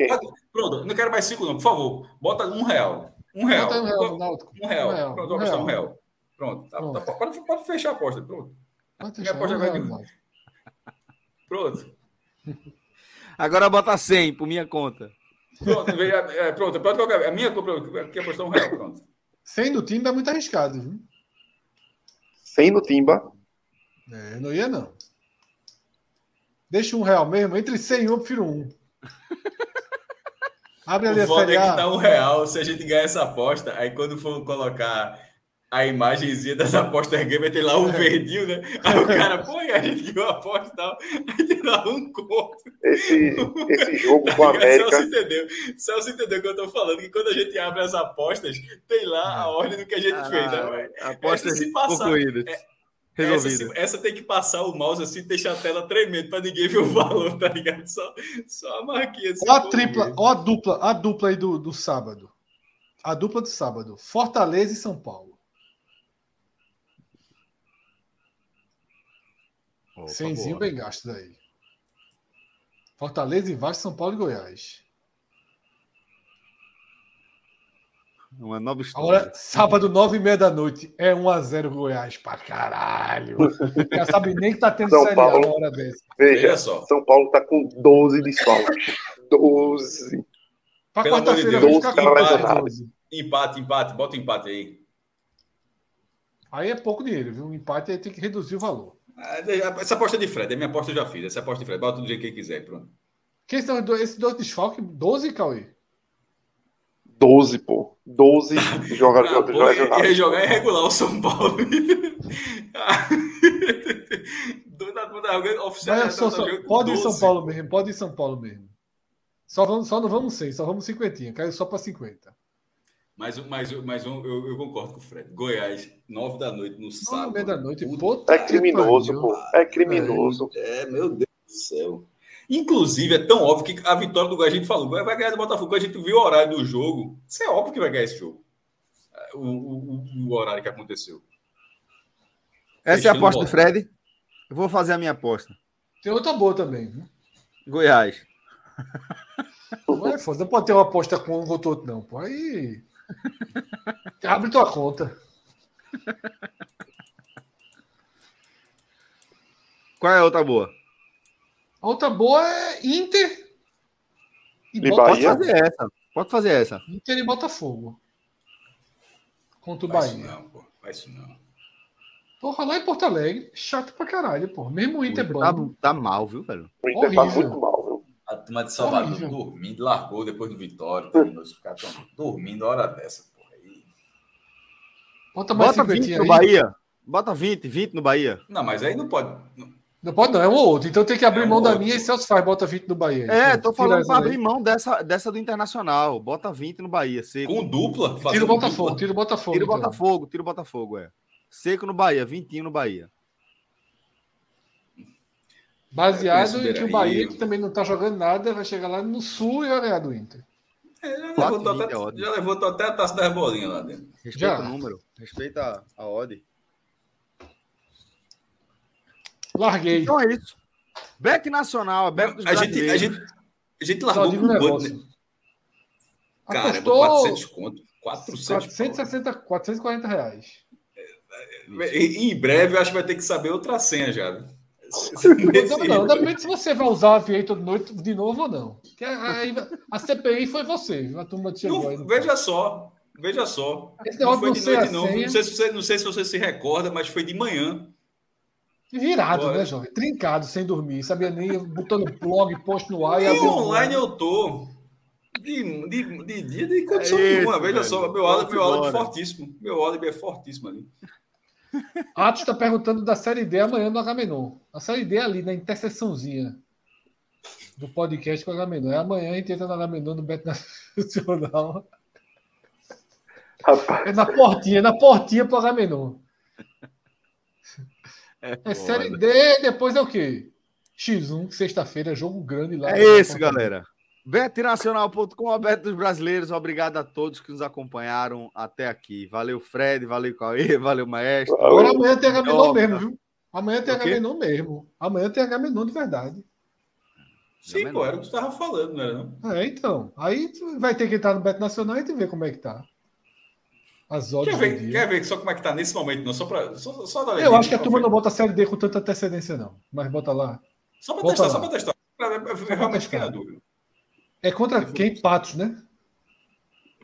Pronto, não quero mais cinco, não, por favor. Bota um real. Um real. Bota um real, Um real. Um real. Pronto, vou apostar um real. Pronto. Tá, Pronto. Tá, pode, pode, fechar a aposta. Pronto. Minha aposta um vai real, Pronto. Agora bota 100 por minha conta. Pronto, é, pronto pode colocar. A minha compra quer apostar um real. Pronto. 100 no Timba é muito arriscado, viu? 100 no Timba. É, não ia, não. Deixa um real mesmo. Entre 100 e 1, eu prefiro um. Abre ali o a série é que tá um real se a gente ganhar essa aposta. Aí quando for colocar a imagenzinha das apostas game, ter lá um é. verdinho, né? Aí o (laughs) cara, pô, a gente ganhou a aposta e tal. Aí tem lá um conto. Esse, esse jogo com a América. Celso entendeu. Celso entendeu o que eu tô falando, que quando a gente abre as apostas, tem lá a ordem do que a gente ah, fez, né, Apostas se passar, concluídas. É, essa, essa, tem que passar o mouse assim, deixar a tela tremendo para ninguém ver o valor, tá ligado? Só, só a marquinha. Assim, ó a tripla, ó a dupla, a dupla aí do, do sábado. A dupla do sábado. Fortaleza e São Paulo. Cenzinho bem gasto daí. Fortaleza e Vasco, São Paulo e Goiás. Uma nova história. Agora, sábado, nove e meia da noite, é 1x0 Goiás pra caralho. (laughs) Já sabe nem que tá tendo São Série Paulo. A na hora dessa. Veja, só. São Paulo tá com 12 desfalques. 12. Pra de quarta-feira vai ficar com lesionado. 12. Empate, empate, bota o empate aí. Aí é pouco dinheiro, viu? Um empate aí tem que reduzir o valor. Ah, Essa aposta é de Fred, é minha aposta eu já fiz. Essa aposta de Fred, bota do jeito que quiser, pronto. Quem são esses dois desfalques? 12, Cauê? 12, pô. 12 (laughs) jogadores Ah, jogar irregular o São Paulo. (laughs) Oficial. Mas tá- só- só- pode ir 12. São Paulo mesmo, pode ir São Paulo mesmo. Só, vamos, só não vamos 100, só vamos 50. Caiu só para 50. Mas, mas, mas um, eu, eu concordo com o Fred. Goiás, 9 da noite no Nove sábado. e meia da noite. Puta É criminoso, pô. É criminoso. É, meu Deus do céu. Inclusive, é tão óbvio que a vitória do Goiás, a gente falou, vai ganhar do Botafogo. A gente viu o horário do jogo. Isso é óbvio que vai ganhar esse jogo. O, o, o- o horário que aconteceu. Essa é a aposta do. Fred. Eu vou fazer a minha aposta. Tem outra boa também. viu? Goiás. Agora é foda. Não pode ter uma aposta com um outro, não. Pô. Aí. (laughs) Abre tua conta. Qual é a outra boa? A outra boa é Inter e, E Bota- Pode fazer essa. Pode fazer essa. Inter e Botafogo. Contra o Faz isso Bahia. não, pô. Faz isso não. Porra, lá em Porto Alegre, chato pra caralho, pô. Mesmo o Inter é Tá, bom. tá mal, viu, velho? O Inter tá Horrível. muito mal, turma de Salvador dormindo, largou depois do Vitória. terminou ficar tão- dormindo a hora dessa, porra. Aí. Bota mais Bota 20 50 no aí. Bahia. Bota 20, 20 no Bahia. Não, mas aí não pode. não- pode não, é um ou outro. Então tem que abrir É um mão da outro. minha e Celso faz, bota 20 no Bahia. É, Então, tô falando pra abrir mão dessa, dessa do Internacional. Bota 20 no Bahia, seco. Com dupla. Tira o Botafogo, dupla. tira o Botafogo. Tira o então. Botafogo, tira o Botafogo, é. Seco no Bahia, 20 no Bahia. Baseado em que o. Bahia, que também não tá jogando nada, vai chegar lá no sul e vai ganhar do Inter. É, já, levantou até, é já levantou até a taça das bolinhas lá dentro. Respeita Já. o número, respeita a odd. Larguei. Então é isso. Bet Nacional, aberto dos A gente, a, gente, a gente largou com um negócio. né? Cara, Apostou 400 conto. 400 460, 440 reais. E, em breve, eu acho que vai ter que saber outra senha já. viu? Não, não, depende se você vai usar a avião toda noite de novo ou não. Que aí, a CPI foi você, a turma chegou Não, aí. veja só, veja só. Esse Não foi de sei noite, não. Não sei, se você, não sei se você se recorda, mas foi de manhã. Virado, Bora. né, jovem? Trincado, sem dormir. Sabia nem, botando blog, post no ar. E um- online eu tô. De, de, de dia de condição É isso, nenhuma. Veja velho. só, meu álibi, meu álibi é fortíssimo. Meu álibi é fortíssimo ali. Atos está perguntando da Série D amanhã no Agamenon. A Série D é ali, na interseçãozinha do podcast com o Agamenon. É amanhã a gente entra no Agamenon do Beto Nacional. Rapaz, É na portinha, na portinha pro Agamenon. É foda. Série D, depois é o quê? X1, sexta-feira, jogo grande lá. É isso, galera. Betnacional.com, aberto dos brasileiros. Obrigado a todos que nos acompanharam até aqui. Valeu, Fred, valeu, Cauê, (laughs) valeu, Maestro. Agora amanhã tem Toca. mesmo, viu? Amanhã tem? Agamenon mesmo. Amanhã tem Agamenon de verdade. Sim, menor. pô, era o que tu tava falando, não era não? É, então. Aí tu vai ter que entrar no Beto Nacional e tu vê como é que tá. As Quer odds ver, quer ver só como é que tá nesse momento, não? Só pra. Só, só dar Eu acho que a turma não bota a série D com tanta antecedência, não. Mas bota lá. Só pra Bota testar, lá. só pra testar. Pra realmente fiquei na dúvida. É contra quem? Patos, né?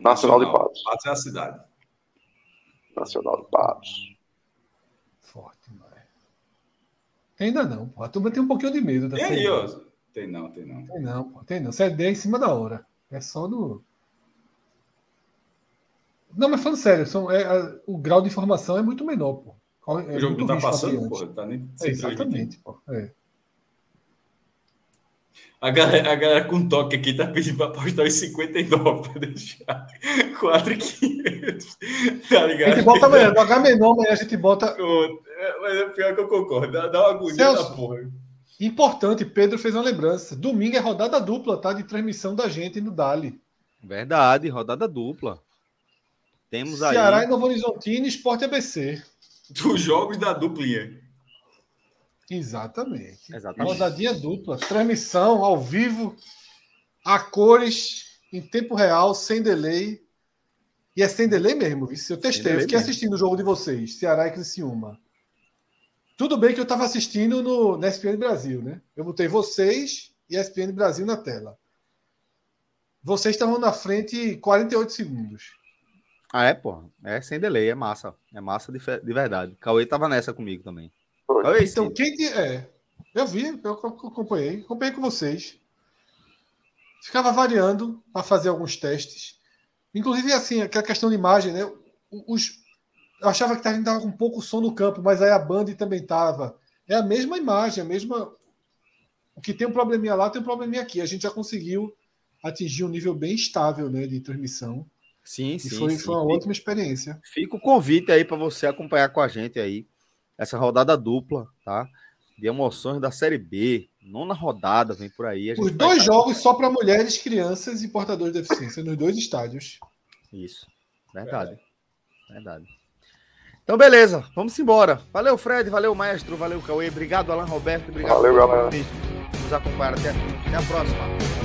Nacional de Patos. Patos é a cidade. Nacional de Patos. Forte, mas... Ainda não, pô. A turma tem um pouquinho de medo da E série aí, ó? Tem não, tem não. Tem não, pô. Tem não. Série D é em cima da hora. É só no. Não, mas falando sério, são, é, a- o grau de informação é muito menor, pô. É o jogo não tá passando, porra. Tá nem É, exatamente, pô. É. A galera, a galera com toque aqui tá pedindo pra apostar os 59 pra deixar (laughs) 4,500. Tá A ligado? gente bota amanhã, no H-Menor, amanhã a gente bota. Mas é pior que eu concordo. Dá, dá uma agonia Celso. da porra. Importante, Pedro fez uma lembrança. Domingo é rodada dupla, tá? De transmissão da gente no Dali. Verdade, rodada dupla. Temos aí. Ceará e Novo Horizontino, Esporte ABC. Dos jogos da duplinha. Exatamente. Exatamente. Rodadinha dupla, transmissão ao vivo, a cores, em tempo real, sem delay. E é sem delay mesmo, viu? Eu testei, eu fiquei mesmo. assistindo o jogo de vocês, Ceará e Criciúma. Tudo bem que eu estava assistindo no, na ESPN Brasil, né? Eu botei vocês e a ESPN Brasil na tela. Vocês estavam na frente 48 segundos. Ah, é, pô. É sem delay, é massa. É massa de, de verdade. Cauê tava nessa comigo também. Cauê, então, quem que é? Eu vi, eu acompanhei, acompanhei com vocês. Ficava variando para fazer alguns testes. Inclusive, assim, aquela questão de imagem, né? Os, eu achava que estava com um pouco som no campo, mas aí a Band também estava. É a mesma imagem, a mesma. O que tem um probleminha lá tem um probleminha aqui. A gente já conseguiu atingir um nível bem estável né, de transmissão. Sim, sim. E foi, sim. foi uma ótima experiência. Fica o convite aí para você acompanhar com a gente aí essa rodada dupla, tá? De emoções da Série B. Nona rodada vem por aí. Os dois jogos só para mulheres, crianças e portadores de deficiência, nos dois estádios. Isso. Verdade. Verdade. Então, beleza, vamos embora. Valeu, Fred, valeu, Maestro, valeu, Cauê. Obrigado, Alan Roberto. Obrigado valeu, galera. Nos acompanhar até aqui. Até a próxima.